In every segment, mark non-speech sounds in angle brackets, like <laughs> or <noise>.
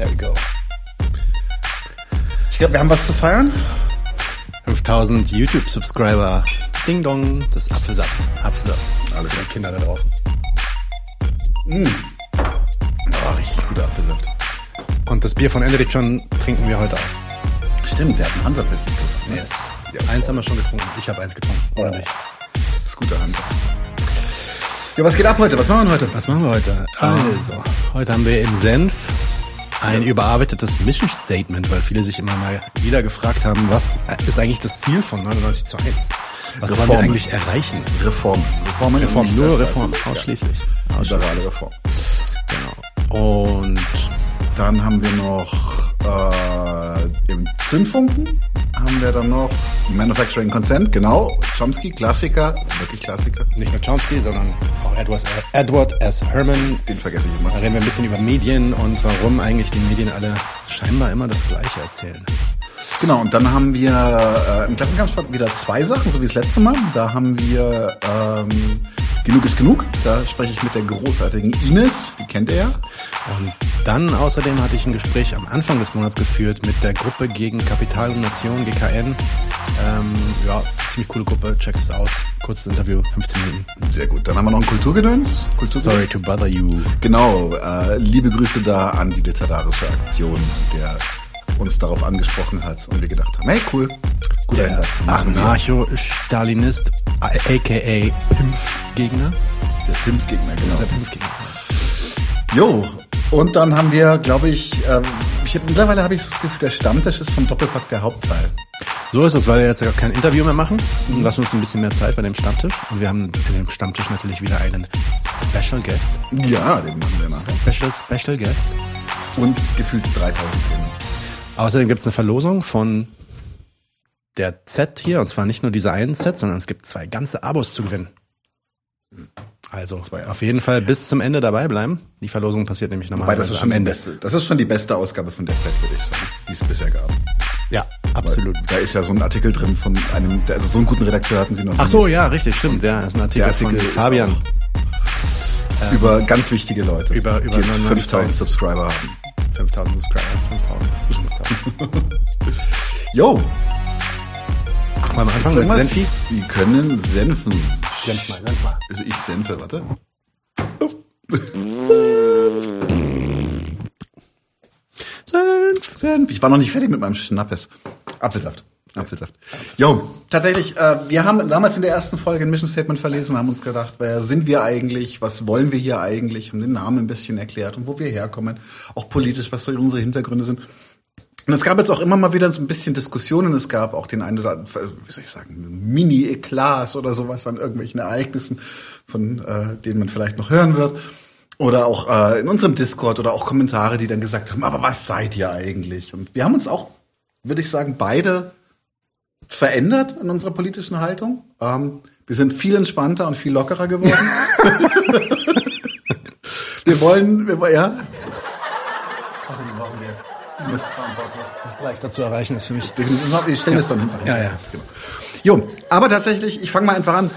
There we go. Ich glaube, wir haben was zu feiern. 5000 YouTube-Subscriber. Ding Dong, das Apfelsaft. Apfelsaft. Alle die Kinder da draußen. Oh, richtig guter Apfelsaft. Und das Bier von Enderich John trinken wir heute auch. Stimmt, der hat einen Hansa-Pilz mitgebracht. Yes. Eins haben wir schon getrunken. Ich habe eins getrunken. Oder nicht? Das ist guter Hansa. Ja, was geht ab heute? Was machen wir heute? Was machen wir heute? Also, heute haben wir im Senf ein überarbeitetes Mission Statement, weil viele sich immer mal wieder gefragt haben, was ist eigentlich das Ziel von 99 zu 1? Was wollen wir Reformen. eigentlich erreichen? Reform. Reformen. Reform, und nur nicht Reform, Selbstverständlichkeit. ausschließlich. ausschließlich. Liberale Reform. Genau. Und Dann haben wir noch äh, im Zündfunken haben wir dann noch Manufacturing Consent, genau. Chomsky, Klassiker, wirklich Klassiker. nicht nur Chomsky, sondern auch Edward, Edward S. Herman. Den vergesse ich Da immer. reden wir ein bisschen über Medien und warum eigentlich die Medien alle scheinbar immer das Gleiche erzählen. Genau, und dann haben wir äh, im Klassenkampfsport wieder zwei Sachen, so wie das letzte Mal. Da haben wir ähm, Genug ist genug. Da spreche ich mit der großartigen Ines, die kennt ihr ja. Und dann außerdem hatte ich ein Gespräch am Anfang des Monats geführt mit der Gruppe gegen Kapital und Nation, GKN. Ähm, ja, ziemlich coole Gruppe, checkt es aus. Kurzes Interview, 15 Minuten. Sehr gut. Dann haben wir noch ein Kulturgedöns. Sorry to bother you. Genau, äh, liebe Grüße da an die literarische Aktion, der uns darauf angesprochen hat und wir gedacht haben, hey cool, guter Hinweis. Anarcho-Stalinist, aka Pimpfgegner. Der Pimpfgegner, genau. Der Pimpfgegner. Jo, und dann haben wir, glaube ich, ähm, ich hab, mittlerweile habe ich das Gefühl, der Stammtisch ist vom Doppelpack der Hauptteil. So ist es, weil wir jetzt ja kein Interview mehr machen. Und lassen uns ein bisschen mehr Zeit bei dem Stammtisch. Und wir haben in dem Stammtisch natürlich wieder einen Special Guest. Ja, den machen wir nachher. Special, Special Guest. Und gefühlt 3000 Themen. Außerdem gibt es eine Verlosung von der Z hier. Und zwar nicht nur diese einen Z, sondern es gibt zwei ganze Abos zu gewinnen. Also auf jeden Fall bis zum Ende dabei bleiben. Die Verlosung passiert nämlich normalerweise schon am die Ende. beste, das ist schon die beste Ausgabe von der Z, würde ich sagen, die es bisher gab. Ja, absolut. Weil Da ist ja so ein Artikel drin von einem, also so einen guten Redakteur hatten sie noch Ach so, ja, richtig, stimmt. Ja, das ist ein Artikel, Artikel von Fabian. über ganz wichtige Leute, Über- über die jetzt 99 5000 Subscriber haben. 5000 Subscriber. 5000. Jo, wir anfangen mit? Senfi? Wir können senfen. Senf mal, senf mal. Also ich senfe, warte. Senf. Senf. Ich war noch nicht fertig mit meinem Schnappes. Apfelsaft. Apfelsaft. Jo, tatsächlich, äh, wir haben damals in der ersten Folge ein Mission Statement verlesen, haben uns gedacht, wer sind wir eigentlich, was wollen wir hier eigentlich, haben den Namen ein bisschen erklärt und wo wir herkommen, auch politisch, was so unsere Hintergründe sind. Und es gab jetzt auch immer mal wieder so ein bisschen Diskussionen. Es gab auch den einen oder anderen, wie soll ich sagen, Mini-Eklats oder sowas an irgendwelchen Ereignissen, von äh, denen man vielleicht noch hören wird. Oder auch äh, in unserem Discord oder auch Kommentare, die dann gesagt haben, aber was seid ihr eigentlich? Und wir haben uns auch, würde ich sagen, beide verändert in unserer politischen Haltung. Ähm, wir sind viel entspannter und viel lockerer geworden. <laughs> wir wollen, wir wollen, ja, Leichter zu erreichen ist für mich. Wir stellen es dann hinten. Ja, ja. Genau. Jo, aber tatsächlich, ich fange mal einfach an.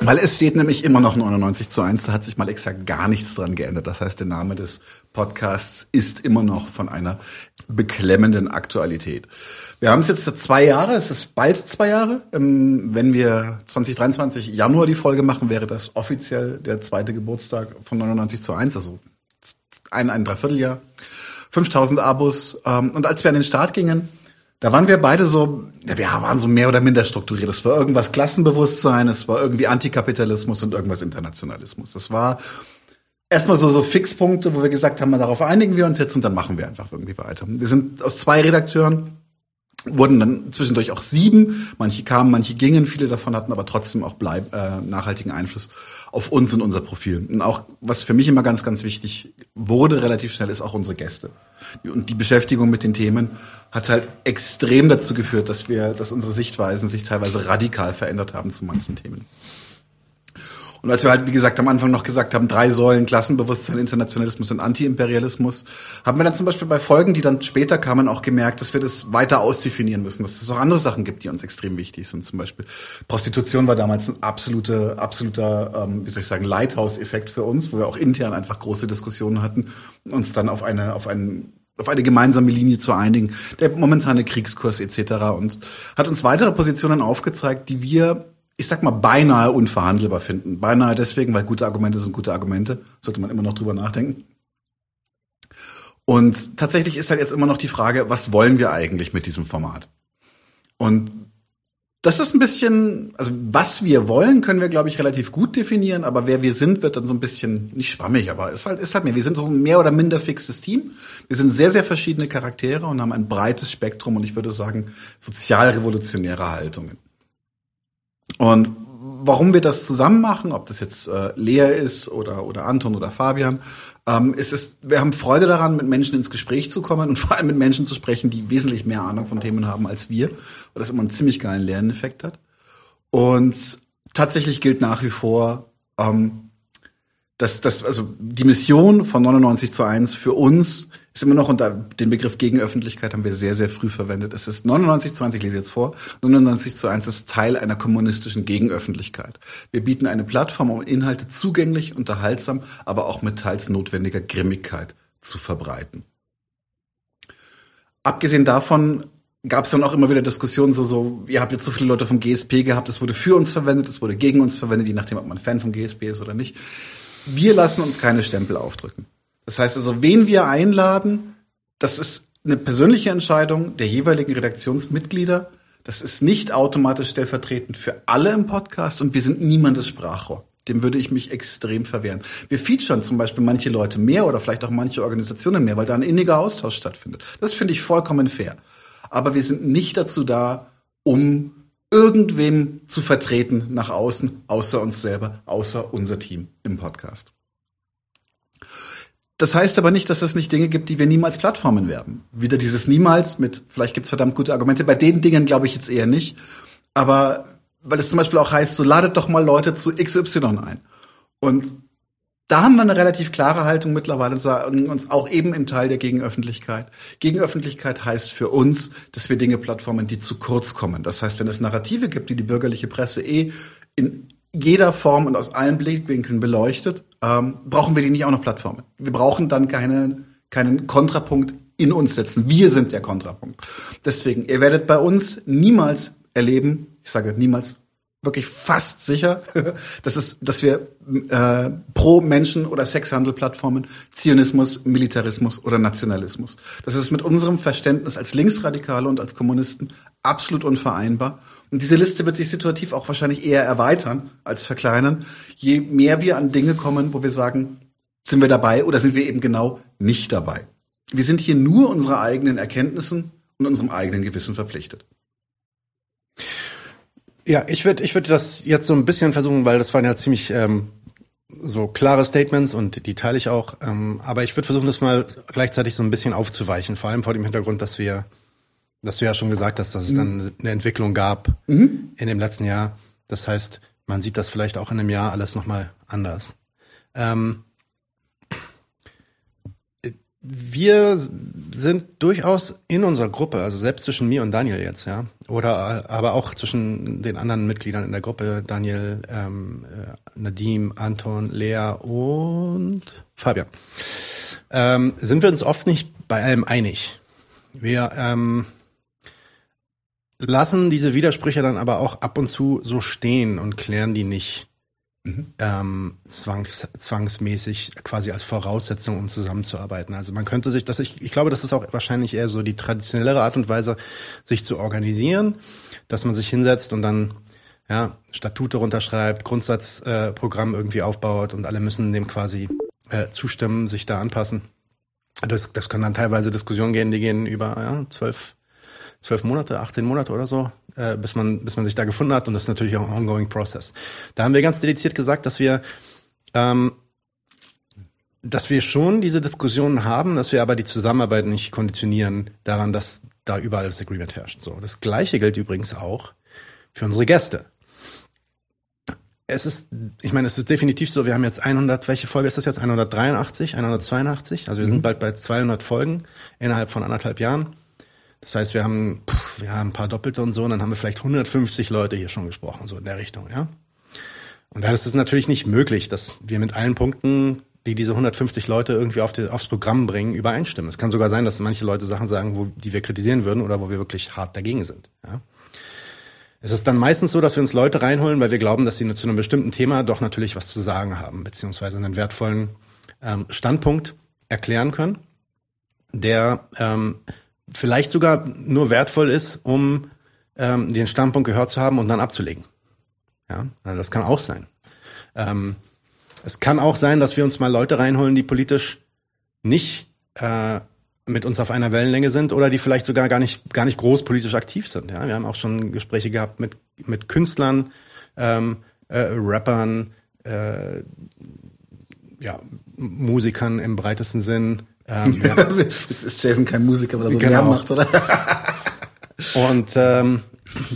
Weil es steht nämlich immer noch 99 zu 1, da hat sich mal exakt gar nichts dran geändert. Das heißt, der Name des Podcasts ist immer noch von einer beklemmenden Aktualität. Wir haben es jetzt zwei Jahre, es ist bald zwei Jahre. Ähm, Wenn wir 2023 Januar die Folge machen, wäre das offiziell der zweite Geburtstag von 99 zu 1, also ein, ein Dreivierteljahr. 5000 Abos. Ähm, und als wir an den Start gingen, da waren wir beide so, ja, wir waren so mehr oder minder strukturiert. Es war irgendwas Klassenbewusstsein, es war irgendwie Antikapitalismus und irgendwas Internationalismus. Das war erstmal so, so Fixpunkte, wo wir gesagt haben, darauf einigen wir uns jetzt und dann machen wir einfach irgendwie weiter. Wir sind aus zwei Redakteuren, wurden dann zwischendurch auch sieben. Manche kamen, manche gingen, viele davon hatten aber trotzdem auch bleib, äh, nachhaltigen Einfluss auf uns und unser Profil. Und auch, was für mich immer ganz, ganz wichtig wurde, relativ schnell, ist auch unsere Gäste. Und die Beschäftigung mit den Themen hat halt extrem dazu geführt, dass wir, dass unsere Sichtweisen sich teilweise radikal verändert haben zu manchen Themen. Und als wir halt, wie gesagt, am Anfang noch gesagt haben, drei Säulen, Klassenbewusstsein, Internationalismus und Antiimperialismus, haben wir dann zum Beispiel bei Folgen, die dann später kamen, auch gemerkt, dass wir das weiter ausdefinieren müssen, dass es auch andere Sachen gibt, die uns extrem wichtig sind. Zum Beispiel Prostitution war damals ein absoluter, absoluter, ähm, wie soll ich sagen, Lighthouse-Effekt für uns, wo wir auch intern einfach große Diskussionen hatten uns dann auf eine, auf einen auf eine gemeinsame Linie zu einigen, der momentane Kriegskurs etc. und hat uns weitere Positionen aufgezeigt, die wir, ich sag mal, beinahe unverhandelbar finden. Beinahe deswegen, weil gute Argumente sind gute Argumente, sollte man immer noch drüber nachdenken. Und tatsächlich ist halt jetzt immer noch die Frage, was wollen wir eigentlich mit diesem Format? Und das ist ein bisschen, also was wir wollen, können wir, glaube ich, relativ gut definieren, aber wer wir sind, wird dann so ein bisschen, nicht schwammig, aber ist halt, ist halt mehr. Wir sind so ein mehr oder minder fixes Team. Wir sind sehr, sehr verschiedene Charaktere und haben ein breites Spektrum und ich würde sagen, sozialrevolutionäre Haltungen. Und warum wir das zusammen machen, ob das jetzt äh, Lea ist oder, oder Anton oder Fabian, ähm, es ist, wir haben Freude daran, mit Menschen ins Gespräch zu kommen und <laughs> vor allem mit Menschen zu sprechen, die wesentlich mehr Ahnung von Themen haben als wir, weil das immer einen ziemlich geilen Lerneffekt hat. Und tatsächlich gilt nach wie vor, ähm, dass das, also die Mission von 99 zu 1 für uns ist immer noch unter den Begriff Gegenöffentlichkeit haben wir sehr, sehr früh verwendet. Es ist 99 zu 1, ich lese jetzt vor, 99 zu 1 ist Teil einer kommunistischen Gegenöffentlichkeit. Wir bieten eine Plattform, um Inhalte zugänglich, unterhaltsam, aber auch mit teils notwendiger Grimmigkeit zu verbreiten. Abgesehen davon gab es dann auch immer wieder Diskussionen, so, so, ihr habt jetzt so viele Leute vom GSP gehabt, es wurde für uns verwendet, es wurde gegen uns verwendet, je nachdem, ob man Fan vom GSP ist oder nicht. Wir lassen uns keine Stempel aufdrücken. Das heißt also, wen wir einladen, das ist eine persönliche Entscheidung der jeweiligen Redaktionsmitglieder. Das ist nicht automatisch stellvertretend für alle im Podcast und wir sind niemandes Sprachrohr. Dem würde ich mich extrem verwehren. Wir featuren zum Beispiel manche Leute mehr oder vielleicht auch manche Organisationen mehr, weil da ein inniger Austausch stattfindet. Das finde ich vollkommen fair. Aber wir sind nicht dazu da, um irgendwem zu vertreten nach außen, außer uns selber, außer unser Team im Podcast. Das heißt aber nicht, dass es nicht Dinge gibt, die wir niemals Plattformen werden. Wieder dieses niemals mit, vielleicht gibt's verdammt gute Argumente. Bei den Dingen glaube ich jetzt eher nicht. Aber weil es zum Beispiel auch heißt, so ladet doch mal Leute zu XY ein. Und da haben wir eine relativ klare Haltung mittlerweile sagen uns auch eben im Teil der Gegenöffentlichkeit. Gegenöffentlichkeit heißt für uns, dass wir Dinge plattformen, die zu kurz kommen. Das heißt, wenn es Narrative gibt, die die bürgerliche Presse eh in jeder Form und aus allen Blickwinkeln beleuchtet, ähm, brauchen wir die nicht auch noch Plattformen. Wir brauchen dann keine, keinen Kontrapunkt in uns setzen. Wir sind der Kontrapunkt. Deswegen, ihr werdet bei uns niemals erleben, ich sage niemals, wirklich fast sicher, <laughs> dass es, dass wir äh, pro Menschen oder Sexhandel-Plattformen Zionismus, Militarismus oder Nationalismus. Das ist mit unserem Verständnis als Linksradikale und als Kommunisten absolut unvereinbar. Und diese Liste wird sich situativ auch wahrscheinlich eher erweitern als verkleinern, je mehr wir an Dinge kommen, wo wir sagen, sind wir dabei oder sind wir eben genau nicht dabei. Wir sind hier nur unsere eigenen Erkenntnissen und unserem eigenen Gewissen verpflichtet. Ja, ich würde ich würde das jetzt so ein bisschen versuchen, weil das waren ja ziemlich ähm, so klare Statements und die teile ich auch. Ähm, aber ich würde versuchen, das mal gleichzeitig so ein bisschen aufzuweichen, vor allem vor dem Hintergrund, dass wir, dass du ja schon gesagt hast, dass es dann mhm. eine Entwicklung gab mhm. in dem letzten Jahr. Das heißt, man sieht das vielleicht auch in einem Jahr alles nochmal anders. Ähm, wir sind durchaus in unserer Gruppe, also selbst zwischen mir und Daniel jetzt, ja, oder aber auch zwischen den anderen Mitgliedern in der Gruppe, Daniel, ähm, äh, Nadim, Anton, Lea und Fabian, ähm, sind wir uns oft nicht bei allem einig. Wir ähm, lassen diese Widersprüche dann aber auch ab und zu so stehen und klären die nicht Mhm. Ähm, zwangs, zwangsmäßig quasi als Voraussetzung, um zusammenzuarbeiten. Also man könnte sich, das ich, ich glaube, das ist auch wahrscheinlich eher so die traditionellere Art und Weise, sich zu organisieren, dass man sich hinsetzt und dann ja Statute runterschreibt, Grundsatzprogramm äh, irgendwie aufbaut und alle müssen dem quasi äh, zustimmen, sich da anpassen. Das, das können dann teilweise Diskussionen gehen, die gehen über ja, zwölf, zwölf Monate, 18 Monate oder so äh, bis man bis man sich da gefunden hat und das ist natürlich auch ein ongoing process. Da haben wir ganz dediziert gesagt, dass wir ähm, dass wir schon diese Diskussionen haben, dass wir aber die Zusammenarbeit nicht konditionieren daran, dass da überall das Agreement herrscht. So, das Gleiche gilt übrigens auch für unsere Gäste. Es ist, ich meine, es ist definitiv so, wir haben jetzt 100, welche Folge ist das jetzt? 183, 182? Also wir mhm. sind bald bei 200 Folgen innerhalb von anderthalb Jahren. Das heißt, wir haben, pff, haben ein paar Doppelte und so, und dann haben wir vielleicht 150 Leute hier schon gesprochen, so in der Richtung, ja. Und dann ist es natürlich nicht möglich, dass wir mit allen Punkten die diese 150 Leute irgendwie auf die, aufs Programm bringen, übereinstimmen. Es kann sogar sein, dass manche Leute Sachen sagen, wo, die wir kritisieren würden oder wo wir wirklich hart dagegen sind. Ja? Es ist dann meistens so, dass wir uns Leute reinholen, weil wir glauben, dass sie zu einem bestimmten Thema doch natürlich was zu sagen haben, beziehungsweise einen wertvollen ähm, Standpunkt erklären können, der ähm, vielleicht sogar nur wertvoll ist, um ähm, den Standpunkt gehört zu haben und dann abzulegen. Ja, also das kann auch sein. Ähm, es kann auch sein, dass wir uns mal Leute reinholen, die politisch nicht äh, mit uns auf einer Wellenlänge sind oder die vielleicht sogar gar nicht gar nicht groß politisch aktiv sind. Ja, wir haben auch schon Gespräche gehabt mit mit Künstlern, ähm, äh, Rappern, äh, ja Musikern im breitesten Sinn. Ähm, <laughs> Jetzt ist Jason kein Musiker, weil er so genau. Lärm macht, oder? <laughs> Und ähm,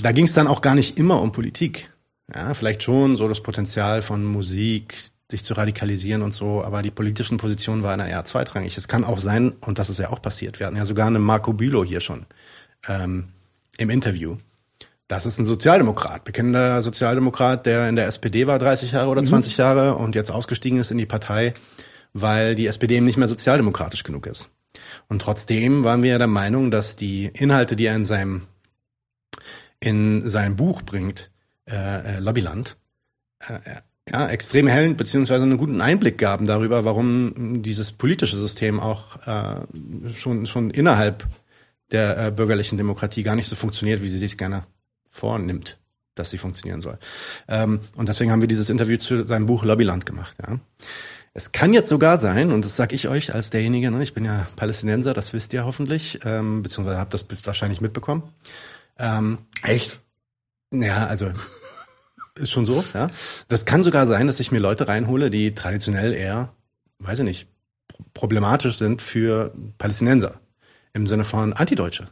da ging es dann auch gar nicht immer um Politik. Ja, vielleicht schon so das Potenzial von Musik, sich zu radikalisieren und so, aber die politischen Positionen waren eher zweitrangig. Es kann auch sein, und das ist ja auch passiert, wir hatten ja sogar einen Marco Bülow hier schon ähm, im Interview. Das ist ein Sozialdemokrat, bekennender Sozialdemokrat, der in der SPD war 30 Jahre oder 20 mhm. Jahre und jetzt ausgestiegen ist in die Partei, weil die SPD eben nicht mehr sozialdemokratisch genug ist. Und trotzdem waren wir der Meinung, dass die Inhalte, die er in seinem in seinem Buch bringt, äh, äh, Lobbyland, äh, ja, extrem hellend beziehungsweise einen guten Einblick gaben darüber, warum dieses politische System auch äh, schon schon innerhalb der äh, bürgerlichen Demokratie gar nicht so funktioniert, wie sie sich gerne vornimmt, dass sie funktionieren soll. Ähm, und deswegen haben wir dieses Interview zu seinem Buch Lobbyland gemacht. Ja. Es kann jetzt sogar sein, und das sage ich euch als derjenige, ne, ich bin ja Palästinenser, das wisst ihr hoffentlich, ähm, beziehungsweise habt das wahrscheinlich mitbekommen. Ähm, Echt? Ja, also ist schon so, ja. Das kann sogar sein, dass ich mir Leute reinhole, die traditionell eher, weiß ich nicht, problematisch sind für Palästinenser. Im Sinne von Antideutsche.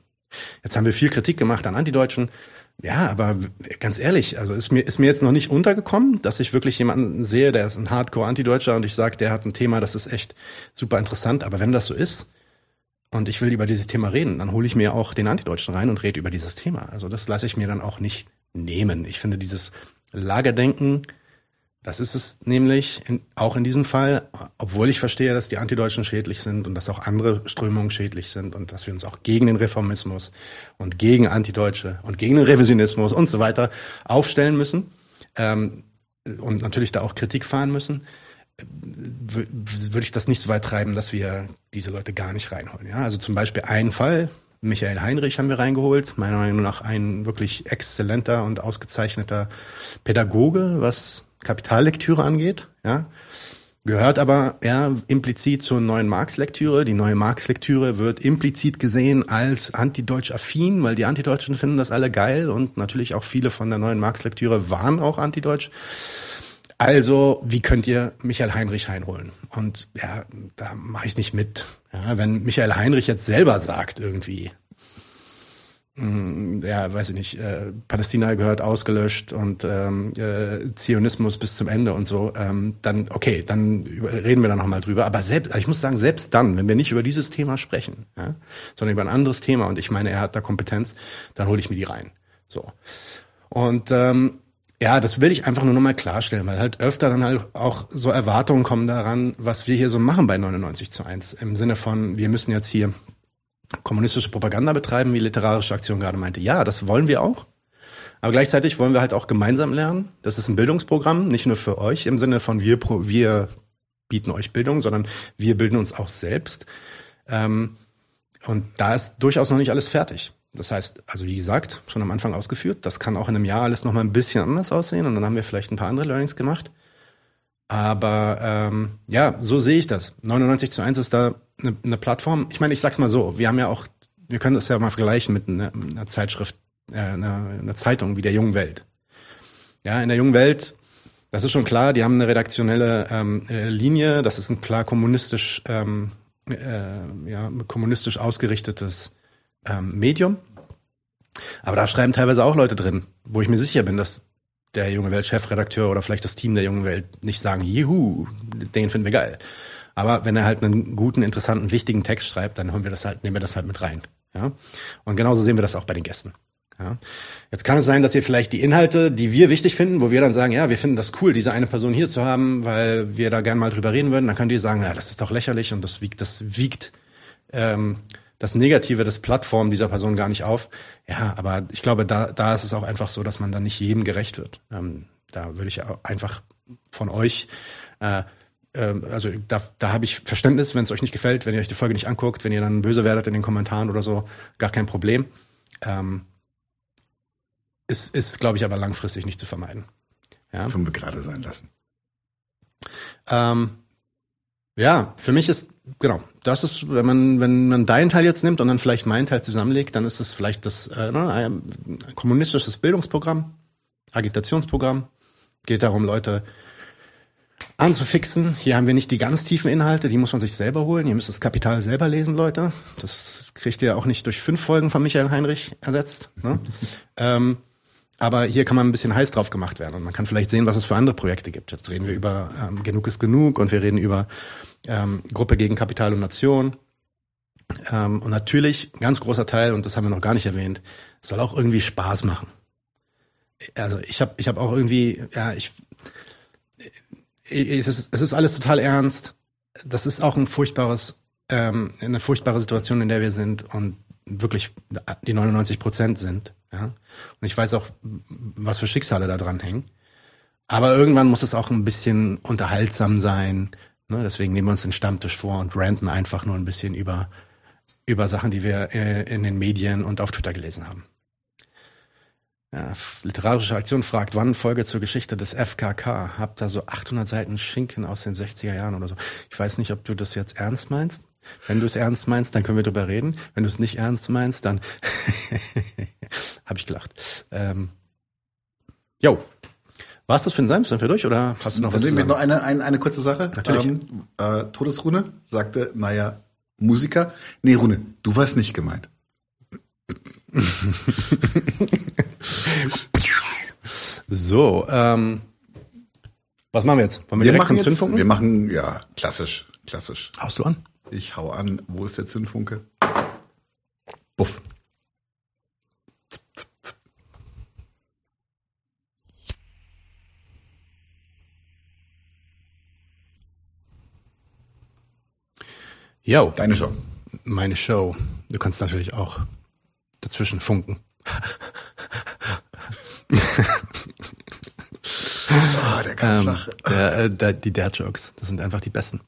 Jetzt haben wir viel Kritik gemacht an Antideutschen. Ja, aber ganz ehrlich, also ist mir, ist mir jetzt noch nicht untergekommen, dass ich wirklich jemanden sehe, der ist ein Hardcore-Antideutscher und ich sage, der hat ein Thema, das ist echt super interessant. Aber wenn das so ist und ich will über dieses Thema reden, dann hole ich mir auch den Antideutschen rein und rede über dieses Thema. Also das lasse ich mir dann auch nicht nehmen. Ich finde dieses Lagerdenken, das ist es nämlich in, auch in diesem Fall, obwohl ich verstehe, dass die Antideutschen schädlich sind und dass auch andere Strömungen schädlich sind und dass wir uns auch gegen den Reformismus und gegen Antideutsche und gegen den Revisionismus und so weiter aufstellen müssen ähm, und natürlich da auch Kritik fahren müssen, würde ich das nicht so weit treiben, dass wir diese Leute gar nicht reinholen. Ja? Also zum Beispiel ein Fall, Michael Heinrich haben wir reingeholt, meiner Meinung nach ein wirklich exzellenter und ausgezeichneter Pädagoge, was Kapitallektüre angeht, ja. Gehört aber ja implizit zur neuen Marx-Lektüre. Die neue Marx-Lektüre wird implizit gesehen als antideutsch affin, weil die Antideutschen finden das alle geil und natürlich auch viele von der neuen Marx-Lektüre waren auch antideutsch. Also, wie könnt ihr Michael Heinrich reinholen? Und ja, da mache ich nicht mit. Ja, wenn Michael Heinrich jetzt selber sagt irgendwie, ja, weiß ich nicht, äh, Palästina gehört ausgelöscht und ähm, äh, Zionismus bis zum Ende und so, ähm, dann okay, dann reden wir da nochmal drüber. Aber selbst, ich muss sagen, selbst dann, wenn wir nicht über dieses Thema sprechen, ja, sondern über ein anderes Thema und ich meine, er hat da Kompetenz, dann hole ich mir die rein. So. Und ähm, ja, das will ich einfach nur nochmal klarstellen, weil halt öfter dann halt auch so Erwartungen kommen daran, was wir hier so machen bei 99 zu 1. Im Sinne von, wir müssen jetzt hier kommunistische Propaganda betreiben, wie literarische Aktion gerade meinte. Ja, das wollen wir auch. Aber gleichzeitig wollen wir halt auch gemeinsam lernen. Das ist ein Bildungsprogramm, nicht nur für euch im Sinne von wir, wir bieten euch Bildung, sondern wir bilden uns auch selbst. Ähm, und da ist durchaus noch nicht alles fertig. Das heißt, also wie gesagt, schon am Anfang ausgeführt, das kann auch in einem Jahr alles noch mal ein bisschen anders aussehen und dann haben wir vielleicht ein paar andere Learnings gemacht. Aber ähm, ja, so sehe ich das. 99 zu 1 ist da eine, eine Plattform. Ich meine, ich sag's mal so, wir haben ja auch, wir können das ja mal vergleichen mit einer, einer Zeitschrift, äh, einer, einer Zeitung wie der Jungen Welt. Ja, in der Jungen Welt, das ist schon klar, die haben eine redaktionelle ähm, äh, Linie, das ist ein klar kommunistisch, ähm, äh, ja, kommunistisch ausgerichtetes ähm, Medium. Aber da schreiben teilweise auch Leute drin, wo ich mir sicher bin, dass der junge Welt Chefredakteur oder vielleicht das Team der jungen Welt nicht sagen, juhu, den finden wir geil. Aber wenn er halt einen guten, interessanten, wichtigen Text schreibt, dann haben wir das halt, nehmen wir das halt mit rein. Ja. Und genauso sehen wir das auch bei den Gästen. Ja. Jetzt kann es sein, dass ihr vielleicht die Inhalte, die wir wichtig finden, wo wir dann sagen, ja, wir finden das cool, diese eine Person hier zu haben, weil wir da gern mal drüber reden würden, dann könnt ihr sagen, ja, das ist doch lächerlich und das wiegt, das wiegt ähm, das Negative des Plattform dieser Person gar nicht auf. Ja, aber ich glaube, da, da ist es auch einfach so, dass man dann nicht jedem gerecht wird. Ähm, da würde ich einfach von euch äh, also da, da habe ich Verständnis, wenn es euch nicht gefällt, wenn ihr euch die Folge nicht anguckt, wenn ihr dann böse werdet in den Kommentaren oder so, gar kein Problem. Ähm, ist, ist glaube ich, aber langfristig nicht zu vermeiden. Ja. Können wir gerade sein lassen. Ähm, ja, für mich ist, genau, das ist, wenn man, wenn man deinen Teil jetzt nimmt und dann vielleicht meinen Teil zusammenlegt, dann ist es vielleicht das äh, ne, ein kommunistisches Bildungsprogramm, Agitationsprogramm. Geht darum, Leute anzufixen. Hier haben wir nicht die ganz tiefen Inhalte, die muss man sich selber holen. Ihr müsst das Kapital selber lesen, Leute. Das kriegt ihr auch nicht durch fünf Folgen von Michael Heinrich ersetzt. Ne? ähm, aber hier kann man ein bisschen heiß drauf gemacht werden und man kann vielleicht sehen, was es für andere Projekte gibt. Jetzt reden wir über ähm, Genug ist genug und wir reden über ähm, Gruppe gegen Kapital und Nation. Ähm, und natürlich, ganz großer Teil, und das haben wir noch gar nicht erwähnt, soll auch irgendwie Spaß machen. Also ich habe ich hab auch irgendwie, ja, ich es ist, es ist alles total ernst. Das ist auch ein furchtbares, ähm, eine furchtbare Situation, in der wir sind und wirklich die 99 Prozent sind. Ja? Und ich weiß auch, was für Schicksale da dran hängen. Aber irgendwann muss es auch ein bisschen unterhaltsam sein. Ne? Deswegen nehmen wir uns den Stammtisch vor und ranten einfach nur ein bisschen über, über Sachen, die wir äh, in den Medien und auf Twitter gelesen haben. Ja, literarische Aktion fragt, wann Folge zur Geschichte des FKK? Habt da so 800 Seiten Schinken aus den 60er Jahren oder so. Ich weiß nicht, ob du das jetzt ernst meinst. Wenn du es ernst meinst, dann können wir drüber reden. Wenn du es nicht ernst meinst, dann <laughs> habe ich gelacht. Ähm, jo. War's das für den? Sind wir durch oder hast du noch was zu sagen? Noch eine, eine, eine kurze Sache. Natürlich. Ähm, äh, Todesrune sagte, naja, Musiker. Nee, Rune, du warst nicht gemeint. <laughs> so, ähm, was machen wir jetzt? Wollen wir, wir direkt zum Zündfunken? Wir machen, ja, klassisch, klassisch. Haust du an? Ich hau an. Wo ist der Zündfunke? Buff. Yo. Deine Show. Meine Show. Du kannst natürlich auch dazwischen funken. Oh, <laughs> der ganz ähm, flache. Der, äh, der, die Dad-Jokes, das sind einfach die besten.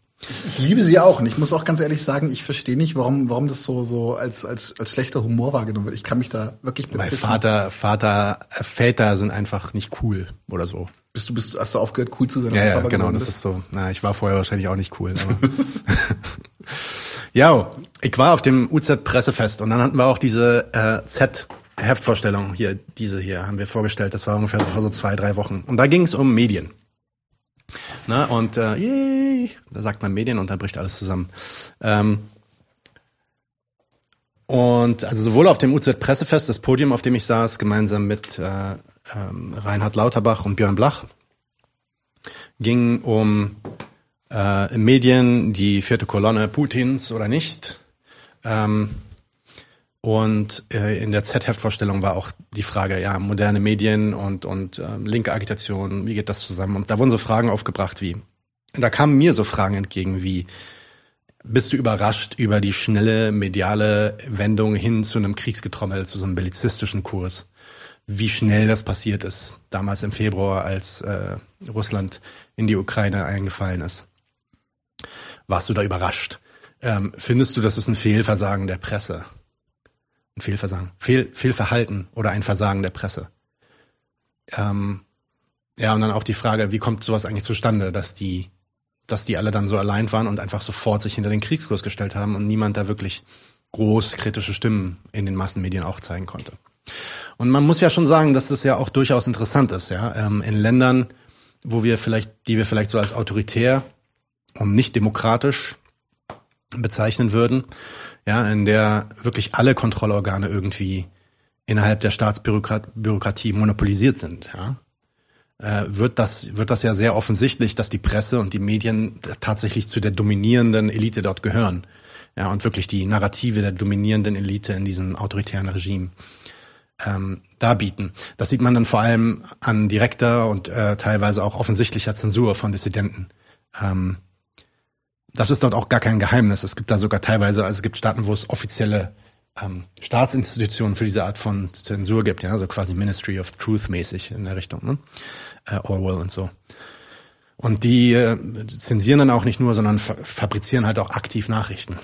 Ich liebe sie auch und ich muss auch ganz ehrlich sagen, ich verstehe nicht, warum, warum das so, so als, als, als schlechter Humor wahrgenommen wird. Ich kann mich da wirklich Weil Vater, Vater, äh, Väter sind einfach nicht cool oder so. Bist du, bist, hast du aufgehört, cool zu sein? Ja, ja genau, das ist so. Na, ich war vorher wahrscheinlich auch nicht cool, aber. <laughs> <laughs> ja, ich war auf dem UZ-Pressefest und dann hatten wir auch diese äh, Z-Heftvorstellung hier, diese hier, haben wir vorgestellt. Das war ungefähr vor so zwei, drei Wochen. Und da ging es um Medien. Na, und äh, yay, da sagt man Medien und da bricht alles zusammen. Ähm, und also sowohl auf dem UZ-Pressefest, das Podium, auf dem ich saß, gemeinsam mit äh, ähm, Reinhard Lauterbach und Björn Blach, ging um äh, Medien, die vierte Kolonne Putins oder nicht. Ähm, und äh, in der Z-Heftvorstellung war auch die Frage, ja, moderne Medien und, und äh, linke Agitation, wie geht das zusammen? Und da wurden so Fragen aufgebracht wie, da kamen mir so Fragen entgegen wie, bist du überrascht über die schnelle mediale Wendung hin zu einem Kriegsgetrommel, zu so einem bellizistischen Kurs? Wie schnell das passiert ist, damals im Februar, als äh, Russland in die Ukraine eingefallen ist. Warst du da überrascht? Ähm, findest du, das ist ein Fehlversagen der Presse? Ein Fehlversagen, Fehl, Fehlverhalten oder ein Versagen der Presse? Ähm, ja, und dann auch die Frage, wie kommt sowas eigentlich zustande, dass die dass die alle dann so allein waren und einfach sofort sich hinter den Kriegskurs gestellt haben und niemand da wirklich groß kritische Stimmen in den Massenmedien auch zeigen konnte. Und man muss ja schon sagen, dass das ja auch durchaus interessant ist, ja, ähm, in Ländern, wo wir vielleicht, die wir vielleicht so als autoritär und nicht demokratisch bezeichnen würden, ja, in der wirklich alle Kontrollorgane irgendwie innerhalb der Staatsbürokratie monopolisiert sind, ja, äh, wird das, wird das ja sehr offensichtlich, dass die Presse und die Medien tatsächlich zu der dominierenden Elite dort gehören. Ja, und wirklich die Narrative der dominierenden Elite in diesem autoritären Regime ähm, darbieten. Das sieht man dann vor allem an direkter und äh, teilweise auch offensichtlicher Zensur von Dissidenten. Ähm, das ist dort auch gar kein Geheimnis. Es gibt da sogar teilweise, also es gibt Staaten, wo es offizielle ähm, Staatsinstitutionen für diese Art von Zensur gibt, ja, also quasi Ministry of Truth mäßig in der Richtung, ne? Äh, Orwell und so. Und die äh, zensieren dann auch nicht nur, sondern fa fabrizieren halt auch aktiv Nachrichten.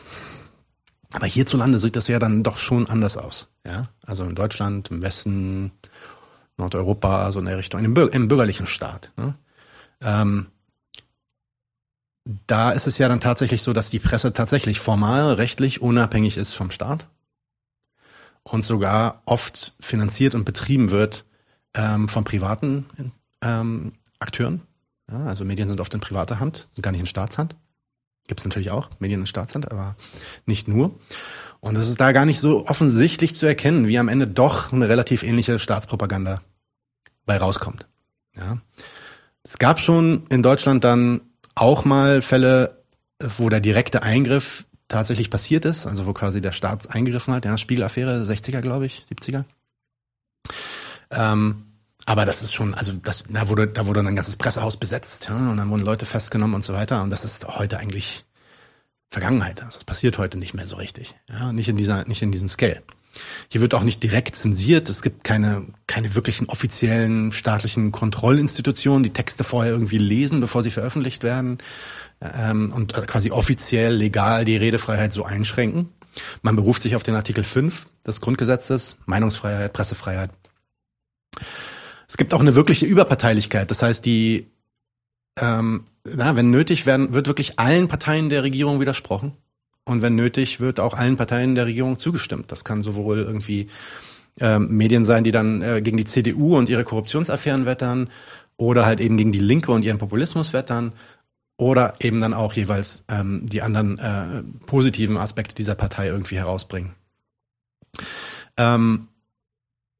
Aber hierzulande sieht das ja dann doch schon anders aus. Ja, also in Deutschland, im Westen, Nordeuropa, so in der Richtung, im, im bürgerlichen Staat. Ne? Ähm, da ist es ja dann tatsächlich so, dass die Presse tatsächlich formal rechtlich unabhängig ist vom Staat und sogar oft finanziert und betrieben wird ähm, von privaten ähm, Akteuren. Ja, also Medien sind oft in privater Hand, sind gar nicht in Staatshand. Gibt es natürlich auch, Medien in Staatshand, aber nicht nur. Und es ist da gar nicht so offensichtlich zu erkennen, wie am Ende doch eine relativ ähnliche Staatspropaganda bei rauskommt. Ja. Es gab schon in Deutschland dann auch mal Fälle, wo der direkte Eingriff tatsächlich passiert ist, also wo quasi der Staat eingegriffen hat, ja, Spiegelaffäre, 60er, glaube ich, 70er. Ähm, aber das ist schon, also das, da wurde, da wurde ein ganzes Pressehaus besetzt, ja, und dann wurden Leute festgenommen und so weiter. Und das ist heute eigentlich Vergangenheit. Also das passiert heute nicht mehr so richtig. Ja, nicht in dieser, nicht in diesem Scale. Hier wird auch nicht direkt zensiert. Es gibt keine, keine wirklichen offiziellen staatlichen Kontrollinstitutionen, die Texte vorher irgendwie lesen, bevor sie veröffentlicht werden ähm, und quasi offiziell legal die Redefreiheit so einschränken. Man beruft sich auf den Artikel 5 des Grundgesetzes, Meinungsfreiheit, Pressefreiheit. Es gibt auch eine wirkliche Überparteilichkeit. Das heißt, die, ähm, na, wenn nötig werden, wird wirklich allen Parteien der Regierung widersprochen. Und wenn nötig, wird auch allen Parteien der Regierung zugestimmt. Das kann sowohl irgendwie ähm, Medien sein, die dann äh, gegen die CDU und ihre Korruptionsaffären wettern, oder halt eben gegen die Linke und ihren Populismus wettern, oder eben dann auch jeweils ähm, die anderen äh, positiven Aspekte dieser Partei irgendwie herausbringen. Ähm,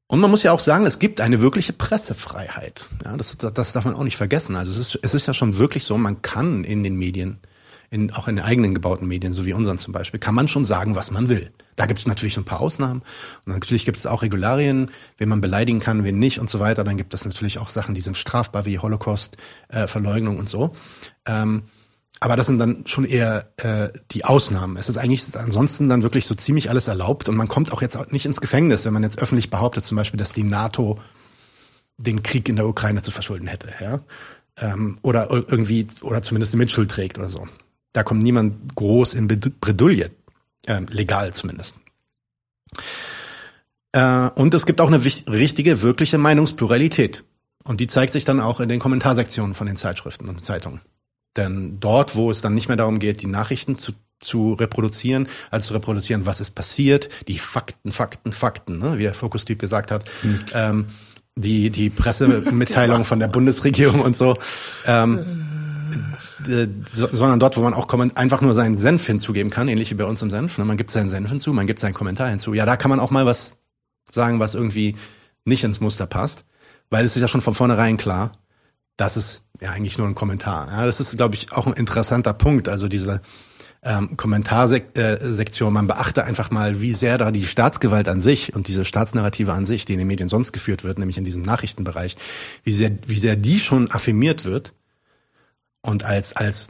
und man muss ja auch sagen, es gibt eine wirkliche Pressefreiheit. Ja, das, das darf man auch nicht vergessen. Also es ist, es ist ja schon wirklich so, man kann in den Medien, in, auch in den eigenen gebauten Medien, so wie unseren zum Beispiel, kann man schon sagen, was man will. Da gibt es natürlich ein paar Ausnahmen. Und natürlich gibt es auch Regularien, wen man beleidigen kann, wen nicht und so weiter. Dann gibt es natürlich auch Sachen, die sind strafbar, wie Holocaust, äh, Verleugnung und so. Ähm, aber das sind dann schon eher äh, die Ausnahmen. Es ist eigentlich ansonsten dann wirklich so ziemlich alles erlaubt und man kommt auch jetzt nicht ins Gefängnis, wenn man jetzt öffentlich behauptet, zum Beispiel, dass die NATO den Krieg in der Ukraine zu verschulden hätte, ja, ähm, oder irgendwie oder zumindest die Mitschuld trägt oder so. Da kommt niemand groß in Bredouille, äh, legal zumindest. Äh, und es gibt auch eine richtige, wirkliche Meinungspluralität. Und die zeigt sich dann auch in den Kommentarsektionen von den Zeitschriften und Zeitungen. Denn dort, wo es dann nicht mehr darum geht, die Nachrichten zu, zu reproduzieren, als zu reproduzieren, was ist passiert, die Fakten, Fakten, Fakten, ne, wie der Fokustyp gesagt hat, mhm. ähm, die, die Pressemitteilung <laughs> von der Bundesregierung und so, ähm, so, sondern dort, wo man auch einfach nur seinen Senf hinzugeben kann, ähnlich wie bei uns im Senf. Ne? Man gibt seinen Senf hinzu, man gibt seinen Kommentar hinzu. Ja, da kann man auch mal was sagen, was irgendwie nicht ins Muster passt, weil es ist ja schon von vornherein klar, das ist ja eigentlich nur ein Kommentar. Ja, das ist, glaube ich, auch ein interessanter Punkt. Also diese ähm, Kommentarsektion, man beachte einfach mal, wie sehr da die Staatsgewalt an sich und diese Staatsnarrative an sich, die in den Medien sonst geführt wird, nämlich in diesem Nachrichtenbereich, wie sehr, wie sehr die schon affirmiert wird und als, als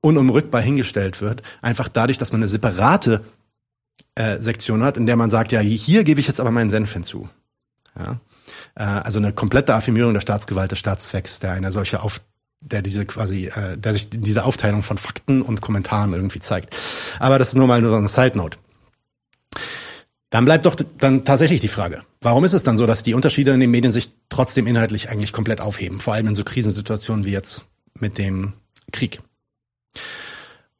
unumrückbar hingestellt wird, einfach dadurch, dass man eine separate äh, Sektion hat, in der man sagt, ja, hier gebe ich jetzt aber meinen Senf hinzu. Ja? äh, also eine komplette Affirmierung der Staatsgewalt des Staatszwecks, der eine solche auf der diese quasi, äh, der sich diese Aufteilung von Fakten und Kommentaren irgendwie zeigt. Aber das ist nur mal nur so eine Side Note. Dann bleibt doch dann tatsächlich die Frage, warum ist es dann so, dass die Unterschiede in den Medien sich trotzdem inhaltlich eigentlich komplett aufheben, vor allem in so Krisensituationen wie jetzt mit dem Krieg?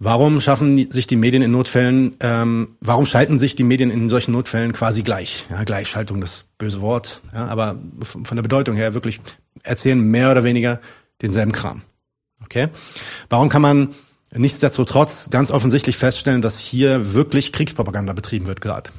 Warum schaffen sich die Medien in Notfällen, ähm, warum schalten sich die Medien in solchen Notfällen quasi gleich? Ja, Gleichschaltung, das böse Wort, ja, aber von der Bedeutung her wirklich erzählen mehr oder weniger denselben Kram. Okay? Warum kann man nichtsdestotrotz ganz offensichtlich feststellen, dass hier wirklich Kriegspropaganda betrieben wird gerade?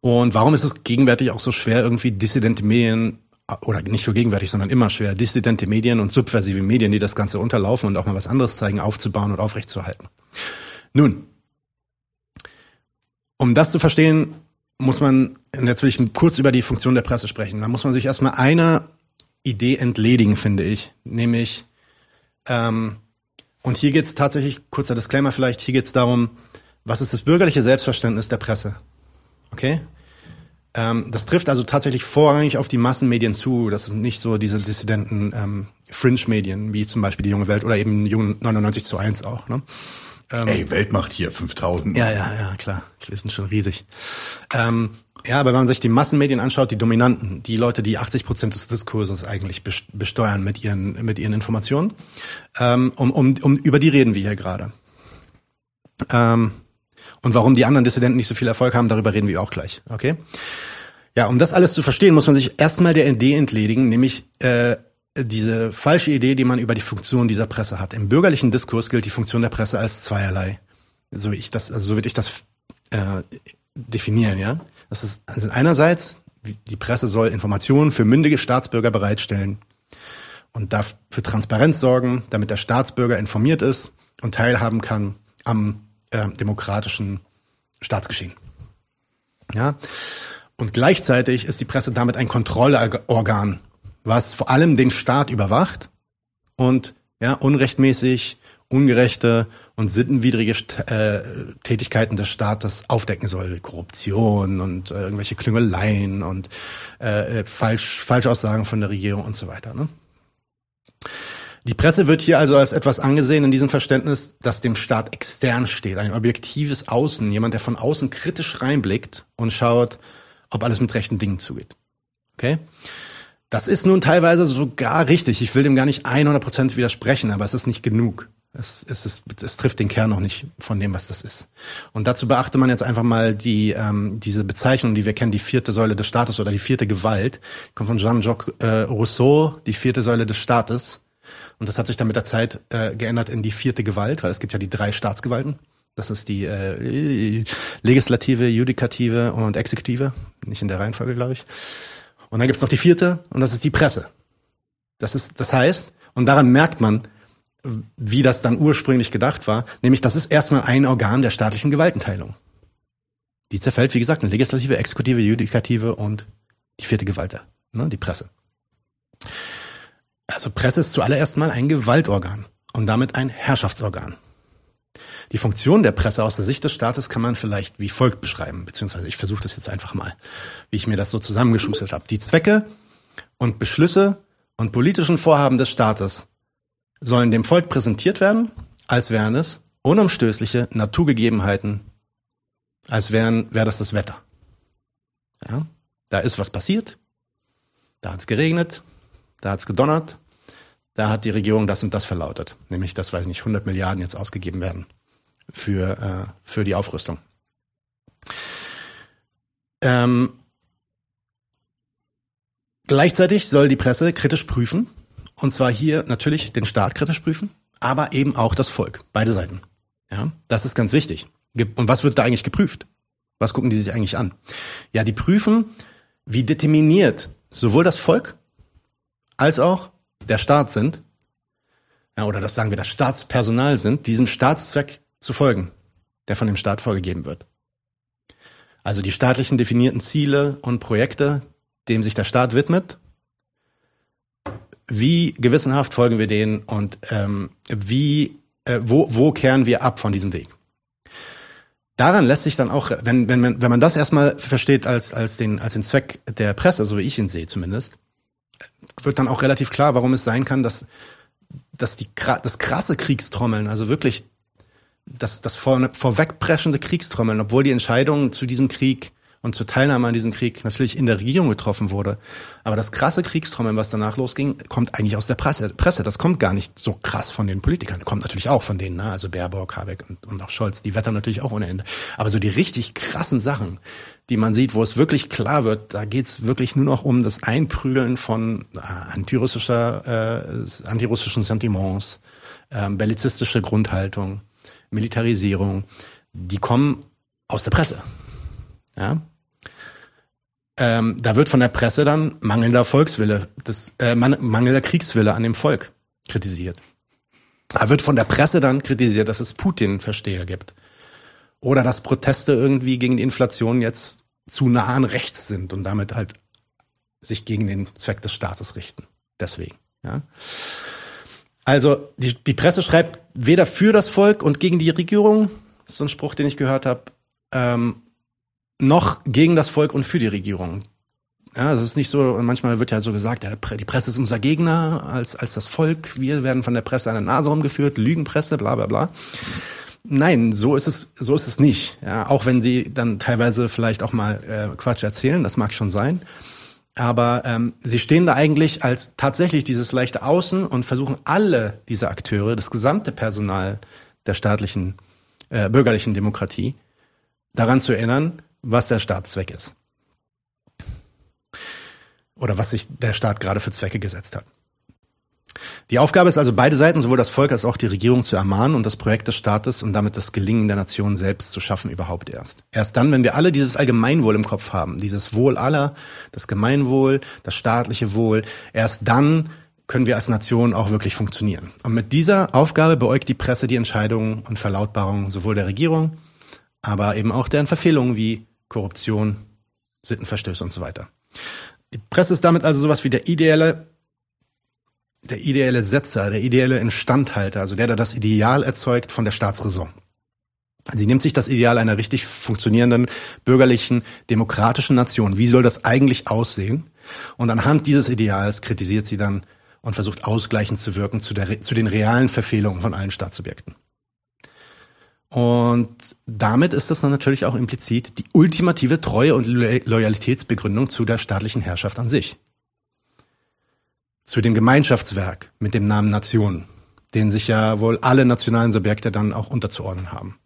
Und warum ist es gegenwärtig auch so schwer, irgendwie dissidente Medien oder nicht nur gegenwärtig, sondern immer schwer, dissidente Medien und subversive Medien, die das Ganze unterlaufen und auch mal was anderes zeigen, aufzubauen und aufrechtzuerhalten. Nun, um das zu verstehen, muss man, jetzt will ich kurz über die Funktion der Presse sprechen, da muss man sich erstmal einer Idee entledigen, finde ich, nämlich, ähm, und hier geht's tatsächlich, kurzer Disclaimer vielleicht, hier geht's darum, was ist das bürgerliche Selbstverständnis der Presse? Okay? Ähm, das trifft also tatsächlich vorrangig auf die Massenmedien zu. Das sind nicht so diese dissidenten ähm, Fringe-Medien, wie zum Beispiel die Junge Welt oder eben Jung 99 zu 1 auch. Ne? Ähm, Ey, Welt macht hier 5000. Ja, ja, ja, klar. Die sind schon riesig. Ähm, ja, aber wenn man sich die Massenmedien anschaut, die Dominanten, die Leute, die 80 Prozent des Diskurses eigentlich besteuern mit ihren, mit ihren Informationen, ähm, um, um, um, über die reden wir hier gerade. Ähm, und warum die anderen Dissidenten nicht so viel Erfolg haben, darüber reden wir auch gleich. Okay? Ja, um das alles zu verstehen, muss man sich erstmal der Idee entledigen, nämlich äh, diese falsche Idee, die man über die Funktion dieser Presse hat. Im bürgerlichen Diskurs gilt die Funktion der Presse als zweierlei. So ich das, also so würde ich das äh, definieren, ja. Das ist also einerseits die Presse soll Informationen für mündige Staatsbürger bereitstellen und darf für Transparenz sorgen, damit der Staatsbürger informiert ist und teilhaben kann am äh, demokratischen Staatsgeschehen. Ja. Und gleichzeitig ist die Presse damit ein Kontrollorgan, was vor allem den Staat überwacht und ja, unrechtmäßig, ungerechte und sittenwidrige äh, Tätigkeiten des Staates aufdecken soll. Korruption und äh, irgendwelche Klüngeleien und äh, falsch, Falschaussagen von der Regierung und so weiter. Ne? Die Presse wird hier also als etwas angesehen in diesem Verständnis, das dem Staat extern steht, ein objektives Außen, jemand, der von außen kritisch reinblickt und schaut, ob alles mit rechten Dingen zugeht. Okay? Das ist nun teilweise sogar richtig. Ich will dem gar nicht 100% widersprechen, aber es ist nicht genug. Es, es, ist, es trifft den Kern noch nicht von dem, was das ist. Und dazu beachte man jetzt einfach mal die ähm, diese Bezeichnung, die wir kennen, die vierte Säule des Staates oder die vierte Gewalt, kommt von Jean-Jacques äh, Rousseau, die vierte Säule des Staates. Und das hat sich dann mit der Zeit äh, geändert in die vierte Gewalt, weil es gibt ja die drei Staatsgewalten. Das ist die äh, Legislative, Judikative und Exekutive. Nicht in der Reihenfolge, glaube ich. Und dann gibt's noch die vierte und das ist die Presse. Das ist, das heißt, und daran merkt man, wie das dann ursprünglich gedacht war, nämlich das ist erstmal ein Organ der staatlichen Gewaltenteilung. Die zerfällt, wie gesagt, in Legislative, Exekutive, Judikative und die vierte Gewalt, ne, die Presse. Also Presse ist zuallererst mal ein Gewaltorgan und damit ein Herrschaftsorgan. Die Funktion der Presse aus der Sicht des Staates kann man vielleicht wie folgt beschreiben, beziehungsweise ich versuche das jetzt einfach mal, wie ich mir das so zusammengeschustert habe. Die Zwecke und Beschlüsse und politischen Vorhaben des Staates sollen dem Volk präsentiert werden, als wären es unumstößliche Naturgegebenheiten, als wären, wäre das das Wetter. Ja, da ist was passiert, da hat es geregnet, da hat es gedonnert, da hat die Regierung das und das verlautet. Nämlich, dass, weiß nicht, 100 Milliarden jetzt ausgegeben werden für, äh, für die Aufrüstung. Ähm, gleichzeitig soll die Presse kritisch prüfen, und zwar hier natürlich den Staat kritisch prüfen, aber eben auch das Volk, beide Seiten. Ja, das ist ganz wichtig. Und was wird da eigentlich geprüft? Was gucken die sich eigentlich an? Ja, die prüfen, wie determiniert sowohl das Volk als auch der Staat sind, ja, oder das sagen wir das Staatspersonal sind, diesem Staatszweck zu folgen, der von dem Staat vorgegeben wird. Also die staatlichen definierten Ziele und Projekte, dem sich der Staat widmet, wie gewissenhaft folgen wir denen und ähm, wie, äh, wo, wo kehren wir ab von diesem Weg? Daran lässt sich dann auch, wenn, wenn, man, wenn man das erstmal versteht als, als, den, als den Zweck der Presse, so wie ich ihn sehe zumindest, wird dann auch relativ klar, warum es sein kann, dass, dass die, das krasse Kriegstrommeln, also wirklich das, das vor, vorwegpreschende Kriegstrommeln, obwohl die Entscheidung zu diesem Krieg und zur Teilnahme an diesem Krieg natürlich in der Regierung getroffen wurde. Aber das krasse Kriegstrommeln, was danach losging, kommt eigentlich aus der Presse. Presse, das kommt gar nicht so krass von den Politikern. Kommt natürlich auch von denen, ne? also Baerbock, Habeck und, und auch Scholz. Die wettern natürlich auch ohne Ende. Aber so die richtig krassen Sachen, die man sieht, wo es wirklich klar wird, da geht's wirklich nur noch um das Einprügeln von äh, antirussischer, äh, antirussischen Sentiments, äh, bellizistische Grundhaltung, Militarisierung. Die kommen aus der Presse. Ja? Ähm, da wird von der Presse dann mangelnder Volkswille, das, äh, mangelnder Kriegswille an dem Volk kritisiert. Da wird von der Presse dann kritisiert, dass es Putin-Versteher gibt. Oder dass Proteste irgendwie gegen die Inflation jetzt zu nah an rechts sind und damit halt sich gegen den Zweck des Staates richten. Deswegen, ja. Also die, die Presse schreibt weder für das Volk und gegen die Regierung, so ein Spruch, den ich gehört habe, ähm, noch gegen das Volk und für die Regierung. Ja, das ist nicht so, manchmal wird ja so gesagt, ja, die Presse ist unser Gegner als, als das Volk. Wir werden von der Presse an der Nase rumgeführt, Lügenpresse, bla bla bla. Nein, so ist es, so ist es nicht. Ja, auch wenn sie dann teilweise vielleicht auch mal äh, Quatsch erzählen, das mag schon sein. Aber ähm, sie stehen da eigentlich als tatsächlich dieses leichte Außen und versuchen alle diese Akteure, das gesamte Personal der staatlichen, äh, bürgerlichen Demokratie, daran zu erinnern, was der Staatszweck ist. Oder was sich der Staat gerade für Zwecke gesetzt hat. Die Aufgabe ist also beide Seiten, sowohl das Volk als auch die Regierung zu ermahnen und das Projekt des Staates und damit das Gelingen der Nation selbst zu schaffen überhaupt erst. Erst dann, wenn wir alle dieses Allgemeinwohl im Kopf haben, dieses Wohl aller, das Gemeinwohl, das staatliche Wohl, erst dann können wir als Nation auch wirklich funktionieren. Und mit dieser Aufgabe beäugt die Presse die Entscheidungen und Verlautbarungen sowohl der Regierung, aber eben auch deren Verfehlungen wie Korruption, Sittenverstöße und so weiter. Die Presse ist damit also sowas wie der ideelle der ideelle Setzer, der ideelle Instandhalter, also der, der das Ideal erzeugt von der Staatsräson. Sie nimmt sich das Ideal einer richtig funktionierenden, bürgerlichen, demokratischen Nation. Wie soll das eigentlich aussehen? Und anhand dieses Ideals kritisiert sie dann und versucht ausgleichend zu wirken zu, der, zu den realen Verfehlungen von allen Staatssubjekten. Und damit ist das dann natürlich auch implizit die ultimative Treue und Loyalitätsbegründung zu der staatlichen Herrschaft an sich zu dem Gemeinschaftswerk mit dem Namen Nation, den sich ja wohl alle nationalen Subjekte dann auch unterzuordnen haben.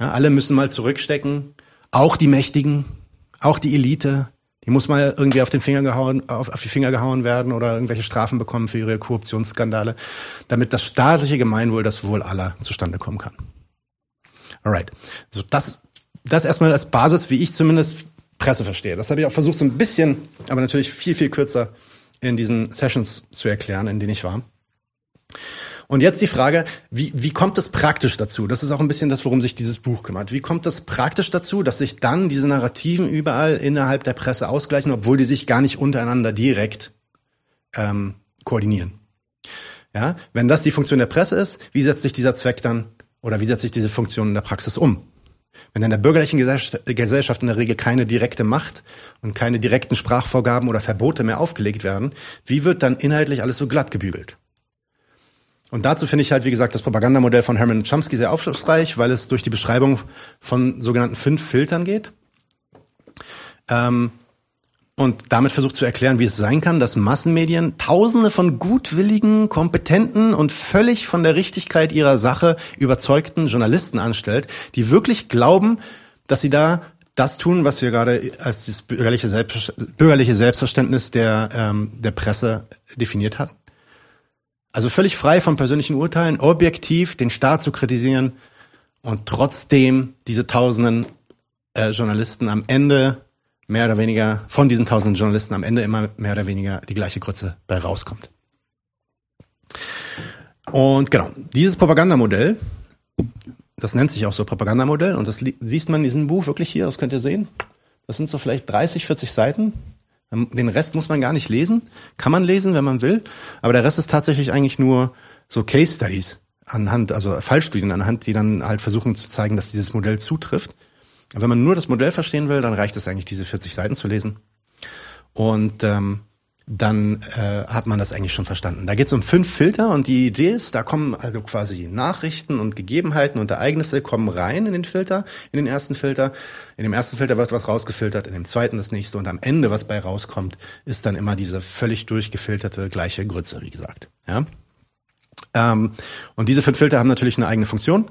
Ja, alle müssen mal zurückstecken, auch die Mächtigen, auch die Elite, die muss mal irgendwie auf den Finger gehauen, auf, auf die Finger gehauen werden oder irgendwelche Strafen bekommen für ihre Korruptionsskandale, damit das staatliche Gemeinwohl, das Wohl aller zustande kommen kann. Alright. So, das, das erstmal als Basis, wie ich zumindest Presse verstehe. Das habe ich auch versucht, so ein bisschen, aber natürlich viel, viel kürzer in diesen Sessions zu erklären, in denen ich war. Und jetzt die Frage, wie, wie kommt es praktisch dazu? Das ist auch ein bisschen das, worum sich dieses Buch kümmert. Wie kommt es praktisch dazu, dass sich dann diese Narrativen überall innerhalb der Presse ausgleichen, obwohl die sich gar nicht untereinander direkt ähm, koordinieren? Ja, wenn das die Funktion der Presse ist, wie setzt sich dieser Zweck dann oder wie setzt sich diese Funktion in der Praxis um? Wenn in der bürgerlichen Gesellschaft in der Regel keine direkte Macht und keine direkten Sprachvorgaben oder Verbote mehr aufgelegt werden, wie wird dann inhaltlich alles so glatt gebügelt? Und dazu finde ich halt, wie gesagt, das Propagandamodell von Hermann Chomsky sehr aufschlussreich, weil es durch die Beschreibung von sogenannten fünf Filtern geht. Ähm, und damit versucht zu erklären, wie es sein kann, dass Massenmedien Tausende von gutwilligen, kompetenten und völlig von der Richtigkeit ihrer Sache überzeugten Journalisten anstellt, die wirklich glauben, dass sie da das tun, was wir gerade als das bürgerliche, Selbst, bürgerliche Selbstverständnis der, ähm, der Presse definiert hatten. Also völlig frei von persönlichen Urteilen, objektiv den Staat zu kritisieren und trotzdem diese tausenden äh, Journalisten am Ende mehr oder weniger von diesen tausenden Journalisten am Ende immer mehr oder weniger die gleiche Grütze bei rauskommt. Und genau, dieses Propagandamodell, das nennt sich auch so Propagandamodell und das siehst man in diesem Buch wirklich hier, das könnt ihr sehen. Das sind so vielleicht 30, 40 Seiten. Den Rest muss man gar nicht lesen. Kann man lesen, wenn man will. Aber der Rest ist tatsächlich eigentlich nur so Case Studies anhand, also Fallstudien anhand, die dann halt versuchen zu zeigen, dass dieses Modell zutrifft. Wenn man nur das Modell verstehen will, dann reicht es eigentlich, diese 40 Seiten zu lesen. Und ähm, dann äh, hat man das eigentlich schon verstanden. Da geht es um fünf Filter und die Idee ist, da kommen also quasi Nachrichten und Gegebenheiten und Ereignisse kommen rein in den Filter, in den ersten Filter. In dem ersten Filter wird was rausgefiltert, in dem zweiten das nächste und am Ende, was bei rauskommt, ist dann immer diese völlig durchgefilterte gleiche Grütze, wie gesagt. Ja? Ähm, und diese fünf Filter haben natürlich eine eigene Funktion.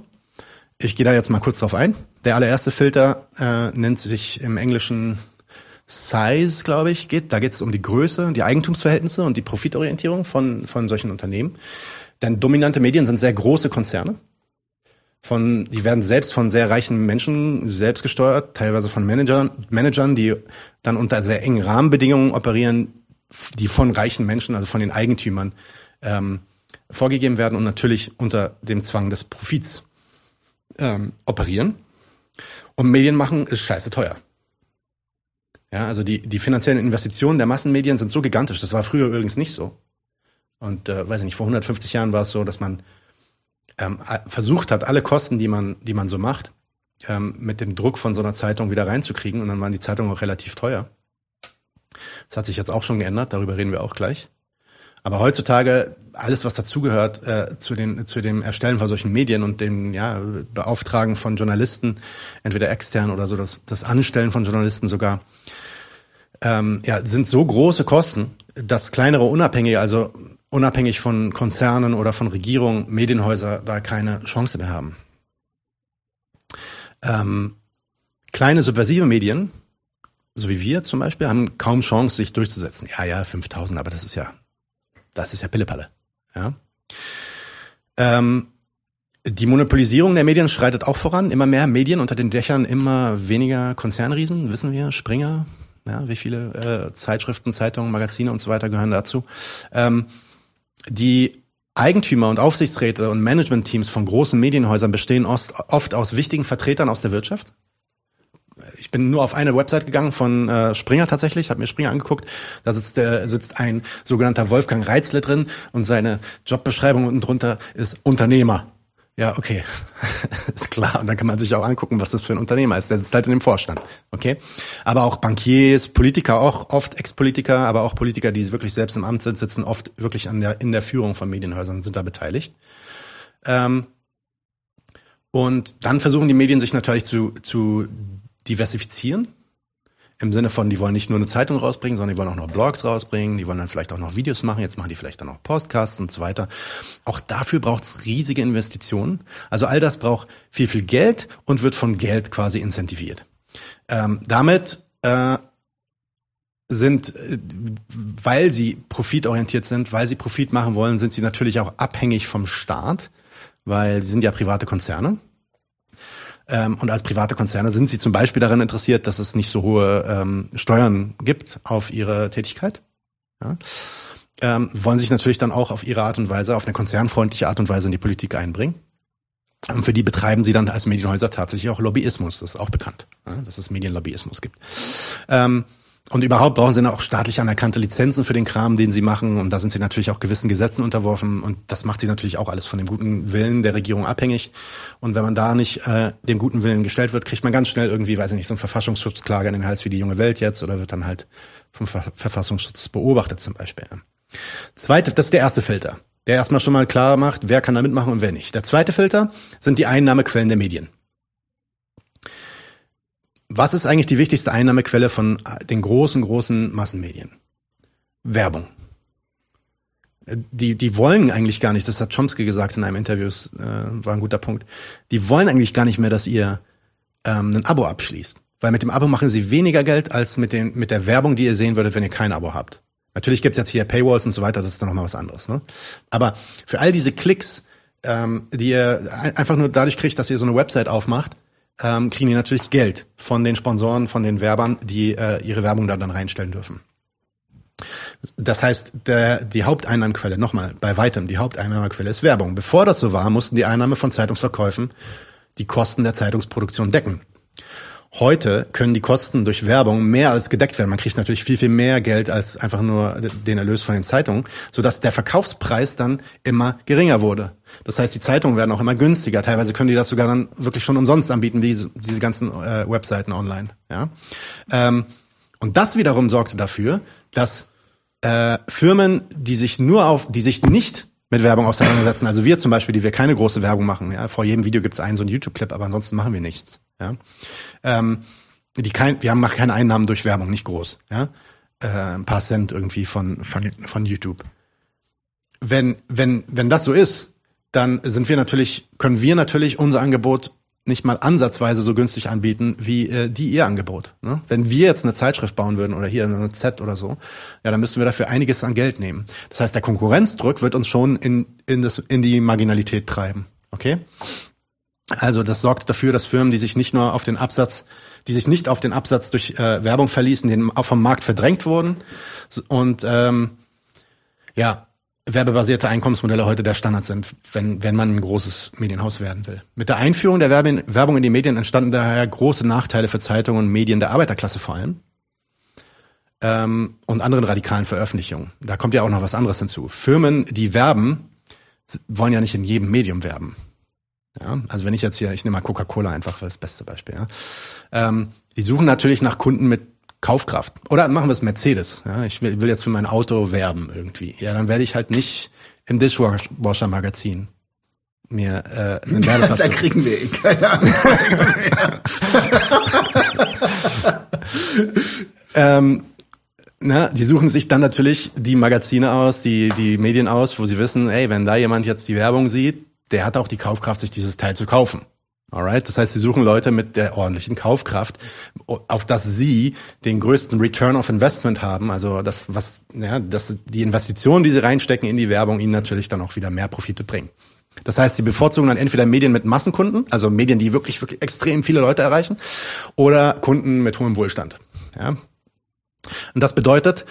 Ich gehe da jetzt mal kurz drauf ein. Der allererste Filter äh, nennt sich im Englischen Size, glaube ich, geht. Da geht es um die Größe, die Eigentumsverhältnisse und die Profitorientierung von, von solchen Unternehmen. Denn dominante Medien sind sehr große Konzerne. Von, die werden selbst von sehr reichen Menschen selbst gesteuert, teilweise von Managern, Managern, die dann unter sehr engen Rahmenbedingungen operieren, die von reichen Menschen, also von den Eigentümern, ähm, vorgegeben werden und natürlich unter dem Zwang des Profits ähm, operieren. Und Medien machen ist scheiße teuer. Ja, also die, die finanziellen Investitionen der Massenmedien sind so gigantisch. Das war früher übrigens nicht so. Und äh, weiß ich nicht, vor 150 Jahren war es so, dass man ähm, versucht hat, alle Kosten, die man, die man so macht, ähm, mit dem Druck von so einer Zeitung wieder reinzukriegen. Und dann waren die Zeitungen auch relativ teuer. Das hat sich jetzt auch schon geändert, darüber reden wir auch gleich. Aber heutzutage alles, was dazugehört äh, zu, den, zu dem Erstellen von solchen Medien und dem ja, Beauftragen von Journalisten, entweder extern oder so, das, das Anstellen von Journalisten sogar, ähm, ja, sind so große Kosten, dass kleinere Unabhängige, also unabhängig von Konzernen oder von Regierungen, Medienhäuser da keine Chance mehr haben. Ähm, kleine subversive Medien, so wie wir zum Beispiel, haben kaum Chance, sich durchzusetzen. Ja, ja, 5000, aber das ist ja, das ist ja Pillepalle. Ja. Ähm, die Monopolisierung der Medien schreitet auch voran. Immer mehr Medien unter den Dächern, immer weniger Konzernriesen, wissen wir, Springer, ja, wie viele äh, Zeitschriften, Zeitungen, Magazine und so weiter gehören dazu. Ähm, die Eigentümer und Aufsichtsräte und Managementteams von großen Medienhäusern bestehen oft aus wichtigen Vertretern aus der Wirtschaft. Ich bin nur auf eine Website gegangen von äh, Springer tatsächlich, habe mir Springer angeguckt. Da sitzt, äh, sitzt ein sogenannter Wolfgang Reitzle drin und seine Jobbeschreibung unten drunter ist Unternehmer. Ja, okay. <laughs> ist klar. Und dann kann man sich auch angucken, was das für ein Unternehmer ist. Der sitzt halt in dem Vorstand. Okay. Aber auch Bankiers, Politiker, auch oft Ex-Politiker, aber auch Politiker, die wirklich selbst im Amt sind, sitzen oft wirklich an der, in der Führung von Medienhäusern, sind da beteiligt. Ähm, und dann versuchen die Medien sich natürlich zu, zu diversifizieren im Sinne von, die wollen nicht nur eine Zeitung rausbringen, sondern die wollen auch noch Blogs rausbringen, die wollen dann vielleicht auch noch Videos machen, jetzt machen die vielleicht dann auch Podcasts und so weiter. Auch dafür braucht es riesige Investitionen. Also all das braucht viel, viel Geld und wird von Geld quasi incentiviert. Ähm, damit äh, sind, äh, weil sie profitorientiert sind, weil sie Profit machen wollen, sind sie natürlich auch abhängig vom Staat, weil sie sind ja private Konzerne. Ähm, und als private Konzerne sind sie zum Beispiel daran interessiert, dass es nicht so hohe ähm, Steuern gibt auf ihre Tätigkeit. Ja? Ähm, wollen sich natürlich dann auch auf ihre Art und Weise, auf eine konzernfreundliche Art und Weise in die Politik einbringen. Und für die betreiben sie dann als Medienhäuser tatsächlich auch Lobbyismus. Das ist auch bekannt, ja? dass es Medienlobbyismus gibt. Ähm, und überhaupt brauchen sie auch staatlich anerkannte Lizenzen für den Kram, den sie machen. Und da sind sie natürlich auch gewissen Gesetzen unterworfen. Und das macht sie natürlich auch alles von dem guten Willen der Regierung abhängig. Und wenn man da nicht äh, dem guten Willen gestellt wird, kriegt man ganz schnell irgendwie, weiß ich nicht, so ein Verfassungsschutzklage in den Hals wie die junge Welt jetzt oder wird dann halt vom Ver Verfassungsschutz beobachtet zum Beispiel. Zweite, das ist der erste Filter, der erstmal schon mal klar macht, wer kann da mitmachen und wer nicht. Der zweite Filter sind die Einnahmequellen der Medien. Was ist eigentlich die wichtigste Einnahmequelle von den großen, großen Massenmedien? Werbung. Die, die wollen eigentlich gar nicht, das hat Chomsky gesagt in einem Interview, äh, war ein guter Punkt, die wollen eigentlich gar nicht mehr, dass ihr ähm, ein Abo abschließt. Weil mit dem Abo machen sie weniger Geld als mit, den, mit der Werbung, die ihr sehen würdet, wenn ihr kein Abo habt. Natürlich gibt's jetzt hier Paywalls und so weiter, das ist dann nochmal was anderes. Ne? Aber für all diese Klicks, ähm, die ihr einfach nur dadurch kriegt, dass ihr so eine Website aufmacht, ähm, kriegen die natürlich Geld von den Sponsoren, von den Werbern, die äh, ihre Werbung da dann reinstellen dürfen. Das heißt, der, die Haupteinnahmequelle, nochmal, bei weitem, die Haupteinnahmequelle ist Werbung. Bevor das so war, mussten die Einnahme von Zeitungsverkäufen die Kosten der Zeitungsproduktion decken. Heute können die Kosten durch Werbung mehr als gedeckt werden. Man kriegt natürlich viel, viel mehr Geld als einfach nur den Erlös von den Zeitungen, sodass der Verkaufspreis dann immer geringer wurde. Das heißt, die Zeitungen werden auch immer günstiger. Teilweise können die das sogar dann wirklich schon umsonst anbieten, wie diese ganzen äh, Webseiten online. Ja? Ähm, und das wiederum sorgte dafür, dass äh, Firmen, die sich nur auf, die sich nicht mit Werbung auseinandersetzen, also wir zum Beispiel, die wir keine große Werbung machen. Ja? Vor jedem Video gibt es einen so einen YouTube-Clip, aber ansonsten machen wir nichts. Ja? Ähm, die kein, wir haben machen keine Einnahmen durch Werbung, nicht groß. Ja? Äh, ein paar Cent irgendwie von, von, von YouTube. Wenn, wenn, wenn das so ist, dann sind wir natürlich, können wir natürlich unser Angebot nicht mal ansatzweise so günstig anbieten wie äh, die ihr Angebot. Ne? Wenn wir jetzt eine Zeitschrift bauen würden oder hier eine Z oder so, ja, dann müssten wir dafür einiges an Geld nehmen. Das heißt, der Konkurrenzdruck wird uns schon in, in, das, in die Marginalität treiben. Okay? Also das sorgt dafür, dass Firmen, die sich nicht nur auf den Absatz, die sich nicht auf den Absatz durch äh, Werbung verließen, den auch vom Markt verdrängt wurden und ähm, ja, werbebasierte Einkommensmodelle heute der Standard sind, wenn, wenn man ein großes Medienhaus werden will. Mit der Einführung der Werbung in die Medien entstanden daher große Nachteile für Zeitungen und Medien der Arbeiterklasse vor allem. ähm, und anderen radikalen Veröffentlichungen. Da kommt ja auch noch was anderes hinzu. Firmen, die werben, wollen ja nicht in jedem Medium werben. Ja, also wenn ich jetzt hier, ich nehme mal Coca-Cola einfach für das beste Beispiel. Ja. Ähm, die suchen natürlich nach Kunden mit Kaufkraft. Oder machen wir es Mercedes. Ja, ich will, will jetzt für mein Auto werben irgendwie. Ja, dann werde ich halt nicht im Dishwasher-Magazin mir äh, einen <laughs> Werbeplatz. da kriegen wir eh keine <laughs> ähm, na, die suchen sich dann natürlich die Magazine aus, die, die Medien aus, wo sie wissen, ey, wenn da jemand jetzt die Werbung sieht, der hat auch die Kaufkraft, sich dieses Teil zu kaufen. Alright? Das heißt, sie suchen Leute mit der ordentlichen Kaufkraft, auf das sie den größten Return of Investment haben. Also das, was, ja, das, die Investitionen, die sie reinstecken in die Werbung, ihnen natürlich dann auch wieder mehr Profite bringen. Das heißt, sie bevorzugen dann entweder Medien mit Massenkunden, also Medien, die wirklich, wirklich extrem viele Leute erreichen, oder Kunden mit hohem Wohlstand. Ja? Und das bedeutet,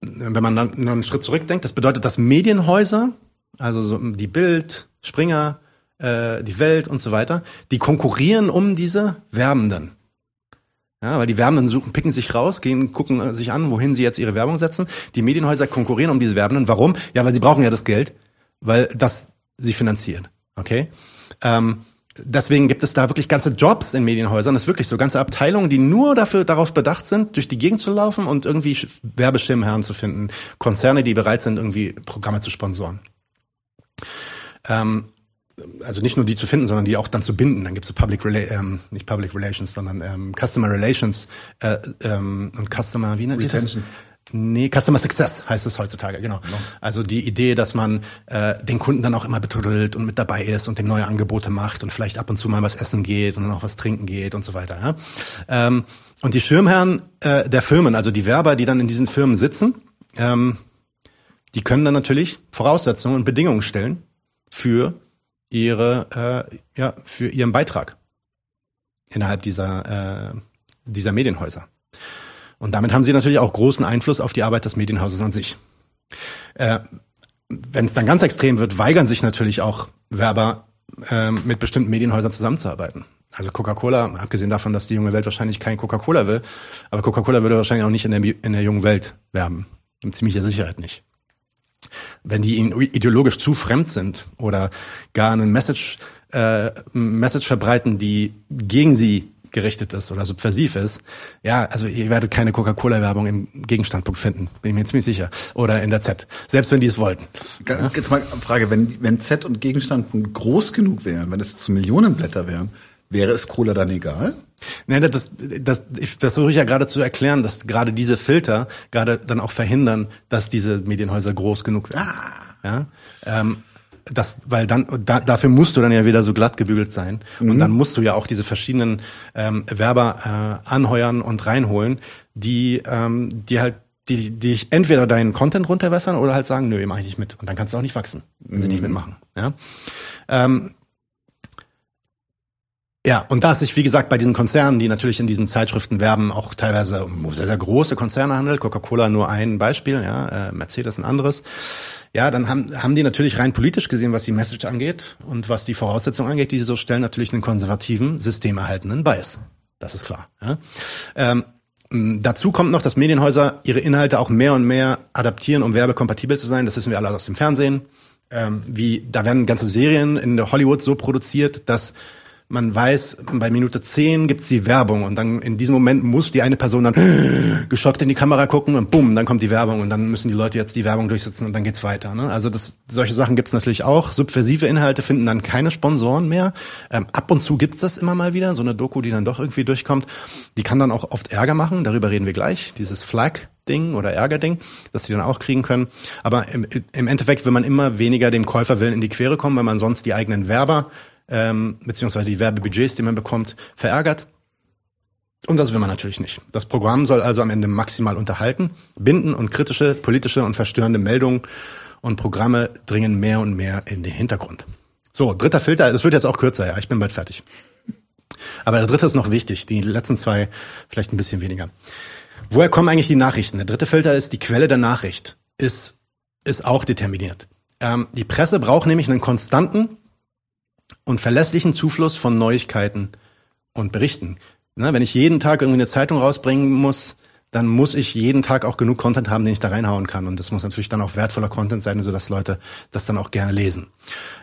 wenn man dann einen Schritt zurückdenkt, das bedeutet, dass Medienhäuser, also so die Bild, Springer, äh, die Welt und so weiter, die konkurrieren um diese Werbenden. Ja, weil die Werbenden suchen, picken sich raus, gehen, gucken sich an, wohin sie jetzt ihre Werbung setzen. Die Medienhäuser konkurrieren um diese Werbenden. Warum? Ja, weil sie brauchen ja das Geld, weil das sie finanzieren. Okay? Ähm, deswegen gibt es da wirklich ganze Jobs in Medienhäusern. Das ist wirklich so ganze Abteilungen, die nur dafür darauf bedacht sind, durch die Gegend zu laufen und irgendwie Werbeschirmherren zu finden. Konzerne, die bereit sind, irgendwie Programme zu sponsoren. Ähm, also nicht nur die zu finden, sondern die auch dann zu binden. Dann gibt es so Public Rela ähm, nicht Public Relations, sondern ähm, Customer Relations äh, ähm, und Customer, wie nennt sich das? Nee, Customer Success heißt es heutzutage, genau. genau. Also die Idee, dass man äh, den Kunden dann auch immer betüttelt und mit dabei ist und dem neue Angebote macht und vielleicht ab und zu mal was essen geht und dann auch was trinken geht und so weiter. Ja? Ähm, und die Schirmherren äh, der Firmen, also die Werber, die dann in diesen Firmen sitzen, ähm, die können dann natürlich Voraussetzungen und Bedingungen stellen für ihre, äh, ja, für ihren Beitrag innerhalb dieser, äh, dieser Medienhäuser. Und damit haben sie natürlich auch großen Einfluss auf die Arbeit des Medienhauses an sich. Äh, Wenn es dann ganz extrem wird, weigern sich natürlich auch Werber, äh, mit bestimmten Medienhäusern zusammenzuarbeiten. Also Coca-Cola, abgesehen davon, dass die junge Welt wahrscheinlich kein Coca-Cola will, aber Coca-Cola würde wahrscheinlich auch nicht in der, in der jungen Welt werben. Mit ziemlicher Sicherheit nicht. Wenn die ihnen ideologisch zu fremd sind oder gar einen Message, äh, Message verbreiten, die gegen sie gerichtet ist oder subversiv ist, ja, also ihr werdet keine Coca-Cola-Werbung im Gegenstandpunkt finden, bin mir ziemlich sicher. Oder in der Z, selbst wenn die es wollten. Jetzt mal Frage, wenn, wenn Z und Gegenstandpunkt groß genug wären, wenn es zu Millionenblätter wären, wäre es Cola dann egal? Nein, das, das, das versuche ich ja gerade zu erklären, dass gerade diese Filter gerade dann auch verhindern, dass diese Medienhäuser groß genug werden. Ah. Ja? Ähm, das, weil dann da, dafür musst du dann ja wieder so glatt gebügelt sein mhm. und dann musst du ja auch diese verschiedenen ähm, Werber äh, anheuern und reinholen, die ähm, die halt die die ich entweder deinen Content runterwässern oder halt sagen, nö, mach ich nicht mit und dann kannst du auch nicht wachsen, wenn mhm. sie nicht mitmachen. Ja. Ähm, ja, und da es sich, wie gesagt, bei diesen Konzernen, die natürlich in diesen Zeitschriften werben, auch teilweise um sehr, sehr große Konzerne handelt, Coca-Cola nur ein Beispiel, ja, äh, Mercedes ein anderes, ja, dann haben, haben die natürlich rein politisch gesehen, was die Message angeht und was die Voraussetzungen angeht, die sie so stellen, natürlich einen konservativen, systemerhaltenden Bias. Das ist klar. Ja. Ähm, Dazu kommt noch, dass Medienhäuser ihre Inhalte auch mehr und mehr adaptieren, um werbekompatibel zu sein. Das wissen wir alle aus dem Fernsehen. Ähm, wie da werden ganze Serien in Hollywood so produziert, dass man weiß, bei Minute 10 gibt's die Werbung und dann in diesem Moment muss die eine Person dann <gasps> geschockt in die Kamera gucken und bumm, dann kommt die Werbung und dann müssen die Leute jetzt die Werbung durchsetzen und dann geht's weiter. Ne? Also das, solche Sachen gibt's natürlich auch. Subversive Inhalte finden dann keine Sponsoren mehr. Ähm, ab und zu gibt's das immer mal wieder, so eine Doku, die dann doch irgendwie durchkommt. Die kann dann auch oft Ärger machen, darüber reden wir gleich. Dieses Flag, Ding oder Ärgerding, dass sie dann auch kriegen können. Aber im, im Endeffekt will man immer weniger dem Käuferwillen in die Quere kommen, weil man sonst die eigenen Werber ähm, beziehungsweise die Werbebudgets, die man bekommt, verärgert. Und das will man natürlich nicht. Das Programm soll also am Ende maximal unterhalten, binden und kritische, politische und verstörende Meldungen und Programme dringen mehr und mehr in den Hintergrund. So, dritter Filter, es wird jetzt auch kürzer, ja, ich bin bald fertig. Aber der dritte ist noch wichtig, die letzten zwei vielleicht ein bisschen weniger. Woher kommen eigentlich die Nachrichten? Der dritte Filter ist, die Quelle der Nachricht ist, ist auch determiniert. Ähm, die Presse braucht nämlich einen konstanten und verlässlichen Zufluss von Neuigkeiten und Berichten. Na, wenn ich jeden Tag irgendwie eine Zeitung rausbringen muss, dann muss ich jeden Tag auch genug Content haben, den ich da reinhauen kann. Und das muss natürlich dann auch wertvoller Content sein, sodass Leute das dann auch gerne lesen.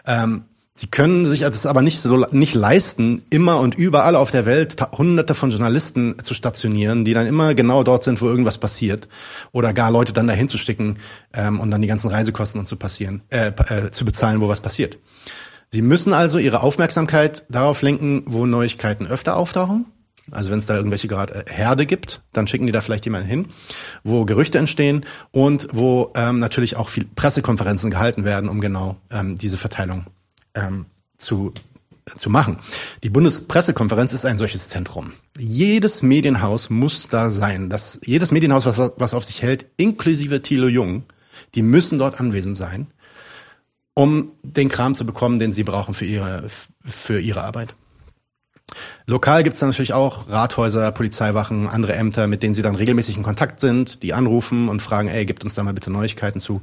Ähm, Sie können sich das aber nicht so nicht leisten, immer und überall auf der Welt hunderte von Journalisten zu stationieren, die dann immer genau dort sind, wo irgendwas passiert, oder gar Leute dann dahin zu sticken ähm, und dann die ganzen Reisekosten und zu passieren, äh, äh, zu bezahlen, wo was passiert. Sie müssen also ihre Aufmerksamkeit darauf lenken, wo Neuigkeiten öfter auftauchen. Also wenn es da irgendwelche gerade äh, Herde gibt, dann schicken die da vielleicht jemanden hin, wo Gerüchte entstehen und wo ähm, natürlich auch viel Pressekonferenzen gehalten werden, um genau ähm, diese Verteilung ähm, zu zu machen. Die Bundespressekonferenz ist ein solches Zentrum. Jedes Medienhaus muss da sein. Das, jedes Medienhaus, was, was auf sich hält, inklusive Thilo Jung, die müssen dort anwesend sein, um den Kram zu bekommen, den sie brauchen für ihre, für ihre Arbeit. Lokal gibt's dann natürlich auch Rathäuser, Polizeiwachen, andere Ämter, mit denen sie dann regelmäßig in Kontakt sind, die anrufen und fragen, ey, gibt uns da mal bitte Neuigkeiten zu.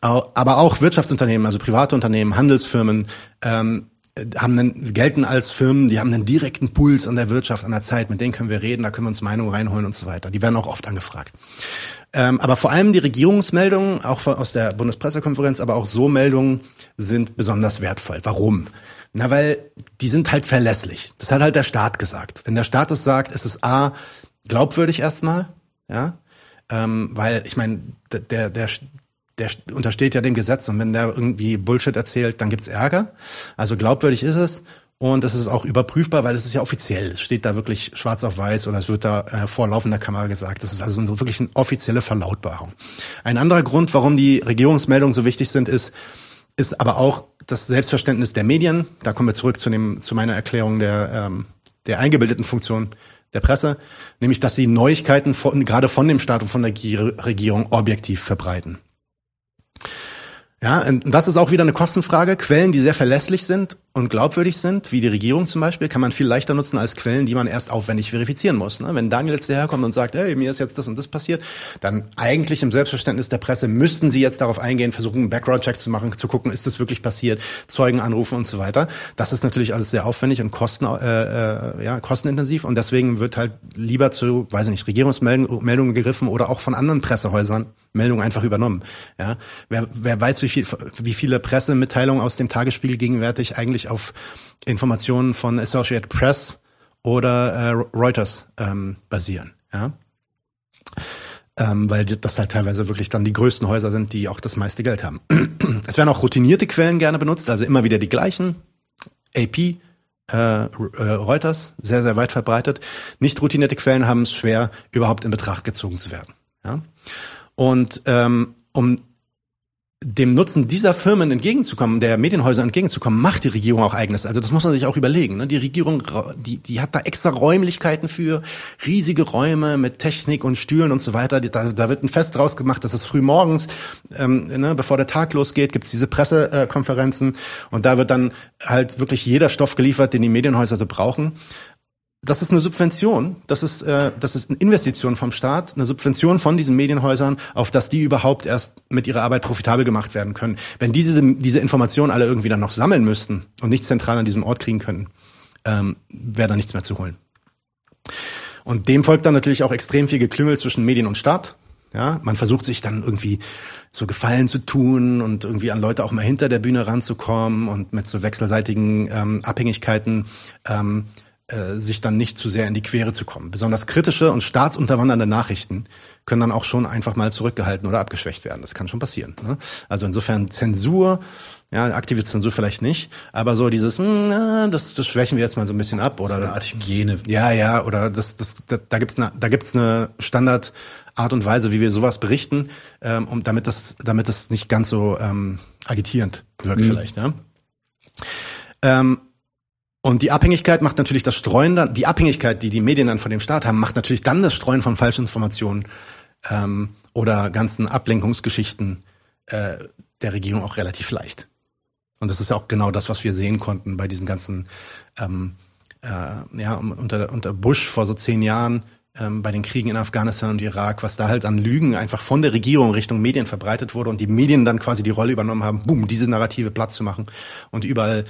Aber auch Wirtschaftsunternehmen, also private Unternehmen, Handelsfirmen, ähm, haben einen, gelten als Firmen, die haben einen direkten Puls an der Wirtschaft, an der Zeit, mit denen können wir reden, da können wir uns Meinungen reinholen und so weiter. Die werden auch oft angefragt. Ähm, aber vor allem die Regierungsmeldungen, auch aus der Bundespressekonferenz, aber auch so Meldungen sind besonders wertvoll. Warum? Na, weil die sind halt verlässlich. Das hat halt der Staat gesagt. Wenn der Staat es sagt, ist es A, glaubwürdig erstmal, ja, ähm, weil ich meine, der, der, der untersteht ja dem Gesetz und wenn der irgendwie Bullshit erzählt, dann gibt's Ärger. Also glaubwürdig ist es und es ist auch überprüfbar, weil es ist ja offiziell. Es steht da wirklich schwarz auf weiß oder es wird da äh, vor laufender Kamera gesagt. Das ist also wirklich eine offizielle Verlautbarung. Ein anderer Grund, warum die Regierungsmeldungen so wichtig sind, ist, ist aber auch das Selbstverständnis der Medien. Da kommen wir zurück zu, dem, zu meiner Erklärung der, ähm, der eingebildeten Funktion der Presse, nämlich dass sie Neuigkeiten von, gerade von dem Staat und von der Regierung objektiv verbreiten. Ja, und das ist auch wieder eine Kostenfrage. Quellen, die sehr verlässlich sind und glaubwürdig sind, wie die Regierung zum Beispiel, kann man viel leichter nutzen als Quellen, die man erst aufwendig verifizieren muss. Ne? Wenn Daniel jetzt herkommt und sagt, hey, mir ist jetzt das und das passiert, dann eigentlich im Selbstverständnis der Presse müssten sie jetzt darauf eingehen, versuchen, einen Background-Check zu machen, zu gucken, ist das wirklich passiert, Zeugen anrufen und so weiter. Das ist natürlich alles sehr aufwendig und kosten, äh, äh, ja, kostenintensiv und deswegen wird halt lieber zu, weiß ich nicht, Regierungsmeldungen gegriffen oder auch von anderen Pressehäusern Meldungen einfach übernommen. Ja, wer, wer weiß, wie, viel, wie viele Pressemitteilungen aus dem Tagesspiegel gegenwärtig eigentlich auf Informationen von Associated Press oder äh, Reuters ähm, basieren. Ja. Ähm, weil das halt teilweise wirklich dann die größten Häuser sind, die auch das meiste Geld haben. <clears throat> es werden auch routinierte Quellen gerne benutzt, also immer wieder die gleichen. AP, äh, äh, Reuters, sehr, sehr weit verbreitet. Nicht routinierte Quellen haben es schwer, überhaupt in Betracht gezogen zu werden. Ja? Und ähm, um dem Nutzen dieser Firmen entgegenzukommen, der Medienhäuser entgegenzukommen, macht die Regierung auch eigenes. Also das muss man sich auch überlegen. Ne? Die Regierung, die, die hat da extra Räumlichkeiten für, riesige Räume mit Technik und Stühlen und so weiter. Da, da wird ein Fest draus gemacht, dass es früh morgens, ähm, ne, bevor der Tag losgeht, gibt's diese Pressekonferenzen und da wird dann halt wirklich jeder Stoff geliefert, den die Medienhäuser so brauchen das ist eine Subvention, das ist, äh, das ist eine Investition vom Staat, eine Subvention von diesen Medienhäusern, auf dass die überhaupt erst mit ihrer Arbeit profitabel gemacht werden können. Wenn diese, diese Informationen alle irgendwie dann noch sammeln müssten und nicht zentral an diesem Ort kriegen können, ähm, wäre da nichts mehr zu holen. Und dem folgt dann natürlich auch extrem viel Geklüngel zwischen Medien und Staat. Ja, man versucht sich dann irgendwie so Gefallen zu tun und irgendwie an Leute auch mal hinter der Bühne ranzukommen und mit so wechselseitigen ähm, Abhängigkeiten ähm, äh, sich dann nicht zu sehr in die Quere zu kommen. Besonders kritische und staatsunterwandernde Nachrichten können dann auch schon einfach mal zurückgehalten oder abgeschwächt werden. Das kann schon passieren. Ne? Also insofern Zensur, ja, aktive Zensur vielleicht nicht, aber so dieses, hm, das, das schwächen wir jetzt mal so ein bisschen ab oder eine Art Hygiene. Ja, ja, oder das, das, da, da gibt's eine, da gibt's eine Standard Art und Weise, wie wir sowas berichten, ähm, um damit das, damit das nicht ganz so ähm, agitierend wirkt mhm. vielleicht. Ja. Ähm, und die Abhängigkeit macht natürlich das Streuen dann, die Abhängigkeit, die die Medien dann von dem Staat haben, macht natürlich dann das Streuen von Falschinformationen ähm, oder ganzen Ablenkungsgeschichten äh, der Regierung auch relativ leicht. Und das ist ja auch genau das, was wir sehen konnten bei diesen ganzen, ähm, äh, ja, unter, unter Bush vor so zehn Jahren, ähm, bei den Kriegen in Afghanistan und Irak, was da halt an Lügen einfach von der Regierung Richtung Medien verbreitet wurde und die Medien dann quasi die Rolle übernommen haben, boom, diese Narrative Platz zu machen und überall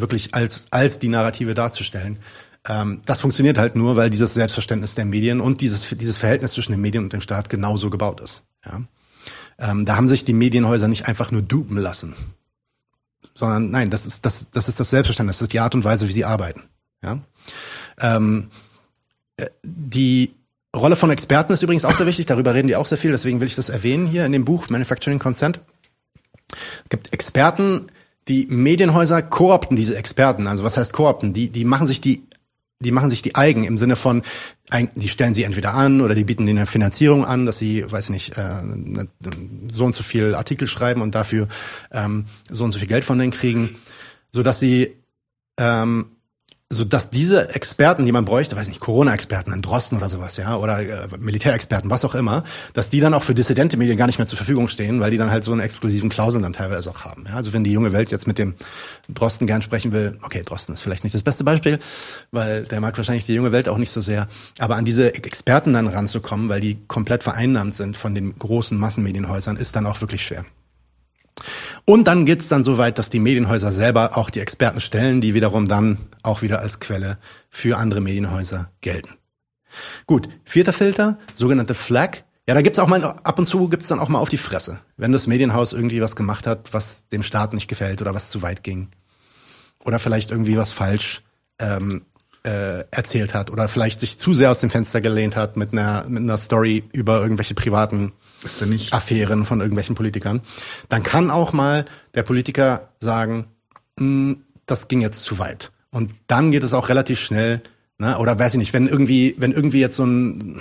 wirklich als, als die Narrative darzustellen. Ähm, das funktioniert halt nur, weil dieses Selbstverständnis der Medien und dieses, dieses Verhältnis zwischen den Medien und dem Staat genauso gebaut ist. Ja? Ähm, da haben sich die Medienhäuser nicht einfach nur dupen lassen, sondern nein, das ist das, das ist das Selbstverständnis, das ist die Art und Weise, wie sie arbeiten. Ja? Ähm, äh, die Rolle von Experten ist übrigens auch sehr wichtig, darüber reden die auch sehr viel, deswegen will ich das erwähnen hier in dem Buch Manufacturing Consent. Es gibt Experten, die Medienhäuser koopten diese Experten. Also was heißt koopten? Die, die machen sich die die machen sich die eigen im Sinne von, die stellen sie entweder an oder die bieten denen eine Finanzierung an, dass sie, weiß nicht, äh, so und so viel Artikel schreiben und dafür ähm, so und so viel Geld von denen kriegen, so dass sie ähm, so dass diese Experten, die man bräuchte, weiß nicht, Corona-Experten, ein Drosten oder sowas, ja, oder äh, Militärexperten, was auch immer, dass die dann auch für dissidente Medien gar nicht mehr zur Verfügung stehen, weil die dann halt so einen exklusiven Klauseln dann teilweise auch haben. Ja? Also wenn die junge Welt jetzt mit dem Drosten gern sprechen will, okay, Drosten ist vielleicht nicht das beste Beispiel, weil der mag wahrscheinlich die junge Welt auch nicht so sehr, aber an diese Experten dann ranzukommen, weil die komplett vereinnahmt sind von den großen Massenmedienhäusern, ist dann auch wirklich schwer. Und dann geht's dann so weit, dass die Medienhäuser selber auch die Experten stellen, die wiederum dann auch wieder als Quelle für andere Medienhäuser gelten. Gut, vierter Filter, sogenannte Flag. Ja, da gibt's auch mal, ab und zu gibt's dann auch mal auf die Fresse, wenn das Medienhaus irgendwie was gemacht hat, was dem Staat nicht gefällt oder was zu weit ging. Oder vielleicht irgendwie was falsch ähm, äh, erzählt hat oder vielleicht sich zu sehr aus dem Fenster gelehnt hat mit einer, mit einer Story über irgendwelche privaten ist er nicht. Affären von irgendwelchen Politikern, dann kann auch mal der Politiker sagen, hm, das ging jetzt zu weit. Und dann geht es auch relativ schnell, ne? oder weiß ich nicht, wenn irgendwie, wenn irgendwie jetzt so ein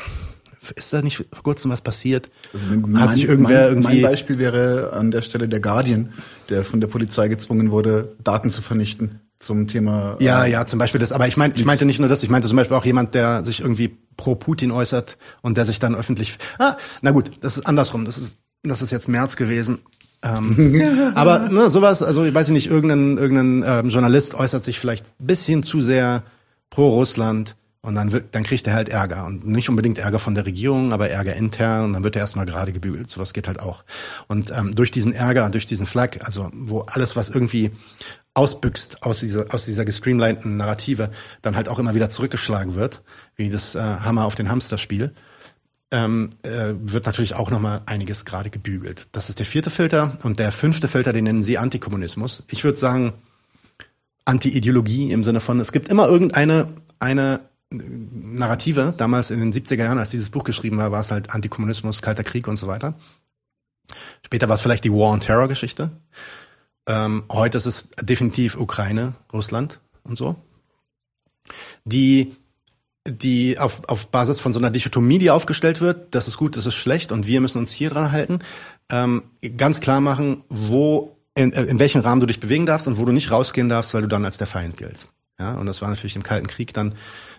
ist da nicht vor kurzem was passiert? Also mein, Hat sich irgendwer mein, irgendwie. Mein Beispiel wäre an der Stelle der Guardian, der von der Polizei gezwungen wurde, Daten zu vernichten zum Thema. Ja, äh, ja, zum Beispiel das. Aber ich meine, ich meinte nicht nur das. Ich meinte zum Beispiel auch jemand, der sich irgendwie pro Putin äußert und der sich dann öffentlich. Ah, na gut, das ist andersrum. Das ist das ist jetzt März gewesen. Ähm, <laughs> aber ne, sowas, also ich weiß nicht, irgendein, irgendein ähm, Journalist äußert sich vielleicht bisschen zu sehr pro Russland und dann wird, dann kriegt er halt Ärger und nicht unbedingt Ärger von der Regierung, aber Ärger intern und dann wird er erstmal gerade gebügelt. Sowas geht halt auch. Und ähm, durch diesen Ärger, durch diesen Flag, also wo alles, was irgendwie ausbüchst aus dieser, aus dieser gestreamlinten Narrative, dann halt auch immer wieder zurückgeschlagen wird, wie das äh, Hammer auf den Hamster-Spiel, ähm, äh, wird natürlich auch nochmal einiges gerade gebügelt. Das ist der vierte Filter und der fünfte Filter, den nennen sie Antikommunismus. Ich würde sagen, Anti-Ideologie im Sinne von, es gibt immer irgendeine eine Narrative, damals in den 70er Jahren, als dieses Buch geschrieben war, war es halt Antikommunismus, Kalter Krieg und so weiter. Später war es vielleicht die War on Terror Geschichte. Ähm, heute ist es definitiv Ukraine, Russland und so. Die, die auf, auf Basis von so einer Dichotomie, die aufgestellt wird, das ist gut, das ist schlecht und wir müssen uns hier dran halten, ähm, ganz klar machen, wo, in, in welchem Rahmen du dich bewegen darfst und wo du nicht rausgehen darfst, weil du dann als der Feind giltst. Ja, und das war natürlich im Kalten Krieg dann,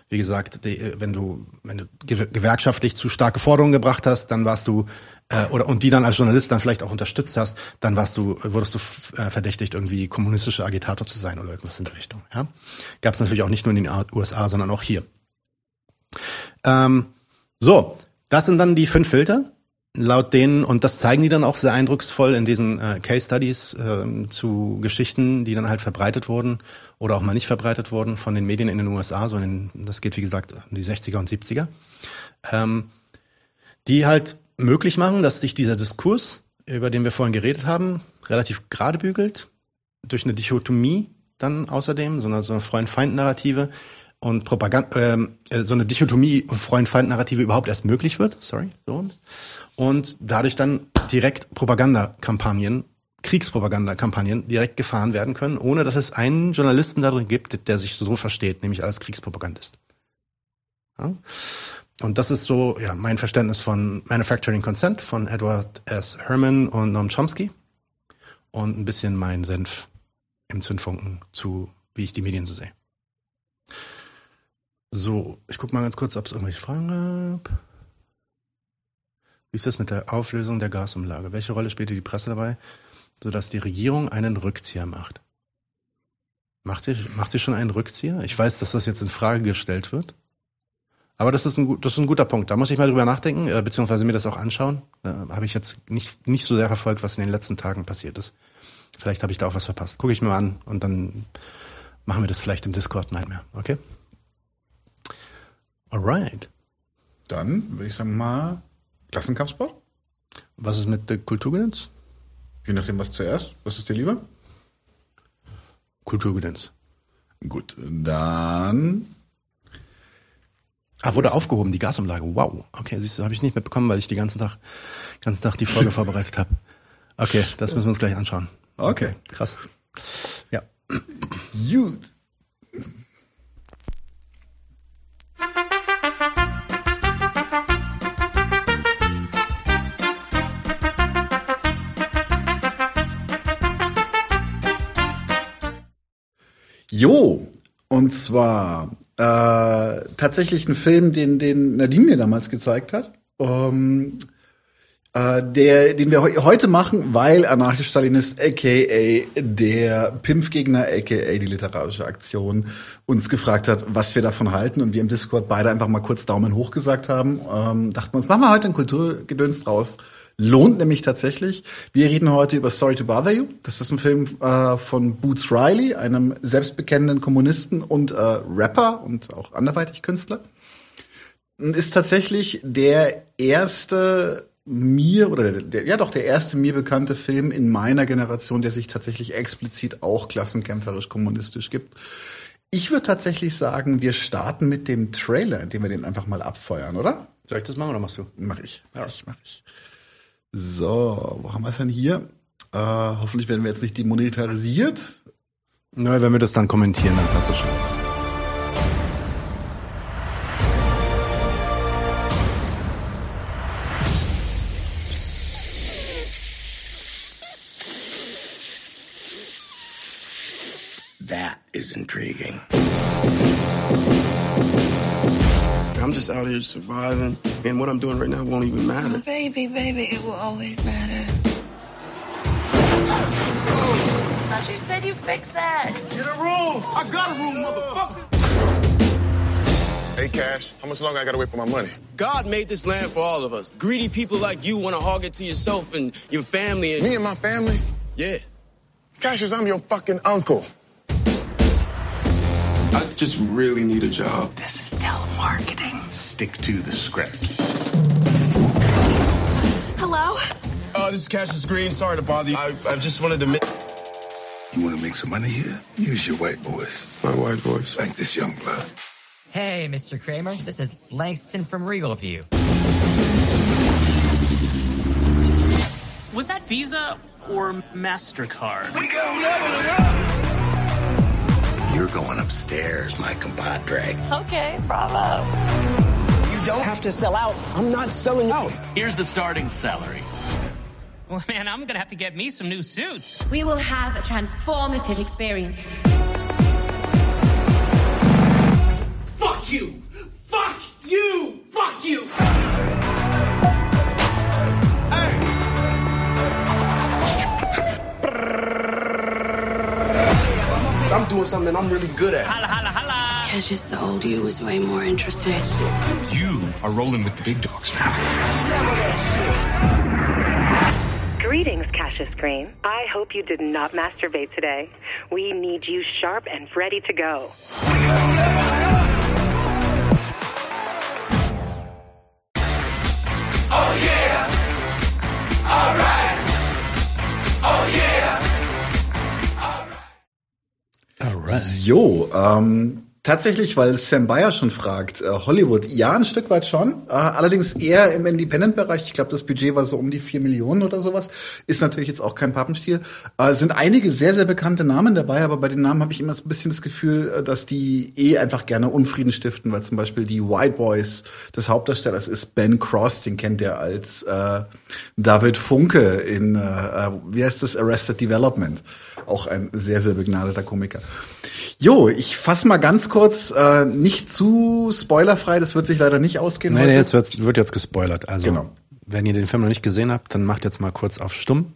wie gesagt, die, wenn du, wenn du gewerkschaftlich zu starke Forderungen gebracht hast, dann warst du äh, oder und die dann als Journalist dann vielleicht auch unterstützt hast, dann warst du, wurdest du äh, verdächtigt, irgendwie kommunistischer Agitator zu sein oder irgendwas in der Richtung. Ja? Gab es natürlich auch nicht nur in den USA, sondern auch hier. Ähm, so, das sind dann die fünf Filter laut denen, und das zeigen die dann auch sehr eindrucksvoll in diesen äh, Case Studies äh, zu Geschichten, die dann halt verbreitet wurden oder auch mal nicht verbreitet wurden von den Medien in den USA, so in, das geht wie gesagt in die 60er und 70er, ähm, die halt möglich machen, dass sich dieser Diskurs, über den wir vorhin geredet haben, relativ gerade bügelt, durch eine Dichotomie dann außerdem, so eine, so eine Freund-Feind-Narrative und Propaganda, ähm, äh, so eine Dichotomie Freund-Feind-Narrative überhaupt erst möglich wird, sorry, so, und dadurch dann direkt Propagandakampagnen, Kriegspropagandakampagnen direkt gefahren werden können, ohne dass es einen Journalisten darin gibt, der sich so versteht, nämlich als Kriegspropagandist. Ja? Und das ist so ja, mein Verständnis von Manufacturing Consent von Edward S. Herman und Noam Chomsky und ein bisschen mein Senf im Zündfunken zu, wie ich die Medien so sehe. So, ich gucke mal ganz kurz, ob es irgendwelche Fragen gab. Wie ist das mit der Auflösung der Gasumlage? Welche Rolle spielte die Presse dabei, sodass die Regierung einen Rückzieher macht? Macht sie, macht sie schon einen Rückzieher? Ich weiß, dass das jetzt in Frage gestellt wird. Aber das ist ein, das ist ein guter Punkt. Da muss ich mal drüber nachdenken, äh, beziehungsweise mir das auch anschauen. Da habe ich jetzt nicht, nicht so sehr verfolgt, was in den letzten Tagen passiert ist. Vielleicht habe ich da auch was verpasst. Gucke ich mir mal an und dann machen wir das vielleicht im Discord Nightmare. Okay? Alright. Dann würde ich sagen mal Klassenkampfsport. Was ist mit der Kulturgedöns? Je nachdem, was zuerst. Was ist dir lieber? Kulturgedöns. Gut, dann Ah, wurde aufgehoben, die Gasumlage. Wow. Okay, siehst du, habe ich nicht mitbekommen, weil ich die ganzen Tag, ganzen Tag die Folge <laughs> vorbereitet habe. Okay, das müssen wir uns gleich anschauen. Okay. Krass. Ja. Gut. Jo, und zwar äh, tatsächlich ein Film, den, den Nadine mir damals gezeigt hat. Ähm, äh, der, den wir heu- heute machen, weil Anarchisch-Stalinist, aka der Pimpfgegner, aka die literarische Aktion, uns gefragt hat, was wir davon halten und wir im Discord beide einfach mal kurz Daumen hoch gesagt haben. Ähm, dachten wir uns, machen wir heute ein Kulturgedöns draus. Lohnt nämlich tatsächlich. Wir reden heute über Sorry to Bother You. Das ist ein Film äh, von Boots Riley, einem selbstbekennenden Kommunisten und äh, Rapper und auch anderweitig Künstler. Und ist tatsächlich der erste mir oder der, ja doch der erste mir bekannte Film in meiner Generation, der sich tatsächlich explizit auch klassenkämpferisch kommunistisch gibt. Ich würde tatsächlich sagen, wir starten mit dem Trailer, indem wir den einfach mal abfeuern, oder? Soll ich das machen oder machst du? Mach ich. Mach ich, mach ich. So, wo haben wir es denn hier? Äh, hoffentlich werden wir jetzt nicht demonetarisiert. Na, wenn wir das dann kommentieren, dann passt das schon. That is intriguing. I'm just out here surviving, and what I'm doing right now won't even matter. Baby, baby, it will always matter. Thought you said you fixed that. Get a room! I got a room, motherfucker! Hey, Cash, how much longer I gotta wait for my money? God made this land for all of us. Greedy people like you want to hog it to yourself and your family. And Me and my family? yeah, Cassius, I'm your fucking uncle. I just really need a job. This is telemarketing. Stick to the script. Hello? Uh, this is Cassius Green. Sorry to bother you. I, I just wanted to. Ma- You want to make some money here? Use your white voice. My white voice. Like this young blood. Hey, Mr. Kramer. This is Langston from Regal View. Was that Visa or MasterCard? You're going upstairs, my compadre. Okay, bravo. You don't have to sell out. I'm not selling out. Here's the starting salary. Well, man, I'm gonna have to get me some new suits. We will have a transformative experience. Fuck you! Fuck you! Fuck you! I'm doing something I'm really good at. Holla, holla, holla. Cassius, the old you was way more interesting. You are rolling with the big dogs now. Greetings, Cassius Green. I hope you did not masturbate today. We need you sharp and ready to go. Oh, oh, Alright. Jo, ähm, tatsächlich, weil Sam Bayer schon fragt, äh, Hollywood, ja, ein Stück weit schon, äh, allerdings eher im Independent-Bereich. Ich glaube, das Budget war so um die vier Millionen oder sowas. Ist natürlich jetzt auch kein Pappenstiel. Äh, sind einige sehr, sehr bekannte Namen dabei, aber bei den Namen habe ich immer so ein bisschen das Gefühl, äh, dass die eh einfach gerne Unfrieden stiften, weil zum Beispiel die White Boys des Hauptdarstellers ist Ben Cross, den kennt ihr als äh, David Funke in, äh, äh, wie heißt das, Arrested Development. Auch ein sehr, sehr begnadeter Komiker. Jo, ich fass mal ganz kurz, äh, nicht zu spoilerfrei, das wird sich leider nicht ausgehen. Nee, heute. nee, jetzt wird, wird jetzt gespoilert. Also, Genau. wenn ihr den Film noch nicht gesehen habt, dann macht jetzt mal kurz auf stumm.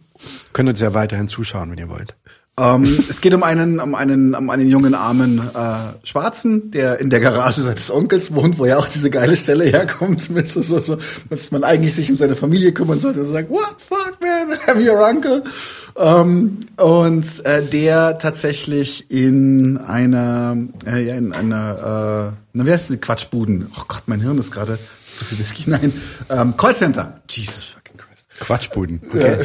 Könnt uns ja weiterhin zuschauen, wenn ihr wollt. Ähm, es geht um einen, um einen, um einen jungen armen äh, Schwarzen, der in der Garage seines Onkels wohnt, wo ja auch diese geile Stelle herkommt, mit so, so, so, dass man eigentlich sich um seine Familie kümmern sollte. Und sagt, what fuck man, <laughs> I'm your uncle. Ähm, und äh, der tatsächlich in einer, äh, ja, in einer, äh, na wie heißt die Quatschbuden? Oh Gott, mein Hirn ist gerade zu viel Whisky. Nein, ähm, Callcenter. Jesus. Quatschbuden. Okay.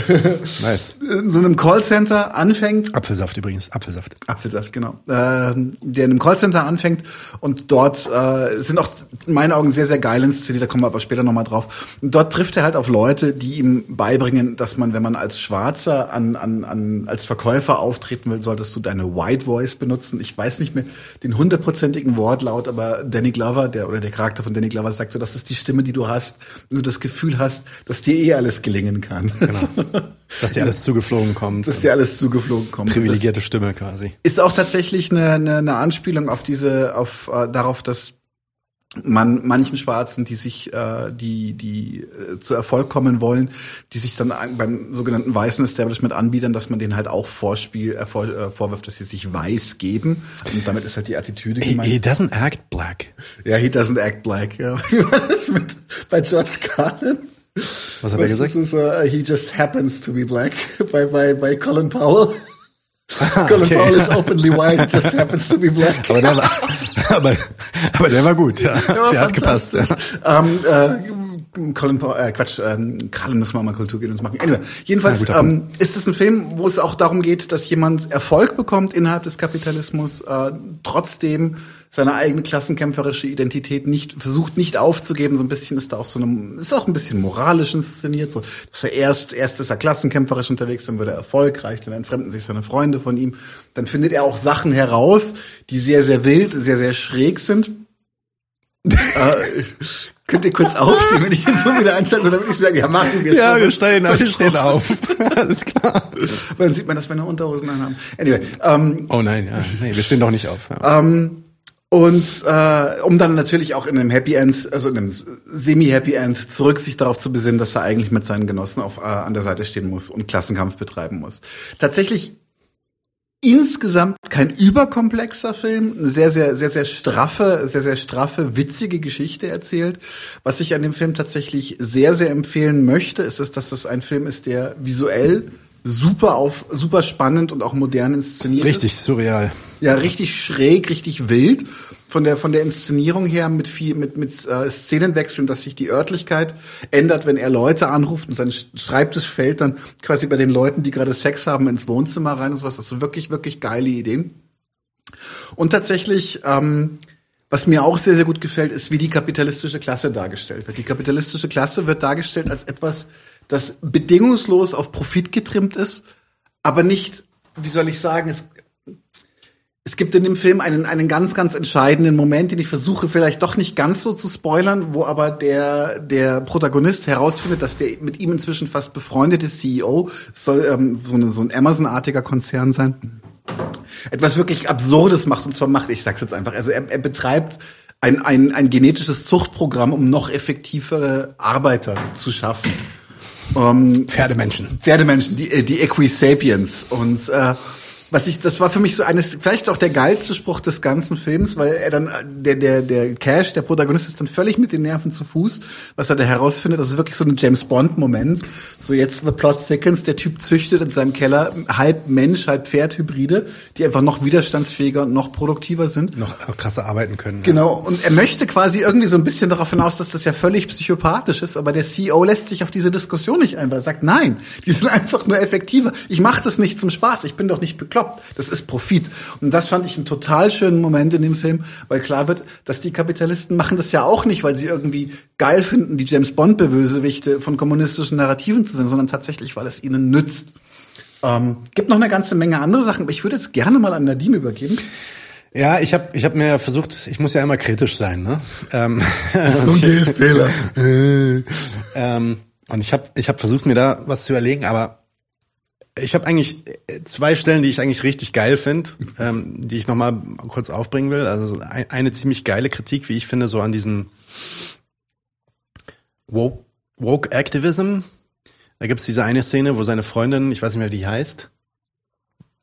nice. In so einem Callcenter anfängt. Apfelsaft übrigens, Apfelsaft. Apfelsaft, genau. Ähm, der in einem Callcenter anfängt und dort äh, sind auch in meinen Augen sehr, sehr geil inszeniert, da kommen wir aber später nochmal drauf. Und dort trifft er halt auf Leute, die ihm beibringen, dass man, wenn man als Schwarzer an, an, an als Verkäufer auftreten will, solltest du deine White Voice benutzen. Ich weiß nicht mehr den hundertprozentigen Wortlaut, aber Danny Glover, der oder der Charakter von Danny Glover sagt so, das ist die Stimme, die du hast, wenn du das Gefühl hast, dass dir eh alles gelingen kann. Genau. <laughs> Dass dir alles zugeflogen kommt. Dass dir alles zugeflogen kommt. Privilegierte das Stimme quasi. Ist auch tatsächlich eine, eine, eine Anspielung auf diese, auf äh, darauf, dass man manchen Schwarzen, die sich, äh, die, die äh, zu Erfolg kommen wollen, die sich dann beim sogenannten weißen Establishment anbieten, dass man denen halt auch Vorspiel, äh, vor, äh, vorwirft, dass sie sich weiß geben. Und damit ist halt die Attitüde he, gemeint. He doesn't act black. Ja, he doesn't act black. Ja. <laughs> Wie war das mit bei George Carlin? Was hat er gesagt? Ist, uh, he just happens to be black bei, bei, bei Colin Powell. Ah, Colin okay. Powell is <laughs> openly white, just happens to be black. Aber der war, aber, aber der war gut. Ja. Der, war der hat gepasst. Ja. Ähm, äh, Colin Powell, äh, Quatsch, ähm, müssen wir mal Kultur gehen uns machen. Anyway, jedenfalls Ja, ähm, ist es ein Film, wo es auch darum geht, dass jemand Erfolg bekommt innerhalb des Kapitalismus, äh, trotzdem seine eigene klassenkämpferische Identität nicht versucht nicht aufzugeben. So ein bisschen ist da auch so eine, ist auch ein bisschen moralisch inszeniert. So, dass er erst erst ist er klassenkämpferisch unterwegs, dann wird er erfolgreich, dann entfremden sich seine Freunde von ihm. Dann findet er auch Sachen heraus, die sehr sehr wild, sehr sehr schräg sind. äh, <laughs> könnt ihr kurz aufstehen, wenn ich den Ton wieder einschalte, damit ich merke, ja, machen wir Ja, wir stehen, wir stehen auf. <laughs> Alles klar. Weil dann sieht man, dass wir eine Unterhosen anhaben. Anyway, ähm, Oh nein, ja. nee, wir stehen doch nicht auf. Ja. ähm, und äh, um dann natürlich auch in einem Happy End, also in einem Semi-Happy End, zurück sich darauf zu besinnen, dass er eigentlich mit seinen Genossen auf, äh, an der Seite stehen muss und Klassenkampf betreiben muss. Tatsächlich insgesamt kein überkomplexer Film, eine sehr, sehr, sehr, sehr straffe, sehr, sehr straffe, witzige Geschichte erzählt. Was ich an dem Film tatsächlich sehr, sehr empfehlen möchte, ist, es, dass das ein Film ist, der visuell super auf, super spannend und auch modern inszeniert ist. Richtig surreal. Ja, richtig schräg, richtig wild. Von der, von der Inszenierung her mit viel, mit, mit äh, Szenenwechseln, dass sich die Örtlichkeit ändert, wenn er Leute anruft und sein Schreibtisch fällt dann quasi bei den Leuten, die gerade Sex haben, ins Wohnzimmer rein und sowas. Das ist wirklich, wirklich geile Ideen. Und tatsächlich, ähm, was mir auch sehr, sehr gut gefällt, ist, wie die kapitalistische Klasse dargestellt wird. Die kapitalistische Klasse wird dargestellt als etwas, das bedingungslos auf Profit getrimmt ist, aber nicht, wie soll ich sagen, es, es gibt in dem Film einen, einen ganz, ganz entscheidenden Moment, den ich versuche vielleicht doch nicht ganz so zu spoilern, wo aber der, der Protagonist herausfindet, dass der mit ihm inzwischen fast befreundete CEO, soll ähm, so, eine, so ein Amazon-artiger Konzern sein, etwas wirklich Absurdes macht. Und zwar macht, ich sag's jetzt einfach, also er, er betreibt ein, ein, ein genetisches Zuchtprogramm, um noch effektivere Arbeiter zu schaffen. Ähm, Pferdemenschen. Pferdemenschen, die, äh, die Equisapiens. Und äh, was ich, das war für mich so eines, vielleicht auch der geilste Spruch des ganzen Films, weil er dann, der, der, der Cash, der Protagonist ist dann völlig mit den Nerven zu Fuß, was er da herausfindet, das ist wirklich so ein James Bond-Moment. So jetzt the plot thickens, der Typ züchtet in seinem Keller halb Mensch, halb Pferd-Hybride, die einfach noch widerstandsfähiger und noch produktiver sind. Noch krasser arbeiten können. Genau, und er möchte quasi irgendwie so ein bisschen darauf hinaus, dass das ja völlig psychopathisch ist, aber der CEO lässt sich auf diese Diskussion nicht ein, weil er sagt, nein, die sind <laughs> einfach nur effektiver. Ich mache das nicht zum Spaß, ich bin doch nicht bekloppt. Das ist Profit. Und das fand ich einen total schönen Moment in dem Film, weil klar wird, dass die Kapitalisten machen das ja auch nicht, weil sie irgendwie geil finden, die James Bond Bösewichte von kommunistischen Narrativen zu sein, sondern tatsächlich, weil es ihnen nützt. Ähm, gibt noch eine ganze Menge andere Sachen, aber ich würde jetzt gerne mal an Nadine übergeben. Ja, ich habe ich hab mir versucht, ich muss ja immer kritisch sein, ne? Ähm, So ein GSPler. <laughs> ähm, und ich habe ich hab versucht, mir da was zu überlegen, aber ich habe eigentlich zwei Stellen, die ich eigentlich richtig geil finde, <laughs> ähm, die ich noch mal kurz aufbringen will. Also ein, eine ziemlich geile Kritik, wie ich finde, so an diesem Woke, Woke Activism. Da gibt's diese eine Szene, wo seine Freundin, ich weiß nicht mehr, wie die heißt,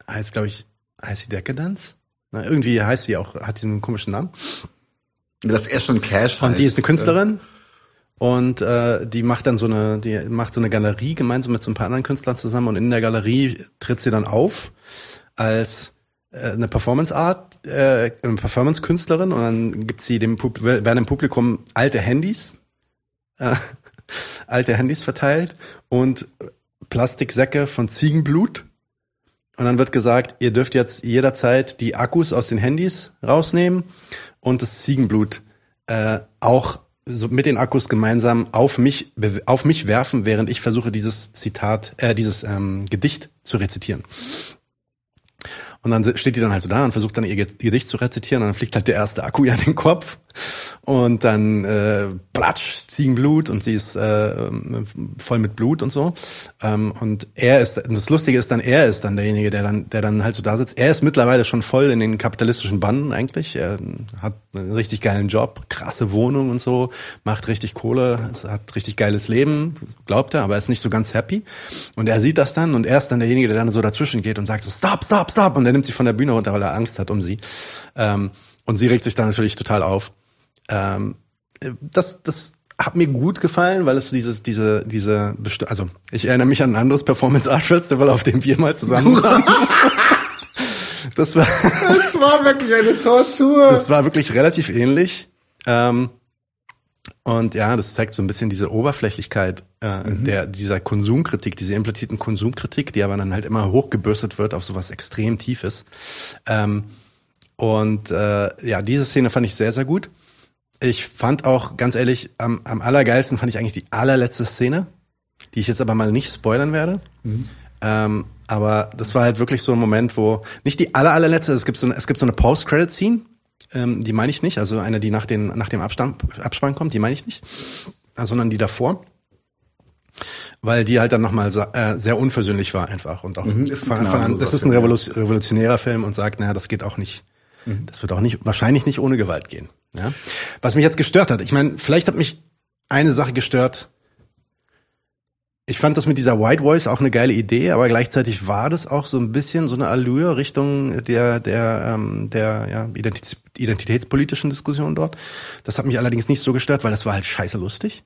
heißt, glaube ich, heißt sie Decadence? Na, irgendwie heißt sie auch, hat diesen komischen Namen. Dass er schon Cash Und die heißt, ist eine Künstlerin. Und äh, die macht dann so eine, die macht so eine Galerie gemeinsam mit so ein paar anderen Künstlern zusammen und in der Galerie tritt sie dann auf als äh, eine Performance Art, äh, eine Performance Künstlerin und dann gibt sie dem Pub werden im Publikum alte Handys, äh, <laughs> alte Handys verteilt und Plastiksäcke von Ziegenblut. Und dann wird gesagt, ihr dürft jetzt jederzeit die Akkus aus den Handys rausnehmen und das Ziegenblut äh, auch so mit den Akkus gemeinsam auf mich auf mich werfen, während ich versuche dieses Zitat, äh, dieses ähm, Gedicht zu rezitieren. Und dann steht die dann halt so da und versucht dann ihr Gedicht zu rezitieren und dann fliegt halt der erste Akku ja in den Kopf und dann äh, platsch, ziehen Blut und sie ist äh, voll mit Blut und so. Ähm, und er ist, das Lustige ist dann, er ist dann derjenige, der dann, der dann halt so da sitzt. Er ist mittlerweile schon voll in den kapitalistischen Banden eigentlich. Er hat einen richtig geilen Job, krasse Wohnung und so, macht richtig Kohle, hat richtig geiles Leben, glaubt er, aber er ist nicht so ganz happy. Und er sieht das dann und er ist dann derjenige, der dann so dazwischen geht und sagt so, stop, stop, stop. Und er nimmt sie von der Bühne runter, weil er Angst hat um sie. Ähm, und sie regt sich dann natürlich total auf. Ähm, das, das hat mir gut gefallen, weil es dieses, diese, diese, also ich erinnere mich an ein anderes Performance Art Festival, auf dem wir mal zusammen <laughs> waren. Das war, das war wirklich eine Tortur. Das war wirklich relativ ähnlich. Ähm, und ja, das zeigt so ein bisschen diese Oberflächlichkeit äh, mhm. der dieser Konsumkritik, diese impliziten Konsumkritik, die aber dann halt immer hochgebürstet wird auf sowas extrem Tiefes. Ähm, und äh, ja, diese Szene fand ich sehr, sehr gut. Ich fand auch, ganz ehrlich, am, am allergeilsten fand ich eigentlich die allerletzte Szene, die ich jetzt aber mal nicht spoilern werde. Mhm. Ähm, aber das war halt wirklich so ein Moment, wo nicht die aller, allerletzte, es gibt so eine, es gibt so eine Post-Credit-Scene, ähm, die meine ich nicht, also eine, die nach, den, nach dem Abspann, Abspann kommt, die meine ich nicht, äh, sondern die davor weil die halt dann nochmal äh, sehr unversöhnlich war einfach und auch Mhm, ist von Anfang an, das ist ein. Revolu- revolutionärer Film und sagt, naja, das geht auch nicht, Mhm. das wird auch nicht, wahrscheinlich nicht ohne Gewalt gehen. Ja? Was mich jetzt gestört hat, ich meine, vielleicht hat mich eine Sache gestört. Ich fand das mit dieser White Voice auch eine geile Idee, aber gleichzeitig war das auch so ein bisschen so eine Allure Richtung der der ähm, der ja, Identitäts identitätspolitischen Diskussion dort. Das hat mich allerdings nicht so gestört, weil das war halt scheiße lustig.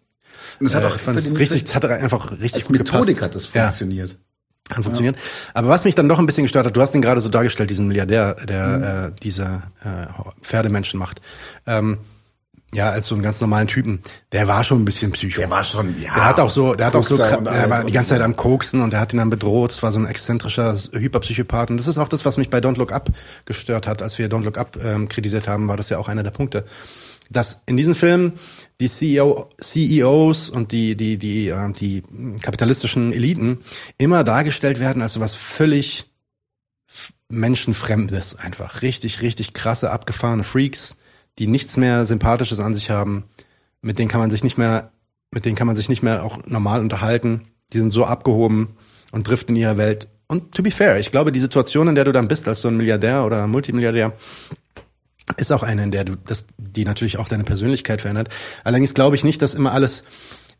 Und das hat Äh, auch ich fand es richtig, es hat einfach richtig Als gut Methodik gepasst. hat das Ja. Funktioniert. Hat funktioniert. Aber was mich dann doch ein bisschen gestört hat, du hast ihn gerade so dargestellt, diesen Milliardär, Mhm. der äh, diese äh, Pferdemenschen macht. Ähm, ja, als so einen ganz normalen Typen. Der war schon ein bisschen psycho. Der war schon, ja. Der hat auch so, der hat auch so, er war die ganze. Zeit am Koksen und der hat ihn dann bedroht. Das war so ein exzentrischer Hyperpsychopath. Und das ist auch das, was mich bei Don't Look Up gestört hat. Als wir Don't Look Up ähm, kritisiert haben, war das ja auch einer der Punkte. Dass in diesem Film die CEO, CEOs und die, die, die, äh, die kapitalistischen Eliten immer dargestellt werden als was völlig Menschenfremdes einfach. Richtig, richtig krasse, abgefahrene Freaks, die nichts mehr Sympathisches an sich haben. Mit denen kann man sich nicht mehr, mit denen kann man sich nicht mehr auch normal unterhalten. Die sind so abgehoben und driften in ihrer Welt. Und to be fair, ich glaube, die Situation, in der du dann bist als so ein Milliardär oder Multimilliardär, ist auch eine, in der du das, die natürlich auch deine Persönlichkeit verändert. Allerdings glaube ich nicht, dass immer alles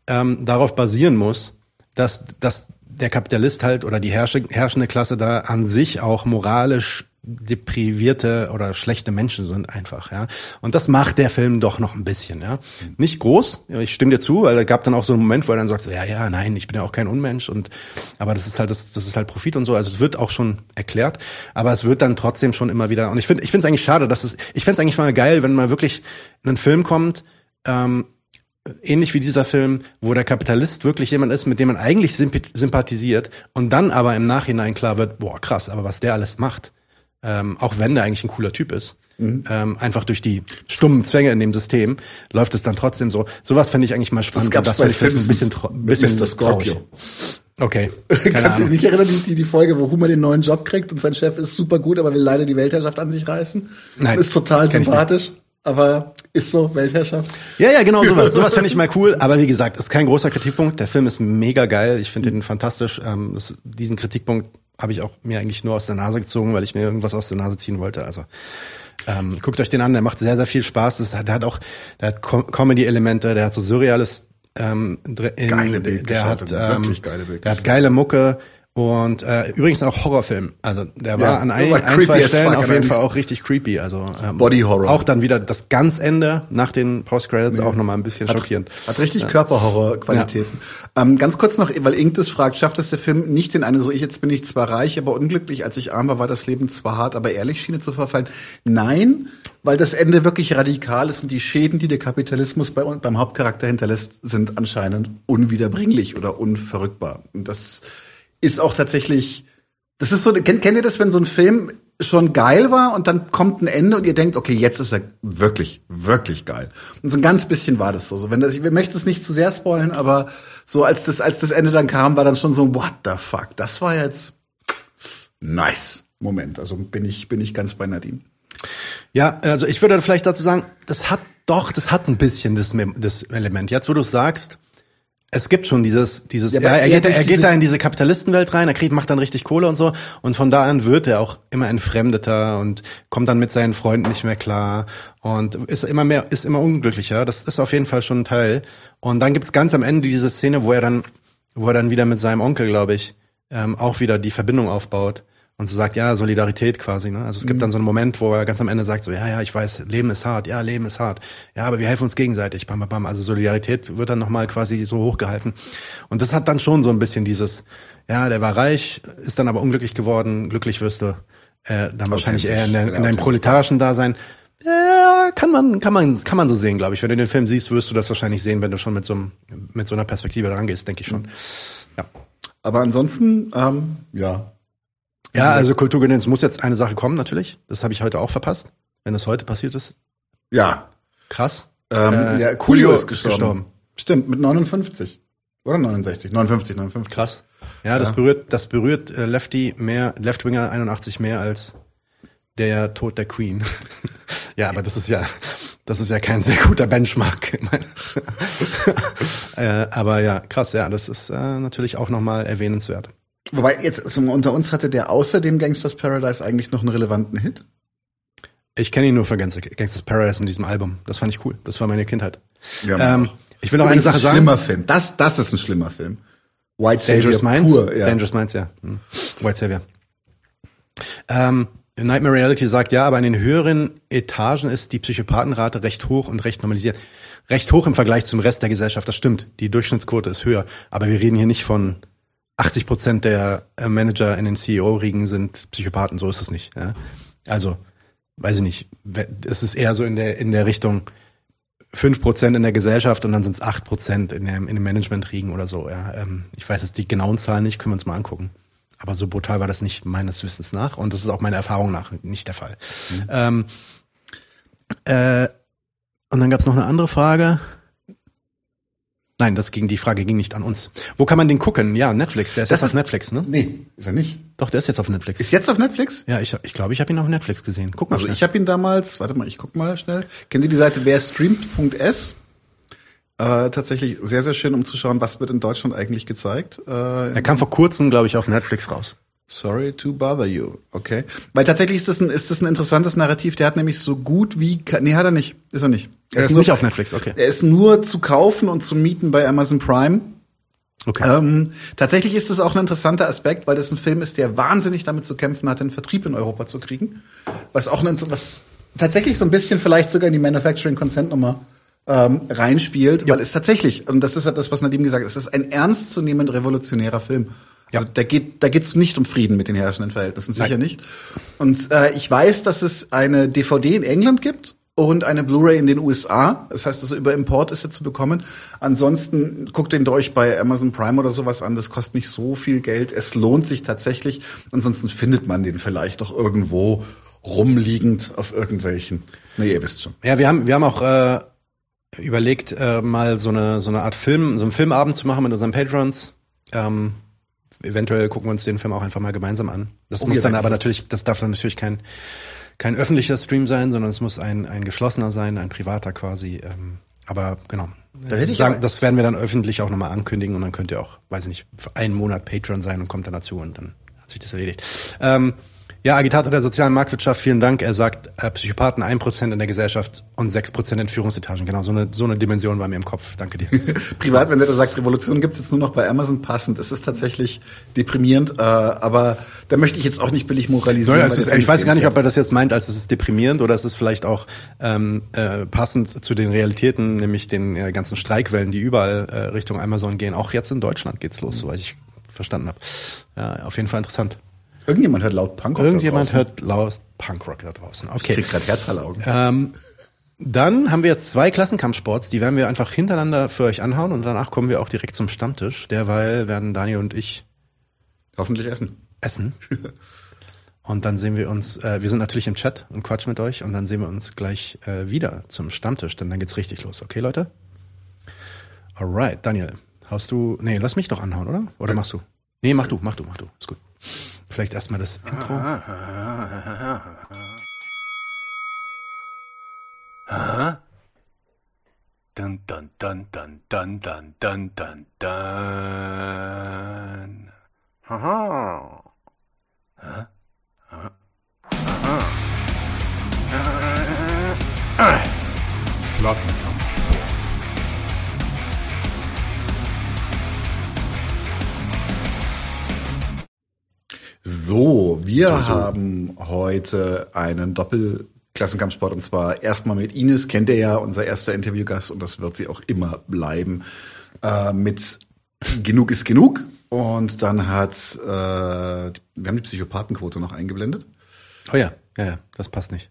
ähm, darauf basieren muss, dass, dass der Kapitalist halt oder die herrsche, herrschende Klasse da an sich auch moralisch deprivierte oder schlechte Menschen sind einfach, ja. Und das macht der Film doch noch ein bisschen, ja. Nicht groß, ich stimme dir zu, weil es gab dann auch so einen Moment, wo er dann sagt, ja, ja, nein, ich bin ja auch kein Unmensch und, aber das ist halt, das, das ist halt Profit und so, also es wird auch schon erklärt, aber es wird dann trotzdem schon immer wieder, und ich finde, ich finde es eigentlich schade, dass es, ich finde es eigentlich mal geil, wenn mal wirklich ein Film kommt, ähm, ähnlich wie dieser Film, wo der Kapitalist wirklich jemand ist, mit dem man eigentlich symp- sympathisiert und dann aber im Nachhinein klar wird, boah, krass, aber was der alles macht, ähm, auch wenn der eigentlich ein cooler Typ ist, Mhm. ähm, einfach durch die stummen Zwänge in dem System läuft es dann trotzdem so. Sowas finde ich eigentlich mal spannend. und das bei ein bisschen, Simpsons ein mit bisschen Mr. Scorpio. traurig. Okay, <laughs> Kannst du dich nicht erinnern, die, die, Folge, wo Homer den neuen Job kriegt und sein Chef ist super gut, aber will leider die Weltherrschaft an sich reißen? Nein, Ist total sympathisch, aber ist so, Weltherrschaft. Ja, ja, genau sowas. <laughs> Sowas fände ich mal cool. Aber wie gesagt, ist kein großer Kritikpunkt. Der Film ist mega geil. Ich finde den fantastisch. Ähm, das, diesen Kritikpunkt habe ich auch mir eigentlich nur aus der Nase gezogen, weil ich mir irgendwas aus der Nase ziehen wollte. Also ähm, guckt euch den an. Der macht sehr, sehr viel Spaß. Das, der hat auch, der hat Com Comedy-Elemente. Der hat so surreales. Ähm, in, Geile Der Bildgestaltung, hat, ähm, geile Der hat geile Mucke. Und äh, übrigens auch Horrorfilm. Also der war Ja, an ein, ein zwei Stellen auf jeden Fall auch richtig creepy. Also ähm, Body Horror. Auch dann wieder das ganz Ende nach den Post-Credits auch nochmal ein bisschen schockierend. Hat richtig Körperhorror-Qualitäten. Ähm, ganz kurz noch, weil Inktes fragt, schafft es der Film nicht in eine so, ich jetzt bin ich zwar reich, aber unglücklich, als ich arm war, war das Leben zwar hart, aber ehrlich Schiene zu verfallen? Nein, weil das Ende wirklich radikal ist und die Schäden, die der Kapitalismus bei, beim Hauptcharakter hinterlässt, sind anscheinend unwiederbringlich oder unverrückbar. Und das ist auch tatsächlich, das ist so, kennt, kennt ihr das, wenn so ein Film schon geil war und dann kommt ein Ende und ihr denkt, okay, jetzt ist er wirklich, wirklich geil. Und so ein ganz bisschen war das so. so wenn das, wir möchten es nicht zu sehr spoilen, aber so als das, als das Ende dann kam, war dann schon so, what the fuck, das war jetzt nice. Moment, also bin ich, bin ich ganz bei Nadine. Ja, also ich würde vielleicht dazu sagen, das hat doch, das hat ein bisschen das, das Element. Jetzt, wo du es sagst, es gibt schon dieses, dieses, Ja, er, eher geht, er geht da in diese Kapitalistenwelt rein, er kriegt, macht dann richtig Kohle und so. Und von da an wird er auch immer entfremdeter und kommt dann mit seinen Freunden nicht mehr klar und ist immer mehr, ist immer unglücklicher. Das ist auf jeden Fall schon ein Teil. Und dann gibt's ganz am Ende diese Szene, wo er dann, wo er dann wieder mit seinem Onkel, glaube ich, ähm, auch wieder die Verbindung aufbaut und so sagt, ja, Solidarität quasi. Ne? Also es gibt dann so einen Moment, wo er ganz am Ende sagt, so, ja, ja, ich weiß, Leben ist hart, ja, Leben ist hart, ja, aber wir helfen uns gegenseitig, bam, bam, bam. Also Solidarität wird dann nochmal quasi so hochgehalten. Und das hat dann schon so ein bisschen dieses, ja, der war reich, ist dann aber unglücklich geworden, glücklich wirst du äh, dann wahrscheinlich eher in, der, in deinem proletarischen Dasein. Ja, kann man, kann man, kann man so sehen, glaube ich. Wenn du den Film siehst, wirst du das wahrscheinlich sehen, wenn du schon mit so, einem, mit so einer Perspektive rangehst, denke ich schon. Ja. Aber ansonsten, ähm, ja. Ja, also Kulturgedöns muss jetzt eine Sache kommen, natürlich. Das habe ich heute auch verpasst. Wenn das heute passiert ist, Ja. krass. Ähm, Äh, ja, Coolio ist gestorben. gestorben. Stimmt, mit 59. Oder 69? 59, 59. Krass. Ja, das Ja. berührt, das berührt äh, Lefty mehr, Leftwinger 81 mehr als der Tod der Queen. <laughs> ja, aber das ist ja, das ist ja kein sehr guter Benchmark. <laughs> Äh, aber ja, krass, ja, das ist äh, natürlich auch nochmal erwähnenswert. Wobei, jetzt unter uns hatte der außerdem Gangsters Paradise eigentlich noch einen relevanten Hit. Ich kenne ihn nur für Gangster- Gangsters Paradise in diesem Album. Das fand ich cool. Das war meine Kindheit. Ja, ähm, ich will noch eine Sache ein sagen. Schlimmer Film. Das, das ist ein schlimmer Film. White Savior Dangerous Minds? pur. Ja. Dangerous Minds, ja. Hm. White Savior. Ähm, Nightmare Reality sagt ja, aber in den höheren Etagen ist die Psychopathenrate recht hoch und recht normalisiert. Recht hoch im Vergleich zum Rest der Gesellschaft, das stimmt. Die Durchschnittsquote ist höher. Aber wir reden hier nicht von 80 Prozent der äh, Manager in den CEO-Riegen sind Psychopathen, so ist es nicht. Ja? Also, weiß ich nicht. Es ist eher so in der, in der Richtung 5 Prozent in der Gesellschaft und dann sind es 8 Prozent in, dem- in den Management-Riegen oder so. Ja? Ähm, ich weiß jetzt die genauen Zahlen nicht, können wir uns mal angucken. Aber so brutal war das nicht meines Wissens nach und das ist auch meiner Erfahrung nach nicht der Fall. Ähm, äh, und dann gab es noch eine andere Frage. Nein, das ging, die Frage ging nicht an uns. Wo kann man den gucken? Ja, Netflix. Der ist Das jetzt auf ist- Netflix, ne? Nee, ist er nicht. Doch, der ist jetzt auf Netflix. Ist jetzt auf Netflix? ja, ich glaube, ich, glaub, ich habe ihn auf Netflix gesehen. Guck mal Also schnell. ich habe ihn damals, warte mal, ich guck mal schnell. Kennt ihr die Seite werstreamt.s? Äh, tatsächlich sehr, sehr schön, um zu schauen, was wird in Deutschland eigentlich gezeigt. Äh, er kam vor kurzem, glaube ich, auf Netflix raus. Sorry to bother you. Okay. Weil tatsächlich ist das ein, ist das ein interessantes Narrativ. Der hat nämlich so gut wie, nee, hat er nicht. Ist er nicht. Er ist nicht auf Netflix, okay. Er ist nur zu kaufen und zu mieten bei Amazon Prime. Okay. Ähm, tatsächlich ist das auch ein interessanter Aspekt, weil das ein Film ist, der wahnsinnig damit zu kämpfen hat, den Vertrieb in Europa zu kriegen. Was auch ein, was tatsächlich so ein bisschen vielleicht sogar in die Manufacturing Consent Nummer ähm, reinspielt, weil es tatsächlich, und das ist halt das, was Nadim gesagt hat, es ist ein ernstzunehmend revolutionärer Film. Ja. Also da geht, da geht's nicht um Frieden mit den herrschenden Verhältnissen, sicher Nein. nicht. Und äh, ich weiß, dass es eine DVD in England gibt und eine Blu-ray in den USA. Das heißt, also über Import ist er zu bekommen. Ansonsten guckt den euch bei Amazon Prime oder sowas an. Das kostet nicht so viel Geld. Es lohnt sich tatsächlich. Ansonsten findet man den vielleicht doch irgendwo rumliegend auf irgendwelchen. Nee, ihr wisst schon. Ja, wir haben, wir haben auch äh, überlegt, äh, mal so eine, so eine Art Film, so einen Filmabend zu machen mit unseren Patrons. Ähm, eventuell gucken wir uns den Film auch einfach mal gemeinsam an. Das Oh, muss dann aber natürlich, das darf dann natürlich kein, kein öffentlicher Stream sein, sondern es muss ein, ein geschlossener sein, ein privater quasi. Ähm, aber genau. Da ich Sagen, das werden wir dann öffentlich auch nochmal ankündigen und dann könnt ihr auch, weiß ich nicht, für einen Monat Patron sein und kommt dann dazu und dann hat sich das erledigt. Ähm, Ja, Agitator der sozialen Marktwirtschaft, vielen Dank. Er sagt, äh, Psychopathen 1% in der Gesellschaft und 6% in Führungsetagen. Genau, so eine, so eine Dimension war mir im Kopf. Danke dir. <laughs> Privat, wenn der da sagt, Revolution gibt's jetzt nur noch bei Amazon passend. Es ist tatsächlich deprimierend, äh, aber da möchte ich jetzt auch nicht billig moralisieren. Naja, ist, ich weiß gar nicht, ob er das jetzt meint, als es ist deprimierend oder es ist vielleicht auch ähm, äh, passend zu den Realitäten, nämlich den äh, ganzen Streikwellen, die überall äh, Richtung Amazon gehen. Auch jetzt in Deutschland geht's los, soweit ich verstanden habe. Ja, auf jeden Fall interessant. Irgendjemand hört laut Punkrock Irgendjemand da draußen. hört laut Punkrock da draußen. Ich Okay. krieg grad Herz aller Augen. Ähm, dann haben wir jetzt zwei Klassenkampfsports, die werden wir einfach hintereinander für euch anhauen und danach kommen wir auch direkt zum Stammtisch. Derweil werden Daniel und ich Hoffentlich essen. essen. <laughs> Und dann sehen wir uns, äh, wir sind natürlich im Chat und quatschen mit euch und dann sehen wir uns gleich äh, wieder zum Stammtisch, denn dann geht's richtig los. Okay, Leute? Alright, Daniel, haust du, nee, lass mich doch anhauen, oder? Oder machst du? Nee, mach du, mach du, mach du, ist gut. Vielleicht erstmal das Intro. Huh? Dun dun dun dun dun dun dun dun dun. Haha. Huh? Huh? Aha. Klassenkampf. So, wir So, so. haben heute einen Doppelklassenkampfsport und zwar erstmal mit Ines, kennt ihr ja, unser erster Interviewgast und das wird sie auch immer bleiben, äh, mit Genug ist genug und dann hat, äh, wir haben die Psychopathenquote noch eingeblendet. Oh ja, ja, ja, das passt nicht.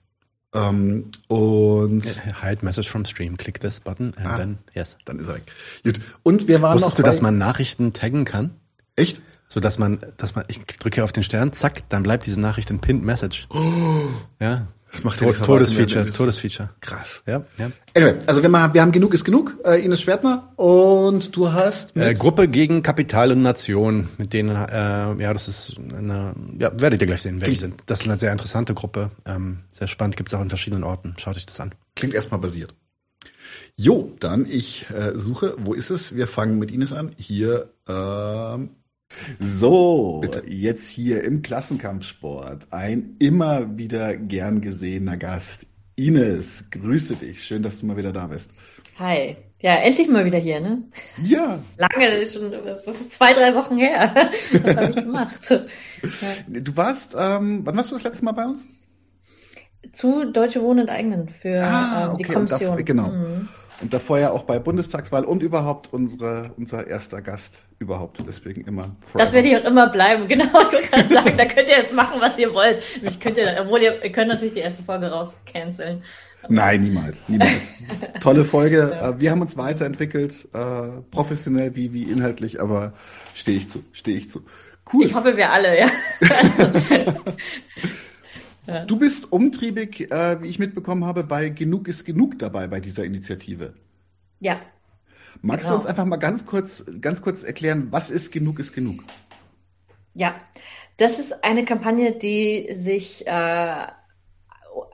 Ähm, und Hide message from stream. Click this button and Ah. then yes. dann ist er weg. Gut. Und wir waren Wusstest noch du, dass man Nachrichten taggen kann? echt? So dass man, dass man, ich drücke auf den Stern, zack, dann bleibt diese Nachricht in Pinned Message. Ja. Das macht To ja die Todesfeature, Todesfeature. Krass. Ja, ja. Anyway, also wir, machen, wir haben genug ist genug, äh, Ines Schwertner und du hast Äh, Gruppe gegen Kapital und Nation, mit denen, äh, ja, das ist eine, ja, werdet ihr gleich sehen, wer die sind. Das ist eine sehr interessante Gruppe, ähm, sehr spannend, gibt's auch in verschiedenen Orten. Schaut euch das an. Klingt erstmal basiert. Jo, dann ich äh, suche, wo ist es? Wir fangen mit Ines an. Hier, ähm, So, Bitte. jetzt hier im Klassenkampfsport ein immer wieder gern gesehener Gast. Ines, grüße dich. Schön, dass du mal wieder da bist. Hi. Ja, endlich mal wieder hier, ne? Ja. Lange schon, das ist zwei, drei Wochen her. <laughs> Was habe ich gemacht? Ja. du warst, ähm, wann warst du das letzte Mal bei uns? Zu Deutsche Wohnen enteignen für ähm, die und Kommission. dav- genau. Mhm. Und davor ja auch bei Bundestagswahl und überhaupt unsere, unser erster Gast überhaupt. Deswegen immer. Das werde ich auch immer bleiben. <laughs> Genau, ich gerade sagen, da könnt ihr jetzt machen, was ihr wollt. Ich könnt ihr, obwohl ihr, ihr könnt natürlich die erste Folge rauscanceln. Nein, niemals, niemals. <laughs> Tolle Folge. Äh, Wir haben uns weiterentwickelt, äh, professionell wie, wie inhaltlich, aber stehe ich zu, stehe ich zu. Cool. Ich hoffe, wir alle, ja. <laughs> Du bist umtriebig, äh, wie ich mitbekommen habe, bei Genug ist genug dabei bei dieser Initiative. Ja. Magst Genau. du uns einfach mal ganz kurz, ganz kurz erklären, was ist Genug ist genug? Ja, das ist eine Kampagne, die sich äh,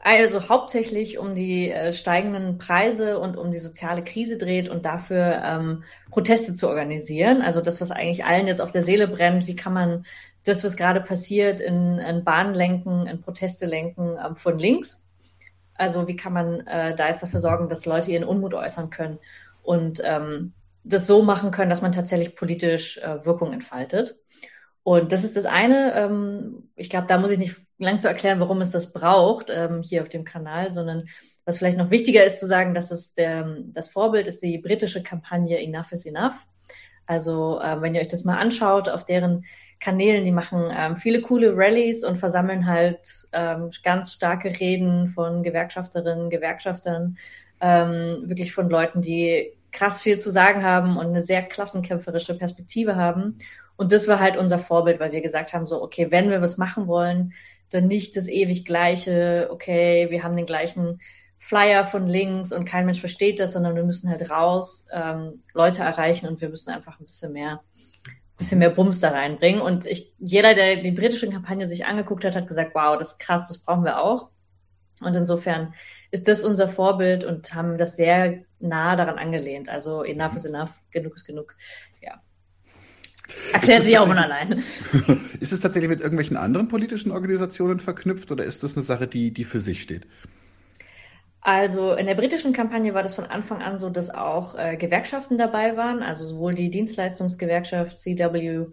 also hauptsächlich um die äh, steigenden Preise und um die soziale Krise dreht und dafür ähm, Proteste zu organisieren. Also das, was eigentlich allen jetzt auf der Seele brennt, wie kann man das, was gerade passiert, in, in Bahnen lenken, in Proteste lenken ähm, von links. Also wie kann man äh, da jetzt dafür sorgen, dass Leute ihren Unmut äußern können und ähm, das so machen können, dass man tatsächlich politisch äh, Wirkung entfaltet. Und das ist das eine. Ähm, ich glaube, da muss ich nicht lang zu erklären, warum es das braucht ähm, hier auf dem Kanal, sondern was vielleicht noch wichtiger ist zu sagen, dass es der, das Vorbild ist die britische Kampagne Enough is Enough. Also äh, wenn ihr euch das mal anschaut auf deren Kanälen, die machen ähm, viele coole Rallyes und versammeln halt ähm, ganz starke Reden von Gewerkschafterinnen, Gewerkschaftern, ähm, wirklich von Leuten, die krass viel zu sagen haben und eine sehr klassenkämpferische Perspektive haben. Und das war halt unser Vorbild, weil wir gesagt haben, so, okay, wenn wir was machen wollen, dann nicht das ewig gleiche, okay, wir haben den gleichen Flyer von links und kein Mensch versteht das, sondern wir müssen halt raus, ähm, Leute erreichen und wir müssen einfach ein bisschen mehr, bisschen mehr Bums da reinbringen. Und ich, jeder, der die britische Kampagne sich angeguckt hat, hat gesagt, wow, das ist krass, das brauchen wir auch. Und insofern ist das unser Vorbild und haben das sehr nah daran angelehnt. Also enough is enough, genug ist genug. Ja. Erklärt sich auch von allein. <laughs> Ist es tatsächlich mit irgendwelchen anderen politischen Organisationen verknüpft oder ist das eine Sache, die, die für sich steht? Also in der britischen Kampagne war das von Anfang an so, dass auch äh, Gewerkschaften dabei waren, also sowohl die Dienstleistungsgewerkschaft CWU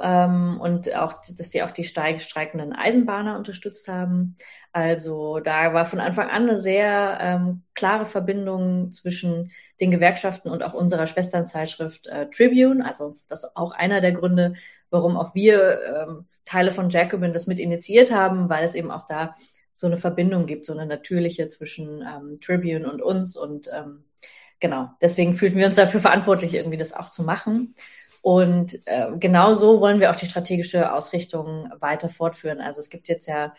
ähm, und auch, dass die auch die streikenden Eisenbahner unterstützt haben. Also da war von Anfang an eine sehr ähm, klare Verbindung zwischen den Gewerkschaften und auch unserer Schwesternzeitschrift äh, Tribune. Also das ist auch einer der Gründe, warum auch wir ähm, Teile von Jacobin das mit initiiert haben, weil es eben auch da so eine Verbindung gibt, so eine natürliche zwischen ähm, Tribune und uns. Und ähm, genau, deswegen fühlten wir uns dafür verantwortlich, irgendwie das auch zu machen. Und äh, genau so wollen wir auch die strategische Ausrichtung weiter fortführen. Also es gibt jetzt ja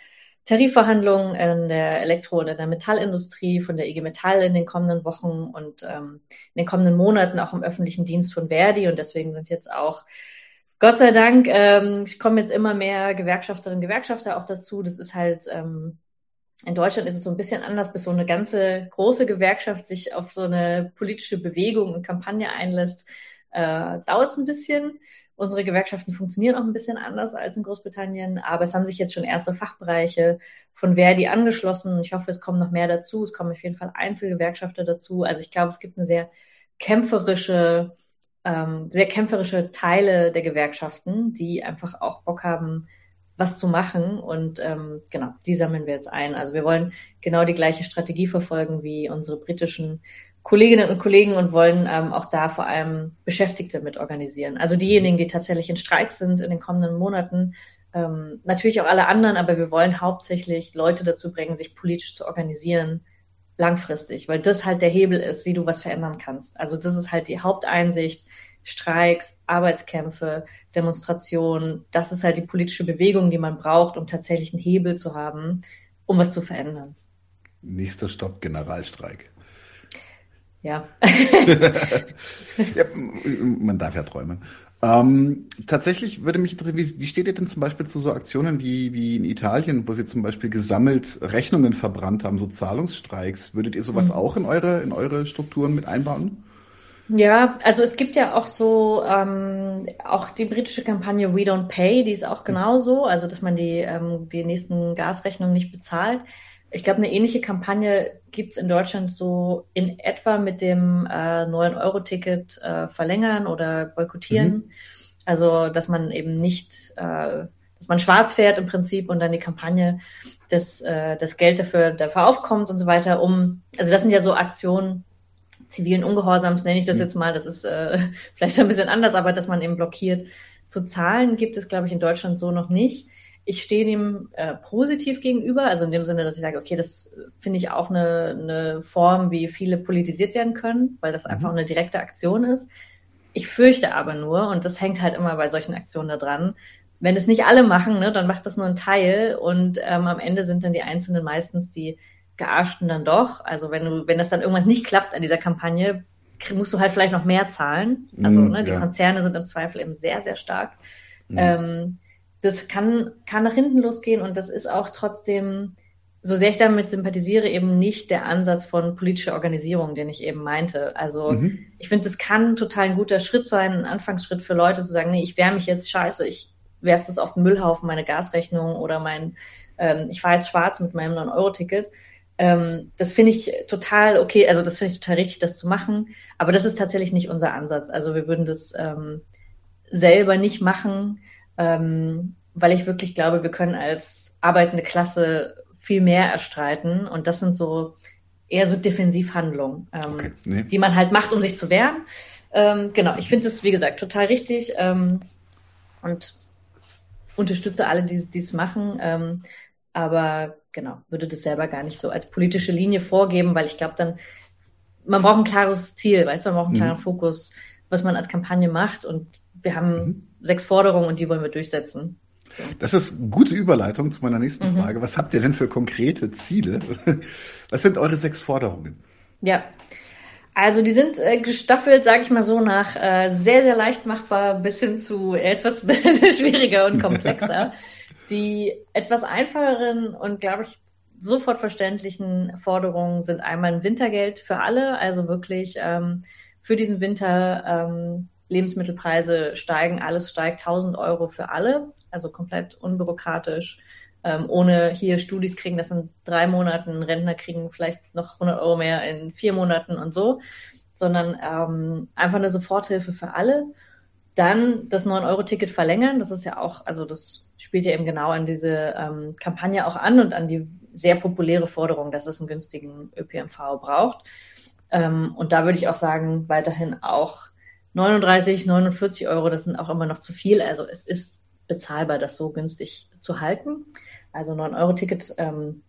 Tarifverhandlungen in der Elektro- und in der Metallindustrie von der IG Metall in den kommenden Wochen und ähm, in den kommenden Monaten auch im öffentlichen Dienst von Verdi. Und deswegen sind jetzt auch Gott sei Dank ähm, kommen jetzt immer mehr Gewerkschafterinnen und Gewerkschafter auch dazu. Das ist halt ähm, in Deutschland ist es so ein bisschen anders, bis so eine ganze große Gewerkschaft sich auf so eine politische Bewegung und Kampagne einlässt, äh, dauert es ein bisschen. Unsere Gewerkschaften funktionieren auch ein bisschen anders als in Großbritannien, aber es haben sich jetzt schon erste Fachbereiche von Verdi angeschlossen. Ich hoffe, es kommen noch mehr dazu. Es kommen auf jeden Fall Einzelgewerkschafter dazu. Also ich glaube, es gibt eine sehr kämpferische, ähm, sehr kämpferische Teile der Gewerkschaften, die einfach auch Bock haben, was zu machen. Und ähm, genau, die sammeln wir jetzt ein. Also wir wollen genau die gleiche Strategie verfolgen wie unsere britischen Kolleginnen und Kollegen und wollen ähm, auch da vor allem Beschäftigte mit organisieren. Also diejenigen, die tatsächlich in Streik sind in den kommenden Monaten. Ähm, natürlich auch alle anderen, aber wir wollen hauptsächlich Leute dazu bringen, sich politisch zu organisieren, langfristig, weil das halt der Hebel ist, wie du was verändern kannst. Also das ist halt die Haupteinsicht, Streiks, Arbeitskämpfe, Demonstrationen. Das ist halt die politische Bewegung, die man braucht, um tatsächlich einen Hebel zu haben, um was zu verändern. Nächster Stopp, Generalstreik. Ja. <laughs> ja man darf ja träumen. Ähm, tatsächlich würde mich interessieren, wie, wie, steht ihr denn zum Beispiel zu so Aktionen wie, wie in Italien, wo sie zum Beispiel gesammelt Rechnungen verbrannt haben, so Zahlungsstreiks? Würdet ihr sowas mhm. auch in eure, in eure Strukturen mit einbauen? Ja, also es gibt ja auch so, ähm, auch die britische Kampagne We Don't Pay, die ist auch hm. genauso, also dass man die, ähm, die nächsten Gasrechnungen nicht bezahlt. Ich glaube, eine ähnliche Kampagne gibt's in Deutschland so in etwa mit dem äh, 9-Euro-Ticket äh, verlängern oder boykottieren. Mhm. Also, dass man eben nicht, äh, dass man schwarz fährt im Prinzip und dann die Kampagne das, äh, das Geld dafür, dafür aufkommt und so weiter, um, also das sind ja so Aktionen, zivilen Ungehorsams nenne ich das mhm. jetzt mal, das ist äh, <laughs> vielleicht ein bisschen anders, aber dass man eben blockiert. Zu Zahlen gibt es, glaube ich, in Deutschland so noch nicht. Ich stehe dem äh, positiv gegenüber, also in dem Sinne, dass ich sage, okay, das finde ich auch eine, eine Form, wie viele politisiert werden können, weil das mhm. einfach eine direkte Aktion ist. Ich fürchte aber nur, und das hängt halt immer bei solchen Aktionen da dran, wenn es nicht alle machen, ne, dann macht das nur ein Teil und ähm, am Ende sind dann die Einzelnen meistens die Gearschten dann doch. Also wenn du, wenn das dann irgendwas nicht klappt an dieser Kampagne, musst du halt vielleicht noch mehr zahlen. Also mm, ne, die ja. Konzerne sind im Zweifel eben sehr, sehr stark. Mm. Ähm, das kann, kann nach hinten losgehen und das ist auch trotzdem, so sehr ich damit sympathisiere, eben nicht der Ansatz von politischer Organisierung, den ich eben meinte. Also mhm. ich finde, das kann total ein guter Schritt sein, ein Anfangsschritt für Leute zu sagen, nee, ich wehre mich jetzt scheiße, ich werfe das auf den Müllhaufen, meine Gasrechnung oder mein, ähm, ich fahre jetzt schwarz mit meinem 9-Euro-Ticket. Ähm, das finde ich total okay, also das finde ich total richtig, das zu machen. Aber das ist tatsächlich nicht unser Ansatz. Also wir würden das ähm, selber nicht machen, ähm, weil ich wirklich glaube, wir können als arbeitende Klasse viel mehr erstreiten. Und das sind so eher so Defensivhandlungen, ähm, okay, nee. die man halt macht, um sich zu wehren. Ähm, genau, ich finde das, wie gesagt, total richtig ähm, und unterstütze alle, die es machen. Ähm, aber genau, würde das selber gar nicht so als politische Linie vorgeben, weil ich glaube dann, man braucht ein klares Ziel, weißt du, man braucht einen mhm. klaren Fokus, was man als Kampagne macht und wir haben mhm. sechs Forderungen und die wollen wir durchsetzen. So. Das ist eine gute Überleitung zu meiner nächsten mhm. Frage. Was habt ihr denn für konkrete Ziele? <laughs> Was sind eure sechs Forderungen? Ja, also die sind äh, gestaffelt, sage ich mal so, nach äh, sehr, sehr leicht machbar bis hin zu, jetzt wird es <laughs> ein bisschen schwieriger und komplexer. <laughs> Die etwas einfacheren und, glaube ich, sofort verständlichen Forderungen sind einmal ein Wintergeld für alle, also wirklich ähm, für diesen Winter ähm, Lebensmittelpreise steigen, alles steigt 1000 Euro für alle, also komplett unbürokratisch, ähm, ohne hier Studis kriegen das in drei Monaten, Rentner kriegen vielleicht noch 100 Euro mehr in vier Monaten und so, sondern ähm, einfach eine Soforthilfe für alle. Dann das 9-Euro-Ticket verlängern, das ist ja auch, also das spielt ja eben genau an diese ähm, Kampagne auch an und an die sehr populäre Forderung, dass es einen günstigen ÖPNV braucht. Ähm, und da würde ich auch sagen, weiterhin auch 39, 49 Euro, das sind auch immer noch zu viel. Also es ist bezahlbar, das so günstig zu halten. Also 9-Euro-Ticket ähm,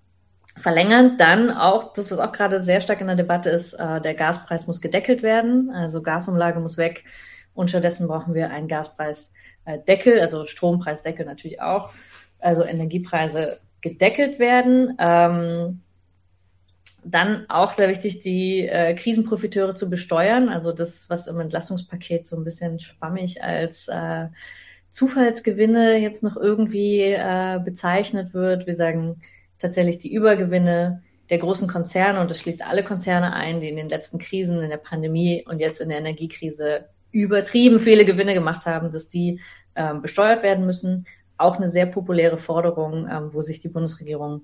verlängern. Dann auch, das, was auch gerade sehr stark in der Debatte ist, äh, der Gaspreis muss gedeckelt werden. Also Gasumlage muss weg. Und stattdessen brauchen wir einen Gaspreisdeckel, also Strompreisdeckel natürlich auch. Also Energiepreise gedeckelt werden. Ähm, dann auch sehr wichtig, die äh, Krisenprofiteure zu besteuern. Also das, was im Entlastungspaket so ein bisschen schwammig als äh, Zufallsgewinne jetzt noch irgendwie äh, bezeichnet wird. Wir sagen tatsächlich die Übergewinne der großen Konzerne und das schließt alle Konzerne ein, die in den letzten Krisen, in der Pandemie und jetzt in der Energiekrise übertrieben viele Gewinne gemacht haben, dass die ähm, besteuert werden müssen. Auch eine sehr populäre Forderung, ähm, wo sich die Bundesregierung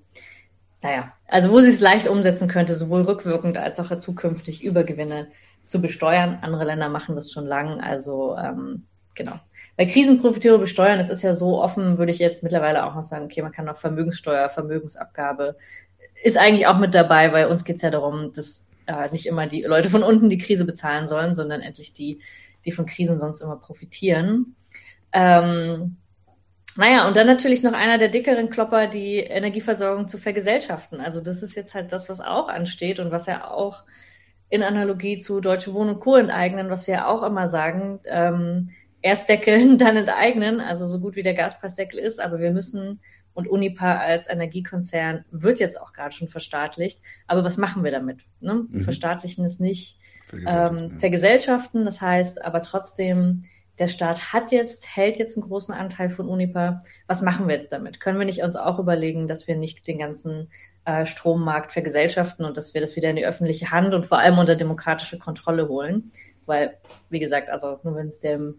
naja, also wo sie es leicht umsetzen könnte, sowohl rückwirkend als auch zukünftig Übergewinne zu besteuern. Andere Länder machen das schon lang, also ähm, genau. Bei Krisenprofiteure besteuern, es ist ja so offen, würde ich jetzt mittlerweile auch noch sagen, okay, man kann auch Vermögenssteuer, Vermögensabgabe, ist eigentlich auch mit dabei, weil uns geht's ja darum, dass äh, nicht immer die Leute von unten die Krise bezahlen sollen, sondern endlich die, die von Krisen sonst immer profitieren. Ähm, naja, und dann natürlich noch einer der dickeren Klopper, die Energieversorgung zu vergesellschaften. Also das ist jetzt halt das, was auch ansteht und was ja auch in Analogie zu Deutsche Wohnen und Co. enteignen, was wir ja auch immer sagen, ähm, erst deckeln, <laughs> dann enteignen, also so gut wie der Gaspreisdeckel ist, aber wir müssen und Unipa als Energiekonzern wird jetzt auch gerade schon verstaatlicht. Aber was machen wir damit? Ne? Mhm. Verstaatlichen ist nicht ähm, vergesellschaften, das heißt aber trotzdem der Staat hat jetzt, hält jetzt einen großen Anteil von Unipa. Was machen wir jetzt damit? Können wir nicht uns auch überlegen, dass wir nicht den ganzen äh, Strommarkt vergesellschaften und dass wir das wieder in die öffentliche Hand und vor allem unter demokratische Kontrolle holen? Weil, wie gesagt, also nur wenn es dem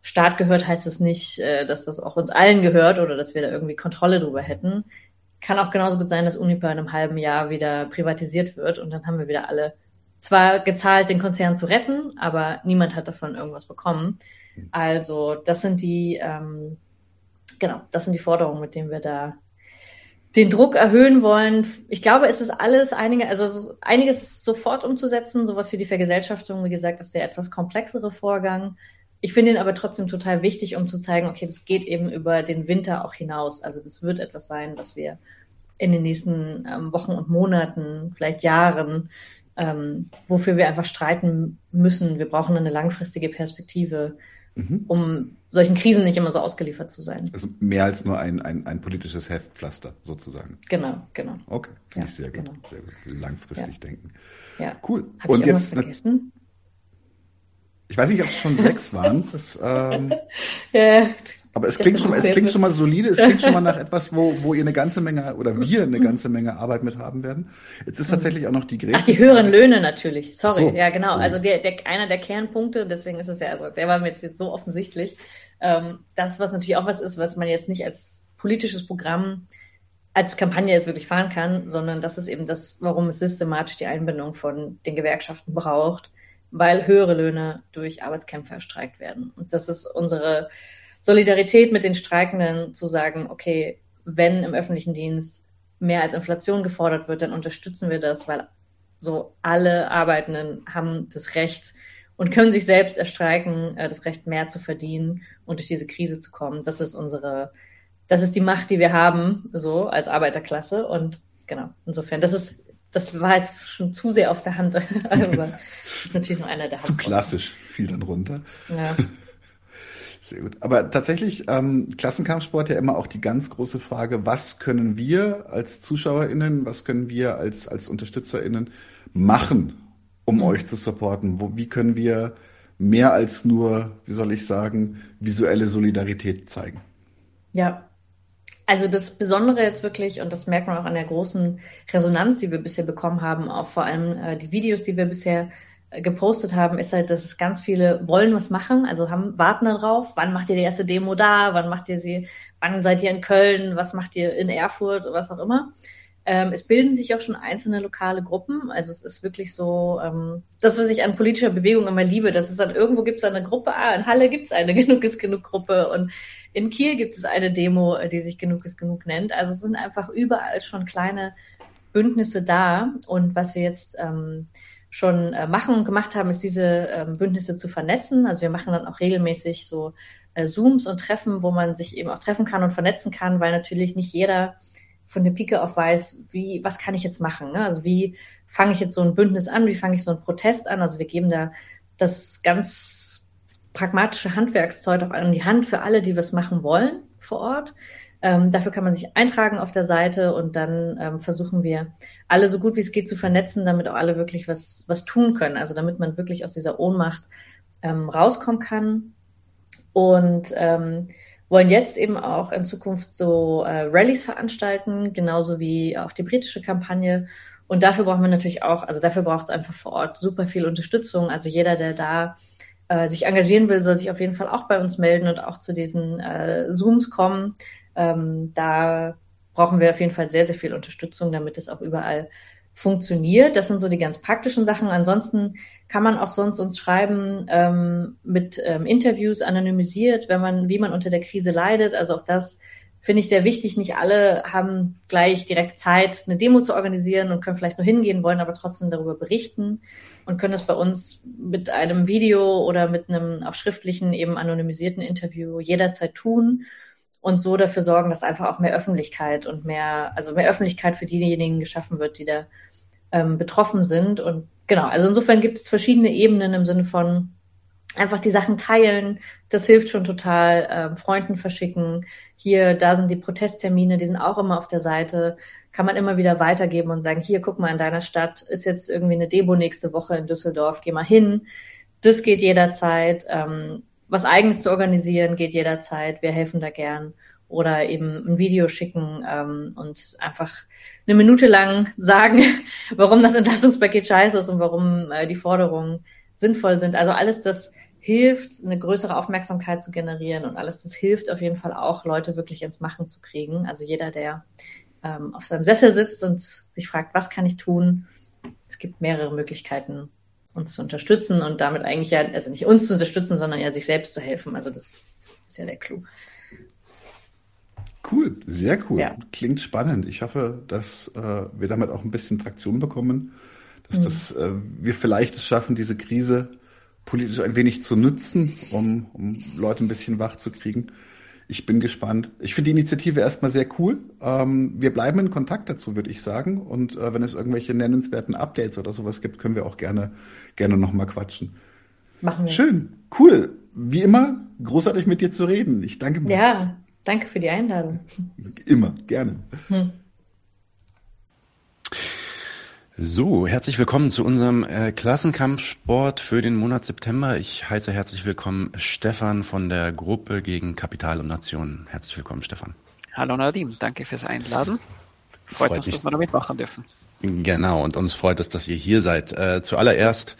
Staat gehört, heißt es nicht, äh, dass das auch uns allen gehört oder dass wir da irgendwie Kontrolle drüber hätten. Kann auch genauso gut sein, dass Unipa in einem halben Jahr wieder privatisiert wird und dann haben wir wieder alle zwar gezahlt, den Konzern zu retten, aber niemand hat davon irgendwas bekommen. Also das sind die, ähm, genau, das sind die Forderungen, mit denen wir da den Druck erhöhen wollen. Ich glaube, es ist alles einige, also einiges sofort umzusetzen, sowas wie die Vergesellschaftung, wie gesagt, ist der etwas komplexere Vorgang. Ich finde ihn aber trotzdem total wichtig, um zu zeigen, okay, das geht eben über den Winter auch hinaus. Also das wird etwas sein, was wir in den nächsten ähm, Wochen und Monaten, vielleicht Jahren, ähm, wofür wir einfach streiten müssen. Wir brauchen eine langfristige Perspektive mhm. um solchen Krisen nicht immer so ausgeliefert zu sein. Also mehr als nur ein, ein, ein politisches Heftpflaster sozusagen. Genau, genau. Okay, finde ja, ich sehr gut. Genau. Sehr gut. Langfristig ja. denken. Ja. Cool. Hab Und ich jetzt vergessen? Ich weiß nicht, ob es schon sechs waren. <laughs> Das, ähm, ja, aber es klingt, schon, es klingt schon mal solide, es klingt schon mal nach <laughs> etwas, wo, wo ihr eine ganze Menge oder wir eine ganze Menge Arbeit mit haben werden. Jetzt ist tatsächlich auch noch die Gretchen. Ach, die höheren Löhne natürlich. Sorry. So. Ja, genau. Also der, der, einer der Kernpunkte, deswegen ist es ja, also der war mir jetzt so offensichtlich. Ähm, das, was natürlich auch was ist, was man jetzt nicht als politisches Programm als Kampagne jetzt wirklich fahren kann, sondern das ist eben das, warum es systematisch die Einbindung von den Gewerkschaften braucht, weil höhere Löhne durch Arbeitskämpfer erstreikt werden. Und das ist unsere Solidarität mit den Streikenden zu sagen, okay, wenn im öffentlichen Dienst mehr als Inflation gefordert wird, dann unterstützen wir das, weil so alle Arbeitenden haben das Recht und können sich selbst erstreiken, äh, das Recht mehr zu verdienen und durch diese Krise zu kommen. Das ist unsere, das ist die Macht, die wir haben, so als Arbeiterklasse. Und genau, insofern, das ist, das war jetzt schon zu sehr auf der Hand. Aber <laughs> das ist natürlich nur einer der Zu klassisch fiel dann runter. Ja. <laughs> Sehr gut. Aber tatsächlich, ähm, Klassenkampfsport ja immer auch die ganz große Frage, was können wir als ZuschauerInnen, was können wir als, als UnterstützerInnen machen, um mhm. euch zu supporten? Wo, wie können wir mehr als nur, wie soll ich sagen, visuelle Solidarität zeigen? Ja, also das Besondere jetzt wirklich, und das merkt man auch an der großen Resonanz, die wir bisher bekommen haben, auch vor allem äh, die Videos, die wir bisher gepostet haben, ist halt, dass es ganz viele wollen was machen, also haben, warten darauf, wann macht ihr die erste Demo da, wann macht ihr sie, wann seid ihr in Köln, was macht ihr in Erfurt, was auch immer. Ähm, es bilden sich auch schon einzelne lokale Gruppen. Also es ist wirklich so, ähm, das, was ich an politischer Bewegung immer liebe, dass es dann irgendwo gibt es eine Gruppe, ah, in Halle gibt es eine <laughs> Genug ist genug Gruppe und in Kiel gibt es eine Demo, die sich Genug ist genug nennt. Also es sind einfach überall schon kleine Bündnisse da. Und was wir jetzt ähm, schon äh, machen und gemacht haben, ist diese ähm, Bündnisse zu vernetzen. Also wir machen dann auch regelmäßig so äh, Zooms und Treffen, wo man sich eben auch treffen kann und vernetzen kann, weil natürlich nicht jeder von der Pike auf weiß, wie, was kann ich jetzt machen? Ne? Also wie fange ich jetzt so ein Bündnis an? Wie fange ich so einen Protest an? Also wir geben da das ganz pragmatische Handwerkszeug auch an die Hand für alle, die was machen wollen vor Ort. Ähm, dafür kann man sich eintragen auf der Seite und dann ähm, versuchen wir alle so gut wie es geht zu vernetzen, damit auch alle wirklich was, was tun können. Also damit man wirklich aus dieser Ohnmacht ähm, rauskommen kann. Und ähm, wollen jetzt eben auch in Zukunft so äh, Rallyes veranstalten, genauso wie auch die britische Kampagne. Und dafür brauchen wir natürlich auch, also dafür braucht es einfach vor Ort super viel Unterstützung. Also jeder, der da äh, sich engagieren will, soll sich auf jeden Fall auch bei uns melden und auch zu diesen äh, Zooms kommen. Ähm, da brauchen wir auf jeden Fall sehr, sehr viel Unterstützung, damit es auch überall funktioniert. Das sind so die ganz praktischen Sachen. Ansonsten kann man auch sonst uns schreiben ähm, mit ähm, Interviews anonymisiert, wenn man, wie man unter der Krise leidet. Also auch das finde ich sehr wichtig. Nicht alle haben gleich direkt Zeit, eine Demo zu organisieren und können vielleicht nur hingehen, wollen aber trotzdem darüber berichten und können es bei uns mit einem Video oder mit einem auch schriftlichen, eben anonymisierten Interview jederzeit tun und so dafür sorgen, dass einfach auch mehr Öffentlichkeit und mehr, also mehr Öffentlichkeit für diejenigen geschaffen wird, die da ähm, betroffen sind. Und genau, also insofern gibt es verschiedene Ebenen im Sinne von einfach die Sachen teilen. Das hilft schon total. Ähm, Freunden verschicken. Hier, da sind die Protesttermine, die sind auch immer auf der Seite. Kann man immer wieder weitergeben und sagen, hier, guck mal, in deiner Stadt ist jetzt irgendwie eine Debo nächste Woche in Düsseldorf, geh mal hin. Das geht jederzeit. Ähm, was eigenes zu organisieren geht jederzeit. Wir helfen da gern. Oder eben ein Video schicken ähm, und einfach eine Minute lang <laughs> sagen, warum das Entlastungspaket scheiße ist und warum äh, die Forderungen sinnvoll sind. Also alles das hilft, eine größere Aufmerksamkeit zu generieren und alles das hilft auf jeden Fall auch, Leute wirklich ins Machen zu kriegen. Also jeder, der ähm, auf seinem Sessel sitzt und sich fragt, was kann ich tun? Es gibt mehrere Möglichkeiten, uns zu unterstützen und damit eigentlich ja, also nicht uns zu unterstützen, sondern ja sich selbst zu helfen. Also das ist ja der Clou. Cool, sehr cool. Ja. Klingt spannend. Ich hoffe, dass äh, wir damit auch ein bisschen Traktion bekommen, dass mhm. das, äh, wir vielleicht es schaffen, diese Krise politisch ein wenig zu nutzen, um, um Leute ein bisschen wach zu kriegen. Ich bin gespannt. Ich finde die Initiative erstmal sehr cool. Ähm, wir bleiben in Kontakt dazu, würde ich sagen. Und äh, wenn es irgendwelche nennenswerten Updates oder sowas gibt, können wir auch gerne, gerne nochmal quatschen. Machen wir. Schön, cool. Wie immer, großartig mit dir zu reden. Ich danke mir. Ja, danke für die Einladung. Immer, gerne. Hm. So, herzlich willkommen zu unserem äh, Klassenkampfsport für den Monat September. Ich heiße herzlich willkommen Stefan von der Gruppe gegen Kapital und Nationen. Herzlich willkommen, Stefan. Hallo Nadim, danke fürs Einladen. Freut, freut uns, dass wir damit machen dürfen. Genau, und uns freut es, dass ihr hier seid. Äh, zuallererst,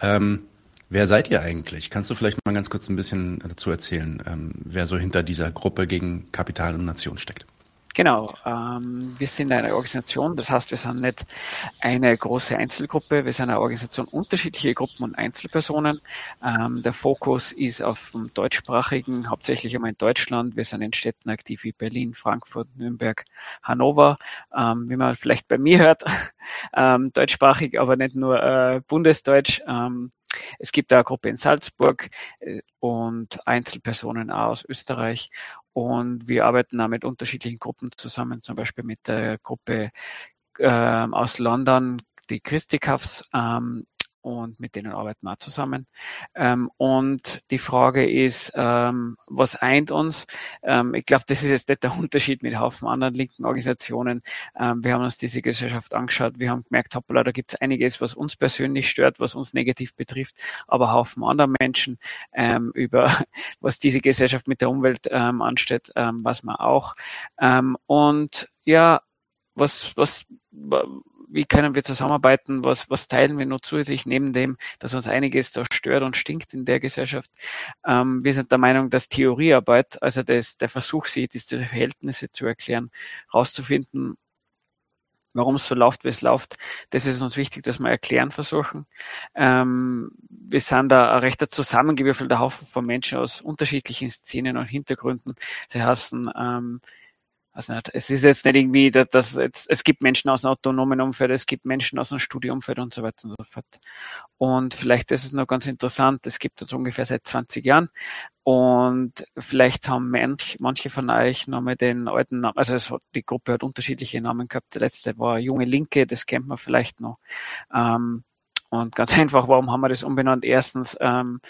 ähm, wer seid ihr eigentlich? Kannst du vielleicht mal ganz kurz ein bisschen dazu erzählen, ähm, wer so hinter dieser Gruppe gegen Kapital und Nation steckt? Genau, ähm, wir sind eine Organisation, das heißt, wir sind nicht eine große Einzelgruppe, wir sind eine Organisation unterschiedliche Gruppen und Einzelpersonen. Ähm, der Fokus ist auf dem deutschsprachigen, hauptsächlich immer in Deutschland. Wir sind in Städten aktiv wie Berlin, Frankfurt, Nürnberg, Hannover. Ähm, wie man vielleicht bei mir hört, <laughs> ähm, deutschsprachig, aber nicht nur äh, Bundesdeutsch. Ähm, es gibt eine Gruppe in Salzburg äh, und Einzelpersonen aus Österreich. Und wir arbeiten auch mit unterschiedlichen Gruppen zusammen, zum Beispiel mit der Gruppe ähm, aus London, die Christikafs, ähm, und mit denen arbeiten wir zusammen. Ähm, und die Frage ist, ähm, was eint uns? Ähm, ich glaube, das ist jetzt nicht der <laughs> Unterschied mit Haufen anderen linken Organisationen. Ähm, wir haben uns diese Gesellschaft angeschaut, wir haben gemerkt, hoppala, da gibt es einiges, was uns persönlich stört, was uns negativ betrifft, aber Haufen anderer Menschen ähm, über <laughs> was diese Gesellschaft mit der Umwelt ähm, ansteht, was man auch. und ja, was, was wie können wir zusammenarbeiten, was, was teilen wir noch zusätzlich neben dem, dass uns einiges da stört und stinkt in der Gesellschaft. Ähm, wir sind der Meinung, dass Theoriearbeit, also das, der Versuch, sich diese Verhältnisse zu erklären, rauszufinden, warum es so läuft, wie es läuft. Das ist uns wichtig, dass wir erklären versuchen. Ähm, wir sind da ein rechter zusammengewürfelter Haufen von Menschen aus unterschiedlichen Szenen und Hintergründen. Sie heißen ähm, also nicht, es ist jetzt nicht irgendwie, dass, dass jetzt, es gibt Menschen aus dem autonomen Umfeld, es gibt Menschen aus dem Studieumfeld und so weiter und so fort. Und vielleicht ist es noch ganz interessant, es gibt uns ungefähr seit 20 Jahren und vielleicht haben manch, manche von euch noch mal den alten Namen, also es, die Gruppe hat unterschiedliche Namen gehabt. Der letzte war Junge Linke, das kennt man vielleicht noch. Ähm, und ganz <laughs> einfach, warum haben wir das umbenannt? Erstens, ähm,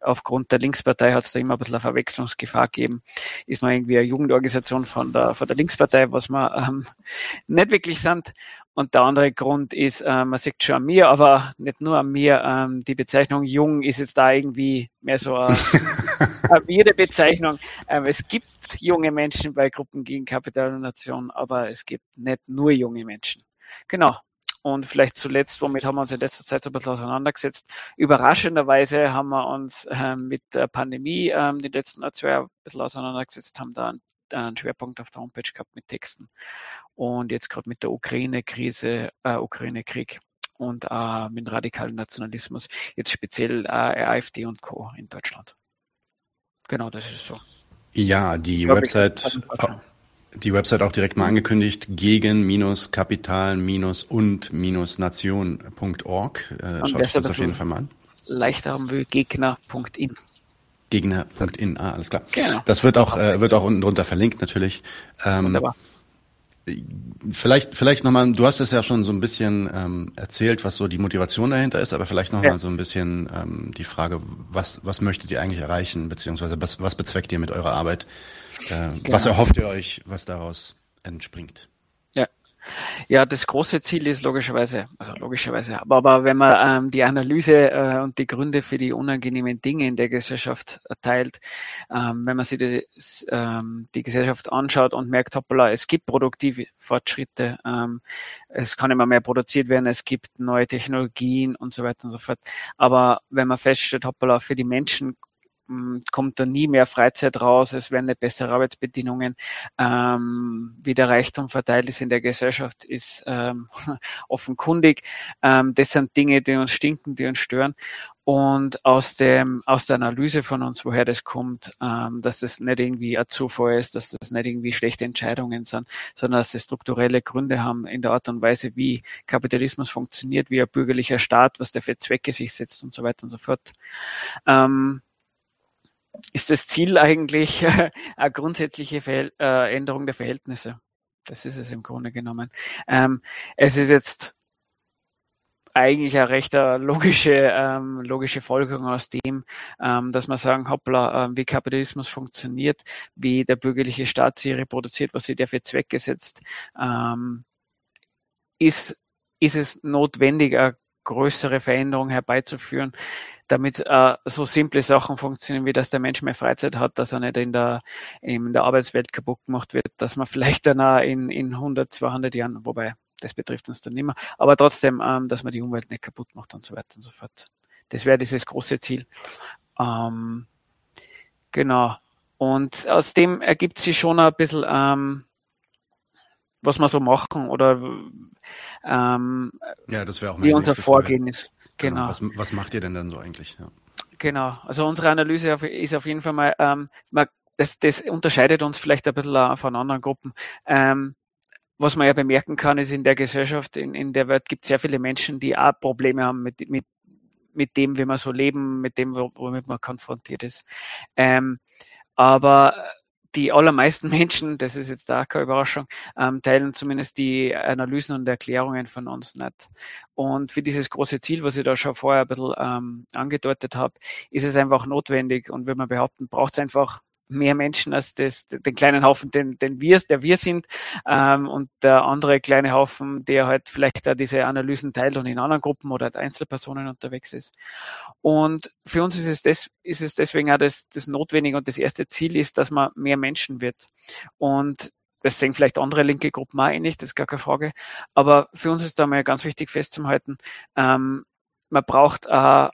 aufgrund der Linkspartei hat es da immer ein bisschen eine Verwechslungsgefahr gegeben. Ist man irgendwie eine Jugendorganisation von der, von der Linkspartei, was wir ähm, <laughs> nicht wirklich sind. Und der andere Grund ist, äh, man sieht schon an mir, aber nicht nur an mir, ähm, die Bezeichnung jung ist jetzt da irgendwie mehr so eine, <laughs> eine weirde Bezeichnung. Ähm, es gibt junge Menschen bei Gruppen gegen Kapital und Nation, aber es gibt nicht nur junge Menschen. Genau. Und vielleicht zuletzt, womit haben wir uns in letzter Zeit so ein bisschen auseinandergesetzt. Überraschenderweise haben wir uns ähm, mit der Pandemie ähm, die letzten zwei Jahre ein bisschen auseinandergesetzt, haben da einen, einen Schwerpunkt auf der Homepage gehabt mit Texten. Und jetzt gerade mit der Ukraine-Krise, äh, Ukraine-Krieg und äh, mit radikalen Nationalismus, jetzt speziell äh, AfD und Co. in Deutschland. Genau, das ist so. Ja, die Website, die Website auch direkt mal angekündigt, gegen-kapital-und-nation.org. Äh, schaut euch das auf jeden Fall mal an. Leichter haben wir gegner.in. Gegner.in, ah, alles klar. Genau. Das wird auch, äh, wird auch unten drunter verlinkt natürlich. Ähm, Wunderbar. Vielleicht, vielleicht nochmal, du hast es ja schon so ein bisschen ähm, erzählt, was so die Motivation dahinter ist, aber vielleicht nochmal ja. so ein bisschen ähm, die Frage, was, was möchtet ihr eigentlich erreichen, beziehungsweise was, was bezweckt ihr mit eurer Arbeit? Äh, genau. Was erhofft ihr euch, was daraus entspringt? Ja, das große Ziel ist logischerweise, also logischerweise, aber, aber wenn man ähm, die Analyse äh, und die Gründe für die unangenehmen Dinge in der Gesellschaft erteilt, ähm, wenn man sich die, ähm, die Gesellschaft anschaut und merkt, hoppala, es gibt produktive Fortschritte, ähm, es kann immer mehr produziert werden, es gibt neue Technologien und so weiter und so fort. Aber wenn man feststellt, hoppala, für die Menschen kommt da nie mehr Freizeit raus, es werden nicht bessere Arbeitsbedingungen, ähm, wie der Reichtum verteilt ist in der Gesellschaft, ist ähm, <laughs> offenkundig. Ähm, das sind Dinge, die uns stinken, die uns stören. Und aus dem, aus der Analyse von uns, woher das kommt, ähm, dass das nicht irgendwie ein Zufall ist, dass das nicht irgendwie schlechte Entscheidungen sind, sondern dass das strukturelle Gründe haben in der Art und Weise, wie Kapitalismus funktioniert, wie ein bürgerlicher Staat, was der für Zwecke sich setzt und so weiter und so fort. Ähm, ist das Ziel eigentlich <laughs> eine grundsätzliche Verhält äh, Änderung der Verhältnisse. Das ist es im Grunde genommen. Ähm, es ist jetzt eigentlich eine recht äh, logische, ähm, logische Folgerung aus dem, ähm, dass man sagen, hoppla, äh, wie Kapitalismus funktioniert, wie der bürgerliche Staat sie reproduziert, was sie der für Zwecke setzt, ähm, ist, ist es notwendig, eine größere Veränderung herbeizuführen, damit äh, so simple Sachen funktionieren, wie dass der Mensch mehr Freizeit hat, dass er nicht in der, in der Arbeitswelt kaputt gemacht wird, dass man <laughs> vielleicht dann auch in, in 100, 200 Jahren, wobei das betrifft uns dann nicht mehr, aber trotzdem, ähm, dass man die Umwelt nicht kaputt macht und so weiter und so fort. Das wäre dieses große Ziel. Ähm, genau. Und aus dem ergibt sich schon ein bisschen, ähm, was wir so machen oder ähm, ja, das auch wie unser Vorgehen Frage. ist. Genau. genau. Was, was, macht ihr denn dann so eigentlich? Ja. Genau. Also unsere Analyse ist auf jeden Fall mal, ähm, das, das unterscheidet uns vielleicht ein bisschen von anderen Gruppen. Ähm, was man ja bemerken kann, ist in der Gesellschaft, in, in der Welt gibt es sehr viele Menschen, die auch Probleme haben mit, mit, mit dem, wie man so leben, mit dem, womit man konfrontiert ist. Ähm, aber die allermeisten <laughs> Menschen, das ist jetzt auch keine Überraschung, ähm, teilen zumindest die Analysen und Erklärungen von uns nicht. Und für dieses große Ziel, was ich da schon vorher ein bisschen ähm, angedeutet habe, ist es einfach notwendig und würde man behaupten, braucht es einfach mehr Menschen als das, den kleinen Haufen, den, den wir, der wir sind, ähm, und der andere kleine Haufen, der halt vielleicht da diese Analysen teilt und in anderen Gruppen oder Einzelpersonen unterwegs ist. Und für uns ist es, des, ist es deswegen auch das, das Notwendige und das erste Ziel ist, dass man mehr Menschen wird. Und das sehen vielleicht andere linke Gruppen auch ähnlich, das ist gar keine Frage. Aber für uns ist da mal ganz wichtig festzuhalten, ähm, man braucht äh,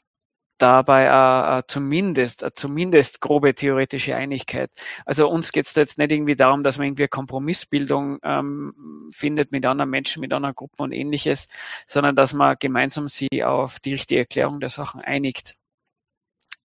dabei äh, äh, zumindest, äh, zumindest grobe theoretische Einigkeit. Also uns geht es jetzt nicht irgendwie darum, dass man irgendwie Kompromissbildung ähm, findet mit anderen Menschen, mit anderen Gruppen und ähnliches, sondern dass man gemeinsam sie auf die richtige Erklärung der Sachen einigt.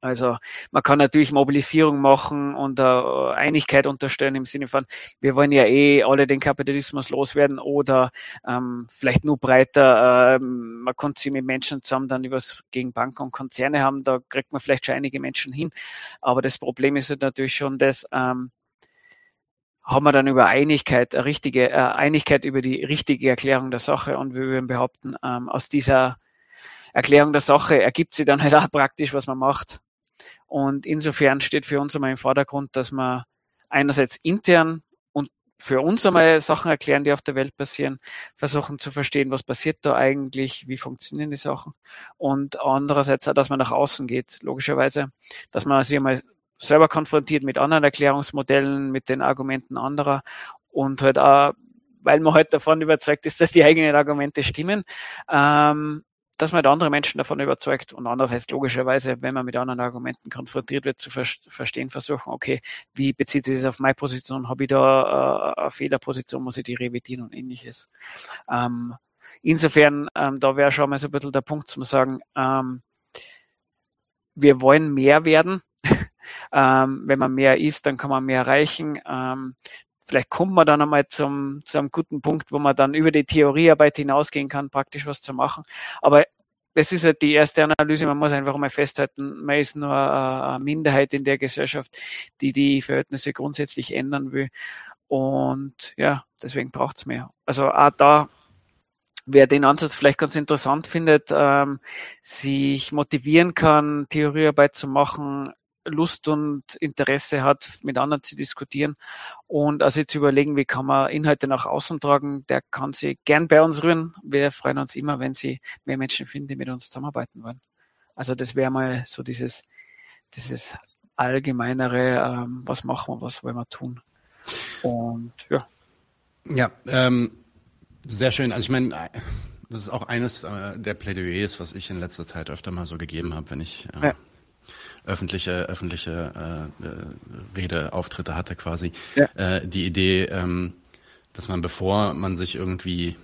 Also man kann natürlich Mobilisierung machen und uh, Einigkeit unterstellen im Sinne von, wir wollen ja eh alle den Kapitalismus loswerden oder ähm, vielleicht nur breiter, ähm, man konnte sie mit Menschen zusammen dann übers gegen Banken und Konzerne haben, da kriegt man vielleicht schon einige Menschen hin. Aber das Problem ist halt natürlich schon, dass ähm, haben wir dann über Einigkeit, eine richtige äh, Einigkeit über die richtige Erklärung der Sache und wir würden behaupten, ähm, aus dieser Erklärung der Sache ergibt sich dann halt auch praktisch, was man macht. Und insofern steht für uns einmal im Vordergrund, dass wir einerseits intern und für uns einmal Sachen erklären, die auf der Welt passieren, versuchen zu verstehen, was passiert da eigentlich, wie funktionieren die Sachen. Und andererseits auch, dass man nach außen geht, logischerweise, dass man sich einmal selber konfrontiert mit anderen Erklärungsmodellen, mit den Argumenten anderer und halt auch, weil man halt davon überzeugt ist, dass die eigenen Argumente stimmen, ähm, dass man halt andere Menschen davon überzeugt und andererseits logischerweise, wenn man mit anderen Argumenten konfrontiert wird, zu ver verstehen versuchen, okay, wie bezieht sich das auf meine Position, habe ich da äh, eine Fehlerposition, muss ich die revidieren und ähnliches. Ähm, insofern, ähm, da wäre schon mal so ein bisschen der Punkt zum sagen, ähm, wir wollen mehr werden. <laughs> ähm, wenn man mehr ist, dann kann man mehr erreichen. Vielleicht kommt man dann einmal zum, zu einem guten Punkt, wo man dann über die Theoriearbeit hinausgehen kann, praktisch was zu machen. Aber das ist halt die erste Analyse. Man muss einfach mal festhalten, man ist nur eine Minderheit in der Gesellschaft, die die Verhältnisse grundsätzlich ändern will. Und ja, deswegen braucht es mehr. Also auch da, wer den Ansatz vielleicht ganz interessant findet, ähm, sich motivieren kann, Theoriearbeit zu machen, Lust und Interesse hat, mit anderen zu diskutieren und also zu überlegen, wie kann man Inhalte nach außen tragen, der kann sich gern bei uns rühren. Wir freuen uns immer, wenn sie mehr Menschen finden, die mit uns zusammenarbeiten wollen. Also das wäre mal so dieses, dieses allgemeinere, ähm, was machen wir, was wollen wir tun. Und ja. Ja, ähm, sehr schön. Also ich meine, das ist auch eines äh, der Plädoyers, was ich in letzter Zeit öfter mal so gegeben habe, wenn ich äh, ja öffentliche, öffentliche äh, äh, Redeauftritte hatte quasi. Ja. Äh, die Idee, ähm, dass man bevor man sich irgendwie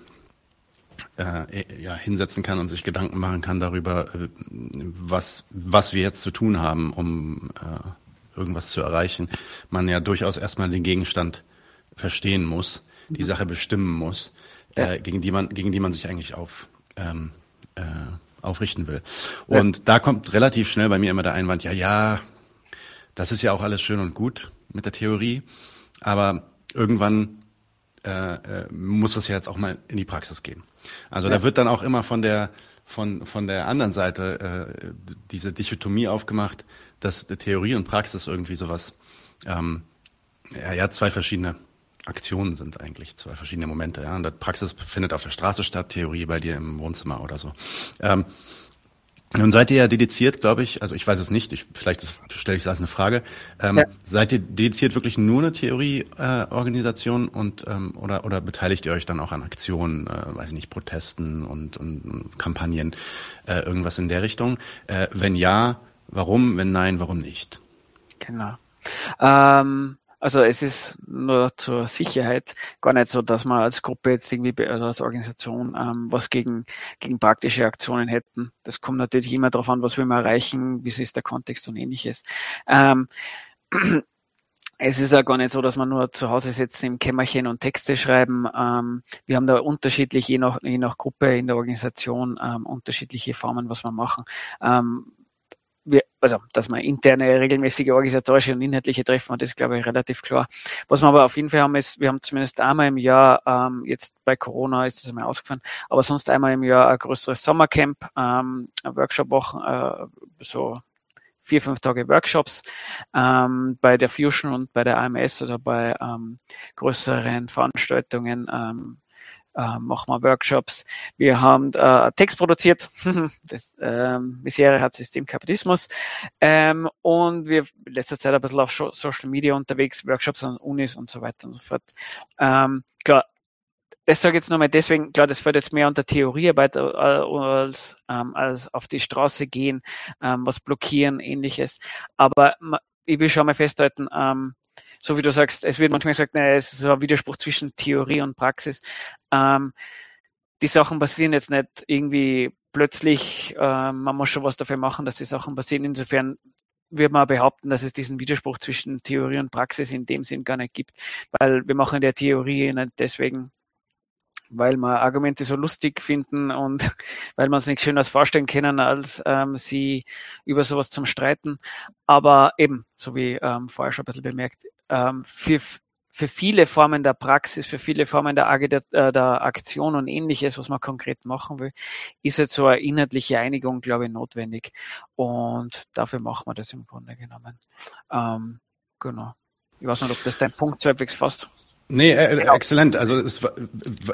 äh, ja, hinsetzen kann und sich Gedanken machen kann darüber, äh, was, was wir jetzt zu tun haben, um äh, irgendwas zu erreichen, man ja durchaus erstmal den Gegenstand verstehen muss, die mhm. Sache bestimmen muss, ja. äh, gegen die man, gegen die man sich eigentlich auf ähm, äh, aufrichten will. Und ja. da kommt relativ schnell bei mir immer der Einwand, ja, ja, das ist ja auch alles schön und gut mit der Theorie, aber irgendwann äh, äh, muss das ja jetzt auch mal in die Praxis gehen. Also ja. da wird dann auch immer von der von von der anderen Seite äh, diese Dichotomie aufgemacht, dass Theorie und Praxis irgendwie sowas ähm, ja, ja zwei verschiedene Aktionen sind eigentlich, zwei verschiedene Momente. Ja. Und die Praxis findet auf der Straße statt, Theorie bei dir im Wohnzimmer oder so. Ähm, nun seid ihr ja dediziert, glaube ich, also ich weiß es nicht, ich, vielleicht stelle ich es als eine Frage. Ähm, ja. Seid ihr dediziert wirklich nur eine Theorieorganisation äh, und ähm, oder oder beteiligt ihr euch dann auch an Aktionen, äh, weiß ich nicht, Protesten und, und Kampagnen, äh, irgendwas in der Richtung? Äh, wenn ja, warum? Wenn nein, warum nicht? Genau. Ähm, also es ist nur zur Sicherheit gar nicht so, dass man als Gruppe jetzt irgendwie also als Organisation ähm, was gegen, gegen praktische Aktionen hätten. Das kommt natürlich immer darauf an, was wir mal erreichen, wie ist der Kontext und ähnliches. Ähm, <clears throat> es ist ja gar nicht so, dass man nur zu Hause sitzt im Kämmerchen und Texte schreiben. Ähm, wir haben da unterschiedlich, je nach, je nach Gruppe in der Organisation, ähm, unterschiedliche Formen, was wir machen. Ähm, wir, also dass man interne, regelmäßige organisatorische und inhaltliche Treffen hat, ist, glaube ich, relativ klar. Was wir aber auf jeden Fall haben, ist, wir haben zumindest einmal im Jahr, ähm, jetzt bei Corona ist das einmal ausgefallen, aber sonst einmal im Jahr ein größeres Sommercamp, ähm, Workshop-Wochen, äh, so vier, fünf Tage Workshops ähm, bei der Fusion und bei der AMS oder bei ähm, größeren Veranstaltungen ähm, äh, machen wir Workshops. Wir haben äh, Text produziert. <laughs> das ähm, Misere hat System Kapitalismus. Ähm, und wir in letzter Zeit ein bisschen auf Social Media unterwegs, Workshops an Unis und so weiter und so fort. Ähm, klar, das sage ich jetzt nochmal deswegen, klar, das fällt jetzt mehr unter Theoriearbeit äh, als, ähm, als auf die Straße gehen, ähm, was blockieren, ähnliches. Aber ich will schon mal festhalten, ähm, so wie du sagst, es wird manchmal gesagt, naja, es ist ein Widerspruch zwischen Theorie und Praxis. Ähm, die Sachen passieren jetzt nicht irgendwie plötzlich, äh, man muss schon was dafür machen, dass die Sachen passieren. Insofern würde man behaupten, dass es diesen Widerspruch zwischen Theorie und Praxis in dem Sinn gar nicht gibt, weil wir machen der Theorie nicht deswegen, weil wir Argumente so lustig finden und <laughs> weil wir uns nicht schön als vorstellen können, als ähm, sie über sowas zum Streiten. Aber eben, so wie ähm, vorher schon ein bisschen bemerkt, ähm, für, für viele Formen der Praxis, für viele Formen der, Agita äh, der Aktion und ähnliches, was man konkret machen will, ist jetzt so eine inhaltliche Einigung, glaube ich, notwendig. Und dafür machen wir das im Grunde genommen. Ähm, genau. Ich weiß nicht, ob das dein Punkt so halbwegs fasst. Nee, äh, genau. exzellent. Also, es,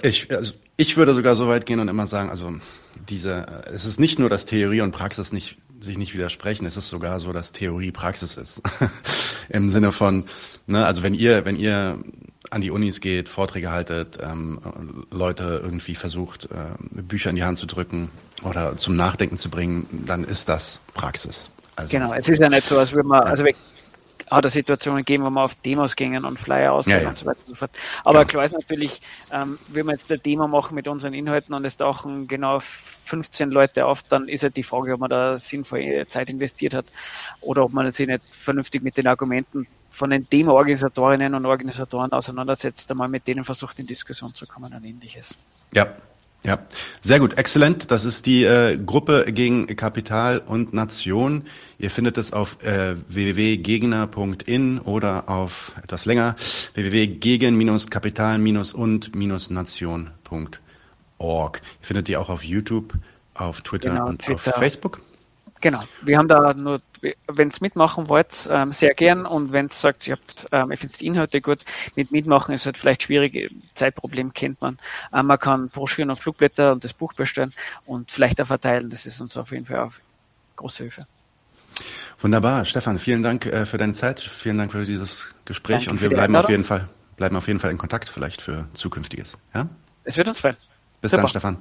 ich, also ich würde sogar so weit gehen und immer sagen, also diese, es ist nicht nur, dass Theorie und Praxis nicht sich nicht widersprechen. Es ist sogar so, dass Theorie Praxis ist. <laughs> Im Sinne von, ne, also wenn ihr, wenn ihr an die Unis geht, Vorträge haltet, ähm, Leute irgendwie versucht, äh, Bücher in die Hand zu drücken oder zum Nachdenken zu bringen, dann ist das Praxis. Also, genau, es ist ja nicht so, als würde man, also hat es Situationen gegeben, wo man auf Demos gingen und Flyer ausfüllen ja, ja. und so weiter und so fort. Aber genau. klar ist natürlich, ähm, wenn wir jetzt eine Demo machen mit unseren Inhalten und es tauchen genau 15 Leute auf, dann ist halt die Frage, ob man da sinnvoll Zeit investiert hat oder ob man sich nicht vernünftig mit den Argumenten von den Demo-Organisatorinnen und Organisatoren auseinandersetzt, einmal mit denen versucht, in Diskussion zu kommen und ähnliches. Ja, ja, sehr gut, exzellent. Das ist die äh, Gruppe gegen Kapital und Nation. Ihr findet es auf äh, www.gegner.in oder auf etwas länger www.gegen-kapital-und-nation.org. Ihr findet die auch auf YouTube, auf Twitter genau, und Twitter. auf Facebook. Genau, wir haben da nur, wenn es mitmachen wollt, ähm, sehr gern und wenn es sagt, ihr habt, ähm, ihr findet die Inhalte gut, mit mitmachen ist halt vielleicht schwierig, Zeitproblem kennt man. Ähm, man kann Broschüren und Flugblätter und das Buch bestellen und vielleicht auch verteilen, das ist uns auf jeden Fall auf große Hilfe. Wunderbar, Stefan, vielen Dank äh, für deine Zeit, vielen Dank für dieses Gespräch Danke und wir bleiben auf jeden Fall, bleiben auf jeden Fall in Kontakt vielleicht für zukünftiges. Ja? Es wird uns freuen. Bis Super. dann, Stefan.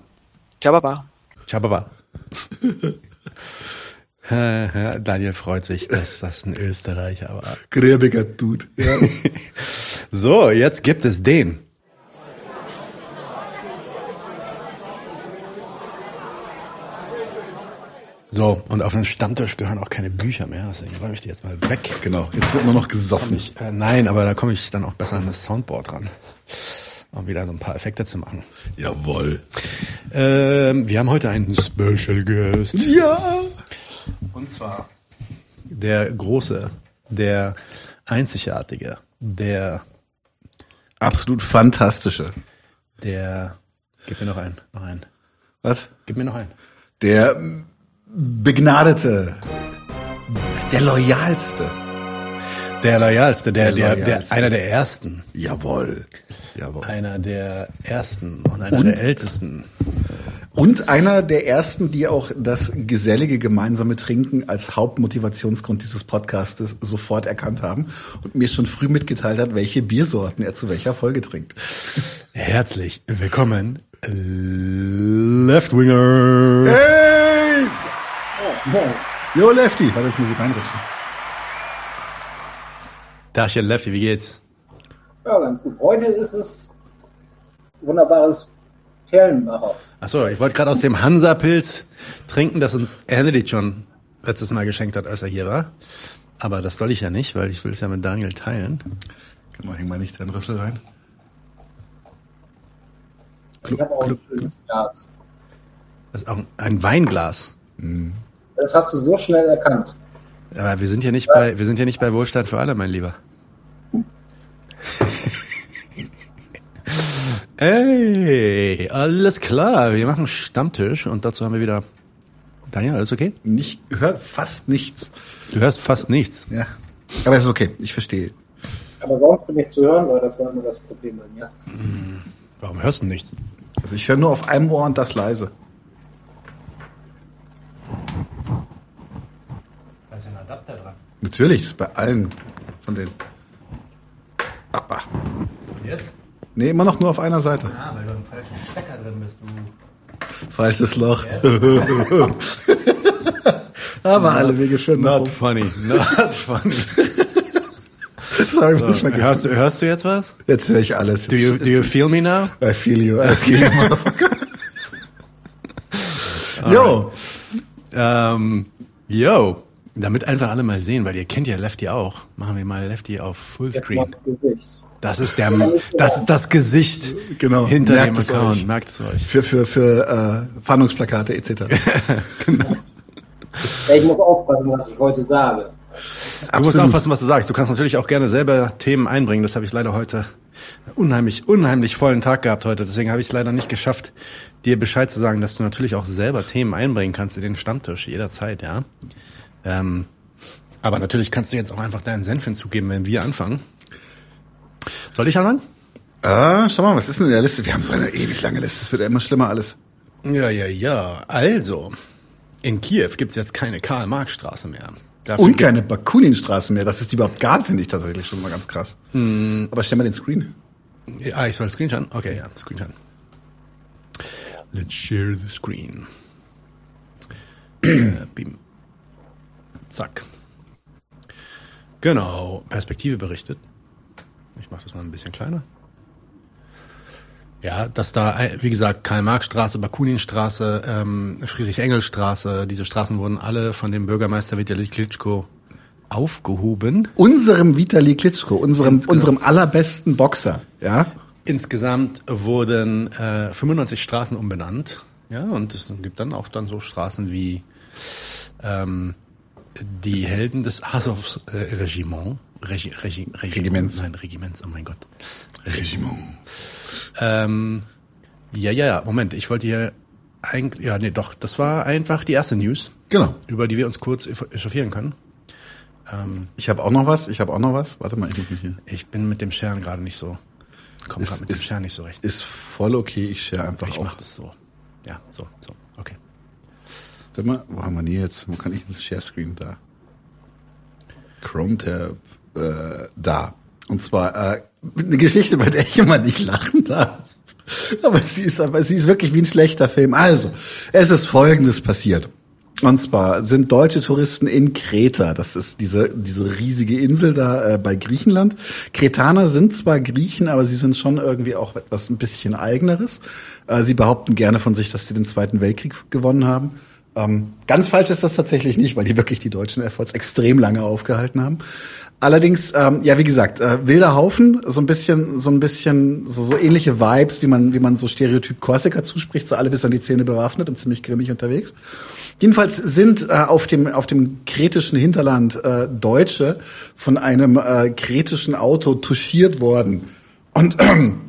Ciao, Baba. Ciao, Baba. <laughs> <laughs> Daniel freut sich, dass das ein Österreicher war. Gräbiger Dude. Ja. <laughs> so, jetzt gibt es den. So, und auf den Stammtisch gehören auch keine Bücher mehr, deswegen räume ich die jetzt mal weg. Genau, jetzt wird nur noch gesoffen. Ich, äh, nein, aber da komme ich dann auch besser an das Soundboard ran, um wieder so ein paar Effekte zu machen. Jawoll. Ähm, wir haben heute einen Special Guest. Ja. Und zwar der große, der einzigartige, der absolut fantastische, der gib mir noch einen, noch einen. Was? Gib mir noch einen. Der begnadete, der loyalste. Der loyalste, der, der, der, der einer der ersten. Jawohl. Jawohl. Einer der ersten und einer und? der ältesten. Und einer der ersten, die auch das gesellige gemeinsame Trinken als Hauptmotivationsgrund dieses Podcastes sofort erkannt haben und mir schon früh mitgeteilt hat, welche Biersorten er zu welcher Folge trinkt. Herzlich willkommen, Left Winger. Hey! Yo, Lefty. Warte, jetzt muss ich reinrutschen. Dachchen, Lefty, wie geht's? Ja, ganz gut. Heute ist es wunderbares Perlenmacher. Achso, ich wollte gerade aus dem Hansa-Pilz trinken, das uns Andy schon letztes Mal geschenkt hat, als er hier war. Aber das soll ich ja nicht, weil ich will es ja mit Daniel teilen. Kann man häng mal nicht deinen Rüssel rein. Ich habe auch ein schönes Glas. Das ist auch ein Weinglas. Mhm. Das hast du so schnell erkannt. Aber wir sind ja nicht bei, wir sind ja nicht bei Wohlstand für alle, mein Lieber. <laughs> Ey, alles klar. Wir machen Stammtisch und dazu haben wir wieder. Daniel, alles okay? Ich höre fast nichts. Du hörst fast nichts. Ja. Aber es ist okay, ich verstehe. Aber sonst bin ich zu hören, weil das war immer das Problem bei mir. Hm, warum hörst du nichts? Also ich höre nur auf einem Ohr und das leise. Da ist ja ein Adapter dran. Natürlich, ist bei allen von den. Ah, Und jetzt? Nee, immer noch nur auf einer Seite. Ah, weil du im falschen Stecker drin bist, du. Falsches Loch. <laughs> Aber alle Wege nach Not funny, not funny. <laughs> Sorry, So, muss ich mal hörst, du, hörst du jetzt was? Jetzt höre ich alles. Do you, do you feel me now? I feel you. I feel you, motherfucker. <laughs> Jo. Ähm, yo. Damit einfach alle mal sehen, weil ihr kennt ja Lefty auch. Machen wir mal Lefty auf Fullscreen. Das ist der, das ist das Gesicht Genau. hinter Merkt dem es Account. euch. Merkt es euch. Für, für, für äh, Fahndungsplakate etc. <laughs> Ja, ich muss aufpassen, was ich heute sage. Du musst aufpassen, was du sagst. Du kannst natürlich auch gerne selber Themen einbringen. Das habe ich leider heute unheimlich, unheimlich vollen Tag gehabt heute. Deswegen habe ich es leider nicht geschafft, dir Bescheid zu sagen, dass du natürlich auch selber Themen einbringen kannst in den Stammtisch jederzeit, ja. Ähm, aber natürlich kannst du jetzt auch einfach deinen Senf hinzugeben, wenn wir anfangen. Soll ich anfangen? Ah, schau mal, was ist denn in der Liste? Wir haben so eine ewig lange Liste. Es wird ja immer schlimmer alles. Ja, ja, ja. Also, in Kiew gibt's jetzt keine Karl-Marx-Straße mehr. Dafür Und keine Bakuninstraße mehr. Dass es die überhaupt gab, finde ich tatsächlich schon mal ganz krass. Hm. Aber stell mal den Screen. Ah, ich soll Screenshot? Okay, ja, Screenshot. Let's share the screen. äh, beam. Zack. Genau, Perspektive berichtet. Ich mache das mal ein bisschen kleiner. Ja, dass da, äh, wie gesagt, Karl-Marx-Straße, Bakuninstraße, ähm, Friedrich-Engels-Straße, diese Straßen wurden alle von dem Bürgermeister Vitali Klitschko aufgehoben. Unserem Vitali Klitschko, unserem, genau. unserem allerbesten Boxer, ja. Insgesamt wurden äh, 95 Straßen umbenannt. Ja, und es gibt dann auch dann so Straßen wie ähm, die Helden des Azov-Regiment. Regi Regi Regiment. Regiments. Nein, Regiments, oh mein Gott. Regiment. Ähm, ja, ja, ja, Moment, ich wollte hier eigentlich, ja, nee, doch, das war einfach die erste News. Genau. Über die wir uns kurz echauffieren können. Ähm, Ich habe auch noch was. Ich habe auch noch was. Warte mal, ich muss mich hier. ich bin mit dem Scheren gerade nicht so, komm gerade mit dem ist- Scheren nicht so recht. Ist voll okay. Ich share einfach Ich auch. mach das so. Ja, so, so, okay. Warte mal, wo haben wir die jetzt? Wo kann ich das Share Screen da? Chrome Tab äh, da. Und zwar äh, eine Geschichte, bei der ich immer nicht lachen darf. Aber sie ist, aber sie ist wirklich wie ein schlechter Film. Also, es ist Folgendes passiert. Und zwar sind deutsche Touristen in Kreta. Das ist diese, diese riesige Insel da äh, bei Griechenland. Kretaner sind zwar Griechen, aber sie sind schon irgendwie auch etwas ein bisschen eigeneres. Äh, sie behaupten gerne von sich, dass sie den Zweiten Weltkrieg gewonnen haben. Ähm, ganz falsch ist das tatsächlich nicht, weil die wirklich die deutschen Efforts extrem lange aufgehalten haben. Allerdings, ähm, ja, wie gesagt, äh, wilder Haufen, so ein bisschen, so ein bisschen, so, so ähnliche Vibes, wie man, wie man so Stereotyp Korsika zuspricht, so alle bis an die Zähne bewaffnet und ziemlich grimmig unterwegs. Jedenfalls sind äh, auf dem auf dem kretischen Hinterland äh, Deutsche von einem äh, kretischen Auto touchiert worden und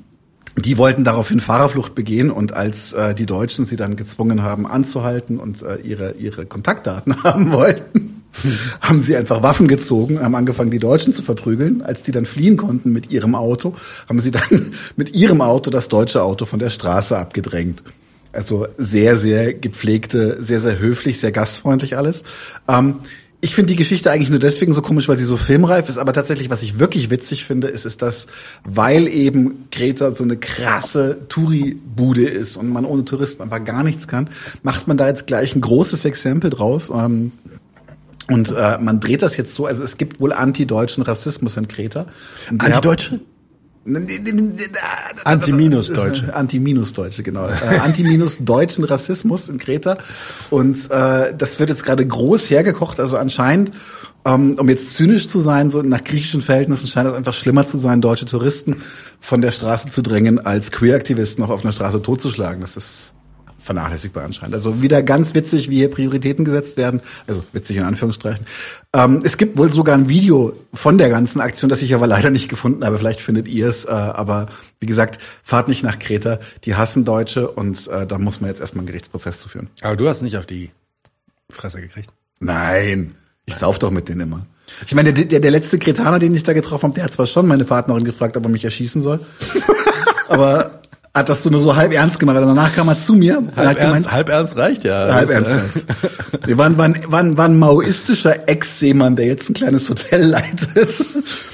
<clears throat> die wollten daraufhin Fahrerflucht begehen und als äh, die Deutschen sie dann gezwungen haben anzuhalten und äh, ihre ihre Kontaktdaten <laughs> haben wollten, <laughs> haben sie einfach Waffen gezogen, haben angefangen die Deutschen zu verprügeln. Als die dann fliehen konnten mit ihrem Auto, haben sie dann <laughs> mit ihrem Auto das deutsche Auto von der Straße abgedrängt. Also sehr, sehr gepflegte, sehr, sehr höflich, sehr gastfreundlich alles. Ähm, ich finde die Geschichte eigentlich nur deswegen so komisch, weil sie so filmreif ist. Aber tatsächlich, was ich wirklich witzig finde, ist, ist dass, weil eben Kreta so eine krasse Touri-Bude ist und man ohne Touristen einfach gar nichts kann, macht man da jetzt gleich ein großes Exempel draus. Ähm, und äh, man dreht das jetzt so, also es gibt wohl antideutschen Rassismus in Kreta. Antideutsche? Anti-Minus-Deutsche. Anti-Minus-Deutsche, <laughs> genau. Äh, Anti-Minus-deutschen Rassismus in Kreta. Und äh, das wird jetzt gerade groß hergekocht. Also anscheinend, ähm, um jetzt zynisch zu sein, so nach griechischen Verhältnissen scheint es einfach schlimmer zu sein, deutsche Touristen von der Straße zu drängen, als Queer-Aktivisten noch auf einer Straße totzuschlagen. Das ist vernachlässigbar anscheinend. Also wieder ganz witzig, wie hier Prioritäten gesetzt werden. Also witzig in Anführungsstrichen. Ähm, es gibt wohl sogar ein Video von der ganzen Aktion, das ich aber leider nicht gefunden habe. Vielleicht findet ihr es. Äh, aber wie gesagt, fahrt nicht nach Kreta. Die hassen Deutsche und äh, da muss man jetzt erstmal einen Gerichtsprozess zu führen. Aber du hast nicht auf die Fresse gekriegt. Nein, ich sauf doch mit denen immer. Ich meine, der, der, der letzte Kretaner, den ich da getroffen habe, der hat zwar schon meine Partnerin gefragt, ob er mich erschießen soll. <laughs> aber hat das so nur so halb ernst gemacht. Danach kam er zu mir Halb hat gemeint, ernst, halb ernst reicht ja. halb ernst. äh, reicht. Wir waren, waren, waren, waren maoistischer Ex-Seemann, der jetzt ein kleines Hotel <laughs> leitet.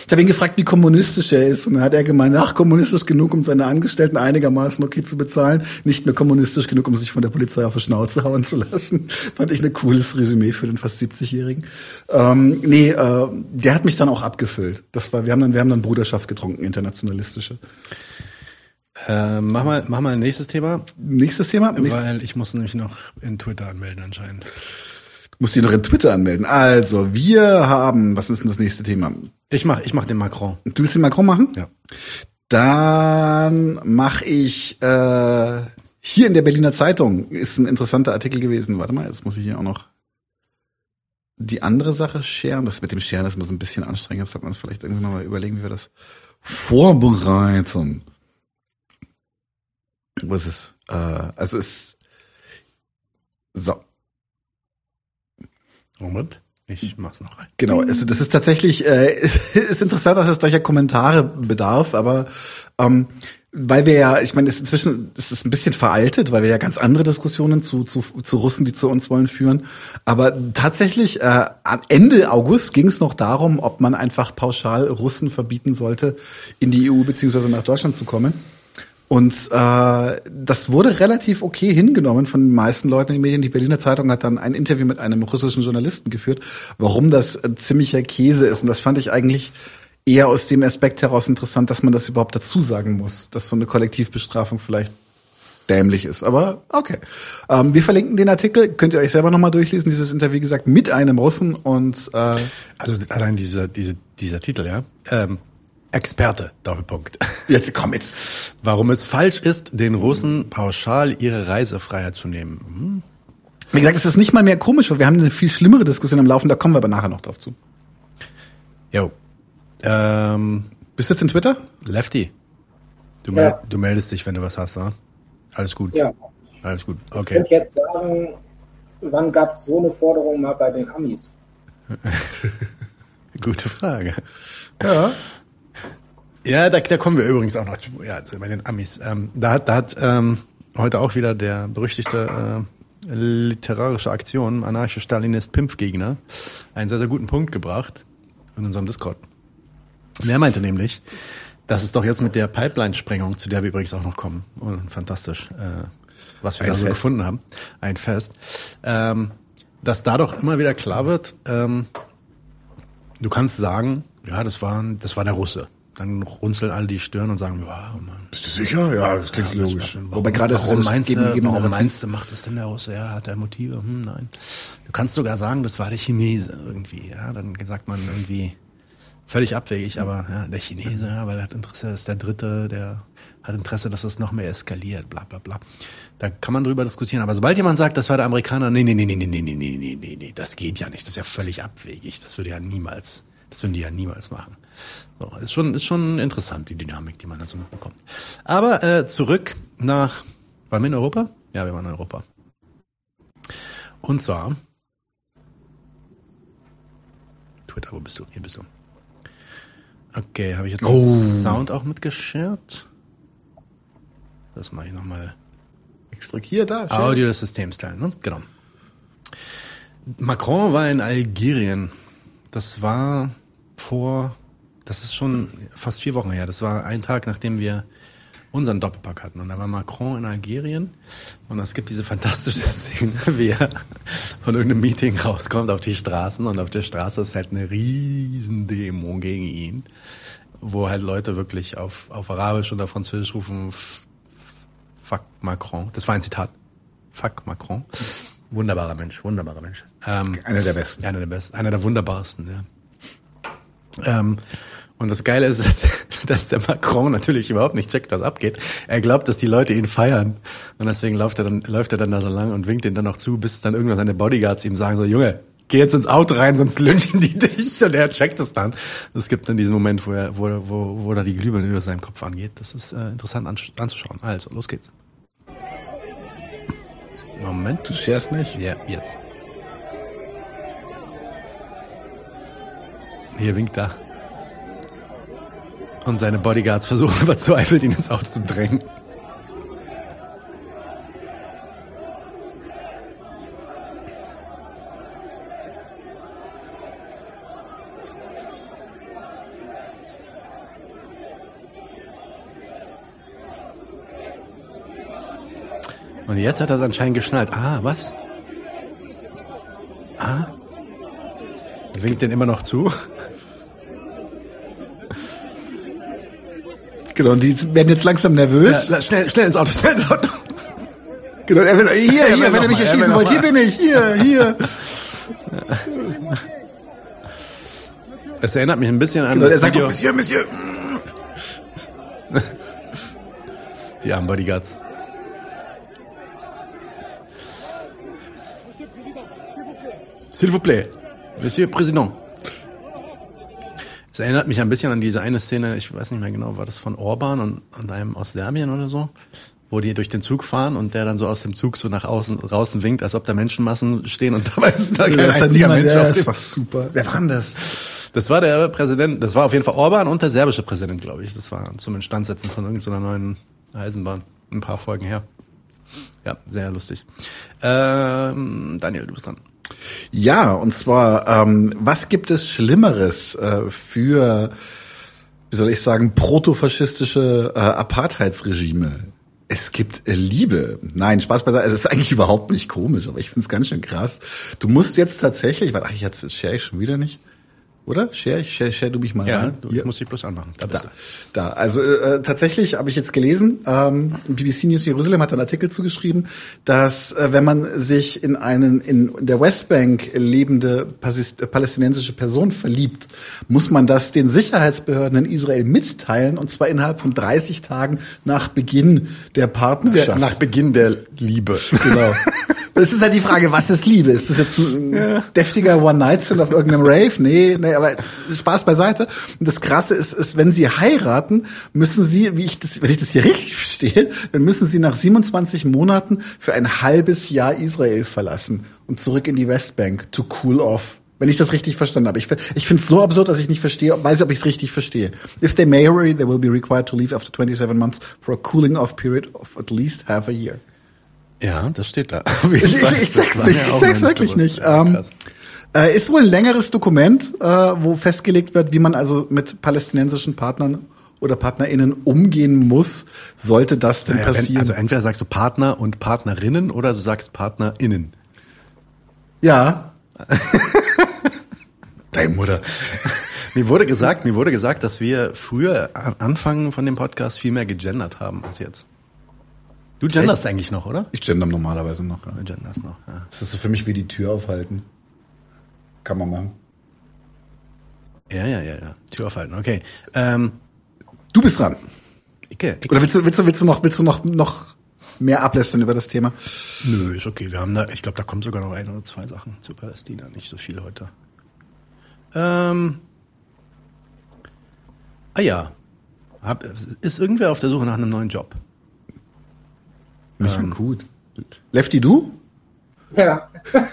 Ich habe ihn gefragt, wie kommunistisch er ist. Und dann hat er gemeint, ach, kommunistisch genug, um seine Angestellten einigermaßen okay zu bezahlen. Nicht mehr kommunistisch genug, um sich von der Polizei auf die Schnauze hauen zu lassen. <laughs> Fand ich ein cooles Resümee für den fast 70-Jährigen. Ähm, nee, äh, der hat mich dann auch abgefüllt. Das war, wir haben dann, wir haben dann Bruderschaft getrunken, internationalistische. Äh, mach mal, mach mal ein nächstes Thema. Nächstes Thema? Nächstes- Weil ich muss nämlich noch in Twitter anmelden anscheinend. Muss dich noch in Twitter anmelden. Also, wir haben, was ist denn das nächste Thema? Ich mach, ich mach den Macron. Du willst den Macron machen? Ja. Dann mache ich äh, hier in der Berliner Zeitung ist ein interessanter Artikel gewesen. Warte mal, jetzt muss ich hier auch noch die andere Sache scheren. Das mit dem Scheren ist immer so ein bisschen anstrengend. Jetzt sollte man uns vielleicht irgendwie noch mal überlegen, wie wir das vorbereiten. Wo ist es? Äh, also es so. Moment, ich mach's noch rein. Genau, also das ist tatsächlich, äh, <laughs> ist interessant, dass es solcher Kommentare bedarf, aber ähm, weil wir ja, ich meine, es ist inzwischen es ist ein bisschen veraltet, weil wir ja ganz andere Diskussionen zu, zu, zu Russen, die zu uns wollen, führen. Aber tatsächlich, äh, Ende August ging es noch darum, ob man einfach pauschal Russen verbieten sollte, in die EU beziehungsweise nach Deutschland zu kommen. Und äh, das wurde relativ okay hingenommen von den meisten Leuten in den Medien. Die Berliner Zeitung hat dann ein Interview mit einem russischen Journalisten geführt, warum das äh, ziemlicher Käse ist. Und das fand ich eigentlich eher aus dem Aspekt heraus interessant, dass man das überhaupt dazu sagen muss, dass so eine Kollektivbestrafung vielleicht dämlich ist. Aber okay. Ähm, wir verlinken den Artikel, könnt ihr euch selber nochmal durchlesen, dieses Interview, wie gesagt, mit einem Russen und äh, Also allein dieser, diese, dieser Titel, ja. Ähm, Experte, Doppelpunkt. <laughs> jetzt komm jetzt. Warum es falsch ist, den Russen pauschal ihre Reisefreiheit zu nehmen. Hm? Wie gesagt, es ist nicht mal mehr komisch, weil wir haben eine viel schlimmere Diskussion am Laufen, da kommen wir aber nachher noch drauf zu. Jo. Ähm, Bist du jetzt in Twitter? Lefty. Du, Ja. mel du meldest dich, wenn du was hast, wa? Alles gut. Ja. Alles gut. Ich Okay. könnte jetzt sagen, wann gab es so eine Forderung mal bei den Amis? <laughs> Gute Frage. Ja. Ja, da, da kommen wir übrigens auch noch ja, bei den Amis. Ähm, da hat, da hat ähm, heute auch wieder der berüchtigte äh, literarische Aktion, Anarcho-Stalinist Pimpfgegner, einen sehr, sehr guten Punkt gebracht in unserem Discord. Der meinte nämlich, dass es doch jetzt mit der Pipeline-Sprengung, zu der wir übrigens auch noch kommen, und fantastisch, äh, was wir Ein da so Fest. gefunden haben, ein Fest, ähm, dass da doch immer wieder klar wird, ähm, du kannst sagen, ja, das war, das war der Russe. Dann runzeln alle die Stirn und sagen, ja, Mann. Bist du sicher? Ja, das klingt Ja, das logisch. Wobei gerade warum das meinst Geben- Geben- warum meinst du, macht das denn der Russe? Ja, hat er Motive? Hm, nein. Du kannst sogar sagen, das war der Chinese irgendwie. Ja, dann sagt man irgendwie völlig abwegig, aber ja, der Chinese, ja, weil er hat Interesse, ist der Dritte, der hat Interesse, dass es noch mehr eskaliert, bla bla bla. Da kann man drüber diskutieren. Aber sobald jemand sagt, das war der Amerikaner, nee, nee, nee, nee, nee, nee, nee, nee, nee, nee, das geht ja nicht. Das ist ja völlig abwegig. Das würde ja niemals, das würden die ja niemals machen. So, ist schon, ist schon interessant, die Dynamik, die man da so mitbekommt. Aber äh, zurück nach, waren wir in Europa? Ja, wir waren in Europa. Und zwar, Twitter, wo bist du? Hier bist du. Okay, habe ich jetzt Oh. den Sound auch mitgeshared? Das mache ich nochmal. Extra hier, da. Audio des Systems teilen, ne? Genau. Macron war in Algerien. Das war vor, das ist schon fast vier Wochen her. Das war ein Tag, nachdem wir unseren Doppelpack hatten. Und da war Macron in Algerien. Und es gibt diese fantastische <laughs> Szene, wie er von irgendeinem Meeting rauskommt auf die Straßen. Und auf der Straße ist halt eine riesen Demo gegen ihn. Wo halt Leute wirklich auf, auf Arabisch oder Französisch rufen, "F- fuck Macron. Das war ein Zitat. Fuck Macron. Wunderbarer Mensch, wunderbarer Mensch. Ähm, Einer der besten. Einer der besten, einer der wunderbarsten, ja. Ähm, und das Geile ist, <laughs> dass, dass der Macron natürlich überhaupt nicht checkt, was abgeht. Er glaubt, dass die Leute ihn feiern. Und deswegen läuft er dann, läuft er dann da so lang und winkt ihn dann noch zu, bis dann irgendwann seine Bodyguards ihm sagen so, Junge, geh jetzt ins Auto rein, sonst lynchen die <laughs> dich. Und er checkt es dann. Es gibt dann diesen Moment, wo er, wo, wo, wo da die Glühbirne über seinem Kopf angeht. Das ist äh, interessant anzuschauen. Also, los geht's. Moment. Du scherst nicht? Ja, jetzt. Hier winkt er und seine Bodyguards versuchen <laughs> verzweifelt, ihn ins Auto zu drängen. Und jetzt hat er es anscheinend geschnallt. Ah, was? Ah? Winkt denn immer noch zu? Genau, und die werden jetzt langsam nervös. Ja, schnell, schnell ins Auto, <laughs> schnell ins Auto. Genau, er will, hier, <laughs> Er will hier, wenn ihr mich er erschießen wollt, hier bin ich, hier, hier. Es erinnert mich ein bisschen an Genau, das er sagt, Video. Monsieur, Monsieur. <laughs> Die armen Bodyguards. S'il vous plaît, Monsieur Président. Es erinnert mich ein bisschen an diese eine Szene, ich weiß nicht mehr genau, war das von Orban und, und einem aus Serbien oder so, wo die durch den Zug fahren und der dann so aus dem Zug so nach außen draußen winkt, als ob da Menschenmassen stehen und <laughs> dabei ist da kein einziger Mensch ja, auf das war super. Wer war denn das? das war der Präsident, das war auf jeden Fall Orban und der serbische Präsident, glaube ich. Das war zum Instandsetzen von irgendeiner neuen Eisenbahn. Ein paar Folgen her. Ja, sehr lustig. Ähm, Daniel, du bist dran. Ja, und zwar, ähm, was gibt es Schlimmeres äh, für, wie soll ich sagen, protofaschistische äh, Apartheidsregime? Es gibt äh, Liebe. Nein, Spaß beiseite. Es ist eigentlich <laughs> überhaupt nicht komisch, aber ich finde es ganz schön krass. Du musst jetzt tatsächlich, warte, ach, jetzt share ich schon wieder nicht. Oder? Share share, share du mich mal Ja, du, ich muss dich bloß anmachen. Da Da, da. Also äh, tatsächlich habe ich jetzt gelesen, ähm, BBC News Jerusalem hat einen Artikel zugeschrieben, dass äh, wenn man sich in einen in der Westbank lebende äh, palästinensische Person verliebt, muss man das den Sicherheitsbehörden in Israel mitteilen und zwar innerhalb von 30 Tagen nach Beginn der. Partnerschaft. Der, nach Beginn der Liebe. Genau. <laughs> Es ist halt die Frage, was ist Liebe? Ist das jetzt ein deftiger One-Night-Stand auf irgendeinem Rave? Nee, nee, aber Spaß beiseite. Und das Krasse ist, ist, wenn sie heiraten, müssen sie, wie ich das, wenn ich das hier richtig verstehe, dann müssen sie nach 27 Monaten für ein halbes Jahr Israel verlassen und zurück in die Westbank to cool off. Wenn ich das richtig verstanden habe. Ich, ich finde es so absurd, dass ich nicht verstehe, weiß ich, ob ich es richtig verstehe. If they marry, they will be required to leave after 27 months for a cooling off period of at least half a year. Ja, das steht da. <laughs> Ich, ich, check's nicht, ich check's wirklich nicht. Ähm, äh, ist wohl ein längeres Dokument, äh, wo festgelegt wird, wie man also mit palästinensischen Partnern oder PartnerInnen umgehen muss, sollte das denn Naja, wenn, passieren. also entweder sagst du Partner und Partnerinnen oder du sagst PartnerInnen. ja. <laughs> Deine Mutter. Mir wurde gesagt, mir wurde gesagt, dass wir früher am Anfang von dem Podcast viel mehr gegendert haben als jetzt. Du genderst eigentlich noch, oder? Ich gender normalerweise noch. Ja. Du genderst noch, ja. Das ist so für mich wie die Tür aufhalten. Kann man machen. Ja, ja, ja, ja. Tür aufhalten, okay. Ähm, Du bist dran. okay. Oder willst du, willst du, willst du noch, willst du noch, noch mehr ablästern über das Thema? Nö, ist okay. Wir haben da, ich glaube, da kommen sogar noch ein oder zwei Sachen zu Palästina. Nicht so viel heute. Ähm, ah ja. Hab, ist irgendwer auf der Suche nach einem neuen Job? Mich gut. Lefty, du? Ja. <laughs>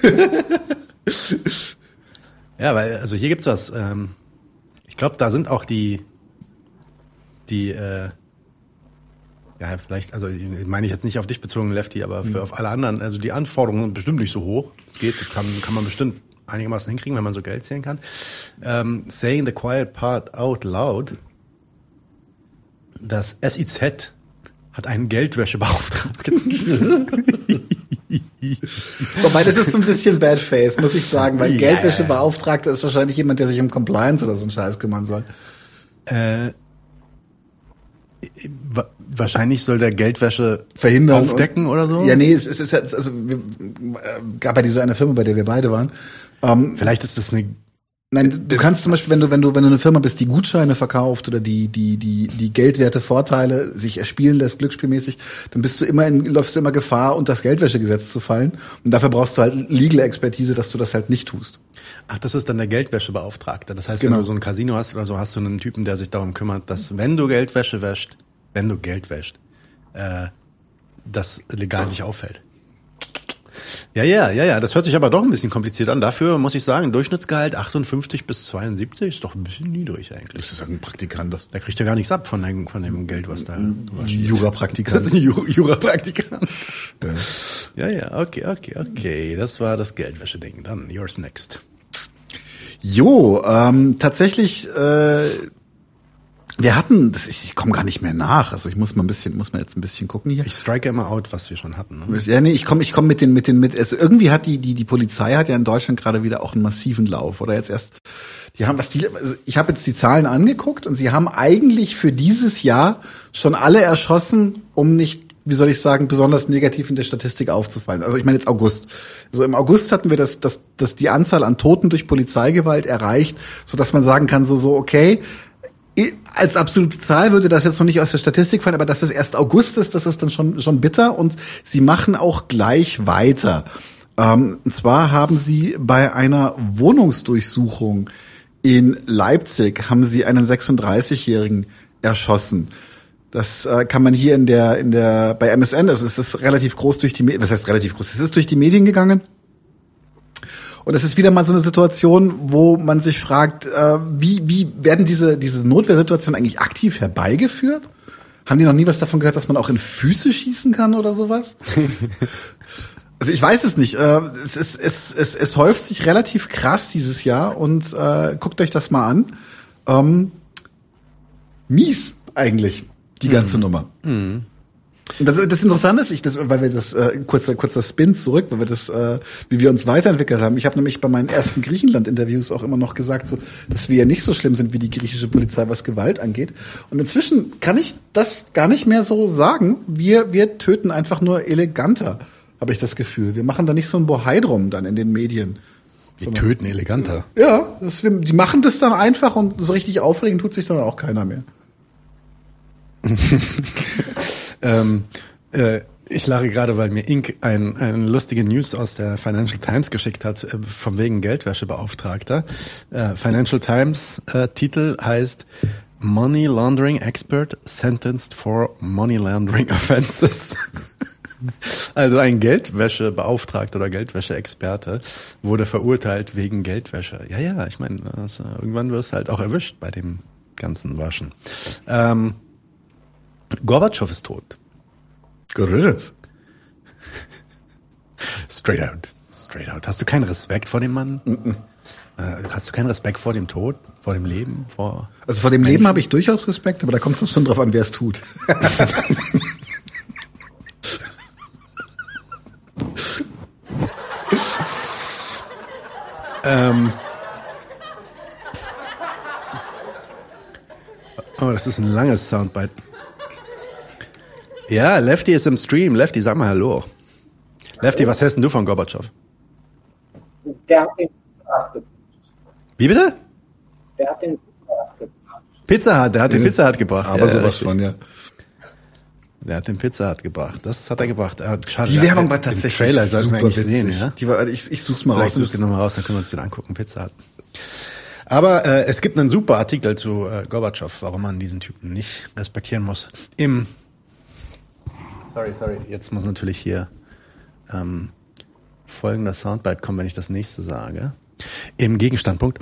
Ja, weil, also hier gibt's was. Ähm, ich glaube, da sind auch die, die, äh, ja, vielleicht, also ich meine ich jetzt nicht auf dich bezogen, Lefty, aber für auf alle anderen, also die Anforderungen sind bestimmt nicht so hoch. Das geht, das kann, kann man bestimmt einigermaßen hinkriegen, wenn man so Geld zählen kann. Ähm, saying the quiet part out loud, das SIZ hat einen Geldwäschebeauftragten. <laughs> Wobei, das ist so ein bisschen Bad Faith, muss ich sagen, weil Ja. Geldwäschebeauftragter ist wahrscheinlich jemand, der sich um Compliance oder so einen Scheiß kümmern soll. Äh, wa- wahrscheinlich soll der Geldwäsche Verhindern. aufdecken und, oder so. Ja, nee, es, es ist ja, also, wir, äh, gab ja diese eine Firma, bei der wir beide waren. Ähm, Vielleicht ist das eine Nein, du kannst zum Beispiel, wenn du, wenn du, wenn du eine Firma bist, die Gutscheine verkauft oder die, die, die, die Geldwerte Vorteile sich erspielen lässt, glücksspielmäßig, dann bist du immer in, läufst du immer Gefahr, unter das Geldwäschegesetz zu fallen. Und dafür brauchst du halt Legal Expertise, dass du das halt nicht tust. Ach, das ist dann der Geldwäschebeauftragte. Das heißt, Genau. wenn du so ein Casino hast oder so, hast du einen Typen, der sich darum kümmert, dass wenn du Geldwäsche wäscht, wenn du Geld wäscht, äh, das legal nicht auffällt. Ja, ja, ja, ja. Das hört sich aber doch ein bisschen kompliziert an. Dafür muss ich sagen, Durchschnittsgehalt 58 bis 72 ist doch ein bisschen niedrig eigentlich. Das ist ein Praktikant. Da kriegt er gar nichts ab von dem, von dem Geld, was da. Jurapraktikant. Das ist ein Ju- Jurapraktikant. Ja, ja, okay, okay, okay. Das war das Geldwäsche-Ding. Dann yours next. Jo, ähm, tatsächlich äh, wir hatten, das, ich, ich komme gar nicht mehr nach. Also ich muss mal ein bisschen, muss mal jetzt ein bisschen gucken hier. Ich strike immer out, was wir schon hatten. Ne? Ja, nee, ich komme, ich komme mit den, mit den, mit. Also irgendwie hat die, die, die Polizei hat ja in Deutschland gerade wieder auch einen massiven Lauf. Oder jetzt erst, die haben was die, also ich habe jetzt die Zahlen angeguckt und sie haben eigentlich für dieses Jahr schon alle erschossen, um nicht wie soll ich sagen, besonders negativ in der Statistik aufzufallen. Also ich meine jetzt August. Also im August hatten wir das, das, das die Anzahl an Toten durch Polizeigewalt erreicht, so dass man sagen kann, so, so, okay, als absolute Zahl würde das jetzt noch nicht aus der Statistik fallen, aber dass es erst August ist, das ist dann schon, schon bitter und sie machen auch gleich weiter. Ähm, und zwar haben sie bei einer Wohnungsdurchsuchung in Leipzig haben sie einen 36-Jährigen erschossen. Das äh, kann man hier in der in der bei MSN, also es ist relativ groß durch die was heißt relativ groß? Es ist durch die Medien gegangen. Und es ist wieder mal so eine Situation, wo man sich fragt, äh, wie, wie werden diese, diese Notwehrsituationen eigentlich aktiv herbeigeführt? Haben die noch nie was davon gehört, dass man auch in Füße schießen kann oder sowas? <laughs> also ich weiß es nicht. Äh, es, ist, es, es, es häuft sich relativ krass dieses Jahr und äh, guckt euch das mal an. Ähm, mies eigentlich, die ganze mhm. Nummer. Mhm. Das, das Interessante ist, ich, das, weil wir das äh, kurzer kurzer Spin zurück, weil wir das, äh, wie wir uns weiterentwickelt haben. Ich habe nämlich bei meinen ersten Griechenland-Interviews auch immer noch gesagt, so, dass wir ja nicht so schlimm sind wie die griechische Polizei, was Gewalt angeht. Und inzwischen kann ich das gar nicht mehr so sagen. Wir wir töten einfach nur eleganter, habe ich das Gefühl. Wir machen da nicht so ein Bohai drum dann in den Medien. Die töten eleganter. Ja, das, die machen das dann einfach und so richtig aufregend tut sich dann auch keiner mehr. <laughs> ähm, äh, ich lache gerade, weil mir Inc. ein, ein lustige News aus der Financial Times geschickt hat, äh, vom wegen Geldwäschebeauftragter. Äh, Financial Times äh, Titel heißt Money Laundering Expert Sentenced for Money Laundering Offenses. <laughs> Also ein Geldwäschebeauftragter oder Geldwäscheexperte wurde verurteilt wegen Geldwäsche. Ja, ja, ich meine, also irgendwann wirst du halt auch erwischt bei dem ganzen Waschen. Ähm, Gorbatschow ist tot. Geredet. Straight out. Straight out. Hast du keinen Respekt vor dem Mann? Mm -mm. Hast du keinen Respekt vor dem Tod, vor dem Leben, vor Also vor dem Menschen? Leben habe ich durchaus Respekt, aber da kommt es schon drauf an, wer es tut. ähm. Oh, das ist ein langes Soundbite. Ja, Lefty ist im Stream. Lefty, sag mal Hallo. Lefty, was hältst du von Gorbatschow? Der hat den Pizza gebracht. Wie bitte? Der hat den Pizza gebracht. Pizza hat, der hat den Pizza Hut gebracht. Aber ja, sowas von, ja. Der hat den Pizza Hut gebracht. Das hat er gebracht. Schade, die Werbung war tatsächlich Trailer sollten wir eigentlich sehen, ja? Die war, ich, ich such's mal Vielleicht raus. Suchst du nochmal raus, dann können wir uns den angucken. Pizza Hut. Aber äh, es gibt einen super Artikel zu äh, Gorbatschow, warum man diesen Typen nicht respektieren muss. Im Sorry, sorry. Jetzt muss natürlich hier ähm, folgender Soundbite kommen, wenn ich das nächste sage. Im Gegenstandpunkt.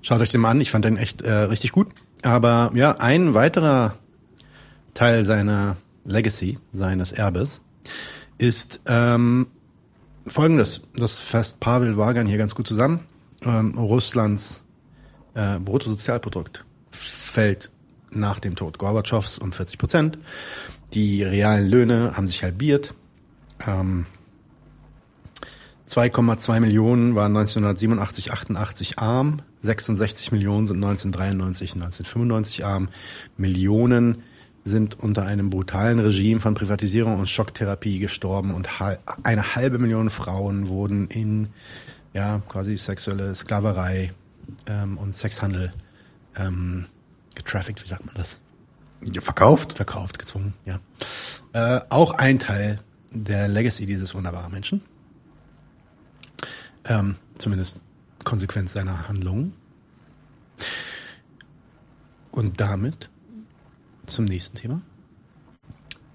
Schaut euch den mal an, ich fand den echt äh, richtig gut. Aber ja, ein weiterer Teil seiner Legacy, seines Erbes, ist ähm, folgendes. Das fasst Pavel Wagan hier ganz gut zusammen. Ähm, Russlands äh, Bruttosozialprodukt fällt nach dem Tod Gorbatschows um 40 Prozent. Die realen Löhne haben sich halbiert. Ähm, 2,2 Millionen waren 1987, 88 arm, 66 Millionen sind 1993, 1995 arm, Millionen sind unter einem brutalen Regime von Privatisierung und Schocktherapie gestorben und eine halbe Million Frauen wurden in ja quasi sexuelle Sklaverei ähm, und Sexhandel ähm, getraffickt, wie sagt man das? Verkauft? Verkauft, gezwungen, ja. Äh, auch ein Teil der Legacy dieses wunderbaren Menschen. Ähm, zumindest Konsequenz seiner Handlungen. Und damit zum nächsten Thema.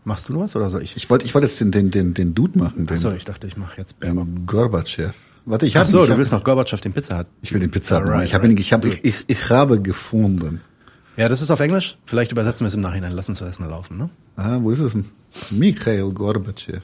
Machst du noch was oder soll ich? Ich wollte ich wollte jetzt den, den, den, den Dude machen. Den, Achso, ich dachte, ich mache jetzt Ben Gorbatschow. Warte, ich habe so, du willst noch Gorbatschow den Pizza hat. Ich will den Pizza. Right, ich habe right. ich, hab, ich, ich, ich habe gefunden. Ja, das ist auf Englisch. Vielleicht übersetzen wir es im Nachhinein. Lass uns mal laufen, ne? Ah, wo ist es denn? Mikhail Gorbatschow.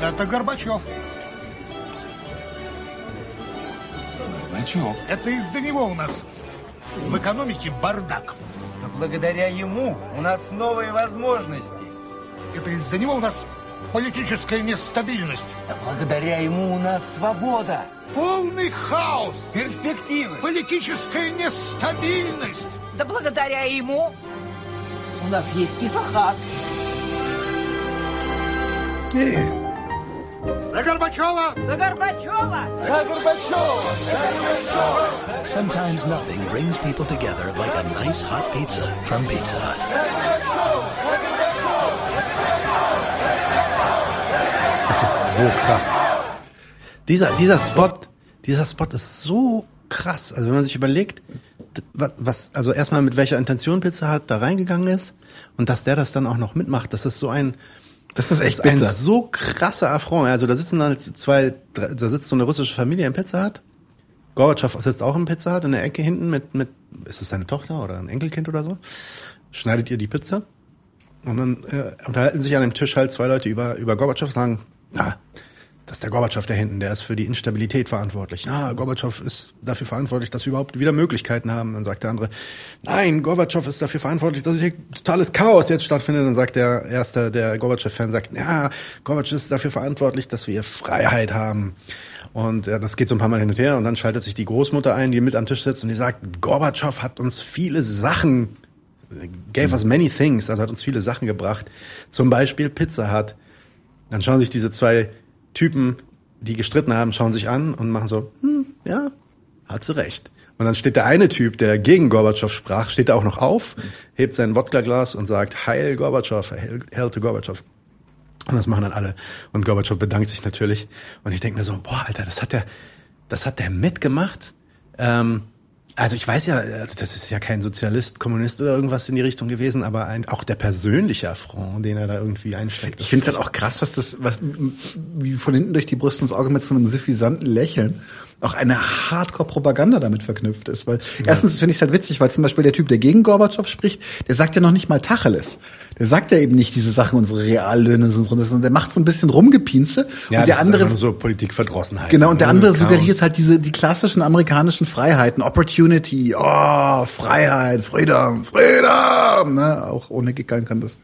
Это Горбачев. Горбачев. Это из-за него у нас в экономике бардак. Да благодаря ему у нас новые возможности. Это из-за него у нас политическая нестабильность. Да благодаря ему у нас свобода. Полный хаос. Перспективы. Политическая нестабильность. Да благодаря ему у нас есть Исахат. За Горбачева! За Горбачева! За Горбачева! Sometimes nothing brings people together like a nice hot pizza from Pizza Hut. Das ist so krass. Dieser, dieser Spot, dieser Spot ist so krass. Also wenn man sich überlegt, was, was also erstmal mit welcher Intention Pizza Hut da reingegangen ist und dass der das dann auch noch mitmacht, das ist so ein, das ist echt das ist ein bitter. so krasser Affront. Also da sitzen dann zwei, drei, da sitzt so eine russische Familie im Pizza Hut. Gorbatschow sitzt auch im Pizza Hut in der Ecke hinten mit, mit, ist es seine Tochter oder ein Enkelkind oder so? Schneidet ihr die Pizza. Und dann äh, unterhalten sich an dem Tisch halt zwei Leute über, über Gorbatschow, sagen, na, das ist der Gorbatschow da hinten, der ist für die Instabilität verantwortlich. Na, Gorbatschow ist dafür verantwortlich, dass wir überhaupt wieder Möglichkeiten haben. Dann sagt der andere, nein, Gorbatschow ist dafür verantwortlich, dass hier totales Chaos jetzt stattfindet. Dann sagt der erste, der Gorbatschow-Fan, sagt, ja, Gorbatschow ist dafür verantwortlich, dass wir Freiheit haben. Und ja, das geht so ein paar Mal hin und her und dann schaltet sich die Großmutter ein, die mit am Tisch sitzt und die sagt, Gorbatschow hat uns viele Sachen, gave us many things, also hat uns viele Sachen gebracht. Zum Beispiel Pizza Hut. Dann schauen sich diese zwei Typen, die gestritten haben, schauen sich an und machen so, hm, ja, hat sie recht. Und dann steht der eine Typ, der gegen Gorbatschow sprach, steht da auch noch auf, hebt sein Wodka-Glas und sagt, Heil Gorbatschow, Heil, Hail to Gorbatschow. Und das machen dann alle. Und Gorbatschow bedankt sich natürlich. Und ich denke mir so, boah, Alter, das hat der, das hat der mitgemacht. Ähm, also ich weiß ja, also das ist ja kein Sozialist, Kommunist oder irgendwas in die Richtung gewesen, aber ein, auch der persönliche Affront, den er da irgendwie einsteckt. Ich finde es halt auch krass, was das, was wie von hinten durch die Brust ins Auge mit so einem suffisanten Lächeln auch eine Hardcore-Propaganda damit verknüpft ist. Weil erstens finde ich es halt witzig, weil zum Beispiel der Typ, der gegen Gorbatschow spricht, der sagt ja noch nicht mal Tacheles. Der sagt ja eben nicht diese Sachen, unsere Reallöhne sind runter, sondern der macht so ein bisschen Rumgepinze. Ja, und der das andere ist einfach nur so Politikverdrossenheit. Genau, und der andere Chaos. suggeriert halt diese, die klassischen amerikanischen Freiheiten, Opportunity, oh, Freiheit, Freedom, Freedom, ne, auch ohne Gickern kann das.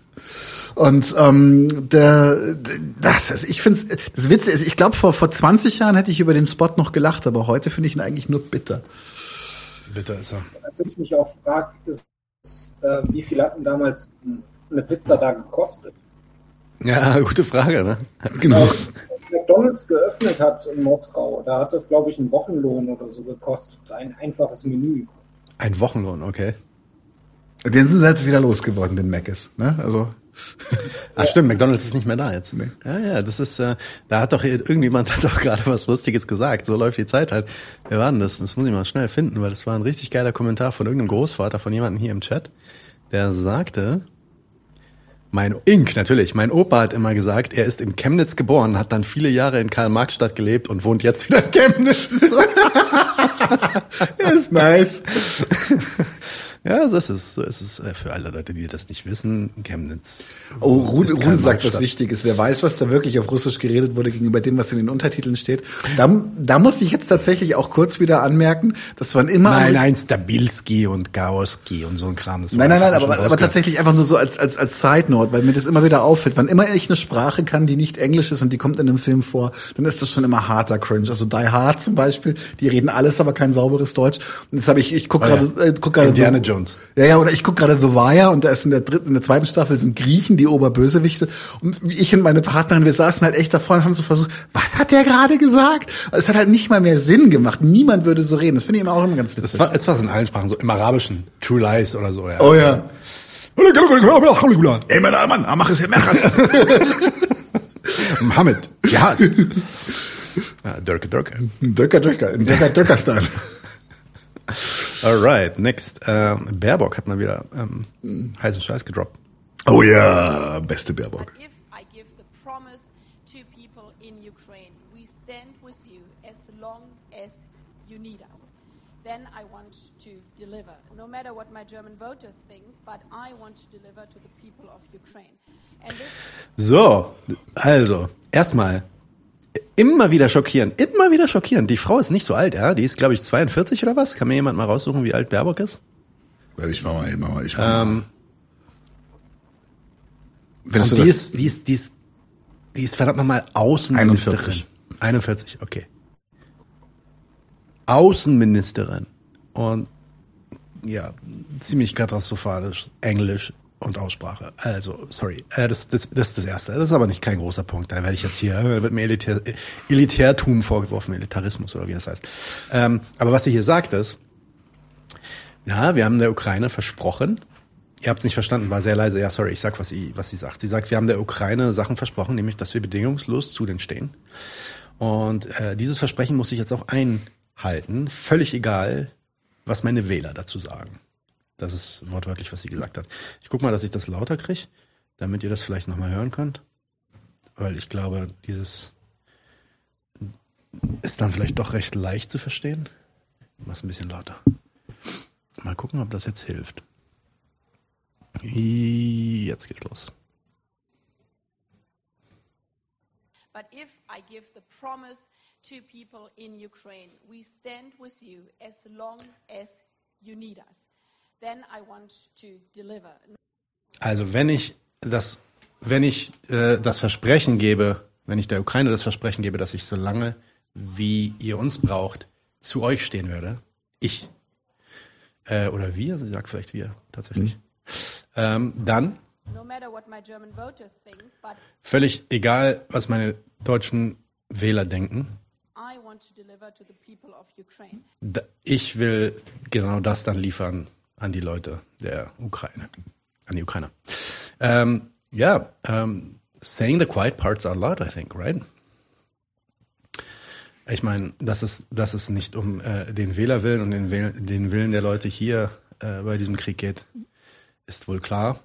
Und ähm, der, das, also ich finde das Witz ist, ich glaube vor vor 20 Jahren hätte ich über den Spot noch gelacht, aber heute finde ich ihn eigentlich nur bitter. Bitter ist er. Also ich mich auch frage, ist, äh, wie viel hat denn damals eine Pizza da gekostet? Ja, <laughs> gute Frage, ne? Genau. Als McDonalds geöffnet hat in Moskau, da hat das, glaube ich, einen Wochenlohn oder so gekostet. Ein einfaches Menü. Ein Wochenlohn, okay. Den sind sie jetzt wieder losgeworden, den Mc's, ne? Also Ach <laughs> stimmt, McDonald's ist nicht mehr da jetzt. Ja, ja, das ist, äh, da hat doch irgendjemand hat doch gerade was Lustiges gesagt. So läuft die Zeit halt. Wer war denn das? Das muss ich mal schnell finden, weil das war ein richtig geiler Kommentar von irgendeinem Großvater von jemandem hier im Chat, der sagte, mein Ink, natürlich. Mein Opa hat immer gesagt, er ist in Chemnitz geboren, hat dann viele Jahre in Karl-Marx-Stadt gelebt und wohnt jetzt wieder in Chemnitz. <laughs> <laughs> ist nice. Ja, so ist es. So ist es äh, für alle Leute, die das nicht wissen. Chemnitz. Oh, Rune, ist Rune sagt was. Wichtiges. Wer weiß, was da wirklich auf Russisch geredet wurde gegenüber dem, was in den Untertiteln steht. Da, da muss ich jetzt tatsächlich auch kurz wieder anmerken, dass man immer Nein, nein, Stabilski und Gaoski und so ein Kram. Das Nein, nein, nein, aber, aber tatsächlich einfach nur so als, als, als Side Note, weil mir das immer wieder auffällt. Wann immer ich eine Sprache kann, die nicht Englisch ist und die kommt in einem Film vor, dann ist das schon immer harter Cringe. Also Die Hard zum Beispiel, die reden alles, aber kein sauberes Deutsch. Und jetzt habe ich, ich gucke Oh ja. gerade, äh, guck gerade Jones. Ja, ja, oder ich gucke gerade The Wire und da ist in der dritten, in der zweiten Staffel sind Griechen die Oberbösewichte und ich und meine Partnerin, wir saßen halt echt davor und haben so versucht, was hat der gerade gesagt? Es hat halt nicht mal mehr Sinn gemacht. Niemand würde so reden. Das finde ich immer auch immer ganz witzig. Es war, es war in allen Sprachen so, im Arabischen. True Lies oder so, ja. Oh ja. Ey, mein Mann, mach es, mach es. Mohammed. Ja. ja Dirk, Dirk. Döcker, Döcker, in Döcker, Döcker-Style. Alright, next. Ähm, Baerbock hat mal wieder ähm, heißen Scheiß gedroppt. Oh ja, beste Baerbock. If I give the promise to people in Ukraine, we stand with you as long as you need us, then I want to deliver. No matter what my German voters think, but I want to deliver to the people of Ukraine. And this So, also, erstmal, Immer wieder schockieren, immer wieder schockieren. Die Frau ist nicht so alt, ja? Die ist, glaube ich, 42 oder was? Kann mir jemand mal raussuchen, wie alt Baerbock ist? Ich mach mal, ich mach mal, ich mal. Ähm, Findest und die ist, die ist, die ist, die ist verdammt nochmal Außenministerin. 41. 41, okay. Außenministerin. Und ja, ziemlich katastrophalisch Englisch und Aussprache. Also, sorry. Äh, das, das, das ist das Erste. Das ist aber nicht kein großer Punkt. Da werde ich jetzt hier, äh, wird mir Elitär, Elitärtum vorgeworfen, Elitarismus oder wie das heißt. Ähm, aber was sie hier sagt ist, ja, wir haben der Ukraine versprochen, Ihr habt es nicht verstanden, war sehr leise. Ja, sorry, ich sag, was sie, was sie sagt. Sie sagt, wir haben der Ukraine Sachen versprochen, nämlich, dass wir bedingungslos zu denen stehen. Und äh, dieses Versprechen muss ich jetzt auch einhalten, völlig egal, was meine Wähler dazu sagen. Das ist wortwörtlich, was sie gesagt hat. Ich guck mal, dass ich das lauter kriege, damit ihr das vielleicht nochmal hören könnt. Weil ich glaube, dieses ist dann vielleicht doch recht leicht zu verstehen. Ich mach's ein bisschen lauter. Mal gucken, ob das jetzt hilft. Jetzt geht's los. But if I give the promise to people in Ukraine, we stand with you as long as you need us, then I want to deliver. Also wenn ich das, wenn ich äh, das Versprechen gebe, wenn ich der Ukraine das Versprechen gebe, dass ich so lange wie ihr uns braucht, zu euch stehen werde, ich äh, oder wir, sie sagt vielleicht wir tatsächlich, ähm, dann No matter what my German voters think, but völlig egal, was meine deutschen Wähler denken, I want to deliver to the people of Ukraine. da- ich will genau das dann liefern an die Leute der Ukraine, an die Ukrainer. Ähm, ja, ähm, saying the quiet parts out loud, I think, right? Ich meine, dass es, dass es nicht um äh, den Wählerwillen und den, Wähl den Willen der Leute hier äh, bei diesem Krieg geht, ist wohl klar.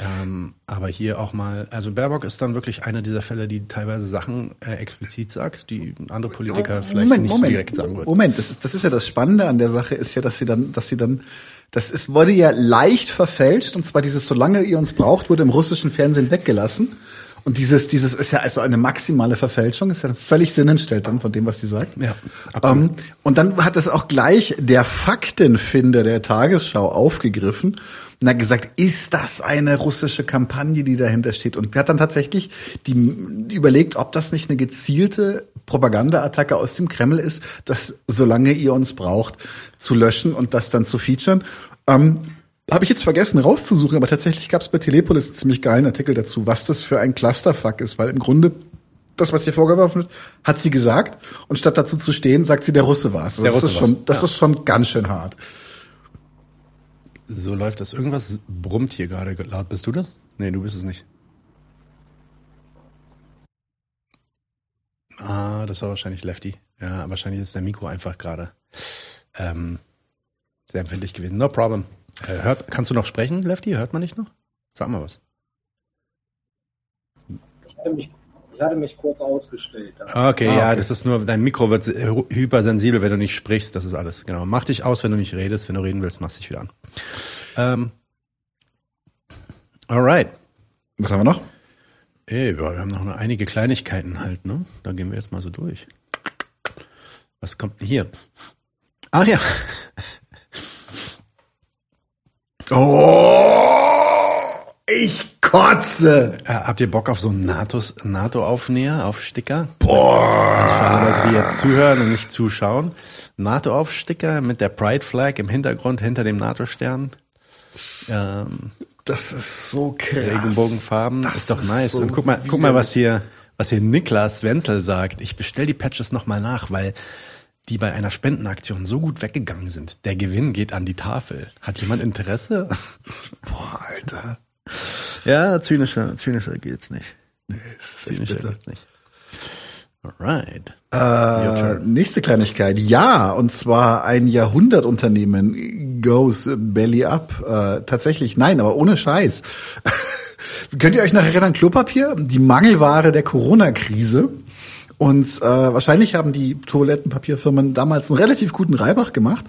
Ähm, aber hier auch mal, also Baerbock ist dann wirklich einer dieser Fälle, die teilweise Sachen äh, explizit sagt, die andere Politiker vielleicht Moment, nicht Moment, so direkt sagen würden. Moment, das ist, das ist ja das Spannende an der Sache, ist ja, dass sie dann, dass sie dann, das ist, wurde ja leicht verfälscht, und zwar dieses, solange ihr uns braucht, wurde im russischen Fernsehen weggelassen. Und dieses, dieses ist ja also eine maximale Verfälschung, ist ja völlig sinnentstellt dann von dem, was sie sagt. Ja, absolut. Ähm, und dann hat es auch gleich der Faktenfinder der Tagesschau aufgegriffen und hat gesagt, ist das eine russische Kampagne, die dahinter steht? Und hat dann tatsächlich die, überlegt, ob das nicht eine gezielte Propagandaattacke aus dem Kreml ist, das, solange ihr uns braucht, zu löschen und das dann zu featuren. Ähm, habe ich jetzt vergessen rauszusuchen, aber tatsächlich gab es bei Telepolis einen ziemlich geilen Artikel dazu, was das für ein Clusterfuck ist, weil im Grunde das, was ihr vorgeworfen wird, hat sie gesagt und statt dazu zu stehen, sagt sie, der Russe war es. Der das Russe ist schon, das Ja. ist schon ganz schön hart. So läuft das. Irgendwas brummt hier gerade laut. Bist du das? Nee, du bist es nicht. Ah, das war wahrscheinlich Lefty. Ja, wahrscheinlich ist der Mikro einfach gerade ähm, sehr empfindlich gewesen. No problem. Äh, hört, kannst du noch sprechen, Lefty? Hört man nicht noch? Sag mal was. Ich hatte mich, ich hatte mich kurz ausgestellt. Okay, Ah, ja, okay. das ist nur, dein Mikro wird hy- hypersensibel, wenn du nicht sprichst, das ist alles. Genau. Mach dich aus, wenn du nicht redest. Wenn du reden willst, machst dich wieder an. Ähm, alright. Was haben wir noch? Ey, wir haben noch einige Kleinigkeiten halt, ne? Da gehen wir jetzt mal so durch. Was kommt denn hier? Ach ja. <laughs> Oh, ich kotze. Äh, habt ihr Bock auf so einen NATO-Aufnäher, auf Sticker? Boah. Also für alle Leute, die jetzt zuhören und nicht zuschauen. NATO-Aufsticker mit der Pride Flag im Hintergrund hinter dem NATO-Stern. Ähm, Das ist so krass. Regenbogenfarben. Das ist doch ist nice. so und guck mal, guck mal, was hier, was hier Niklas Wenzel sagt. Ich bestell die Patches nochmal nach, weil die bei einer Spendenaktion so gut weggegangen sind. Der Gewinn geht an die Tafel. Hat jemand Interesse? Boah, Alter. Ja, zynischer, zynischer geht's nicht. Nee, das ist Zynischer bitter. geht's nicht. Alright. Äh, nächste Kleinigkeit. Ja, und zwar ein Jahrhundertunternehmen goes belly up. Äh, tatsächlich, nein, aber ohne Scheiß. <laughs> Könnt ihr euch noch erinnern, Klopapier? Die Mangelware der Corona-Krise. Und äh, wahrscheinlich haben die Toilettenpapierfirmen damals einen relativ guten Reibach gemacht.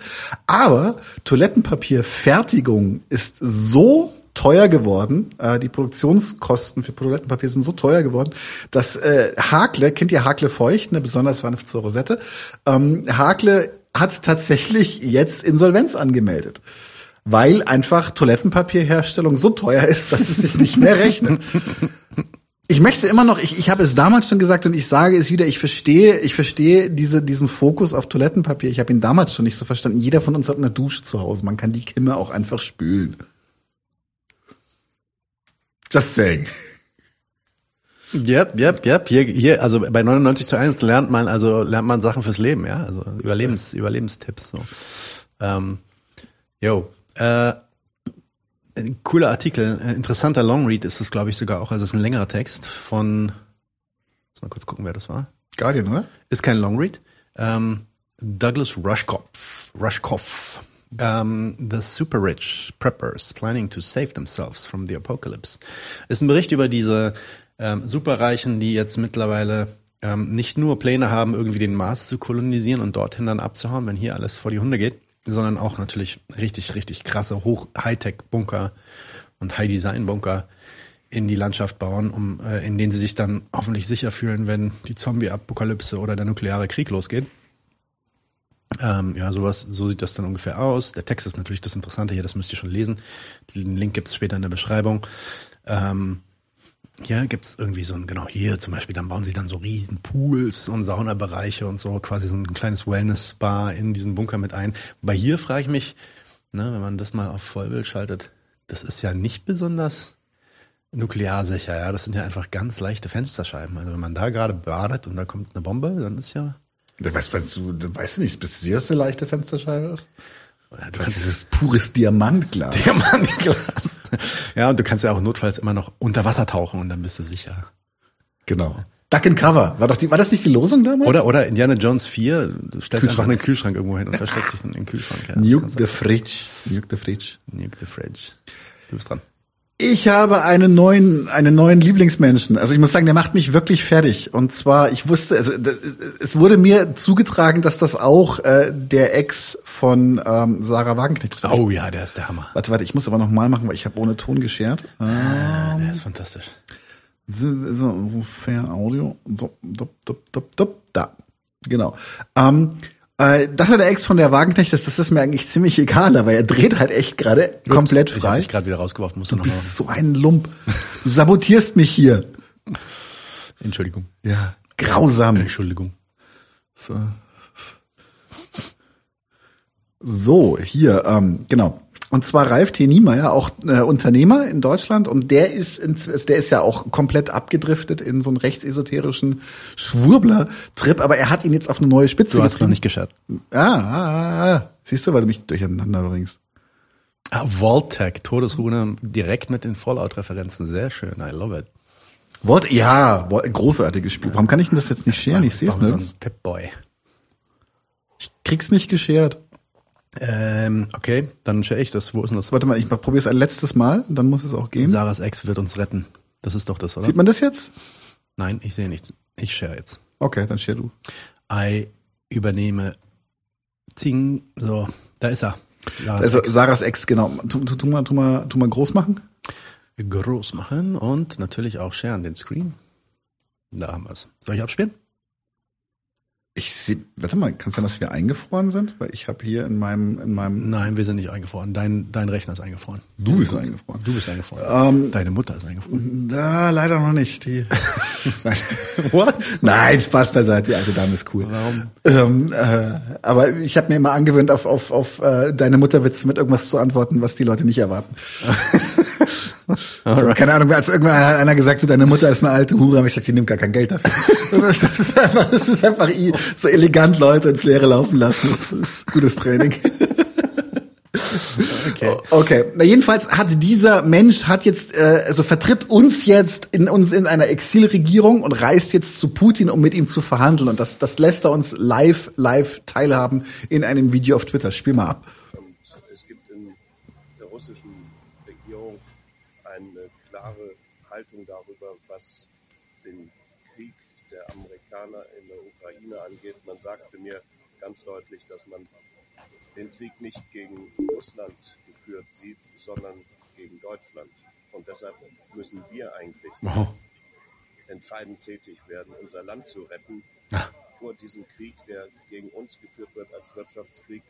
Aber Toilettenpapierfertigung ist so teuer geworden, äh, die Produktionskosten für Toilettenpapier sind so teuer geworden, dass äh, Hakle, kennt ihr Hakle Feucht, eine besonders sanfte Rosette, ähm, Hakle hat tatsächlich jetzt Insolvenz angemeldet. Weil einfach Toilettenpapierherstellung so teuer ist, dass es sich nicht mehr rechnet. Ich möchte immer noch, ich, ich habe es damals schon gesagt und ich sage es wieder, ich verstehe, ich verstehe diese, diesen Fokus auf Toilettenpapier. Ich habe ihn damals schon nicht so verstanden. Jeder von uns hat eine Dusche zu Hause. Man kann die Kimme auch einfach spülen. Just saying. Yep, yep, yep. Hier, hier, also bei 99 zu 1 lernt man, also lernt man Sachen fürs Leben, ja. Also Überlebens, Überlebenstipps. So. Ähm, yo. Äh, ein cooler Artikel, ein interessanter Longread ist es, glaube ich, sogar auch. Also es ist ein längerer Text von, muss mal kurz gucken, wer das war. Guardian, oder? Ist kein Longread. Ähm, Douglas Rushkoff. Rushkoff. Um, the super rich preppers planning to save themselves from the apocalypse. Ist ein Bericht über diese ähm, Superreichen, die jetzt mittlerweile ähm, nicht nur Pläne haben, irgendwie den Mars zu kolonisieren und dorthin dann abzuhauen, wenn hier alles vor die Hunde geht, sondern auch natürlich richtig, richtig krasse Hoch Hightech-Bunker und High-Design-Bunker in die Landschaft bauen, um äh, in denen sie sich dann hoffentlich sicher fühlen, wenn die Zombie-Apokalypse oder der nukleare Krieg losgeht. Ähm, ja, sowas, so sieht das dann ungefähr aus. Der Text ist natürlich das Interessante hier, das müsst ihr schon lesen. Den Link gibt's später in der Beschreibung. Ähm, hier gibt's irgendwie so ein, genau hier zum Beispiel, dann bauen sie dann so riesen Pools und Saunabereiche und so, quasi so ein kleines Wellness-Spa in diesen Bunker mit ein. Wobei hier frage ich mich, ne, wenn man das mal auf Vollbild schaltet, das ist ja nicht besonders nuklearsicher, ja. Das sind ja einfach ganz leichte Fensterscheiben. Also wenn man da gerade badet und da kommt eine Bombe, dann ist ja. Weißt, weißt du, weißt du nicht, bist du sicher, dass eine leichte Fensterscheibe ist? Du kannst dieses pures Diamantglas. Diamantglas. <laughs> Ja, und du kannst ja auch notfalls immer noch unter Wasser tauchen und dann bist du sicher. Genau. Duck and Cover. War doch die, war das nicht die Losung damals? Oder, oder Indiana Jones 4, du stellst einfach einen Kühlschrank irgendwo hin und versteckst dich in den Kühlschrank. Ja, Nuke the Fridge. Nuke the Fridge. Nuke the Fridge. Du bist dran. Ich habe einen neuen, einen neuen Lieblingsmenschen. Also ich muss sagen, der macht mich wirklich fertig. Und zwar, ich wusste, also es wurde mir zugetragen, dass das auch äh, der Ex von ähm, Sarah Wagenknecht ist. Oh ja, der ist der Hammer. Warte, warte, ich muss aber noch mal machen, weil ich habe ohne Ton geschert. Ähm, der ist fantastisch. So, so, so Audio. So, dop, dop, dop, dop, da. Genau. Ähm, äh, dass er der Ex von der Wagenknecht ist, das ist mir eigentlich ziemlich egal, aber er dreht halt echt gerade komplett frei. Ich hab dich gerade wieder rausgeworfen. Musst du, noch bist so ein Lump. Du sabotierst mich hier. Entschuldigung. Ja, grausam. Entschuldigung. So, so hier, ähm, genau. Und zwar Ralf T. Niemeyer, auch äh, Unternehmer in Deutschland, und der ist, in, der ist ja auch komplett abgedriftet in so einen rechtsesoterischen Schwurbler-Trip, aber er hat ihn jetzt auf eine neue Spitze Du hast noch nicht geschert. Ah, ah, ah, ah. siehst du, weil du mich durcheinander bringst. Ah, Vaultec, Todesrune, direkt mit den Fallout-Referenzen. Sehr schön, I love it. Vault, ja, großartiges Spiel. Warum kann ich denn das jetzt nicht scheren? Ich sehe es nicht. Pip-Boy. Ich krieg's nicht geschert. Ähm, okay, dann share ich das. Wo ist denn das? Warte mal, ich probiere es ein letztes Mal, dann muss es auch gehen. Sarahs Ex wird uns retten. Das ist doch das, oder? Sieht man das jetzt? Nein, ich sehe nichts. Ich share jetzt. Okay, dann share du. I übernehme Zing. So, da ist er. Sarahs also Ex. Sarahs Ex, genau. Tu, tu, tu, mal, tu, mal, tu mal groß machen. Groß machen und natürlich auch sharen den Screen. Da haben wir's. Soll ich abspielen? Ich sehe, warte mal, kann es sein, dass wir eingefroren sind? Weil ich habe hier in meinem, in meinem. Nein, wir sind nicht eingefroren. Dein, dein Rechner ist eingefroren. Du bist eingefroren. Du bist eingefroren. Ähm, Deine Mutter ist eingefroren. Da, leider noch nicht. Die. <laughs> <laughs> What? Nein, Spaß beiseite. Die alte Dame ist cool. Warum? Ähm, äh, aber ich habe mir immer angewöhnt, auf, auf, auf äh, deine Mutterwitze mit irgendwas zu antworten, was die Leute nicht erwarten. <laughs> so, keine Ahnung, als irgendwann einer gesagt hat, deine Mutter ist eine alte Hure, habe ich gesagt, die nimmt gar kein Geld dafür. <laughs> das ist einfach, das ist einfach so elegant Leute ins Leere laufen lassen. Das ist gutes Training. <laughs> Okay. Okay. Na jedenfalls hat dieser Mensch hat jetzt äh, also vertritt uns jetzt in uns in einer Exilregierung und reist jetzt zu Putin, um mit ihm zu verhandeln und das das lässt er uns live live teilhaben in einem Video auf Twitter. Spiel mal ab. Und es gibt in der russischen Regierung eine klare Haltung darüber, was den Krieg der Amerikaner in der Ukraine angeht. Man sagte mir ganz deutlich, dass man den Krieg nicht gegen Russland geführt sieht, sondern gegen Deutschland. Und deshalb müssen wir eigentlich Wow. entscheidend tätig werden, unser Land zu retten vor diesem Krieg, der gegen uns geführt wird als Wirtschaftskrieg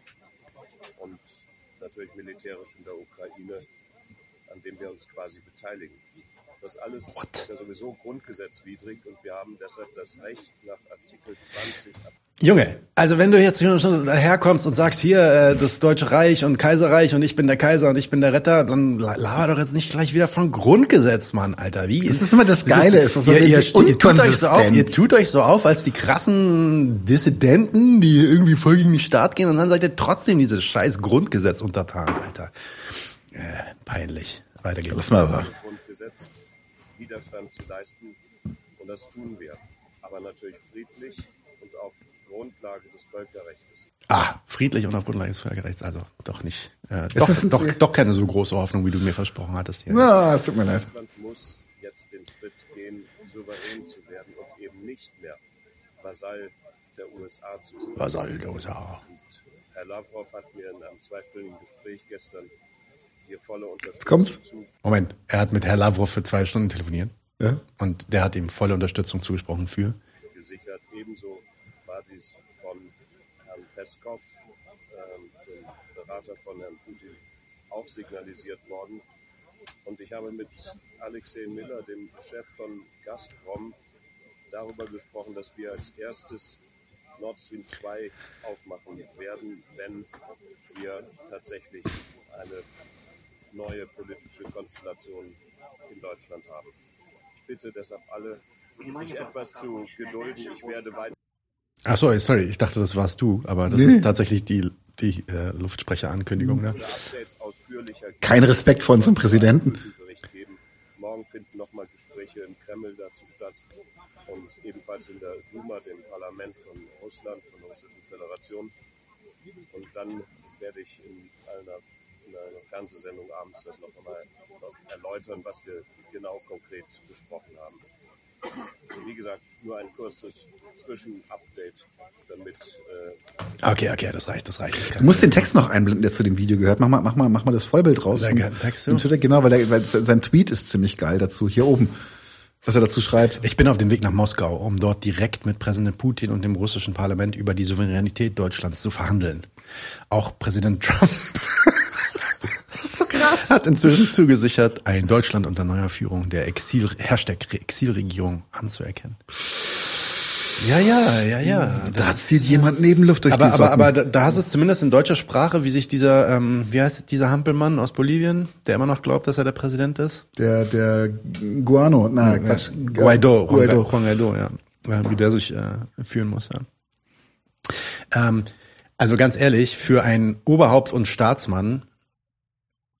und natürlich militärisch in der Ukraine, an dem wir uns quasi beteiligen. Das alles ist ja sowieso grundgesetzwidrig und wir haben deshalb das Recht nach Artikel 20 Junge, also wenn du jetzt hier schon daherkommst und sagst, hier äh, das Deutsche Reich und Kaiserreich und ich bin der Kaiser und ich bin der Retter, dann la- laber doch jetzt nicht gleich wieder von Grundgesetz, Mann, Alter. Wie Das ist immer das Geile, ist das so ihr, ihr, tut euch so auf, ihr tut euch so auf als die krassen Dissidenten, die irgendwie voll gegen den Staat gehen und dann seid ihr trotzdem dieses scheiß Grundgesetz untertan, Alter. Äh, peinlich. Weiter geht's. Lass mal Widerstand zu leisten. Und das tun wir. Aber natürlich friedlich und auf Grundlage des Völkerrechts. Ah, friedlich und auf Grundlage des Völkerrechts, also doch nicht. Äh, Ist doch, doch, doch keine so große Hoffnung, wie du mir versprochen hattest hier. Ja, es tut mir leid. Deutschland muss jetzt den Schritt gehen, souverän zu werden und eben nicht mehr Vasall der USA zu sein. Vasall der USA. Und Herr Lavrov hat mir in einem zweistündigen Gespräch gestern hier volle Unterstützung Kommt's? zu Moment, er hat mit Herr Lavrov für zwei Stunden telefoniert. Ja. Und der hat ihm volle Unterstützung zugesprochen für. gesichert. Ebenso war dies von Herrn Peskov, ähm, dem Berater von Herrn Putin, auch signalisiert worden. Und ich habe mit Alexei Miller, dem Chef von Gazprom, darüber gesprochen, dass wir als erstes Nord Stream 2 aufmachen werden, wenn wir tatsächlich eine neue politische Konstellation in Deutschland haben. Ich bitte deshalb alle, sich etwas zu gedulden. Ich werde weiter Ach so, sorry, ich dachte, das warst du, aber das Nee. ist tatsächlich die, die äh, Luftsprecherankündigung. Ne? Ausführlicher Kein Respekt vor unserem Präsidenten. Morgen finden nochmal Gespräche im Kreml dazu statt und ebenfalls in der Duma, dem Parlament von Russland, von der Russischen Föderation. Und dann werde ich in einer, in einer Fernsehsendung abends das noch einmal erläutern, was wir genau konkret besprochen haben. Wie gesagt, nur ein kurzes Zwischenupdate, damit äh, Okay, okay, das reicht, das reicht. Ich Du musst den Text noch einblenden, der zu dem Video gehört. Mach mal, mach mal, mach mal das Vollbild raus. Der vom- Text. Twitter. Genau, weil, der, weil sein Tweet ist ziemlich geil dazu. Hier oben, was er dazu schreibt. Ich bin auf dem Weg nach Moskau, um dort direkt mit Präsident Putin und dem russischen Parlament über die Souveränität Deutschlands zu verhandeln. Auch Präsident Trump Das ist so krass. Hat inzwischen zugesichert, ein Deutschland unter neuer Führung der Exil, Hashtag Exilregierung anzuerkennen. Ja, ja, ja, ja. Da zieht jemand Nebenluft durch aber, die aber, Socken. aber da, da hast du es zumindest in deutscher Sprache, wie sich dieser, ähm, wie heißt dieser Hampelmann aus Bolivien, der immer noch glaubt, dass er der Präsident ist? Der, der Guano, na, Quatsch. Guaido, Guaido. Juan Guaido, ja. Ja, Wie der sich äh, führen muss, ja. Ähm, also ganz ehrlich, für einen Oberhaupt und Staatsmann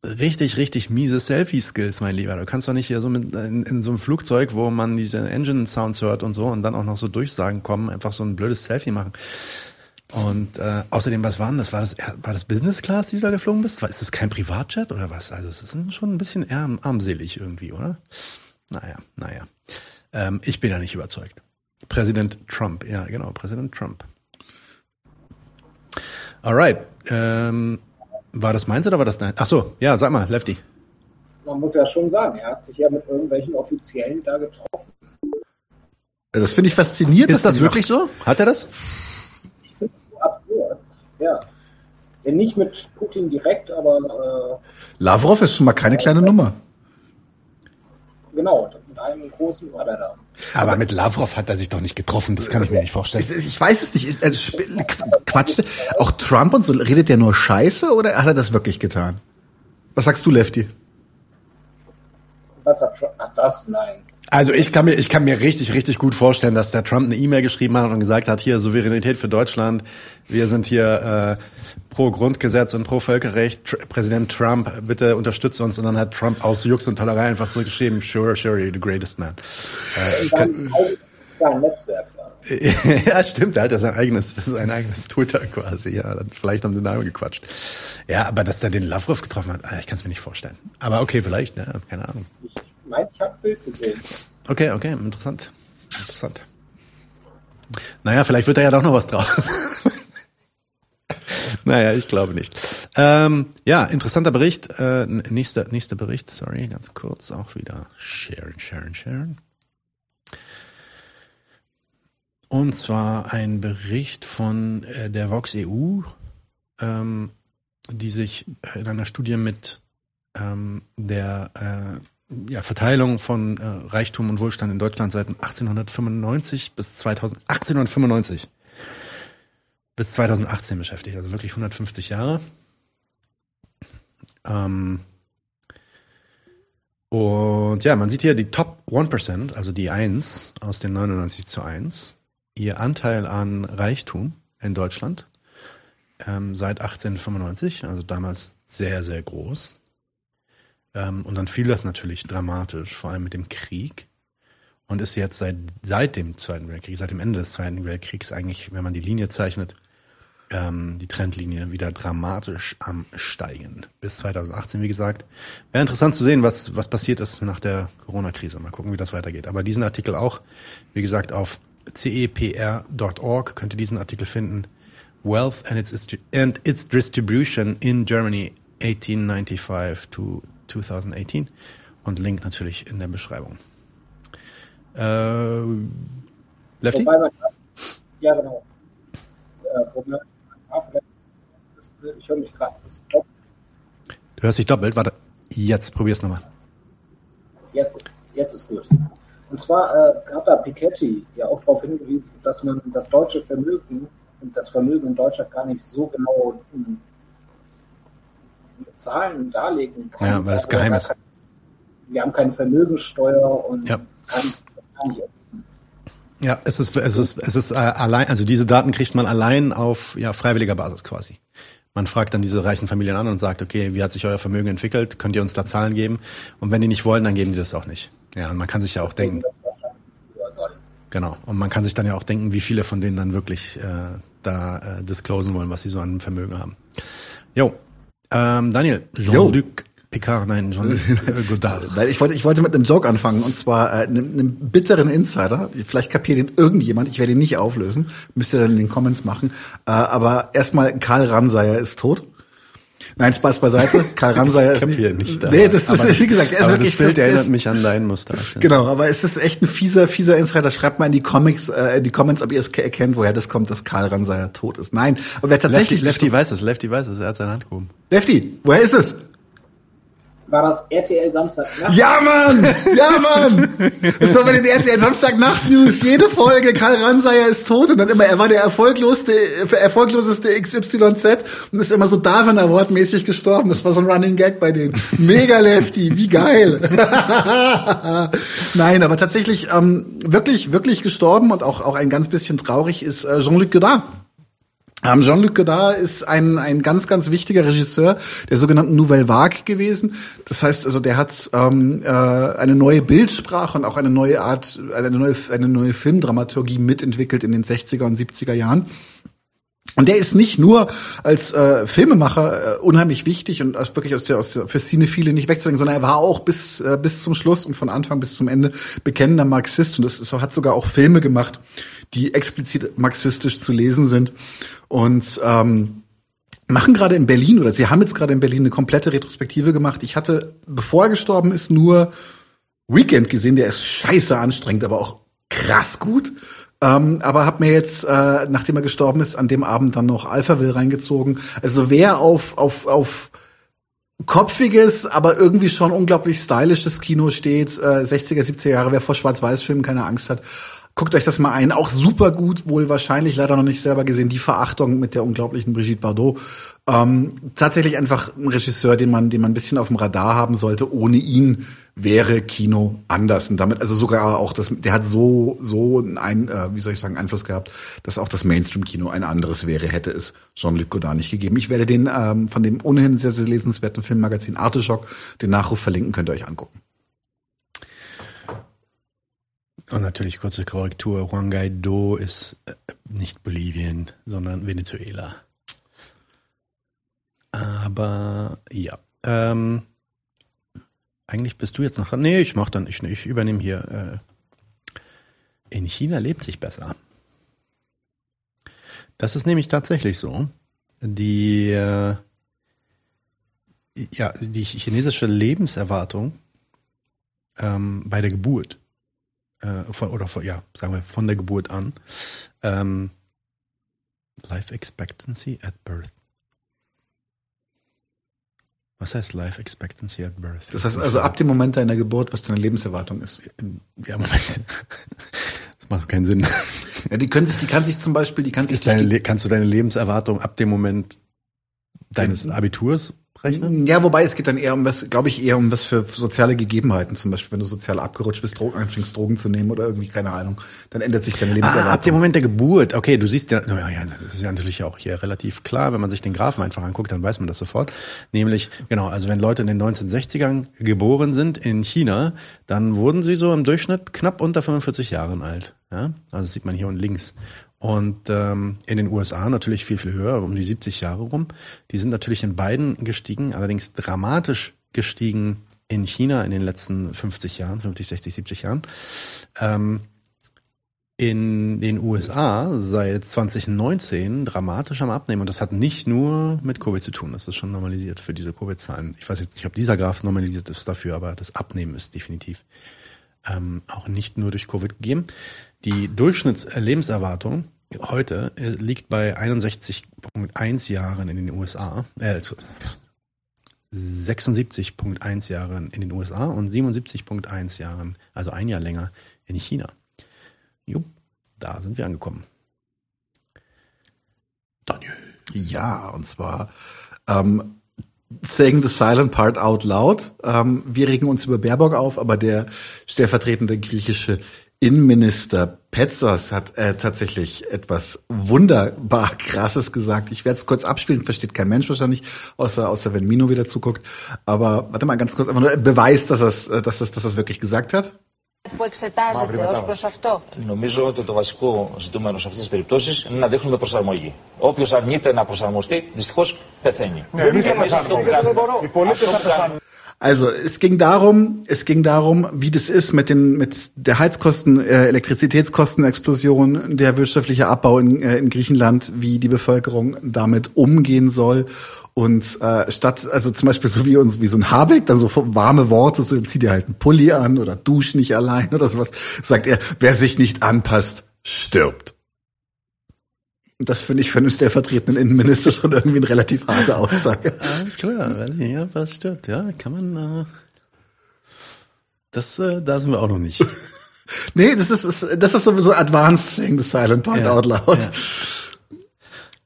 richtig, richtig miese Selfie-Skills, mein Lieber. Du kannst doch nicht hier so mit, in, in so einem Flugzeug, wo man diese Engine-Sounds hört und so und dann auch noch so Durchsagen kommen, einfach so ein blödes Selfie machen. Und äh, außerdem, was war denn das? War das war das Business Class, die du da geflogen bist? War, ist das kein Privatjet oder was? Also es ist schon ein bisschen eher armselig irgendwie, oder? Naja, naja. Ähm, ich bin ja nicht überzeugt. Präsident Trump, ja genau, Präsident Trump. Alright. Ähm, war das meins oder war das dein? Ach so, ja, sag mal, Lefty. Man muss ja schon sagen, er hat sich ja mit irgendwelchen Offiziellen da getroffen. Das finde ich faszinierend. Ist das wirklich so? Hat er das? Ich finde es absurd. Ja. ja. Nicht mit Putin direkt, aber Lavrov ist schon mal keine kleine Nummer. äh, genau, mit einem großen war der da. Aber mit Lavrov hat er sich doch nicht getroffen, das kann ich mir nicht vorstellen. Ich, ich weiß es nicht. Ich- Also, Quatsch. Auch Trump und so, redet der nur Scheiße oder hat er das wirklich getan? Was sagst du, Lefty? Was hat Trump? Ach, das? Nein. Also ich kann mir, ich kann mir richtig, richtig gut vorstellen, dass der Trump eine E-Mail geschrieben hat und gesagt hat, hier Souveränität für Deutschland, wir sind hier äh, pro Grundgesetz und pro Völkerrecht, Tr Präsident Trump, bitte unterstütze uns. Und dann hat Trump aus Jux und Tollerei einfach zurückgeschrieben, sure, sure, you're the greatest man. Äh, kann, sozialen Netzwerk ja, <laughs> stimmt, er hat ja sein eigenes, sein eigenes Twitter quasi. Ja, vielleicht haben sie da gequatscht. Ja, aber dass er den Lavrov getroffen hat, ah, ich kann es mir nicht vorstellen. Aber okay, vielleicht, ja, keine Ahnung. Ich meine, ich habe Bild gesehen. Okay, okay, interessant. Interessant. Naja, vielleicht wird da ja doch noch was draus. <laughs> naja, ich glaube nicht. Ähm, ja, interessanter Bericht. Äh, nächster, nächster Bericht, sorry, ganz kurz, auch wieder sharen, sharen, sharen. Und zwar ein Bericht von äh, der Vox EU, ähm, die sich in einer Studie mit ähm, der äh, ja, Verteilung von äh, Reichtum und Wohlstand in Deutschland seit 1895 bis 2000, 1895 bis 2018 beschäftigt, also wirklich 150 Jahre. Ähm, und ja, man sieht hier die Top 1%, also die 1 aus den 99 zu 1, ihr Anteil an Reichtum in Deutschland ähm, seit 1895, also damals sehr, sehr groß. Ähm, und dann fiel das natürlich dramatisch, vor allem mit dem Krieg. Und ist jetzt seit, seit dem Zweiten Weltkrieg, seit dem Ende des Zweiten Weltkriegs eigentlich, wenn man die Linie zeichnet, ähm, die Trendlinie wieder dramatisch am Steigen. Bis 2018, wie gesagt. Wäre interessant zu sehen, was, was passiert ist nach der Corona-Krise. Mal gucken, wie das weitergeht. Aber diesen Artikel auch, wie gesagt, auf cepr.org könnt ihr diesen Artikel finden. Wealth and its, and its Distribution in Germany 1895 to 2018 und Link natürlich in der Beschreibung. Äh, Lefty? Ja, genau. Äh, ich höre mich gerade. Du hörst dich doppelt. Warte, jetzt probier's nochmal. Jetzt ist, jetzt ist gut. Und zwar äh, hat da Piketty ja auch darauf hingewiesen, dass man das deutsche Vermögen und das Vermögen in Deutschland gar nicht so genau in, mit Zahlen darlegen kann. Ja, weil es geheim ist. Wir haben keine Vermögenssteuer und ja. es kann, kann nicht ja, es ist es ist es ist äh, allein, also diese Daten kriegt man allein auf ja freiwilliger Basis quasi. Man fragt dann diese reichen Familien an und sagt, okay, wie hat sich euer Vermögen entwickelt? Könnt ihr uns da Zahlen geben? Und wenn die nicht wollen, dann geben die das auch nicht. Ja, und man kann sich ja auch denken. Genau. Und man kann sich dann ja auch denken, wie viele von denen dann wirklich äh, da äh, disclosen wollen, was sie so an Vermögen haben. Jo. Ähm, Daniel, Jean-Luc Picard, nein, Jean <laughs> Godard. Nein, ich wollte, ich wollte mit einem Joke anfangen und zwar äh, einem, einem bitteren Insider. Vielleicht kapiert ihn irgendjemand. Ich werde ihn nicht auflösen. Müsst ihr dann in den Comments machen. Äh, aber erstmal, Karl Ranseier ist tot. Nein, Spaß beiseite. <laughs> Karl Ranseier ist nicht. nicht nee, das ist, wie gesagt, er ist aber wirklich. das Bild er erinnert ist, mich an deinen Mustache. Genau, aber es ist echt ein fieser, fieser Insider. Schreibt mal in die Comics, äh, in die Comments, ob ihr es erkennt, woher das kommt, dass Karl Ranseier tot ist. Nein, aber wer tatsächlich. Lefty, Lefty weiß es, Lefty weiß es, er hat seine Hand gehoben. Lefty, woher ist es? War das RTL Samstag? Ja, Mann! Ja, Mann! Das war bei den RTL Samstagnacht News. Jede Folge, Karl Ranseier ist tot und dann immer, er war der erfolgloseste, erfolgloseste XYZ und ist immer so Darwin Award mäßig gestorben. Das war so ein Running Gag bei denen. Mega Lefty, wie geil! <laughs> Nein, aber tatsächlich ähm, wirklich, wirklich gestorben und auch, auch ein ganz bisschen traurig ist äh, Jean-Luc Godard. Ähm, Jean-Luc Godard ist ein, ein ganz, ganz wichtiger Regisseur der sogenannten Nouvelle Vague gewesen. Das heißt, also der hat ähm, äh, eine neue Bildsprache und auch eine neue Art, eine neue, eine neue Filmdramaturgie mitentwickelt in den 60er und 70er Jahren. Und der ist nicht nur als äh, Filmemacher äh, unheimlich wichtig und aus, wirklich aus der, aus der für Cinephile nicht wegzudenken, sondern er war auch bis äh, bis zum Schluss und von Anfang bis zum Ende bekennender Marxist und das ist, hat sogar auch Filme gemacht, die explizit marxistisch zu lesen sind und ähm, machen gerade in Berlin oder sie haben jetzt gerade in Berlin eine komplette Retrospektive gemacht. Ich hatte, bevor er gestorben ist, nur Weekend gesehen, der ist scheiße anstrengend, aber auch krass gut. Ähm, aber hab mir jetzt, äh, nachdem er gestorben ist, an dem Abend dann noch Alphaville reingezogen. Also wer auf, auf, auf kopfiges, aber irgendwie schon unglaublich stylisches Kino steht, äh, 60er, 70er Jahre, wer vor Schwarz-Weiß-Filmen keine Angst hat, guckt euch das mal ein. Auch super gut, wohl wahrscheinlich leider noch nicht selber gesehen, die Verachtung mit der unglaublichen Brigitte Bardot. Ähm, tatsächlich einfach ein Regisseur, den man, den man ein bisschen auf dem Radar haben sollte. Ohne ihn wäre Kino anders. Und damit, also sogar auch das, der hat so, so ein, äh, wie soll ich sagen, Einfluss gehabt, dass auch das Mainstream-Kino ein anderes wäre, hätte es Jean-Luc Godard nicht gegeben. Ich werde den ähm, von dem ohnehin sehr, sehr lesenswerten Filmmagazin Arteschock, den Nachruf verlinken, könnt ihr euch angucken. Und natürlich kurze Korrektur. Juan Guaido ist äh, nicht Bolivien, sondern Venezuela. Aber ja. Ähm, eigentlich bist du jetzt noch dran. Nee, ich mach dann, ich, ich übernehme hier. Äh, in China lebt sich besser. Das ist nämlich tatsächlich so. Die, äh, ja, die chinesische Lebenserwartung ähm, bei der Geburt äh, von, oder von, ja, sagen wir von der Geburt an, ähm, Life Expectancy at Birth. Was heißt Life Expectancy at Birth? Das heißt also ab dem Moment deiner Geburt, was deine Lebenserwartung ist. Ja, Moment. <laughs> Das macht keinen Sinn. <laughs> Ja, die können sich, die kann sich zum Beispiel, die kann sich Ist deine, kannst du deine Lebenserwartung ab dem Moment deines Abiturs rechnen? Ja, wobei es geht dann eher um was, glaube ich, eher um was für soziale Gegebenheiten. Zum Beispiel, wenn du sozial abgerutscht bist, Drogen anfängst, Drogen zu nehmen oder irgendwie, keine Ahnung, dann ändert sich deine Lebenserwartung. Ah, ab dem Moment der Geburt. Okay, du siehst ja, ja, ja, das ist ja natürlich auch hier relativ klar. Wenn man sich den Graphen einfach anguckt, dann weiß man das sofort. Nämlich, genau, also wenn Leute in den 1960ern geboren sind in China, dann wurden sie so im Durchschnitt knapp unter 45 Jahren alt. Ja? Also das sieht man hier unten links. Und ähm, in den USA natürlich viel, viel höher, um die 70 Jahre rum. Die sind natürlich in beiden gestiegen, allerdings dramatisch gestiegen in China in den letzten 50 Jahren, 50, 60, 70 Jahren. Ähm, in den USA seit 2019 dramatisch am Abnehmen. Und das hat nicht nur mit Covid zu tun. Das ist schon normalisiert für diese Covid-Zahlen. Ich weiß jetzt nicht, ob dieser Graph normalisiert ist dafür, aber das Abnehmen ist definitiv ähm, auch nicht nur durch Covid gegeben. Die Durchschnittslebenserwartung heute äh, liegt bei 61,1 Jahren in den USA. Äh, also 76,1 Jahren in den USA und 77,1 Jahren, also ein Jahr länger, in China. Jupp, da sind wir angekommen. Daniel. Ja, und zwar ähm, saying the silent part out loud. Ähm, wir regen uns über Baerbock auf, aber der stellvertretende griechische Innenminister Petzos hat äh, tatsächlich etwas wunderbar <laughs> Krasses gesagt. Ich werde es kurz abspielen, versteht kein Mensch wahrscheinlich, außer außer wenn Mino wieder zuguckt. Aber warte mal ganz kurz, einfach nur Beweis, dass das, dass das, dass das wirklich gesagt hat. που εξετάζεται ως προς αυτό. Νομίζω ότι το βασικό ζητούμενο σε αυτές τις περιπτώσεις είναι να δείχνουμε προσαρμογή. Όποιος αρνείται να προσαρμοστεί, δυστυχώς πεθαίνει. Ναι, εμείς θα Εμείς αυτό που πεθάνουμε. κάνουμε, Οι πολίτες αυτό θα που κάνουμε Also es ging darum, es ging darum, wie das ist mit den mit der Heizkosten, äh, Elektrizitätskostenexplosion, der wirtschaftliche Abbau in, äh, in Griechenland, wie die Bevölkerung damit umgehen soll. Und äh, statt, also zum Beispiel so wie uns, wie so ein Habeck, dann so warme Worte, so zieh dir halt einen Pulli an oder dusch nicht allein oder sowas, sagt er, wer sich nicht anpasst, stirbt. Das finde ich für einen stellvertretenden Innenminister schon irgendwie eine relativ harte Aussage. Alles klar, ob das stimmt. Ja, kann man. Äh, das, äh, da sind wir auch noch nicht. <laughs> Nee, das ist, ist das ist sowieso advanced saying the silent part Ja, out loud. ja.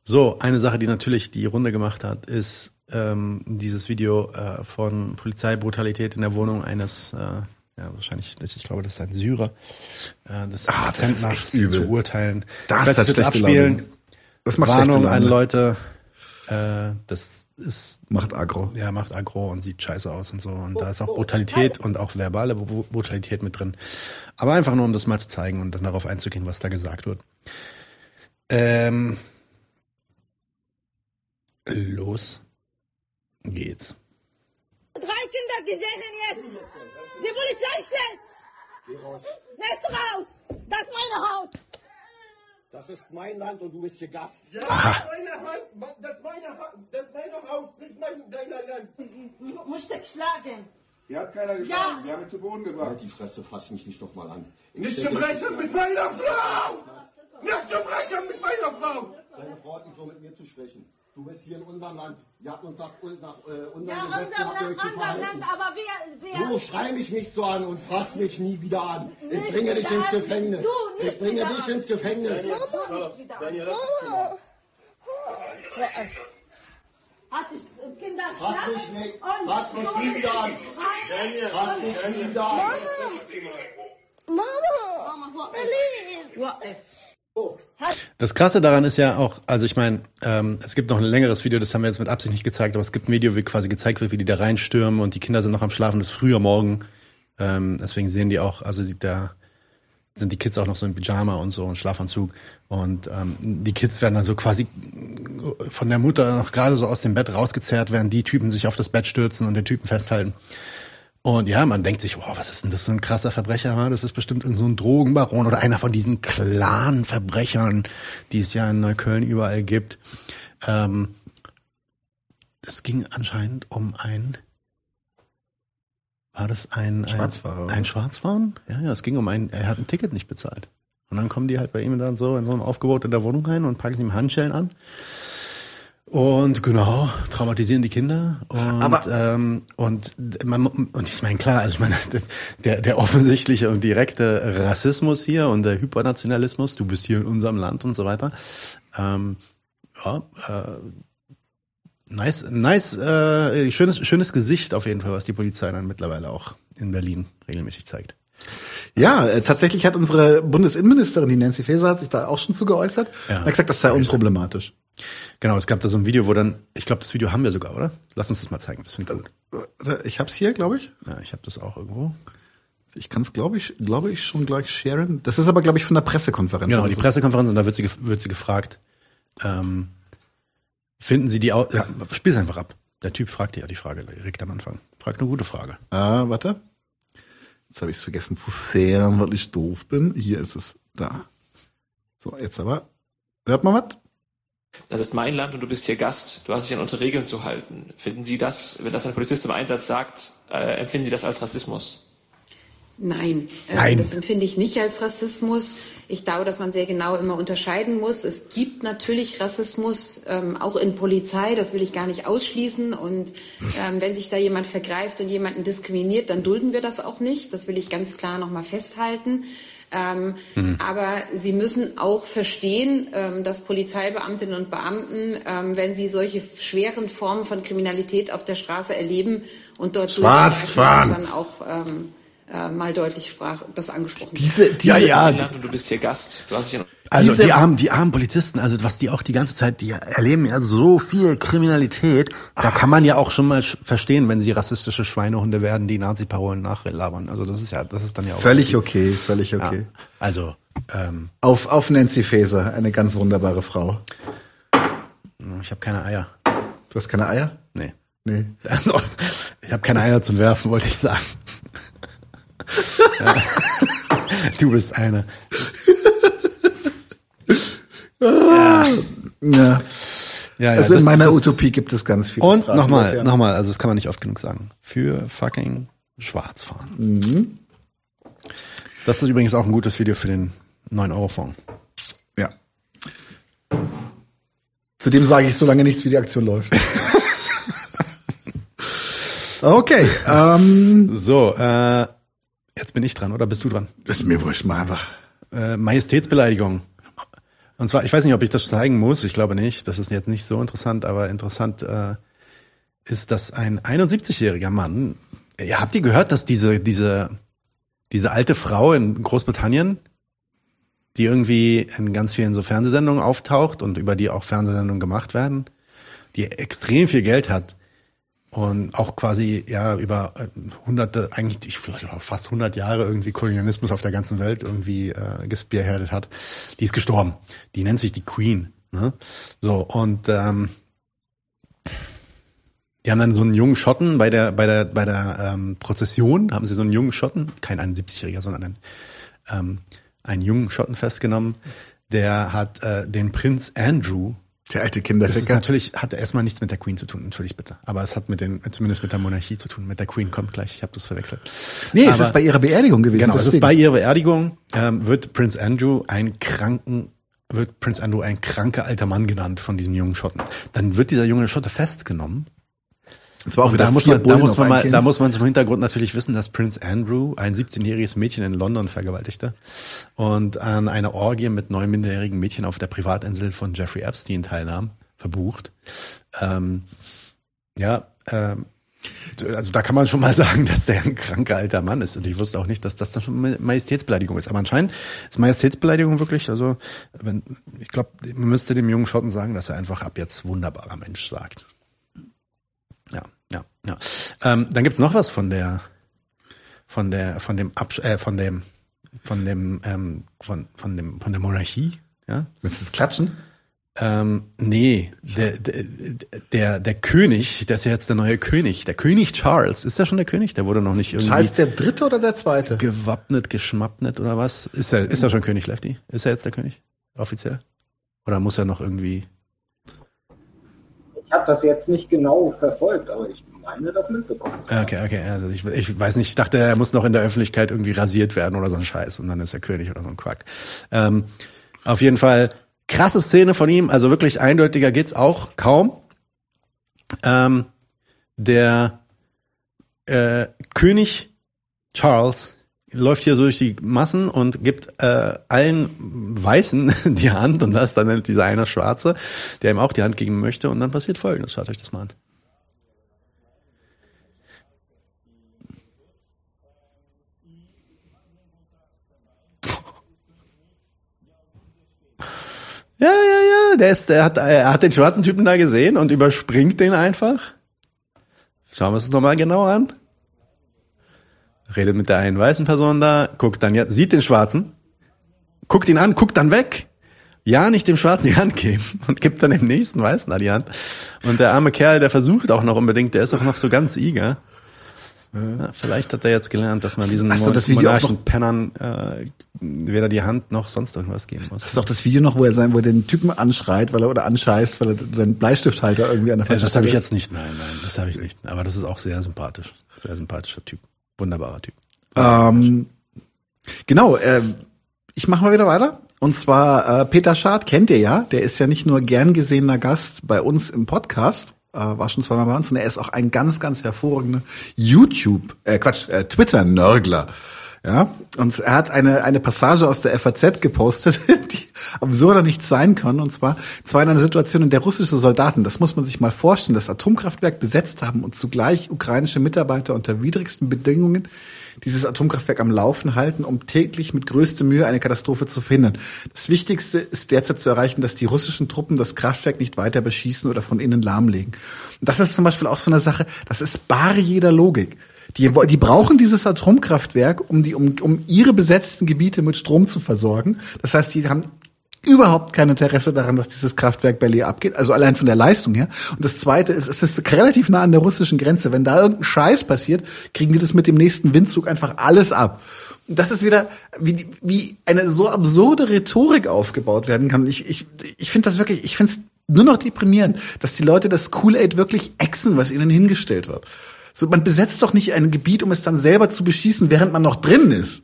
So, eine Sache, die natürlich die Runde gemacht hat, ist ähm, dieses Video äh, von Polizeibrutalität in der Wohnung eines, äh, ja wahrscheinlich, das- ich glaube, das ist ein Syrer, äh, des Ah, das ist echt übel. zu urteilen. Das hat jetzt abspielen. Laune. Das macht Warnung an Leute. Äh, das ist Macht aggro. ja, macht aggro und sieht scheiße aus und so. Und da ist auch Brutalität und auch verbale Bru- Brutalität mit drin. Aber einfach nur, um das mal zu zeigen und dann darauf einzugehen, was da gesagt wird. Ähm, los geht's. Drei Kinder gesehen jetzt. Die Polizei schlägt. Lässt raus. Das ist mein Haus. Das ist mein Land und du bist hier Gast. Ja, Aha. meine Hand, das ist meine Hand, das ist mein Haus, nicht mein, dein Land. Du musst dich schlagen. Hier hat keiner geschlagen, Ja. wir haben ihn zu Boden gebracht. Die Fresse fass mich nicht nochmal an. Nicht zum Brechen mit meiner Frau! Nicht zum Brechen mit meiner Frau! Deine Frau hat nicht so mit mir zu sprechen. Du bist hier in unserem Land. Ihr habt uns nach, nach äh, unserem Ja, Gesetz unser habt ihr euch Land, zu unser verhalten. Land, aber wer, wer... Du schrei mich nicht so an und fass mich nie wieder an. Ich Nicht bringe dich ins an. Gefängnis. Du, nicht ich bringe dich an. ins Gefängnis. Mama, nicht wieder. Mama. Hat sich Kinder Fass mich nicht, und fass mich nie wieder an. schreien Fass mich nie wieder an. Mama, Mama, please. Das Krasse daran ist ja auch, also ich meine, ähm, es gibt noch ein längeres Video, das haben wir jetzt mit Absicht nicht gezeigt, aber es gibt ein Video, wie quasi gezeigt wird, wie die da reinstürmen und die Kinder sind noch am Schlafen, das ist früher Morgen. Ähm, deswegen sehen die auch, also die, da sind die Kids auch noch so in Pyjama und so und Schlafanzug. Und ähm, die Kids werden dann so quasi von der Mutter noch gerade so aus dem Bett rausgezerrt, während die Typen sich auf das Bett stürzen und den Typen festhalten. Und ja, man denkt sich, wow, was ist denn das für ein krasser Verbrecher? Das ist bestimmt so ein Drogenbaron oder einer von diesen Clan-Verbrechern, die es ja in Neukölln überall gibt. Ähm, es ging anscheinend um ein, war das ein, ein Schwarzfahrer, Ein, Schwarzfahren? Ja, ja, es ging um ein, er hat ein Ticket nicht bezahlt. Und dann kommen die halt bei ihm dann so in so einem Aufgebot in der Wohnung rein und packen ihm Handschellen an. Und genau, traumatisieren die Kinder. Und, Aber- ähm, und, man, und ich meine, klar, also ich meine, der, der offensichtliche und direkte Rassismus hier und der Hypernationalismus, du bist hier in unserem Land und so weiter. Ähm, ja, äh, nice, nice, äh, schönes, schönes Gesicht auf jeden Fall, was die Polizei dann mittlerweile auch in Berlin regelmäßig zeigt. Ja, äh, tatsächlich hat unsere Bundesinnenministerin, die Nancy Faeser, hat sich da auch schon zu geäußert. Ja. Hat gesagt, das sei unproblematisch. Genau, es gab da so ein Video, wo dann, ich glaube, das Video haben wir sogar, oder? Lass uns das mal zeigen, das finde ich gut. Äh, Ich hab's hier, glaube ich. Ja, ich habe das auch irgendwo. Ich kann es, glaube ich, glaube ich, schon gleich sharen. Das ist aber, glaube ich, von der Pressekonferenz. Genau, die so. Pressekonferenz und da wird sie, wird sie gefragt, ähm, finden Sie die, Au ja, spiel's einfach ab. Der Typ fragt ja die Frage direkt am Anfang. Fragt eine gute Frage. Ah, warte. Jetzt habe ich es vergessen zu sehen, weil ich doof bin. Hier ist es. Da. So, jetzt aber. Hört man was? Das ist mein Land und du bist hier Gast. Du hast dich an unsere Regeln zu halten. Finden Sie das, wenn das ein Polizist im Einsatz sagt, äh, empfinden Sie das als Rassismus? Nein, äh, Nein. das empfinde ich nicht als Rassismus. Ich glaube, dass man sehr genau immer unterscheiden muss. Es gibt natürlich Rassismus, ähm, auch in Polizei, das will ich gar nicht ausschließen. Und ähm, wenn sich da jemand vergreift und jemanden diskriminiert, dann dulden wir das auch nicht. Das will ich ganz klar nochmal festhalten. Ähm, Mhm. Aber Sie müssen auch verstehen, ähm, dass Polizeibeamtinnen und Beamten, ähm, wenn sie solche schweren Formen von Kriminalität auf der Straße erleben und dort Schwarzfahren. dann auch ähm, äh, mal deutlich sprach, das angesprochen. Diese, diese, Ja, ja, du bist hier Gast. Du hast dich an Also Diese- die armen, die armen Polizisten, also was die auch die ganze Zeit, die erleben ja so viel Kriminalität. Da kann man ja auch schon mal verstehen, wenn sie rassistische Schweinehunde werden, die Nazi-Parolen nachlabern. Also das ist ja, das ist dann ja auch Völlig okay, völlig okay. Ja. Also ähm, Auf, auf Nancy Faeser, eine ganz wunderbare Frau. ich habe keine Eier. Du hast keine Eier? Nee. Nee. Also, <laughs> ich habe keine Eier zum Werfen, wollte ich sagen. <laughs> ja. <laughs> Du bist eine. Ja. ja. Ja, ja, also in das- meiner das- Utopie gibt es ganz viele Und nochmal, nochmal, also das kann man nicht oft genug sagen. Für fucking Schwarzfahren. Mhm. Das ist übrigens auch ein gutes Video für den 9-Euro-Fonds. Ja. Zudem sage ich so lange nichts, wie die Aktion läuft. <laughs> okay. Ähm, so, äh, jetzt bin ich dran, oder bist du dran? Das ist mir wurscht, mal einfach. Äh, Majestätsbeleidigung. Und zwar, ich weiß nicht, ob ich das zeigen muss, ich glaube nicht. Das ist jetzt nicht so interessant, aber interessant äh, ist, dass ein 71-jähriger Mann, ihr habt ihr gehört, dass diese, diese, diese alte Frau in Großbritannien, die irgendwie in ganz vielen so Fernsehsendungen auftaucht und über die auch Fernsehsendungen gemacht werden, die extrem viel Geld hat und auch quasi ja über äh, hunderte, eigentlich ich auch fast 100 Jahre irgendwie Kolonialismus auf der ganzen Welt irgendwie äh, gespearheadet hat, die ist gestorben. Die nennt sich die Queen. Ne? So und ähm, die haben dann so einen jungen Schotten bei der bei der bei der ähm, Prozession haben sie so einen jungen Schotten, kein 71-jähriger, sondern einen ähm, einen jungen Schotten festgenommen, der hat äh, den Prinz Andrew der alte das ist Kinderficker. natürlich hat erstmal nichts mit der Queen zu tun, entschuldigt bitte. Aber es hat mit den, zumindest mit der Monarchie zu tun. Mit der Queen kommt gleich, ich habe das verwechselt. Nee, es Aber- ist bei ihrer Beerdigung gewesen. Genau, es ist deswegen. bei ihrer Beerdigung, ähm, wird Prince Andrew ein kranken, wird Prince Andrew ein kranker alter Mann genannt von diesem jungen Schotten. Dann wird dieser junge Schotte festgenommen. Und zwar auch Und wieder da muss man, da muss man mal, Kind. da muss man zum Hintergrund natürlich wissen, dass Prince Andrew ein 17-jähriges Mädchen in London vergewaltigte und an einer Orgie mit neun minderjährigen Mädchen auf der Privatinsel von Jeffrey Epstein teilnahm, verbucht. Ähm, ja, ähm, also da kann man schon mal sagen, <laughs> dass der ein kranker alter Mann ist. Und ich wusste auch nicht, dass das dann schon Ma- Majestätsbeleidigung ist. Aber anscheinend ist Majestätsbeleidigung wirklich, also wenn, ich glaube, man müsste dem jungen Schotten sagen, dass er einfach ab jetzt wunderbarer Mensch sagt. Ja, ja. Ähm, dann gibt's noch was von der, von der, von dem Absch äh, von dem, von dem, ähm, von, von dem, von der Monarchie. Ja. Willst du das klatschen? Ähm, nee, der, der, der, der König, der ist ja jetzt der neue König. Der König Charles, ist der schon der König? Der wurde noch nicht irgendwie Charles der Dritte oder der Zweite? gewappnet, geschmappnet oder was? Ist er, ist er schon König, Lefty? Ist er jetzt der König? Offiziell? Oder muss er noch irgendwie? Ich habe das jetzt nicht genau verfolgt, aber ich meine, das mitbekommen. Okay, okay. Also ich, ich weiß nicht, ich dachte, er muss noch in der Öffentlichkeit irgendwie rasiert werden oder so ein Scheiß und dann ist er König oder so ein Quack. Ähm, auf jeden Fall krasse Szene von ihm, also wirklich eindeutiger geht's auch kaum. Ähm, der äh, König Charles läuft hier so durch die Massen und gibt äh, allen Weißen <laughs> die Hand und da ist dann dieser eine Schwarze, der ihm auch die Hand geben möchte und dann passiert Folgendes. Schaut euch das mal an. <laughs> Ja, ja, ja, der ist, der hat, er hat den schwarzen Typen da gesehen und überspringt den einfach. Schauen wir uns das nochmal genau an. Redet mit der einen weißen Person da, guckt dann jetzt, sieht den Schwarzen, guckt ihn an, guckt dann weg. Ja, nicht dem Schwarzen die Hand geben <laughs> und gibt dann dem nächsten Weißen da die Hand. Und der arme Kerl, der versucht auch noch unbedingt, der ist auch noch so ganz eager. Ja, vielleicht hat er jetzt gelernt, dass man diesen so, das Video auch monarchen noch- Pennern äh, weder die Hand noch sonst irgendwas geben muss. Das ist doch das Video noch, wo er sein, wo er den Typen anschreit, weil er oder anscheißt, weil er seinen Bleistifthalter irgendwie an der Äh, falschen das habe ich jetzt nicht, nein, nein, das habe ich nicht. Aber das ist auch sehr sympathisch. Sehr sympathischer Typ. Wunderbarer Typ. Ähm, genau, ähm, ich mache mal wieder weiter. Und zwar äh, Peter Schad kennt ihr ja. Der ist ja nicht nur gern gesehener Gast bei uns im Podcast, äh, war schon zweimal bei uns, sondern er ist auch ein ganz, ganz hervorragender YouTube, äh, Quatsch, äh, Twitter-Nörgler. Ja, und er hat eine, eine Passage aus der FAZ gepostet, <laughs> die absurder nicht sein kann. Und zwar, zwar in einer Situation, in der russische Soldaten, das muss man sich mal vorstellen, das Atomkraftwerk besetzt haben und zugleich ukrainische Mitarbeiter unter widrigsten Bedingungen dieses Atomkraftwerk am Laufen halten, um täglich mit größter Mühe eine Katastrophe zu verhindern. Das Wichtigste ist derzeit zu erreichen, dass die russischen Truppen das Kraftwerk nicht weiter beschießen oder von innen lahmlegen. Und das ist zum Beispiel auch so eine Sache, das ist bare jeder Logik. Die, die brauchen dieses Atomkraftwerk, um die, um, um ihre besetzten Gebiete mit Strom zu versorgen. Das heißt, die haben überhaupt kein Interesse daran, dass dieses Kraftwerk Leer abgeht, also allein von der Leistung her. Und das Zweite ist, es ist relativ nah an der russischen Grenze. Wenn da irgendein Scheiß passiert, kriegen die das mit dem nächsten Windzug einfach alles ab. Und das ist wieder, wie, wie eine so absurde Rhetorik aufgebaut werden kann. Ich, ich, ich finde das wirklich, ich finde es nur noch deprimierend, dass die Leute das Kool-Aid wirklich exen, was ihnen hingestellt wird. So, man besetzt doch nicht ein Gebiet, um es dann selber zu beschießen, während man noch drin ist.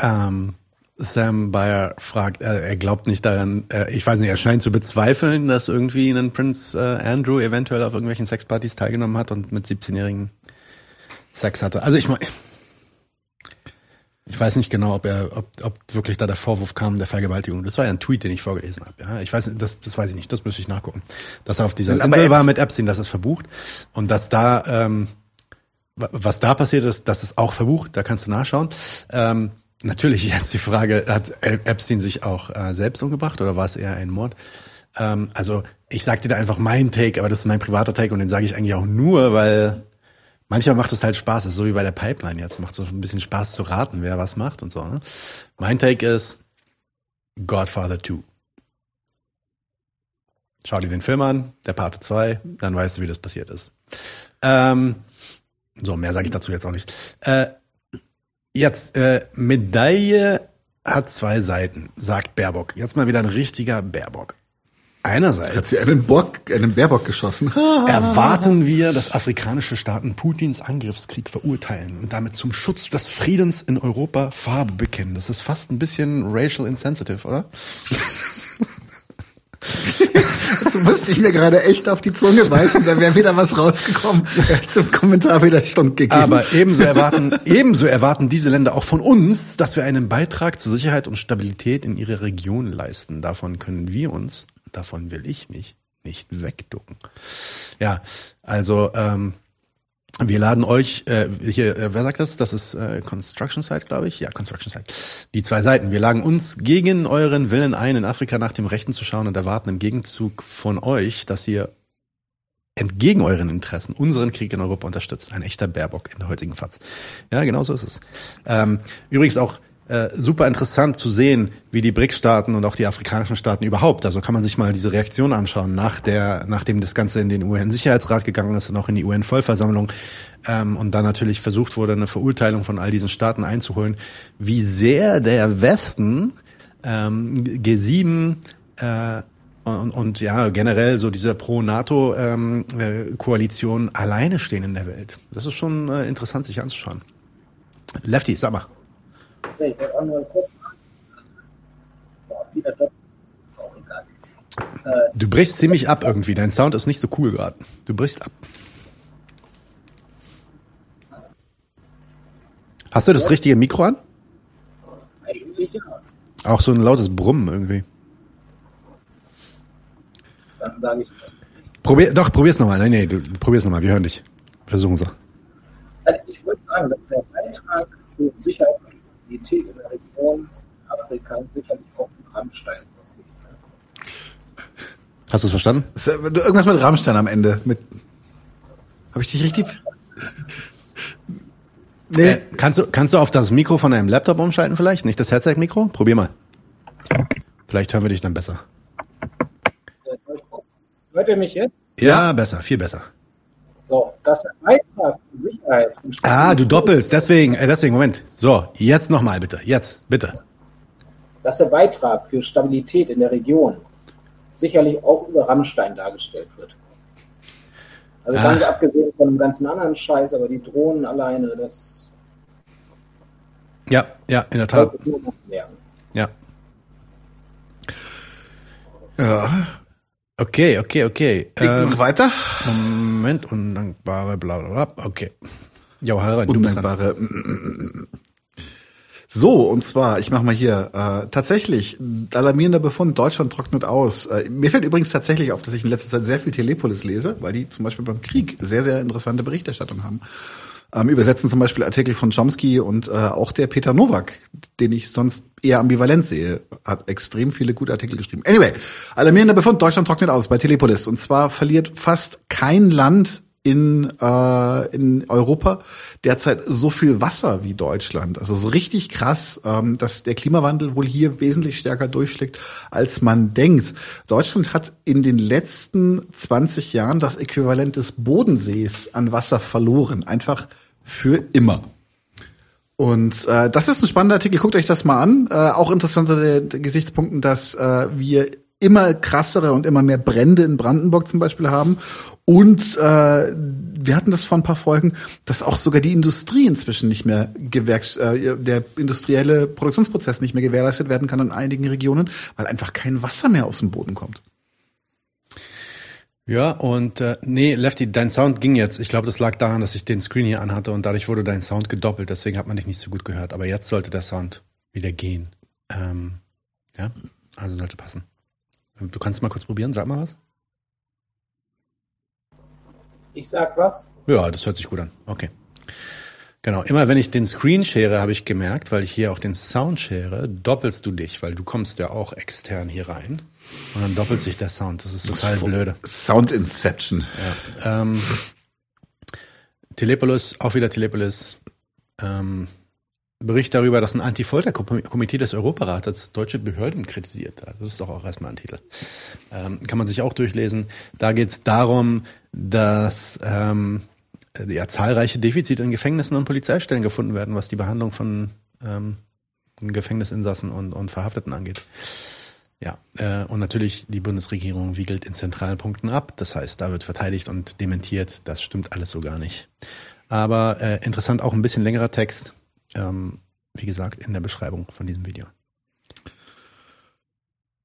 Ähm, Sam Bayer fragt, äh, er glaubt nicht daran, äh, ich weiß nicht, er scheint zu bezweifeln, dass irgendwie ein Prinz äh, Andrew eventuell auf irgendwelchen Sexpartys teilgenommen hat und mit 17-Jährigen Sex hatte. Also ich meine, ich weiß nicht genau, ob er, ob, ob wirklich da der Vorwurf kam der Vergewaltigung. Das war ja ein Tweet, den ich vorgelesen habe. Ja, ich weiß, das, das weiß ich nicht. Das müsste ich nachgucken. Dass er auf dieser Aber Insel war mit Epstein, das ist verbucht und dass da ähm, wa- was da passiert ist, das ist auch verbucht. Da kannst du nachschauen. Ähm, natürlich <laughs> jetzt die Frage: Hat Epstein sich auch äh, selbst umgebracht oder war es eher ein Mord? Ähm, also ich sag dir da einfach mein Take, aber das ist mein privater Take und den sage ich eigentlich auch nur, weil Manchmal macht es halt Spaß, das ist so wie bei der Pipeline jetzt. Macht so ein bisschen Spaß zu raten, wer was macht und so. Ne? Mein Take ist Godfather 2. Schau dir den Film an, der Parte 2, dann weißt du, wie das passiert ist. Ähm, so, mehr sage ich dazu jetzt auch nicht. Äh, jetzt, äh, Medaille hat zwei Seiten, sagt Baerbock. Jetzt mal wieder ein richtiger Baerbock. Einerseits Hat sie einen Bock, einen Bärbock geschossen. <laughs> Erwarten wir, dass afrikanische Staaten Putins Angriffskrieg verurteilen und damit zum Schutz des Friedens in Europa Farbe bekennen. Das ist fast ein bisschen racial insensitive, oder? <laughs> Dazu musste ich mir gerade echt auf die Zunge beißen, da wäre wieder was rausgekommen. Zum Kommentar wieder Stunk gegeben. Aber ebenso erwarten, ebenso erwarten diese Länder auch von uns, dass wir einen Beitrag zur Sicherheit und Stabilität in ihrer Region leisten. Davon können wir uns, davon will ich mich, nicht wegducken. Ja, also ähm, wir laden euch, äh, hier, äh, wer sagt das? Das ist äh, Construction Site, glaube ich. Ja, Construction Site. Die zwei Seiten. Wir laden uns gegen euren Willen ein, in Afrika nach dem Rechten zu schauen und erwarten im Gegenzug von euch, dass ihr entgegen euren Interessen unseren Krieg in Europa unterstützt. Ein echter Baerbock in der heutigen Fatz. Ja, genau so ist es. Ähm, übrigens auch äh, super interessant zu sehen, wie die BRICS-Staaten und auch die afrikanischen Staaten überhaupt, also kann man sich mal diese Reaktion anschauen, nach der, nachdem das Ganze in den UN-Sicherheitsrat gegangen ist und auch in die UN-Vollversammlung ähm, und dann natürlich versucht wurde, eine Verurteilung von all diesen Staaten einzuholen, wie sehr der Westen ähm, G7 äh, und, und ja, generell so diese Pro-NATO-Koalition alleine stehen in der Welt. Das ist schon äh, interessant, sich anzuschauen. Lefty, sag mal. Nee, ich wollte nur kurz Boah, wieder Doppel. Ist auch egal. Äh, Du brichst ziemlich ab irgendwie. Dein Sound ist nicht so cool gerade. Du brichst ab. Hast du das richtige Mikro an? eigentlich ja. Auch so ein lautes Brummen irgendwie. Dann sage ich das. Probier, doch, probier's nochmal. Nein, nee, du probier's nochmal. Wir hören dich. Versuchen Sie. Also ich würde sagen, dass der Beitrag für Sicherheit und Stabilität in der Region Afrika sicherlich auch ein Rammstein Hast du es verstanden? Äh, Irgendwas mit Rammstein am Ende. Mit Habe ich dich richtig? Nee. Äh, kannst, du, kannst du auf das Mikro von deinem Laptop umschalten vielleicht? Nicht das Headset-Mikro? Probier mal. Vielleicht hören wir dich dann besser. Hört ihr mich jetzt? Ja, besser, viel besser. So, dass der Beitrag für Sicherheit Ah, du doppelst, deswegen, äh, deswegen, Moment. So, jetzt nochmal bitte, jetzt, bitte. dass der Beitrag für Stabilität in der Region sicherlich auch über Rammstein dargestellt wird. Also Ah. ganz abgesehen von dem ganzen anderen Scheiß, aber die Drohnen alleine, das Ja, ja, in der Tat. Ja. Ja. Okay, okay, okay. Ähm, Ich mach weiter. Moment, undankbare, bla bla bla. Okay. Jo, Harald, du bist dann. Undankbare. So, und zwar, ich mache mal hier, äh, tatsächlich, alarmierender Befund, Deutschland trocknet aus. Äh, mir fällt übrigens tatsächlich auf, dass ich in letzter Zeit sehr viel Telepolis lese, weil die zum Beispiel beim Krieg sehr, sehr interessante Berichterstattung haben. Ähm, übersetzen zum Beispiel Artikel von Chomsky und äh, auch der Peter Nowak, den ich sonst eher ambivalent sehe, hat extrem viele gute Artikel geschrieben. Anyway, alarmierender Befund, Deutschland trocknet aus bei Telepolis. Und zwar verliert fast kein Land in, äh, in Europa derzeit so viel Wasser wie Deutschland. Also so richtig krass, ähm, dass der Klimawandel wohl hier wesentlich stärker durchschlägt, als man denkt. Deutschland hat in den letzten 20 Jahren das Äquivalent des Bodensees an Wasser verloren. Einfach für immer. Und äh, das ist ein spannender Artikel. Guckt euch das mal an. Äh, auch interessante Gesichtspunkten, dass äh, wir immer krassere und immer mehr Brände in Brandenburg zum Beispiel haben. Und äh, wir hatten das vor ein paar Folgen, dass auch sogar die Industrie inzwischen nicht mehr gewerks äh, der industrielle Produktionsprozess nicht mehr gewährleistet werden kann in einigen Regionen, weil einfach kein Wasser mehr aus dem Boden kommt. Ja, und äh, nee, Lefty, dein Sound ging jetzt. Ich glaube, das lag daran, dass ich den Screen hier anhatte und dadurch wurde dein Sound gedoppelt. Deswegen hat man dich nicht so gut gehört. Aber jetzt sollte der Sound wieder gehen. Ähm, ja, also sollte passen. Du kannst mal kurz probieren, sag mal was. Ich sag was. Ja, das hört sich gut an. Okay. Genau, immer wenn ich den Screen share, habe ich gemerkt, weil ich hier auch den Sound share, doppelst du dich, weil du kommst ja auch extern hier rein. Und dann doppelt sich der Sound. Das ist total blöde. Sound Inception. Ja. Ähm, Telepolis, auch wieder Telepolis. Ähm, Bericht darüber, dass ein Anti-Folter-Komitee des Europarates deutsche Behörden kritisiert. Also das ist doch auch erstmal ein Titel. Ähm, kann man sich auch durchlesen. Da geht es darum, dass ähm, ja, zahlreiche Defizite in Gefängnissen und Polizeistellen gefunden werden, was die Behandlung von ähm, Gefängnisinsassen und, und Verhafteten angeht. Ja, äh, und natürlich die Bundesregierung wiegelt in zentralen Punkten ab. Das heißt, da wird verteidigt und dementiert. Das stimmt alles so gar nicht. Aber äh, interessant auch ein bisschen längerer Text. Ähm, wie gesagt, in der Beschreibung von diesem Video.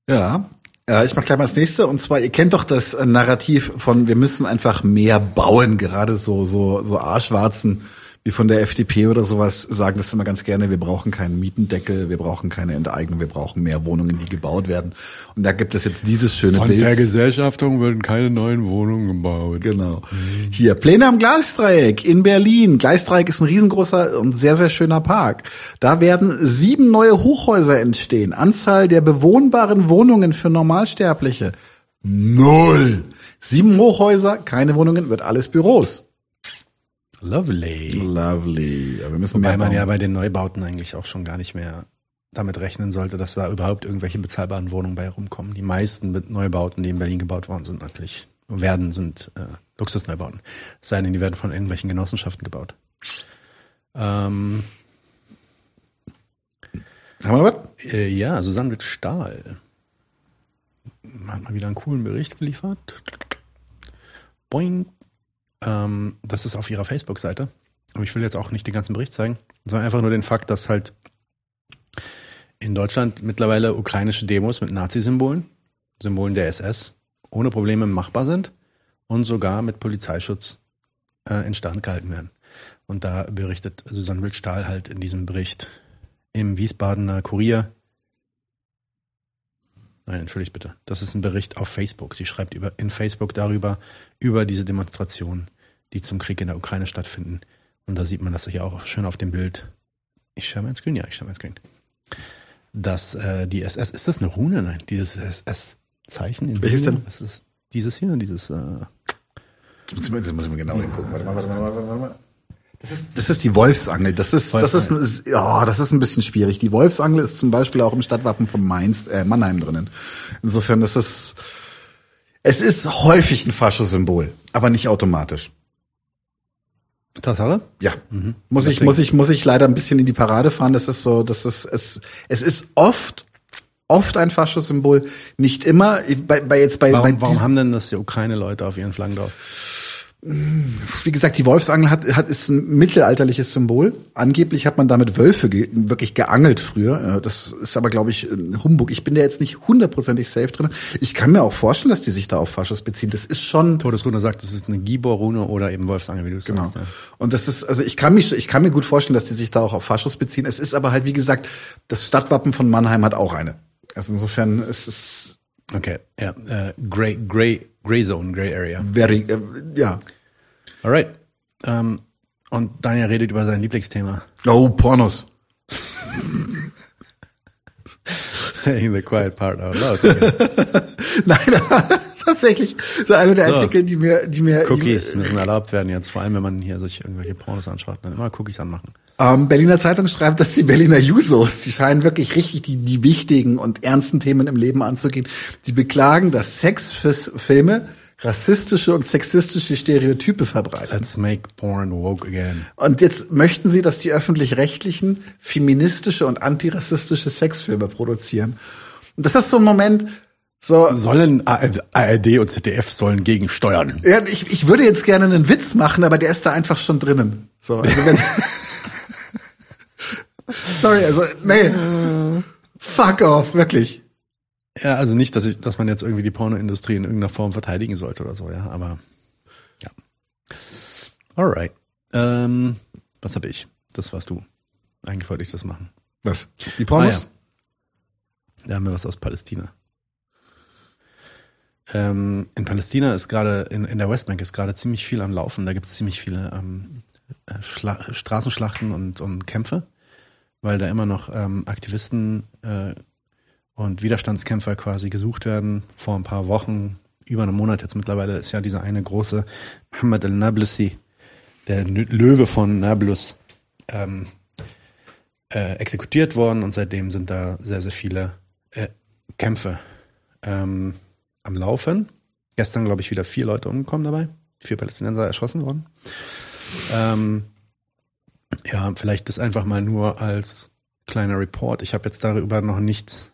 Ja, äh, ich mach gleich mal das nächste. Und zwar, ihr kennt doch das Narrativ von, wir müssen einfach mehr bauen. Gerade so, so, so Arschwarzen wie von der FDP oder sowas sagen das immer ganz gerne. Wir brauchen keinen Mietendeckel, wir brauchen keine Enteignung, wir brauchen mehr Wohnungen, die gebaut werden. Und da gibt es jetzt dieses schöne Von Bild. Vergesellschaftung werden keine neuen Wohnungen gebaut. Genau. Hier, Pläne am Gleisdreieck in Berlin. Gleisdreieck ist ein riesengroßer und sehr, sehr schöner Park. Da werden sieben neue Hochhäuser entstehen. Anzahl der bewohnbaren Wohnungen für Normalsterbliche. Null. Sieben Hochhäuser, keine Wohnungen, wird alles Büros. Lovely. Lovely. Ja, wir müssen Wobei man ja bei den Neubauten eigentlich auch schon gar nicht mehr damit rechnen sollte, dass da überhaupt irgendwelche bezahlbaren Wohnungen bei rumkommen. Die meisten mit Neubauten, die in Berlin gebaut worden sind, natürlich werden, sind äh, Luxusneubauten. Es sei denn, die werden von irgendwelchen Genossenschaften gebaut. Ähm, Haben wir noch was? Äh, ja, Susanne mit Stahl hat mal wieder einen coolen Bericht geliefert. Boing. Ähm, das ist auf ihrer Facebook-Seite. Aber ich will jetzt auch nicht den ganzen Bericht zeigen, sondern einfach nur den Fakt, dass halt in Deutschland mittlerweile ukrainische Demos mit Nazi-Symbolen, Symbolen der SS, ohne Probleme machbar sind und sogar mit Polizeischutz äh, instand gehalten werden. Und da berichtet Susanne Wildstahl halt in diesem Bericht im Wiesbadener Kurier. Nein, entschuldigt bitte. Das ist ein Bericht auf Facebook. Sie schreibt über, in Facebook darüber, über diese Demonstrationen, die zum Krieg in der Ukraine stattfinden. Und da sieht man das hier auch schön auf dem Bild. Ich schaue mein Screen, ja, ich schaue mein Screen. Dass äh, die SS, ist das eine Rune? Nein, dieses SS-Zeichen. Welches denn? Was ist das? Dieses hier, dieses. Äh, das muss ich mir, das muss ich mir genau hingucken. Warte mal, warte mal, warte mal, warte mal. Das ist, das ist die Wolfsangel. Das ist, das ist, ist, ja, das ist ein bisschen schwierig. Die Wolfsangel ist zum Beispiel auch im Stadtwappen von Mainz, äh, Mannheim drinnen. Insofern ist es, es ist häufig ein Faschosymbol, aber nicht automatisch. Tatsache? Ja. Mhm. Muss ich, muss ich, muss ich leider ein bisschen in die Parade fahren. Das ist so, das ist, es, es ist oft, oft ein Faschosymbol. Nicht immer. Bei, bei jetzt bei, warum, bei warum haben denn das die Ukraine-Leute auf ihren Flaggen drauf? Wie gesagt, die Wolfsangel hat, hat ist ein mittelalterliches Symbol. Angeblich hat man damit Wölfe ge wirklich geangelt früher. Das ist aber, glaube ich, ein Humbug. Ich bin da jetzt nicht hundertprozentig safe drin. Ich kann mir auch vorstellen, dass die sich da auf Faschos beziehen. Das ist schon. Todesrune sagt, das ist eine Gibor-Rune oder eben Wolfsangel, wie du es genau. sagst. Ja. Und das ist, also ich kann mich, ich kann mir gut vorstellen, dass die sich da auch auf Faschos beziehen. Es ist aber halt, wie gesagt, das Stadtwappen von Mannheim hat auch eine. Also insofern ist es. Okay, ja, äh, Gray, Gray, Gray Zone, Gray Area. Very, äh, ja. Alright. Ähm, und Daniel redet über sein Lieblingsthema. Oh, Pornos. <laughs> Saying the quiet part out loud. <laughs> Nein, tatsächlich. So eine der So. Artikel, die mir, die mir. Cookies müssen erlaubt werden jetzt, vor allem wenn man hier sich irgendwelche Pornos anschaut, dann immer Cookies anmachen. Ähm, Berliner Zeitung schreibt, dass die Berliner Jusos, die scheinen wirklich richtig die, die wichtigen und ernsten Themen im Leben anzugehen. Sie beklagen, dass Sexfilme rassistische und sexistische Stereotype verbreiten. Let's make porn woke again. Und jetzt möchten sie, dass die öffentlich-rechtlichen feministische und antirassistische Sexfilme produzieren. Und das ist so ein Moment, so. Sollen ARD und ZDF sollen gegensteuern. Ja, ich, ich würde jetzt gerne einen Witz machen, aber der ist da einfach schon drinnen. So, also wenn, <laughs> Sorry, also, nee. Fuck off, wirklich. Ja, also nicht, dass ich, dass man jetzt irgendwie die Pornoindustrie in irgendeiner Form verteidigen sollte oder so, ja, aber ja. Alright. Ähm, was habe ich? Das warst du. Eigentlich wollte ich das machen. Was? Die Pornos? Ah, ja. Da haben wir was aus Palästina. Ähm, in Palästina ist gerade, in, in der Westbank ist gerade ziemlich viel am Laufen. Da gibt es ziemlich viele ähm, äh, Schla Straßenschlachten und, und Kämpfe, weil da immer noch ähm, Aktivisten äh, und Widerstandskämpfer quasi gesucht werden. Vor ein paar Wochen, über einem Monat jetzt mittlerweile, ist ja dieser eine große Mohammed al-Nablusi, der Löwe von Nablus, ähm, äh, exekutiert worden und seitdem sind da sehr, sehr viele äh, Kämpfe ähm, am Laufen. Gestern, glaube ich, wieder vier Leute umgekommen dabei. Vier Palästinenser erschossen worden. Ähm, ja, vielleicht das einfach mal nur als kleiner Report. Ich habe jetzt darüber noch nichts,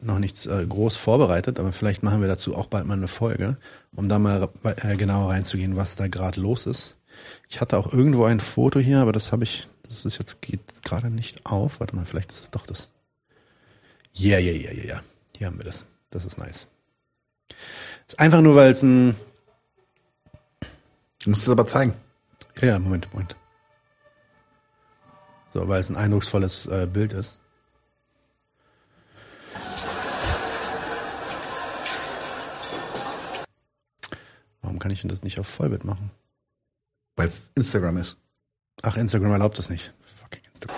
noch nichts äh, groß vorbereitet, aber vielleicht machen wir dazu auch bald mal eine Folge, um da mal äh, genauer reinzugehen, was da gerade los ist. Ich hatte auch irgendwo ein Foto hier, aber das habe ich, das ist jetzt geht gerade nicht auf. Warte mal, vielleicht ist es doch das. Ja, ja, ja, ja, ja. Hier haben wir das. Das ist nice. Ist einfach nur, weil es ein. Du musst es aber zeigen. Ja, Moment, Moment. So, weil es ein eindrucksvolles äh, Bild ist. Warum kann ich denn das nicht auf Vollbild machen? Weil es Instagram ist. Ach, Instagram erlaubt das nicht. Fucking Instagram.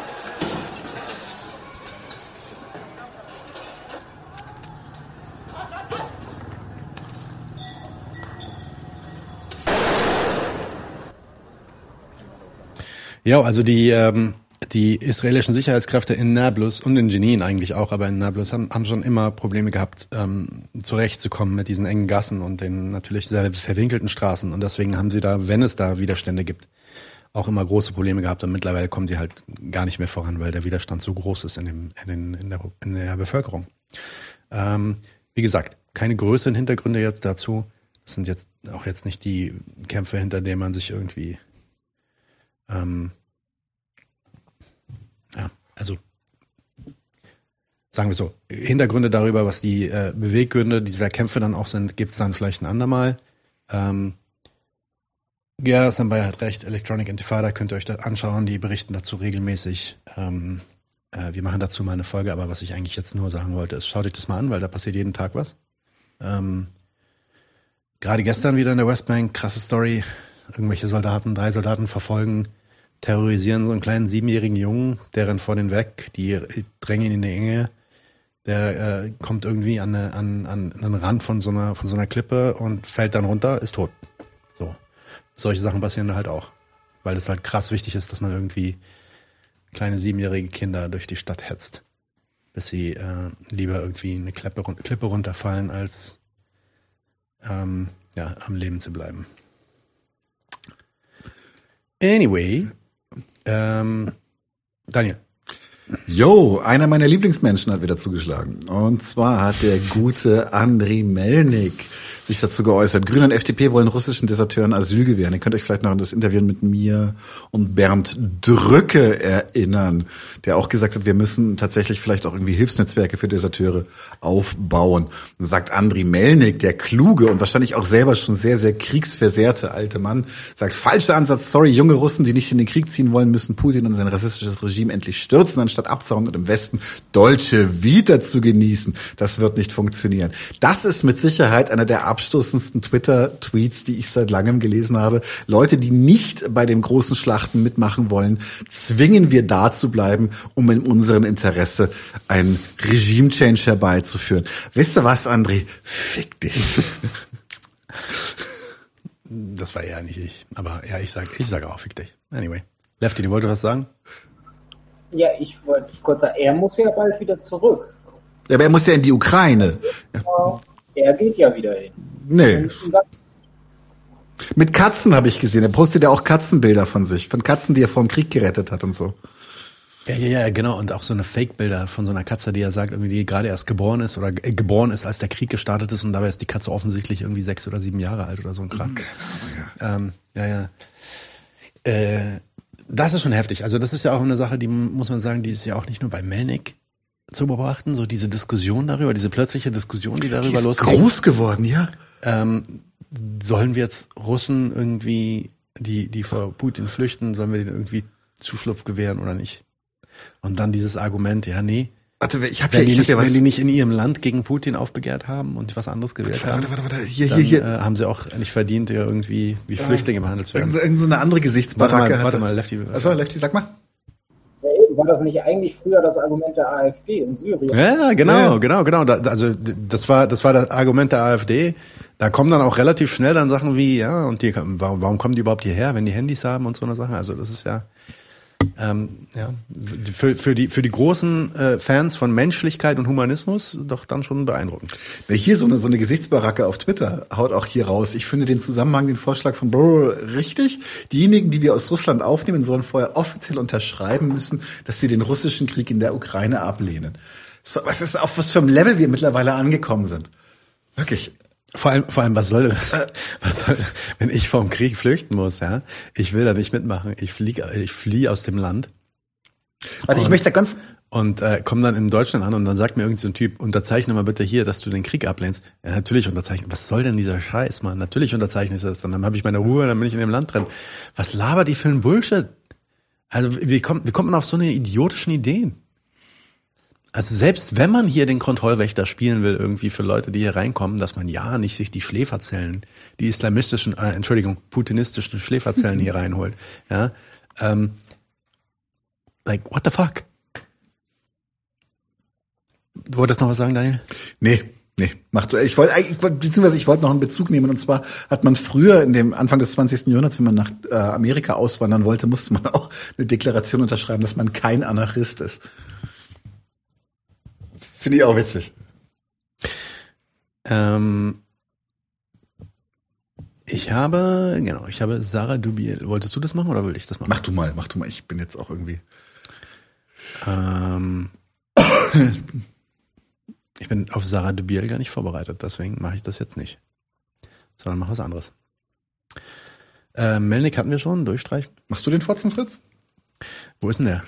Ja, also die, ähm, die israelischen Sicherheitskräfte in Nablus und in Jenin eigentlich auch, aber in Nablus haben, haben schon immer Probleme gehabt, ähm, zurechtzukommen mit diesen engen Gassen und den natürlich sehr verwinkelten Straßen. Und deswegen haben sie da, wenn es da Widerstände gibt, auch immer große Probleme gehabt. Und mittlerweile kommen sie halt gar nicht mehr voran, weil der Widerstand so groß ist in, dem, in, den, in, der, in der Bevölkerung. Ähm, wie gesagt, keine größeren Hintergründe jetzt dazu. Das sind jetzt auch jetzt nicht die Kämpfe, hinter denen man sich irgendwie, ähm, also sagen wir so, Hintergründe darüber, was die äh, Beweggründe dieser Kämpfe dann auch sind, gibt's dann vielleicht ein andermal. Ähm, ja, Sambai hat recht, Electronic Intifada könnt ihr euch da anschauen, die berichten dazu regelmäßig. Ähm, äh, wir machen dazu mal eine Folge, aber was ich eigentlich jetzt nur sagen wollte, ist, schaut euch das mal an, weil da passiert jeden Tag was. Ähm, Gerade gestern wieder in der Westbank, krasse Story. Irgendwelche Soldaten, drei Soldaten verfolgen, terrorisieren so einen kleinen siebenjährigen Jungen, der rennt vor den weg, die drängen ihn in die Enge. Der äh, kommt irgendwie an, eine, an, an einen Rand von so, einer, von so einer Klippe und fällt dann runter, ist tot. So. Solche Sachen passieren halt auch. Weil es halt krass wichtig ist, dass man irgendwie kleine siebenjährige Kinder durch die Stadt hetzt. Bis sie äh, lieber irgendwie eine Klippe, Klippe runterfallen, als ähm, ja, am Leben zu bleiben. Anyway, ähm, Daniel. Jo, einer meiner Lieblingsmenschen hat wieder zugeschlagen. Und zwar hat der gute Andriy Melnik sich dazu geäußert. Grüne und FDP wollen russischen Deserteuren Asyl gewähren. Ihr könnt euch vielleicht noch an das Interview mit mir und Bernd Drücke erinnern, der auch gesagt hat, wir müssen tatsächlich vielleicht auch irgendwie Hilfsnetzwerke für Deserteure aufbauen. Sagt Andriy Melnik, der kluge und wahrscheinlich auch selber schon sehr, sehr kriegsversehrte alte Mann, sagt, falscher Ansatz, sorry, junge Russen, die nicht in den Krieg ziehen wollen, müssen Putin und sein rassistisches Regime endlich stürzen, anstatt abzuhauen und im Westen deutsche Vita zu genießen. Das wird nicht funktionieren. Das ist mit Sicherheit einer der abstoßendsten Twitter-Tweets, die ich seit langem gelesen habe. Leute, die nicht bei den großen Schlachten mitmachen wollen, zwingen wir da zu bleiben, um in unserem Interesse einen Regime-Change herbeizuführen. Wisst ihr was, André? Fick dich. <laughs> Das war eher nicht ich. Aber ja, ich sag, ich sage auch, fick dich. Anyway. Lefty, du wolltest was sagen? Ja, ich wollte kurz sagen, er muss ja bald wieder zurück. Ja, aber er muss ja in die Ukraine. Ja. Er geht ja wieder hin. Nee. Mit Katzen habe ich gesehen. Er postet ja auch Katzenbilder von sich, von Katzen, die er vor dem Krieg gerettet hat und so. Ja, ja, ja, genau. Und auch so eine Fake-Bilder von so einer Katze, die er sagt, irgendwie, die gerade erst geboren ist oder äh, geboren ist, als der Krieg gestartet ist und dabei ist die Katze offensichtlich irgendwie sechs oder sieben Jahre alt oder so ein Kram. Ja, ähm, ja. ja. Äh, das ist schon heftig. Also das ist ja auch eine Sache, die muss man sagen, die ist ja auch nicht nur bei Melnik zu beobachten, so diese Diskussion darüber, diese plötzliche Diskussion, die darüber die ist losgeht. groß geworden, ja. Ähm, sollen wir jetzt Russen irgendwie, die, die vor Putin flüchten, sollen wir denen irgendwie Zuschlupf gewähren oder nicht? Und dann dieses Argument, ja, nee. Warte, ich hab wenn, ja, ich nicht, hab ja wenn was. die nicht in ihrem Land gegen Putin aufbegehrt haben und was anderes gewählt Warte, haben, warte, warte, warte, hier, dann, hier, hier. Äh, haben sie auch nicht verdient, ja irgendwie wie Flüchtlinge behandelt zu werden. Irgend, so eine andere Warte Gesichtsbaracke. mal, hatte. warte mal, Lefty. Achso, Lefty, sag mal. War das nicht eigentlich früher das Argument der AfD in Syrien? Ja, genau, Ja. genau, genau. Da, also das war das war das Argument der AfD. Da kommen dann auch relativ schnell dann Sachen wie, ja, und die, warum, warum kommen die überhaupt hierher, wenn die Handys haben und so eine Sache. Also das ist ja, ähm, ja, für, für die für die großen äh, Fans von Menschlichkeit und Humanismus doch dann schon beeindruckend. Ja, hier so eine, so eine Gesichtsbaracke auf Twitter haut auch hier raus. Ich finde den Zusammenhang, den Vorschlag von Bro richtig. Diejenigen, die wir aus Russland aufnehmen, sollen vorher offiziell unterschreiben müssen, dass sie den russischen Krieg in der Ukraine ablehnen. So, was ist auf was für einem Level wir mittlerweile angekommen sind? Wirklich. Vor allem, vor allem, was soll, <laughs> was soll, wenn ich vom Krieg flüchten muss, ja? Ich will da nicht mitmachen. Ich fliege, ich fliehe aus dem Land. Warte, ich Und- möchte ganz, und äh, komme dann in Deutschland an und dann sagt mir irgendein so ein Typ, unterzeichne mal bitte hier, dass du den Krieg ablehnst. Ja, natürlich unterzeichne. Was soll denn dieser Scheiß, Mann? Natürlich unterzeichne ich das. Und dann habe ich meine Ruhe, dann bin ich in dem Land drin. Was labert die für ein Bullshit? Also wie kommt, wie kommt man auf so eine idiotischen Ideen? Also selbst wenn man hier den Kontrollwächter spielen will, irgendwie für Leute, die hier reinkommen, dass man ja nicht sich die Schläferzellen, die islamistischen, äh, Entschuldigung, putinistischen Schläferzellen hier <laughs> reinholt, ja, ähm, like, what the fuck? Du wolltest noch was sagen, Daniel? Nee, nee, macht ich wollte beziehungsweise ich wollte noch einen Bezug nehmen und zwar hat man früher in dem Anfang des 20. Jahrhunderts, wenn man nach äh, Amerika auswandern wollte, musste man auch eine Deklaration unterschreiben, dass man kein Anarchist ist. Finde ich auch witzig. Ähm, ich habe, genau, ich habe Sarah Dubiel. Wolltest du das machen oder will ich das machen? Mach du mal, mach du mal. Ich bin jetzt auch irgendwie. Ähm, Ich bin auf Sarah de Biel gar nicht vorbereitet, deswegen mache ich das jetzt nicht. Sondern mache was anderes. Äh, Melnick hatten wir schon, durchstreichen. Machst du den Fotzen, Fritz? Wo ist denn der?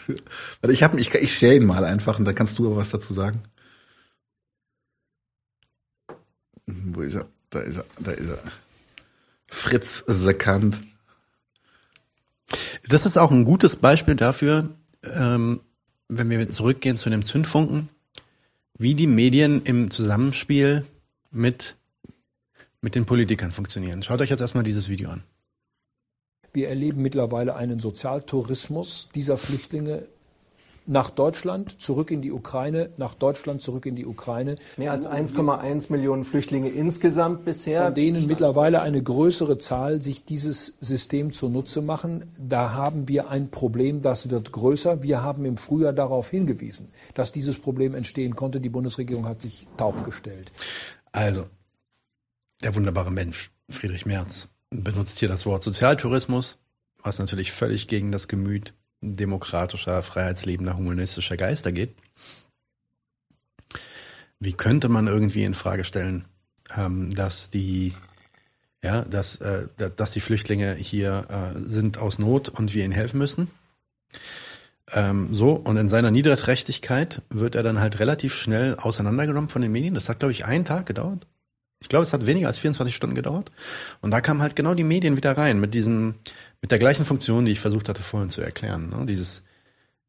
Warte, ich, hab, ich, ich share ihn mal einfach und dann kannst du aber was dazu sagen. Wo ist er? Da ist er, da ist er. Fritz Sekant. Das ist auch ein gutes Beispiel dafür, ähm, wenn wir zurückgehen zu dem Zündfunken, wie die Medien im Zusammenspiel mit, mit den Politikern funktionieren. Schaut euch jetzt erstmal dieses Video an. Wir erleben mittlerweile einen Sozialtourismus dieser Flüchtlinge nach Deutschland, zurück in die Ukraine, nach Deutschland, zurück in die Ukraine. Mehr als 1,1 Millionen Flüchtlinge insgesamt bisher. Von denen mittlerweile eine größere Zahl sich dieses System zunutze machen. Da haben wir ein Problem, das wird größer. Wir haben im Frühjahr darauf hingewiesen, dass dieses Problem entstehen konnte. Die Bundesregierung hat sich taub gestellt. Also, der wunderbare Mensch, Friedrich Merz, benutzt hier das Wort Sozialtourismus, was natürlich völlig gegen das Gemüt demokratischer, freiheitsliebender, humanistischer Geister geht. Wie könnte man irgendwie in Frage stellen, ähm, dass die ja, dass, äh, dass die Flüchtlinge hier äh, sind aus Not und wir ihnen helfen müssen. Ähm, so, und in seiner Niederträchtigkeit wird er dann halt relativ schnell auseinandergenommen von den Medien. Das hat, glaube ich, einen Tag gedauert. Ich glaube, es hat weniger als 24 Stunden gedauert. Und da kamen halt genau die Medien wieder rein mit diesem, mit der gleichen Funktion, die ich versucht hatte vorhin zu erklären. Ne? Dieses,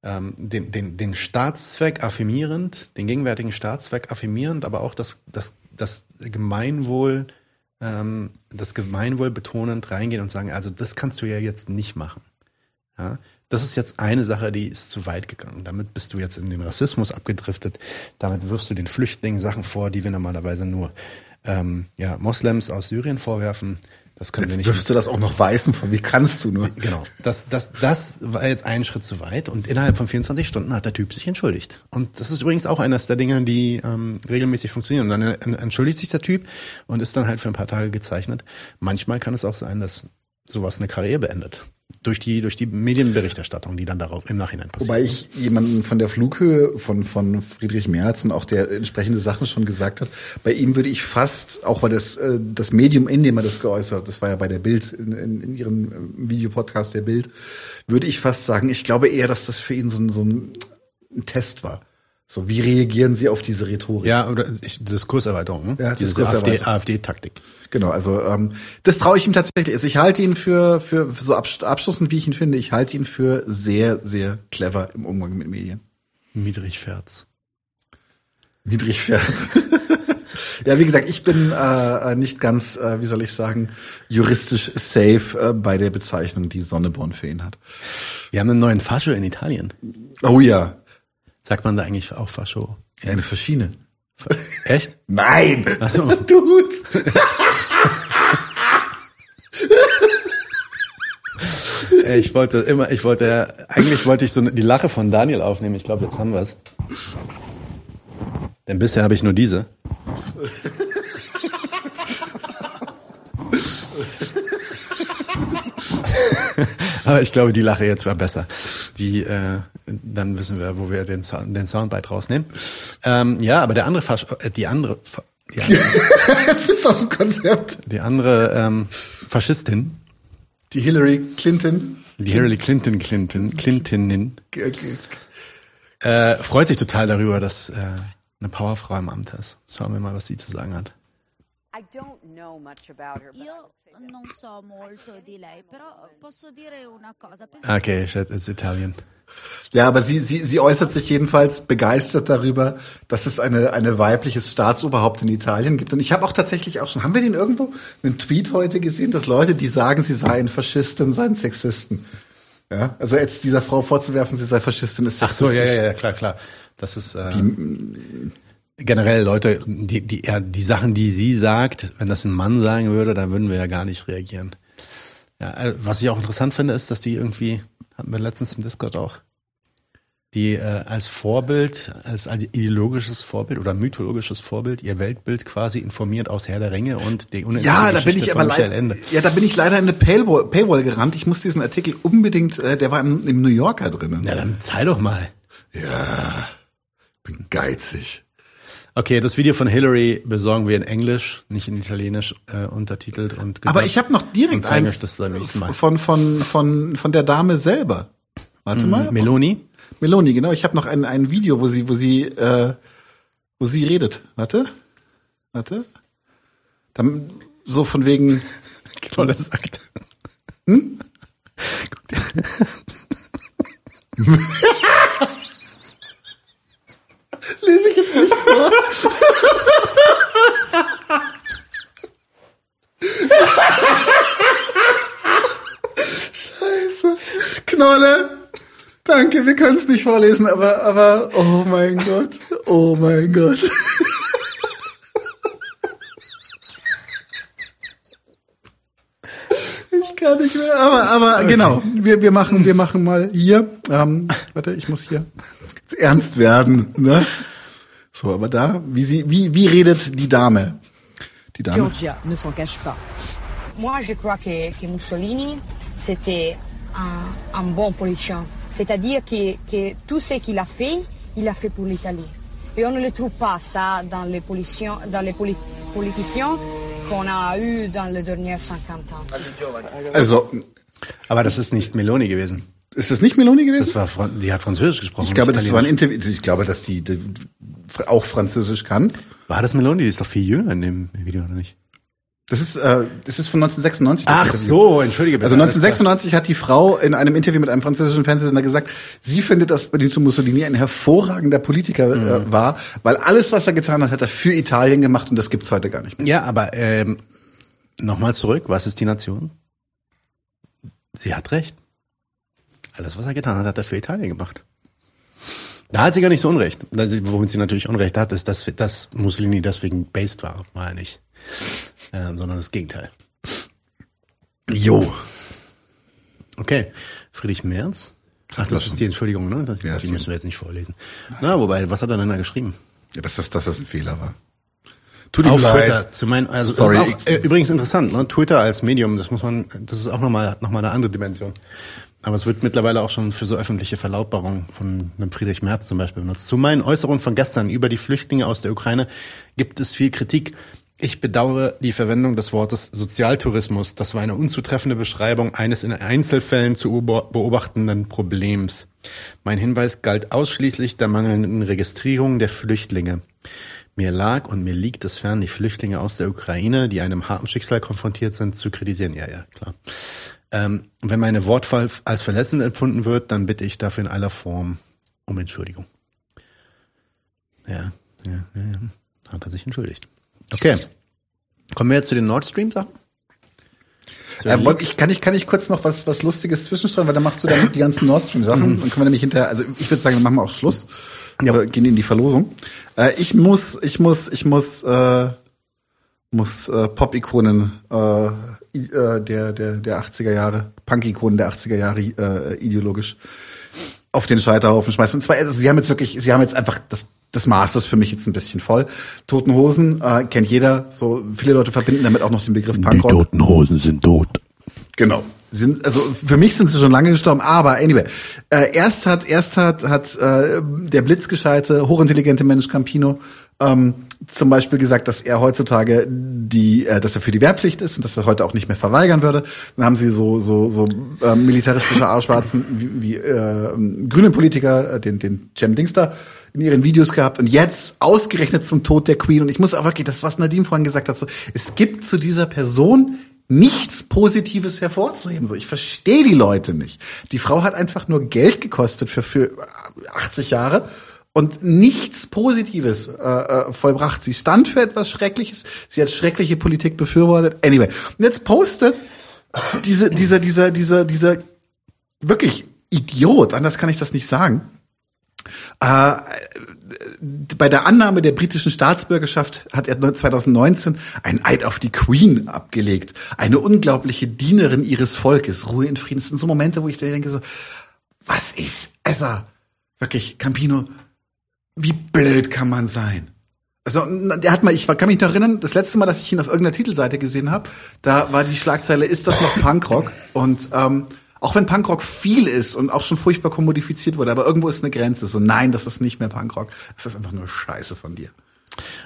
ähm, den, den, den Staatszweck affirmierend, den gegenwärtigen Staatszweck affirmierend, aber auch das, das, das Gemeinwohl, ähm, das Gemeinwohl betonend reingehen und sagen, also das kannst du ja jetzt nicht machen. Ja? Das ist jetzt eine Sache, die ist zu weit gegangen. Damit bist du jetzt in den Rassismus abgedriftet. Damit wirfst du den Flüchtlingen Sachen vor, die wir normalerweise nur ähm, ja, Moslems aus Syrien vorwerfen. Das können jetzt wir nicht. wirfst du das auch noch Weißen vor. Wie kannst du nur? Genau. Das, das, das war jetzt ein Schritt zu weit und innerhalb von 24 Stunden hat der Typ sich entschuldigt. Und das ist übrigens auch eines der Dinge, die ähm, regelmäßig funktionieren. Und dann entschuldigt sich der Typ und ist dann halt für ein paar Tage gezeichnet. Manchmal kann es auch sein, dass sowas eine Karriere beendet. Durch die, durch die Medienberichterstattung, die dann darauf im Nachhinein passiert. Wobei ich jemanden von der Flughöhe von, von Friedrich Merz und auch der entsprechende Sachen schon gesagt hat, bei ihm würde ich fast, auch weil das, äh, das Medium, in dem er das geäußert hat, das war ja bei der Bild, in, in, in ihrem Videopodcast der Bild, würde ich fast sagen, ich glaube eher, dass das für ihn so ein, so ein Test war. So, wie reagieren Sie auf diese Rhetorik? Ja, oder Diskurserweiterung, ne? Ja, diese Diskurserweiterung. AfD-Taktik. Genau, also ähm, das traue ich ihm tatsächlich. Also ich halte ihn für, für, für so absch- abschließend, wie ich ihn finde, ich halte ihn für sehr, sehr clever im Umgang mit Medien. Miedrich Ferz. Miedrich Ferz. <laughs> ja, wie gesagt, ich bin äh, nicht ganz, äh, wie soll ich sagen, juristisch safe äh, bei der Bezeichnung, die Sonneborn für ihn hat. Wir haben einen neuen Fascho in Italien. Oh ja. Sagt man da eigentlich auch Fascho? Ja, eine Faschine. Echt? <laughs> Nein! Ach so. <laughs> Dude! <laughs> Ich wollte immer, ich wollte, eigentlich wollte ich so die Lache von Daniel aufnehmen. Ich glaube, jetzt haben wir es. Denn bisher habe ich nur diese. <laughs> Aber ich glaube, die Lache jetzt war besser. Die, äh, dann wissen wir, wo wir den, Sound, den Soundbite rausnehmen. Ähm, ja, aber der andere, Fasch äh, die andere, die <laughs> andere, bist aus dem Konzept. die andere ähm, Faschistin, Die Hillary Clinton. die Hillary Clinton, Clinton, Clintonin, äh, freut sich total darüber, dass äh, eine Powerfrau im Amt ist. Schauen wir mal, was sie zu sagen hat. Io non so molto di lei, però posso dire una cosa. Okay, shit, it's Italian. Ja, aber sie, sie, sie äußert sich jedenfalls begeistert darüber, dass es eine, eine weibliches Staatsoberhaupt in Italien gibt. Und ich habe auch tatsächlich auch schon, haben wir den irgendwo, einen Tweet heute gesehen, dass Leute, die sagen, sie seien Faschisten, seien Sexisten. Ja, also jetzt dieser Frau vorzuwerfen, sie sei Faschistin, ist Ach so, ja, ja, ja, klar, klar. Das ist äh, generell Leute, die, die, ja, die Sachen, die sie sagt, wenn das ein Mann sagen würde, dann würden wir ja gar nicht reagieren. Ja, äh, was ich auch interessant finde, ist, dass die irgendwie, hatten wir letztens im Discord auch, die äh, als Vorbild, als, als ideologisches Vorbild oder mythologisches Vorbild ihr Weltbild quasi informiert aus Herr der Ringe und die unendliche Ja, da bin ich aber leider, ja, da bin ich leider in eine Paywall, Paywall gerannt. Ich muss diesen Artikel unbedingt, äh, der war im, im New Yorker drinnen. Ja, dann zahl doch mal. Ja, bin geizig. Okay, das Video von Hillary besorgen wir in Englisch, nicht in Italienisch äh, untertitelt und Aber ich habe noch direkt zeigen eins von von von von der Dame selber. Warte Mhm, mal. Meloni? Meloni, genau. Ich habe noch ein ein Video, wo sie wo sie äh, wo sie redet. Warte. Warte. Dann so von wegen <laughs> Genau, das sagt. Hm? <laughs> <laughs> Lese ich jetzt nicht vor. Scheiße. Knolle. Danke, wir können es nicht vorlesen, aber, aber, oh mein Gott. Oh mein Gott. Kann nicht mehr, aber, aber Okay. genau. Wir, wir machen, wir machen mal hier. Ähm, warte, ich muss hier jetzt ernst werden. Ne? So, aber da, wie sie, wie, wie redet die Dame? Die Dame. Georgia ne s'en cache pas. Moi, je crois que, que Mussolini, c'était un, un bon politicien. C'est-à-dire que, que tout ce qu'il a fait, il a fait pour l'Italie. Et on ne le trouve pas ça dans les politiciens, dans les poli- politiciens qu'on a eu dans les dernières 50 ans. Also, aber das ist nicht Meloni gewesen. Ist das nicht Meloni gewesen? Das war, Fran- die hat Französisch gesprochen. Ich glaube, das war ein. Interview. Ich glaube, dass die, die auch Französisch kann. War das Meloni? Die ist doch viel jünger in dem Video, oder nicht? Das ist, äh, das ist von 1996. das Ach so, entschuldige bitte. Also alles 1996 hat die Frau in einem Interview mit einem französischen Fernsehsender gesagt, sie findet, dass Benito Mussolini ein hervorragender Politiker Mhm. äh, war, weil alles, was er getan hat, hat er für Italien gemacht und das gibt's heute gar nicht mehr. Ja, aber ähm, nochmal zurück, was ist die Nation? Sie hat recht. Alles, was er getan hat, hat er für Italien gemacht. Da hat sie gar nicht so Unrecht. Womit sie natürlich Unrecht hat, ist, dass, dass Mussolini deswegen based war. War er nicht. Ähm, sondern das Gegenteil. Jo. Okay. Friedrich Merz? Ach, das ist die Entschuldigung, ne? Das, Ja, die müssen wir jetzt nicht vorlesen. Na, wobei, was hat er denn da geschrieben? Ja, dass das, dass das ein Fehler war. Tut ihm Auf leid. Twitter zu meinen, also Sorry. Das auch, äh, übrigens interessant, ne? Twitter als Medium, das muss man, das ist auch nochmal noch mal eine andere Dimension. Aber es wird mittlerweile auch schon für so öffentliche Verlautbarungen von einem Friedrich Merz zum Beispiel benutzt. Zu meinen Äußerungen von gestern über die Flüchtlinge aus der Ukraine gibt es viel Kritik. Ich bedauere die Verwendung des Wortes Sozialtourismus. Das war eine unzutreffende Beschreibung eines in Einzelfällen zu beob- beobachtenden Problems. Mein Hinweis galt ausschließlich der mangelnden Registrierung der Flüchtlinge. Mir lag und mir liegt es fern, die Flüchtlinge aus der Ukraine, die einem harten Schicksal konfrontiert sind, zu kritisieren. Ja, ja, klar. Ähm, wenn meine Wortwahl als verletzend empfunden wird, dann bitte ich dafür in aller Form um Entschuldigung. Ja, ja, ja, ja. Hat er sich entschuldigt. Okay. Kommen wir jetzt zu den Nord Stream Sachen? Äh, ich, kann ich kann ich kurz noch was was Lustiges zwischenstreuen, weil dann machst du dann die ganzen Nord Stream Sachen Mhm. und können wir nämlich hinterher. Also ich würde sagen, dann machen wir auch Schluss. Ja. gehen in die Verlosung. Äh, ich muss ich muss ich muss äh, muss äh, Pop-Ikonen äh, äh, der der der 80er Jahre Punk-Ikonen der 80er Jahre äh, ideologisch auf den Scheiterhaufen schmeißen. Und zwar, also sie haben jetzt wirklich, sie haben jetzt einfach das das Maß ist für mich jetzt ein bisschen voll. Toten Hosen äh, kennt jeder. So viele Leute verbinden damit auch noch den Begriff Punkrock. Toten Hosen sind tot. Genau. Sind, also für mich sind sie schon lange gestorben, aber anyway. Äh, erst hat, erst hat, hat äh, der blitzgescheite, hochintelligente Mensch Campino ähm, zum Beispiel gesagt, dass er heutzutage die, äh, dass er für die Wehrpflicht ist und dass er heute auch nicht mehr verweigern würde. Dann haben sie so so so äh, militaristische Arschwarzen wie, wie äh, grüne Politiker, äh, den den Cem Dings da in ihren Videos gehabt und jetzt ausgerechnet zum Tod der Queen und ich muss auch wirklich das was Nadine vorhin gesagt hat so es gibt zu dieser Person nichts Positives hervorzuheben. So, ich verstehe die Leute nicht. Die Frau hat einfach nur Geld gekostet für, für 80 Jahre und nichts Positives äh, äh, vollbracht. Sie stand für etwas Schreckliches. Sie hat schreckliche Politik befürwortet. Anyway, und jetzt postet diese, dieser, dieser, dieser, dieser wirklich Idiot, anders kann ich das nicht sagen, äh, bei der Annahme der britischen Staatsbürgerschaft hat er 2019 einen Eid auf die Queen abgelegt. Eine unglaubliche Dienerin ihres Volkes. Ruhe in Frieden. Das sind so Momente, wo ich denke so, was ist, also, wirklich, Campino, wie blöd kann man sein? Also, der hat mal, ich kann mich noch erinnern, das letzte Mal, dass ich ihn auf irgendeiner Titelseite gesehen habe, da war die Schlagzeile, ist das noch Punkrock? Und ähm, auch wenn Punkrock viel ist und auch schon furchtbar kommodifiziert wurde, aber irgendwo ist eine Grenze. So, nein, das ist nicht mehr Punkrock. Das ist einfach nur Scheiße von dir.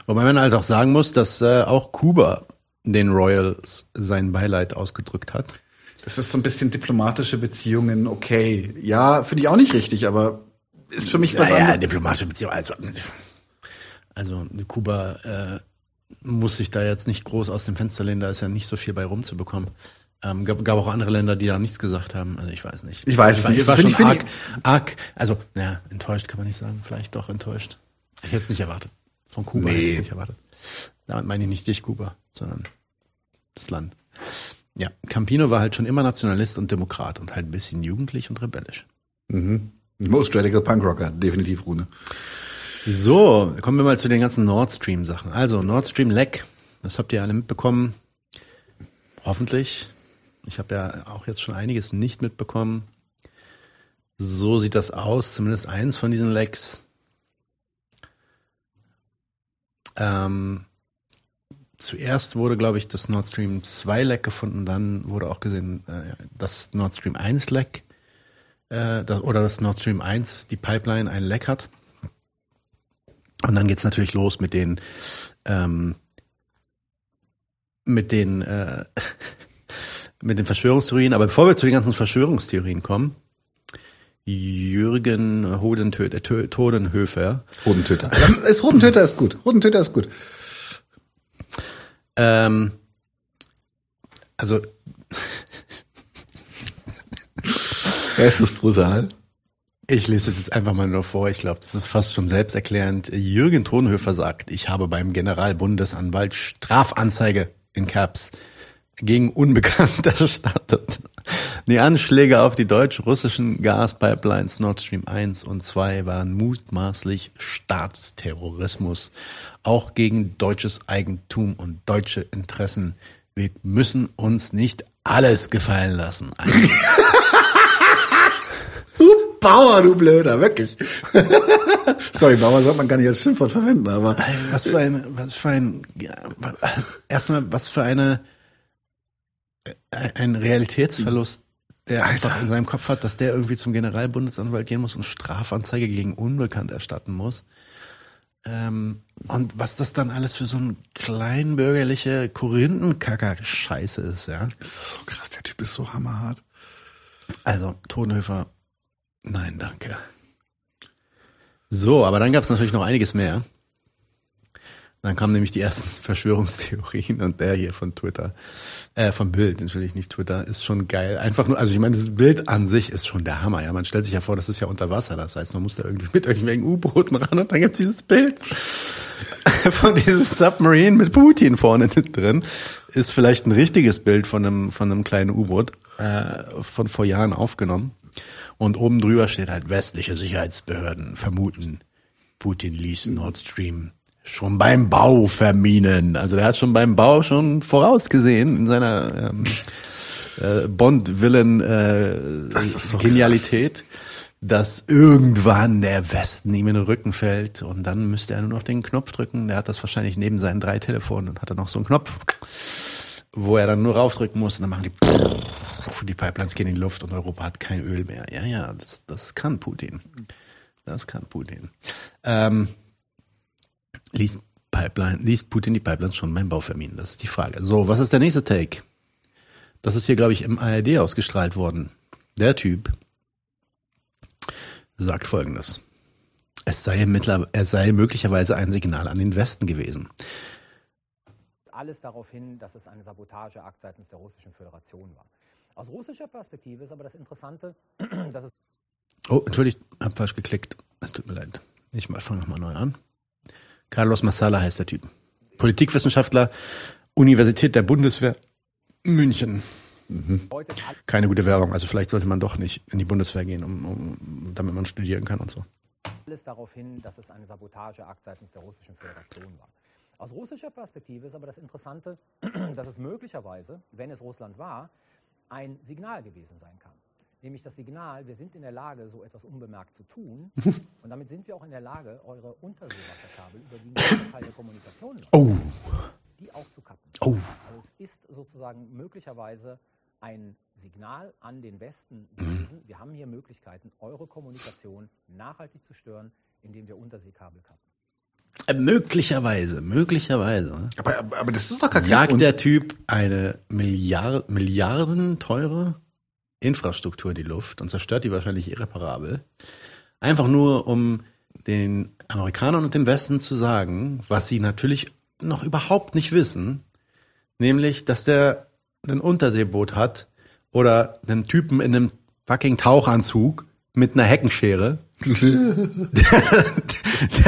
Wobei man halt auch sagen muss, dass äh, auch Kuba den Royals sein Beileid ausgedrückt hat. Das ist so ein bisschen diplomatische Beziehungen, okay. Ja, finde ich auch nicht richtig, aber ist für mich was ja, ja, anderes. diplomatische Beziehungen. Also, also Kuba äh, muss sich da jetzt nicht groß aus dem Fenster lehnen, da ist ja nicht so viel bei rumzubekommen. Ähm, gab, gab auch andere Länder, die da nichts gesagt haben. Also ich weiß nicht. Ich weiß es war, nicht. Ich war schon ich- find arg, arg, also ja, enttäuscht kann man nicht sagen. Vielleicht doch enttäuscht. Ich hätte es nicht erwartet. Von Kuba hätte ich es Nee. nicht erwartet. Damit meine ich nicht dich, Kuba, sondern das Land. Ja, Campino war halt schon immer Nationalist und Demokrat und halt ein bisschen jugendlich und rebellisch. Mhm. Most Radical Punk Rocker, definitiv Rune. So, kommen wir mal zu den ganzen Nord Stream Sachen. Also Nord Stream Leck, das habt ihr alle mitbekommen. Hoffentlich. Ich habe ja auch jetzt schon einiges nicht mitbekommen. So sieht das aus, zumindest eins von diesen Lecks. Ähm, zuerst wurde, glaube ich, das Nord Stream 2 Leck gefunden, dann wurde auch gesehen, äh, das Nord Stream 1 Leck äh, das, oder das Nord Stream 1, die Pipeline, ein Leck hat. Und dann geht's natürlich los mit den ähm, mit den äh, <laughs> mit den Verschwörungstheorien. Aber bevor wir zu den ganzen Verschwörungstheorien kommen, Jürgen Hodentöter, Tö- Todenhöfer. Hodentöter. Das ist, Hodentöter ist gut. Hodentöter ist gut. Ähm, also <laughs> Es ist brutal. Ich lese es jetzt einfach mal nur vor. Ich glaube, das ist fast schon selbsterklärend. Jürgen Thonhöfer sagt, ich habe beim Generalbundesanwalt Strafanzeige in Caps gegen Unbekannt <laughs> erstattet. Die Anschläge auf die deutsch-russischen Gaspipelines Nord Stream 1 und 2 waren mutmaßlich Staatsterrorismus, auch gegen deutsches Eigentum und deutsche Interessen. Wir müssen uns nicht alles gefallen lassen. <laughs> Du Bauer, du Blöder, wirklich. <laughs> Sorry, Bauer sollte man gar nicht als Schimpfwort verwenden, aber. Was für ein, was für ein, ja, erstmal, was für eine, ein Realitätsverlust, der einfach in seinem Kopf hat, dass der irgendwie zum Generalbundesanwalt gehen muss und Strafanzeige gegen Unbekannt erstatten muss. Ähm, und was das dann alles für so ein kleinbürgerliche Korinthenkacker-Scheiße ist, ja. Das ist so krass, der Typ ist so hammerhart. Also, Tonhöfer, nein, danke. So, aber dann gab es natürlich noch einiges mehr. Dann kamen nämlich die ersten <laughs> Verschwörungstheorien und der hier von Twitter, äh, vom Bild, natürlich nicht Twitter, ist schon geil. Einfach nur, also ich meine, das Bild an sich ist schon der Hammer. Ja, man stellt sich ja vor, das ist ja unter Wasser. Das heißt, man muss da irgendwie mit irgendwelchen U-Booten ran und dann gibt's dieses Bild <laughs> von diesem Submarine mit Putin vorne drin. Ist vielleicht ein richtiges Bild von einem, von einem kleinen U-Boot, äh, von vor Jahren aufgenommen. Und oben drüber steht halt westliche Sicherheitsbehörden vermuten, Putin ließ Nord Stream schon beim Bau verminen. Also der hat schon beim Bau schon vorausgesehen in seiner ähm, äh, Bond-Villen äh, so Genialität, dass irgendwann der Westen ihm in den Rücken fällt und dann müsste er nur noch den Knopf drücken. Der hat das wahrscheinlich neben seinen drei Telefonen und hat dann noch so einen Knopf, wo er dann nur raufdrücken muss und dann machen die die Pipelines gehen in die Luft und Europa hat kein Öl mehr. Ja, ja, das, das kann Putin. Das kann Putin. Ähm, liest, Pipeline, liest Putin die Pipelines schon beim Bau verminen? Das ist die Frage. So, was ist der nächste Take? Das ist hier, glaube ich, im ARD ausgestrahlt worden. Der Typ sagt folgendes. Es sei, mittler, es sei möglicherweise ein Signal an den Westen gewesen. Alles darauf hin, dass es ein Sabotageakt seitens der Russischen Föderation war. Aus russischer Perspektive ist aber das Interessante, <clears throat> dass es Oh, entschuldigt, hab falsch geklickt. Es tut mir leid. Ich fange nochmal neu an. Carlos Massala heißt der Typ. Politikwissenschaftler, Universität der Bundeswehr, München. Mhm. Keine gute Werbung, also vielleicht sollte man doch nicht in die Bundeswehr gehen, um, um, damit man studieren kann und so. alles darauf hin, dass es ein Sabotageakt seitens der Russischen Föderation war. Aus russischer Perspektive ist aber das Interessante, <clears throat> dass es möglicherweise, wenn es Russland war, ein Signal gewesen sein kann. Nämlich das Signal, wir sind in der Lage, so etwas unbemerkt zu tun. <laughs> und damit sind wir auch in der Lage, eure Unterseewasserkabel, über die Teil der Kommunikation Oh. die aufzukappen. Oh. Also es ist sozusagen möglicherweise ein Signal an den Westen gewesen. Wir haben hier Möglichkeiten, eure Kommunikation nachhaltig zu stören, indem wir Unterseekabel kappen. Äh, möglicherweise, möglicherweise. Aber, aber, aber das ist doch gar kein Jagt der Typ eine Milliard, Milliarden teure Infrastruktur in die Luft und zerstört die wahrscheinlich irreparabel. Einfach nur, um den Amerikanern und dem Westen zu sagen, was sie natürlich noch überhaupt nicht wissen, nämlich, dass der ein Unterseeboot hat oder einen Typen in einem fucking Tauchanzug mit einer Heckenschere, <laughs> der,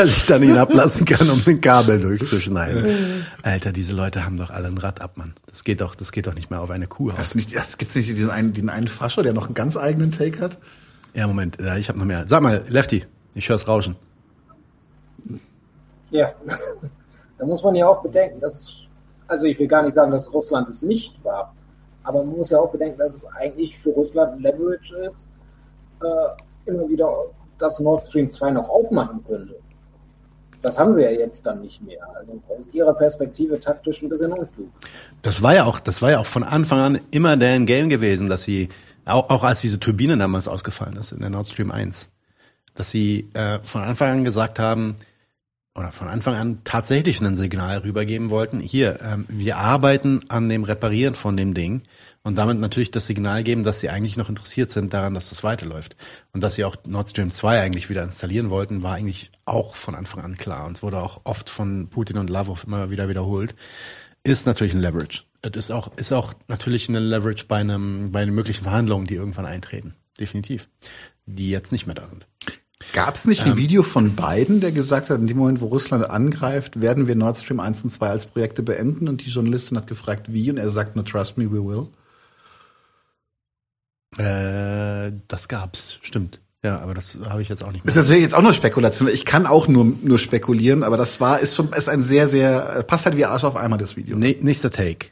sich dann ihn ablassen kann, um den Kabel durchzuschneiden. Alter, diese Leute haben doch alle ein Rad ab, Mann. Das geht doch, das geht doch nicht mehr auf eine Kuh. Hast du nicht, das gibt's nicht diesen einen, den einen Fascho, der noch einen ganz eigenen Take hat? Ja, Moment, ja, ich habe noch mehr. Sag mal, Lefty, ich hör's rauschen. Ja, da muss man ja auch bedenken, dass es, also ich will gar nicht sagen, dass Russland es nicht war, aber man muss ja auch bedenken, dass es eigentlich für Russland ein Leverage ist, äh, immer wieder das Nord Stream 2 noch aufmachen könnte. Das haben sie ja jetzt dann nicht mehr. Also aus ihrer Perspektive taktisch ein bisschen unklug. Das war ja auch, das war ja auch von Anfang an immer deren Game gewesen, dass sie, auch, auch als diese Turbine damals ausgefallen ist in der Nord Stream 1, dass sie äh, von Anfang an gesagt haben, oder von Anfang an tatsächlich ein Signal rübergeben wollten, hier, ähm, wir arbeiten an dem Reparieren von dem Ding und damit natürlich das Signal geben, dass sie eigentlich noch interessiert sind daran, dass das weiterläuft. Und dass sie auch Nord Stream 2 eigentlich wieder installieren wollten, war eigentlich auch von Anfang an klar und wurde auch oft von Putin und Lavrov immer wieder wiederholt. Ist natürlich ein Leverage. Es ist auch, ist auch natürlich ein Leverage bei einem, bei den möglichen Verhandlungen, die irgendwann eintreten. Definitiv. Die jetzt nicht mehr da sind. Gab es nicht ein Ähm, Video von Biden, der gesagt hat, in dem Moment, wo Russland angreift, werden wir Nord Stream 1 und 2 als Projekte beenden? Und die Journalistin hat gefragt, wie? Und er sagt, no, trust me, we will. Äh, das gab's, stimmt. Ja, aber das habe ich jetzt auch nicht mehr. Ist natürlich jetzt auch nur Spekulation. Ich kann auch nur, nur spekulieren, aber das war, ist schon, ist ein sehr, sehr, passt halt wie Arsch auf einmal, das Video. Nee, nächster Take.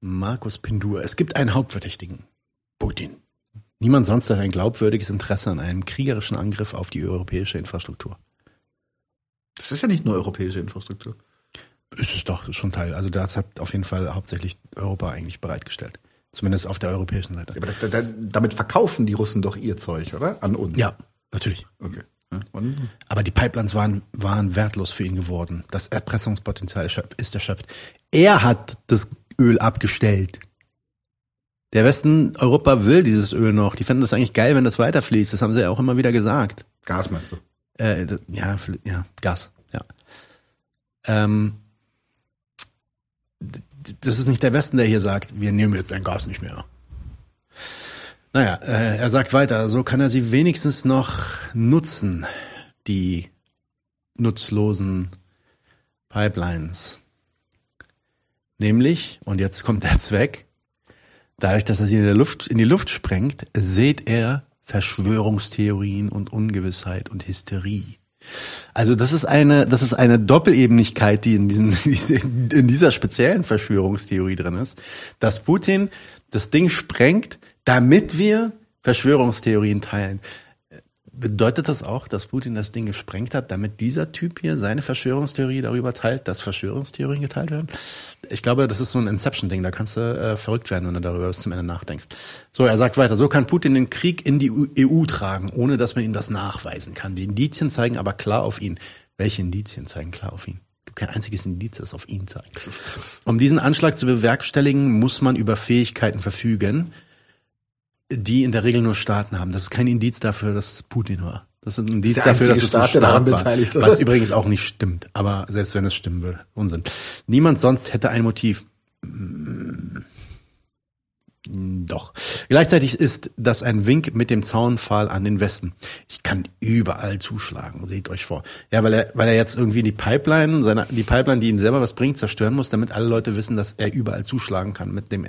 Markus Pindur. Es gibt einen Hauptverdächtigen. Putin. Niemand sonst hat ein glaubwürdiges Interesse an einem kriegerischen Angriff auf die europäische Infrastruktur. Das ist ja nicht nur europäische Infrastruktur. Ist es doch schon Teil. Also das hat auf jeden Fall hauptsächlich Europa eigentlich bereitgestellt. Zumindest auf der europäischen Seite. Aber das, da, damit verkaufen die Russen doch ihr Zeug, oder? An uns. Ja, natürlich. Okay. Und? Aber die Pipelines waren, waren wertlos für ihn geworden. Das Erpressungspotenzial ist erschöpft. Er hat das Öl abgestellt. Der Westen, Europa will dieses Öl noch. Die fänden das eigentlich geil, wenn das weiterfließt. Das haben sie ja auch immer wieder gesagt. Gas meinst du? Äh, das- ja, ja, Gas, ja. Ähm, das ist nicht der Westen, der hier sagt, wir nehmen jetzt ein Gas nicht mehr. Naja, äh, er sagt weiter, so kann er sie wenigstens noch nutzen, die nutzlosen Pipelines. Nämlich, und jetzt kommt der Zweck, dadurch, dass er sie in, der Luft, in die Luft sprengt, seht er Verschwörungstheorien und Ungewissheit und Hysterie. Also das ist eine, das ist eine Doppelebenigkeit, die in, diesem, <laughs> in dieser speziellen Verschwörungstheorie drin ist, dass Putin das Ding sprengt, damit wir Verschwörungstheorien teilen. Bedeutet das auch, dass Putin das Ding gesprengt hat, damit dieser Typ hier seine Verschwörungstheorie darüber teilt, dass Verschwörungstheorien geteilt werden? Ich glaube, das ist so ein Inception-Ding, da kannst du äh, verrückt werden, wenn du darüber bis zum Ende nachdenkst. So, er sagt weiter, so kann Putin den Krieg in die EU tragen, ohne dass man ihm das nachweisen kann. Die Indizien zeigen aber klar auf ihn. Welche Indizien zeigen klar auf ihn? Kein einziges Indiz, das auf ihn zeigt. Um diesen Anschlag zu bewerkstelligen, muss man über Fähigkeiten verfügen, die in der Regel nur Staaten haben. Das ist kein Indiz dafür, dass es Putin war. Das ist ein Indiz der dafür, dass es ein Staat, daran Staat war. beteiligt. Was übrigens auch nicht stimmt. Aber selbst wenn es stimmen würde, Unsinn. Niemand sonst hätte ein Motiv. Mm, Doch. Gleichzeitig ist das ein Wink mit dem Zaunpfahl an den Westen. Ich kann überall zuschlagen, seht euch vor. Ja, weil er, weil er jetzt irgendwie die Pipeline, seine, die Pipeline, die ihm selber was bringt, zerstören muss, damit alle Leute wissen, dass er überall zuschlagen kann mit dem,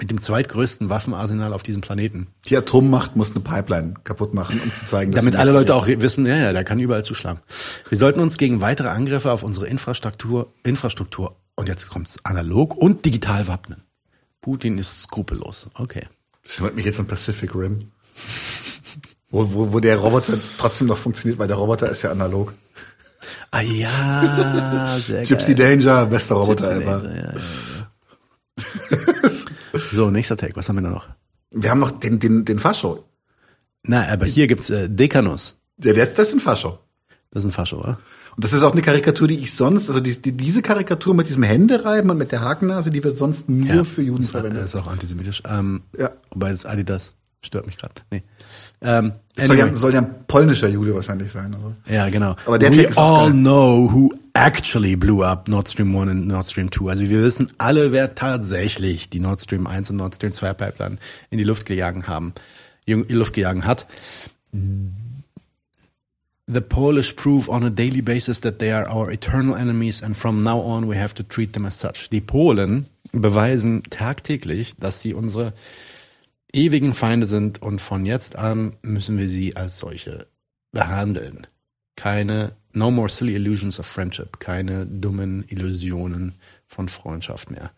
mit dem zweitgrößten Waffenarsenal auf diesem Planeten. Die Atommacht muss eine Pipeline kaputt machen, um zu zeigen, dass Damit alle Leute ist. auch wissen, ja, ja, der kann überall zuschlagen. Wir sollten uns gegen weitere Angriffe auf unsere Infrastruktur, Infrastruktur, und jetzt kommt's, analog und digital wappnen. Putin ist skrupellos. Okay. Das erinnert mich jetzt an Pacific Rim. wo, wo, wo der Roboter trotzdem noch funktioniert, weil der Roboter ist ja analog. Ah ja, sehr <laughs> Gypsy geil. Danger, bester Roboter Gypsy ever. Danger, ja, ja, ja. <laughs> so, nächster Take. Was haben wir da noch? Wir haben noch den, den, den Fascho. Na, aber hier gibt's äh, Dekanus. Ja, der ist, das ist ein Fascho. Das ist ein Fascho, oder? Und das ist auch eine Karikatur, die ich sonst, also die, die, diese Karikatur mit diesem Händereiben und mit der Hakennase, die wird sonst nur Ja, für Juden verwendet. Das ist auch antisemitisch. Ähm, Ja. Wobei das Adidas stört mich gerade. Nee. Ähm, Das soll, ja, anyway. soll ja ein polnischer Jude wahrscheinlich sein. Also. Ja, genau. Aber der We all know who actually blew up Nord Stream 1 und Nord Stream 2. Also wir wissen alle, wer tatsächlich die Nord Stream 1 und Nord Stream 2 Pipeline in die Luft gejagen haben, in die Luft gejagen hat. The Polish prove on a daily basis that they are our eternal enemies and from now on we have to treat them as such. Die Polen beweisen tagtäglich, dass sie unsere ewigen Feinde sind und von jetzt an müssen wir sie als solche behandeln. Keine, no more silly illusions of friendship, keine dummen Illusionen von Freundschaft mehr,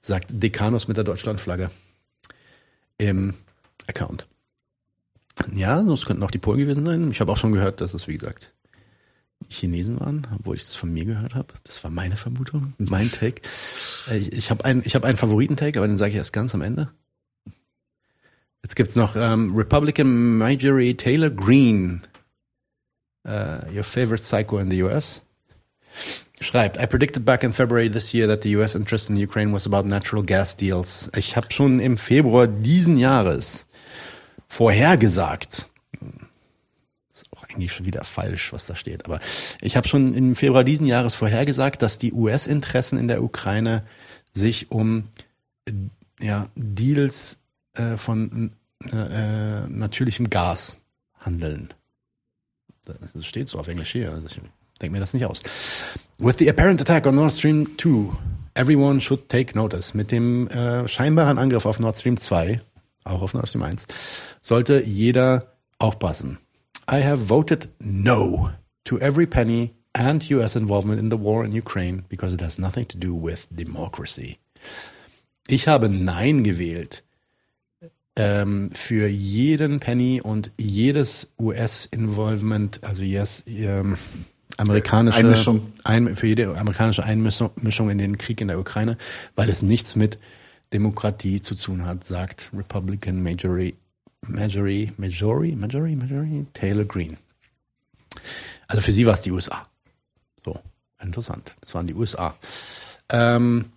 sagt Dekanus mit der Deutschlandflagge im Account. Ja, das könnten auch die Polen gewesen sein. Ich habe auch schon gehört, dass es, wie gesagt, Chinesen waren, obwohl ich das von mir gehört habe. Das war meine Vermutung, mein Take. Äh, Ich, ich habe einen, hab einen Favoriten-Take, aber den sage ich erst ganz am Ende. Jetzt gibt's noch ähm, Republican Marjorie Taylor Greene, uh, your favorite psycho in the US. Schreibt, I predicted back in February this year that the US interest in Ukraine was about natural gas deals. Ich habe schon im Februar diesen Jahres vorhergesagt, ist auch eigentlich schon wieder falsch, was da steht, aber ich habe schon im Februar diesen Jahres vorhergesagt, dass die US-Interessen in der Ukraine sich um äh, ja, Deals äh, von äh, natürlichem Gas handeln. Das steht so auf Englisch hier. Also ich denke mir das nicht aus. With the apparent attack on Nord Stream 2, everyone should take notice. Mit dem äh, scheinbaren Angriff auf Nord Stream 2, auch auf Nord Stream 1, sollte jeder aufpassen. I have voted no to every penny and US involvement in the war in Ukraine because it has nothing to do with democracy. Ich habe Nein gewählt ähm, für jeden Penny und jedes US-Involvement, also yes, ähm, amerikanische Einmischung. Ein, für jede amerikanische Einmischung Mischung in den Krieg in der Ukraine, weil es nichts mit Demokratie zu tun hat, sagt Republican Majorie, Majorie, Majorie, Majorie, Majorie Taylor Green. Also für sie war es die USA. So, interessant. Das waren die USA. Ähm,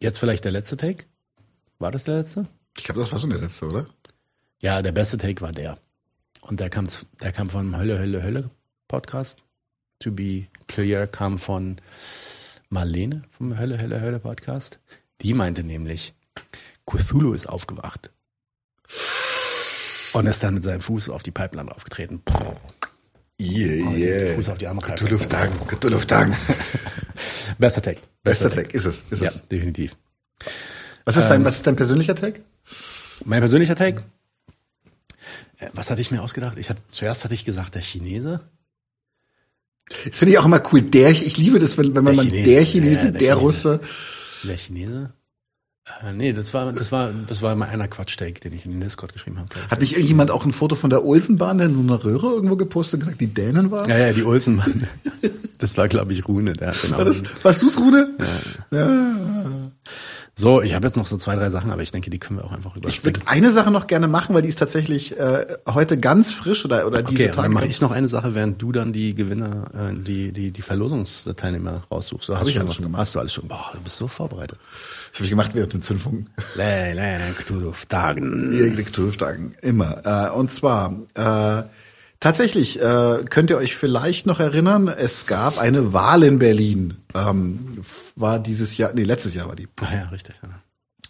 jetzt vielleicht der letzte Take. War das der letzte? Ich glaube, das war schon der letzte, oder? Ja, der beste Take war der. Und der kam, der kam von Hölle, Hölle, Hölle Podcast. To be clear, kam von Marlene vom Hölle, Hölle, Hölle Podcast. Die meinte nämlich, Cthulhu ist aufgewacht. Und ist dann mit seinem Fuß auf die Pipeline aufgetreten. Yeah, den yeah. Fuß auf die andere Pipeline. Cthulhu-Tagen, Cthulhu-Tagen. <laughs> Bester Take. Bester Take, ist es, ist ja, es. definitiv. Was ist dein, Ähm, was ist dein persönlicher Tag? Mein persönlicher Take? Äh, Was hatte ich mir ausgedacht? Ich hatte, zuerst hatte ich gesagt, der Chinese. Das finde ich auch immer cool. Der, ich liebe das, wenn, wenn man Der Chinese. der Chinese, Ja, der, der Chinese. Russe. Der Chinese? Äh, nee, das war, das war, das war mal einer Quatsch-Take, den ich in den Discord geschrieben habe. Hat nicht irgendjemand auch ein Foto von der Olsenbahn in so einer Röhre irgendwo gepostet und gesagt, die Dänen waren? Ja, ja, die Olsenmann. Das war, glaube ich, Rune. Der hat genau. War das, warst du's, Rune? Ja. Ja. So, ich habe jetzt noch so zwei, drei Sachen, aber ich denke, die können wir auch einfach Ich überspringen. würde eine Sache noch gerne machen, weil die ist tatsächlich äh, heute ganz frisch oder oder diese Okay, Tage. dann mache ich noch eine Sache, während du dann die Gewinner, äh, die, die, die Verlosungsteilnehmer raussuchst. Oder Hab hast ich du alles schon gemacht? Hast du alles schon? Boah, du bist so vorbereitet. Das habe ich gemacht während den Zündfunken. <laughs> Irgendeine Cthulhu-Tagen, immer. Äh, und zwar, äh, tatsächlich, äh, könnt ihr euch vielleicht noch erinnern, es gab eine Wahl in Berlin. Ähm, war dieses Jahr, nee, letztes Jahr war die. Ah ja, richtig. Ja.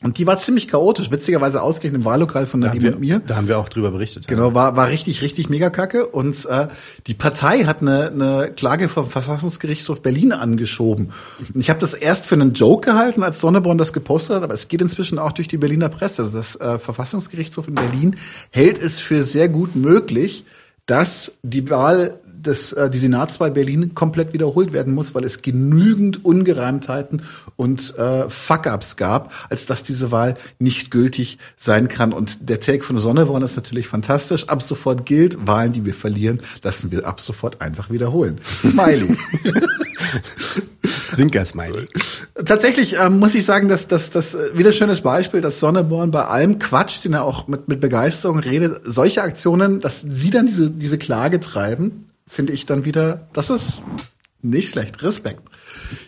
Und die war ziemlich chaotisch, witzigerweise ausgerechnet im Wahllokal von wir, und mir. da haben wir auch drüber berichtet. Genau, war, war richtig, richtig mega kacke. Und äh, die Partei hat eine, eine Klage vom Verfassungsgerichtshof Berlin angeschoben. Und ich habe das erst für einen Joke gehalten, als Sonneborn das gepostet hat, aber es geht inzwischen auch durch die Berliner Presse. Also das äh, Verfassungsgerichtshof in Berlin hält es für sehr gut möglich, dass die Wahl des, äh, die Senatswahl Berlin komplett wiederholt werden muss, weil es genügend Ungereimtheiten und äh, Fuck-ups gab, als dass diese Wahl nicht gültig sein kann. Und der Take von Sonneborn ist natürlich fantastisch. Ab sofort gilt, Wahlen, die wir verlieren, lassen wir ab sofort einfach wiederholen. Smiley. <laughs> Zwinker-Smiley. Tatsächlich ähm, muss ich sagen, dass das das äh, wieder schönes Beispiel, dass Sonneborn bei allem Quatsch, den er auch mit mit Begeisterung redet, solche Aktionen, dass sie dann diese diese Klage treiben, finde ich dann wieder, das ist nicht schlecht. Respekt.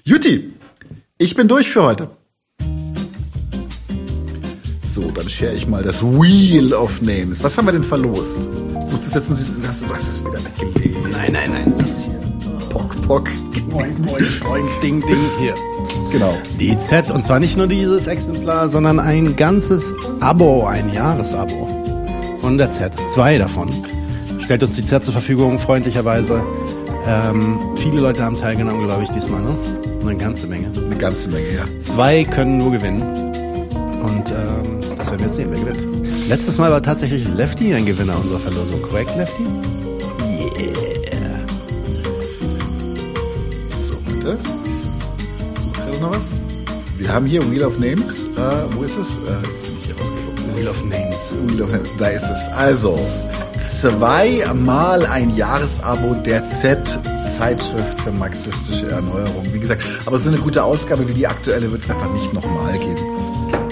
Juti, ich bin durch für heute. So, dann share ich mal das Wheel of Names. Was haben wir denn verlost? Du musst es jetzt hast du es wieder weggelegt. Nein, nein, nein, das ist hier. Pock, pock. Boing, boing, boing, <laughs> ding, ding, hier. Genau. Die Z, und zwar nicht nur dieses Exemplar, sondern ein ganzes Abo, ein Jahresabo von der Z. Zwei davon. Stellt uns die Z zur Verfügung, freundlicherweise. Ähm, viele Leute haben teilgenommen, glaube ich, diesmal, ne? Eine ganze Menge. Eine ganze Menge, ja. Zwei können nur gewinnen. Und ähm, das werden wir jetzt sehen, wer gewinnt. Letztes Mal war tatsächlich Lefty ein Gewinner unserer Verlosung, korrekt, Lefty? Yeah. So, bitte. Suche gerade noch was? Wir haben hier Wheel of Names. Äh, wo ist es? Äh, jetzt bin ich hier rausgeflogen. Wheel of Names. Wheel of Names, da ist es. Also, zweimal ein Jahresabo der Z. Zeitschrift für marxistische Erneuerung. Wie gesagt, aber so eine gute Ausgabe wie die aktuelle wird es einfach nicht nochmal geben.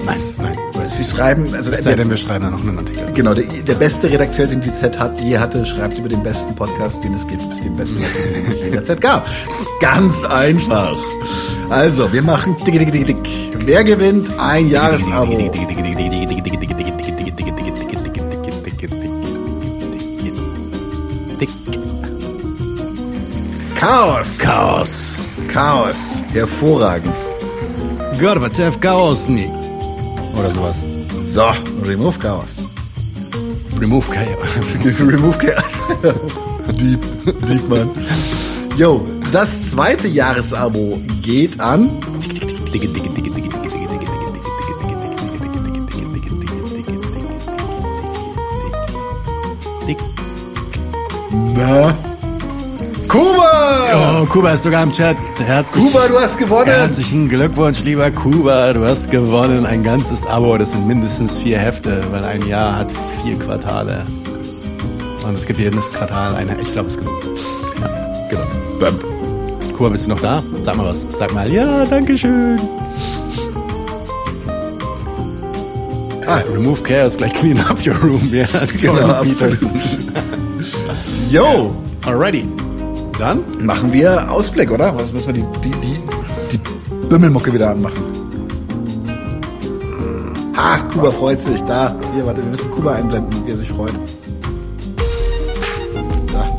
Nein, nein. Sie schreiben, also Es sei denn, wir schreiben da noch einen Artikel. Genau, der, der beste Redakteur, den die Z hat, je hatte, schreibt über den besten Podcast, den es gibt, den besten den es jederzeit gab. Ist ganz einfach. Also, wir machen dick, dick, dick, dick. Wer gewinnt ein Jahresabo? Chaos. Chaos. Chaos. Hervorragend. Gorbachev Chaosny. Oder sowas. So, remove Chaos. Remove Chaos. <laughs> remove Chaos. <laughs> Deep, deep, man. Yo, das zweite Jahresabo geht an. Na? Kuba! Oh, Kuba ist sogar im Chat. Herzlich, Kuba, du hast gewonnen. Herzlichen Glückwunsch, lieber Kuba. Du hast gewonnen. Ein ganzes Abo. Das sind mindestens vier Hefte, weil ein Jahr hat vier Quartale. Und es gibt jedes Quartal eine. Ich glaube, es gibt. Ja, genau. Bam. Kuba, bist du noch da? Sag mal was. Sag mal, ja, danke schön. Ah, remove chaos, gleich clean up your room. Ja, Genau, Jordan. Peterson. Yo! Alrighty. Dann? Machen wir Ausblick, oder? Was müssen wir die, die, die, die Bümmelmucke wieder anmachen? Ha, Kuba freut sich. Da, hier, warte, wir müssen Kuba einblenden, wie er sich freut. Da.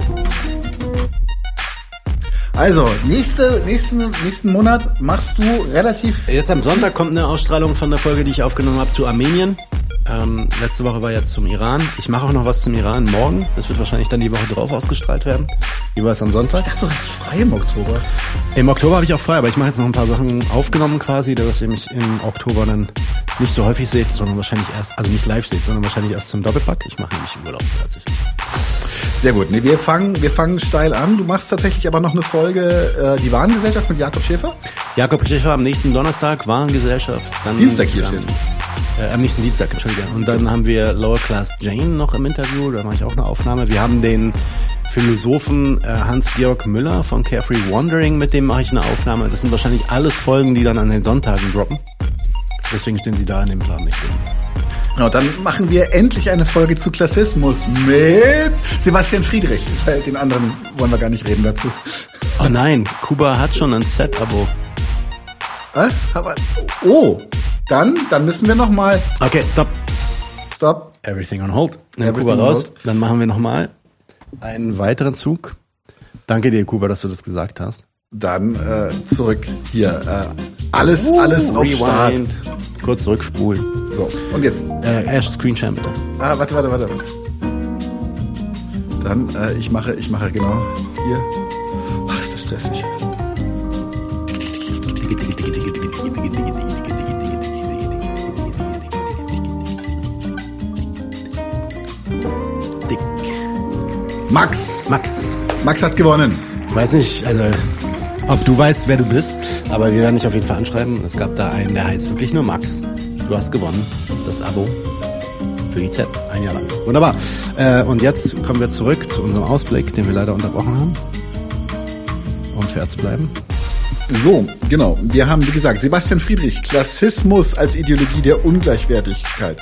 Also, nächste, nächsten, nächsten Monat machst du relativ. Jetzt am Sonntag kommt eine Ausstrahlung von der Folge, die ich aufgenommen habe zu Armenien. Ähm, letzte Woche war ja zum Iran. Ich mache auch noch was zum Iran morgen. Das wird wahrscheinlich dann die Woche drauf ausgestrahlt werden. Wie war es am Sonntag? Ich dachte, du hast frei im Oktober. Im Oktober habe ich auch frei, aber ich mache jetzt noch ein paar Sachen aufgenommen quasi, dass ihr mich im Oktober dann nicht so häufig seht, sondern wahrscheinlich erst, also nicht live seht, sondern wahrscheinlich erst zum Doppelpack. Ich mache nämlich Urlaub tatsächlich. Sehr gut. Nee, wir fangen, wir fangen steil an. Du machst tatsächlich aber noch eine Folge, äh, die Warengesellschaft mit Jakob Schäfer. Jakob Schäfer am nächsten Donnerstag, Warengesellschaft. Dann, Dienstag hier dann, äh, am nächsten Dienstag, Entschuldige. Und dann haben wir Lower Class Jane noch im Interview, da mache ich auch eine Aufnahme. Wir haben den Philosophen äh, Hans-Georg Müller von Carefree Wandering, mit dem mache ich eine Aufnahme. Das sind wahrscheinlich alles Folgen, die dann an den Sonntagen droppen. Deswegen stehen sie da in dem Plan nicht drin. Genau, dann machen wir endlich eine Folge zu Klassismus mit Sebastian Friedrich. Weil Den anderen wollen wir gar nicht reden dazu. Oh nein, Kuba hat schon ein Set-Abo. Äh? Aber, oh, dann, dann müssen wir noch mal. Okay, stopp. Stop. Everything on hold. Nimm Everything Kuba raus. Dann machen wir nochmal einen weiteren Zug. Danke dir, Kuba, dass du das gesagt hast. Dann äh, zurück hier. Äh, alles, alles auf Start. Rewind. Kurz zurückspulen. So, und jetzt. Äh, erst Screenshare bitte. Ah, warte, warte, warte. warte. Dann, äh, ich mache, ich mache genau hier. Ach, ist das stressig. Max. Max. Max hat gewonnen. Weiß nicht, also ob du weißt, wer du bist, aber wir werden dich auf jeden Fall anschreiben. Es gab da einen, der heißt wirklich nur Max. Du hast gewonnen. Das Abo für die Z. Ein Jahr lang. Wunderbar. Äh, und jetzt kommen wir zurück zu unserem Ausblick, den wir leider unterbrochen haben. Um fair zu bleiben. So, genau. Wir haben, wie gesagt, Sebastian Friedrich, Klassismus als Ideologie der Ungleichwertigkeit.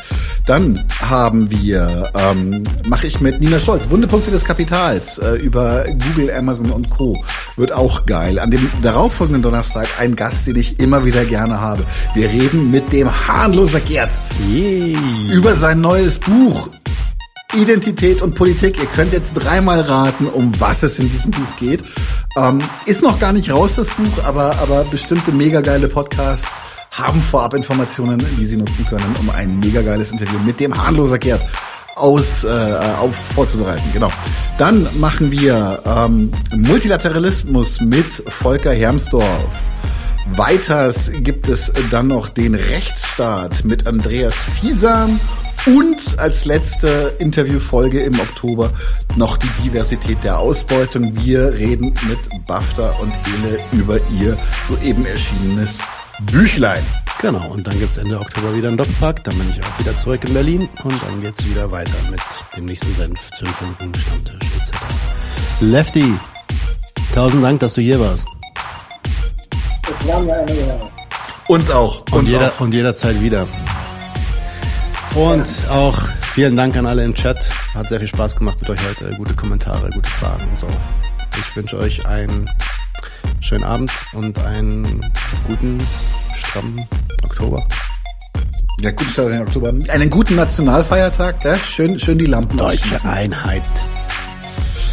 Dann haben wir, ähm, mache ich mit Nina Scholz, Wundepunkte des Kapitals äh, über Google, Amazon und Co. Wird auch geil. An dem darauffolgenden Donnerstag ein Gast, den ich immer wieder gerne habe. Wir reden mit dem Hahnloser Gerd Yay. über sein neues Buch Identität und Politik. Ihr könnt jetzt dreimal raten, um was es in diesem Buch geht. Ähm, ist noch gar nicht raus, das Buch, aber, aber bestimmte mega geile Podcasts haben vorab Informationen, die sie nutzen können, um ein mega geiles Interview mit dem Harnloser Gerd aus äh, auf vorzubereiten. Genau. Dann machen wir ähm, Multilateralismus mit Volker Hermsdorf. Weiters gibt es dann noch den Rechtsstaat mit Andreas Fiesam und als letzte Interviewfolge im Oktober noch die Diversität der Ausbeutung. Wir reden mit BAFTA und Hele über ihr soeben erschienenes Büchlein. Genau, und dann gibt's Ende Oktober wieder einen Doppelpack, dann bin ich auch wieder zurück in Berlin und dann geht's wieder weiter mit dem nächsten Senf, Zündfunken, Stammtisch etc. Lefty, tausend Dank, dass du hier warst. Es war mir eine Ehre. Uns auch. Und, Uns jeder, auch. und jederzeit wieder. Und auch vielen Dank an alle im Chat. Hat sehr viel Spaß gemacht mit euch heute. Gute Kommentare, gute Fragen und so. Ich wünsche euch einen schönen Abend und einen guten, strammen Oktober. Ja, guten Start in Oktober. Einen guten Nationalfeiertag, ja? Schön, schön die Lampen Deutsche ausschießen. Einheit.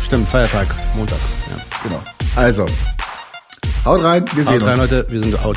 Stimmt, Feiertag, Montag. Ja. Genau. Also, haut rein, wir sehen Haut rein, uns. Leute, wir sind out.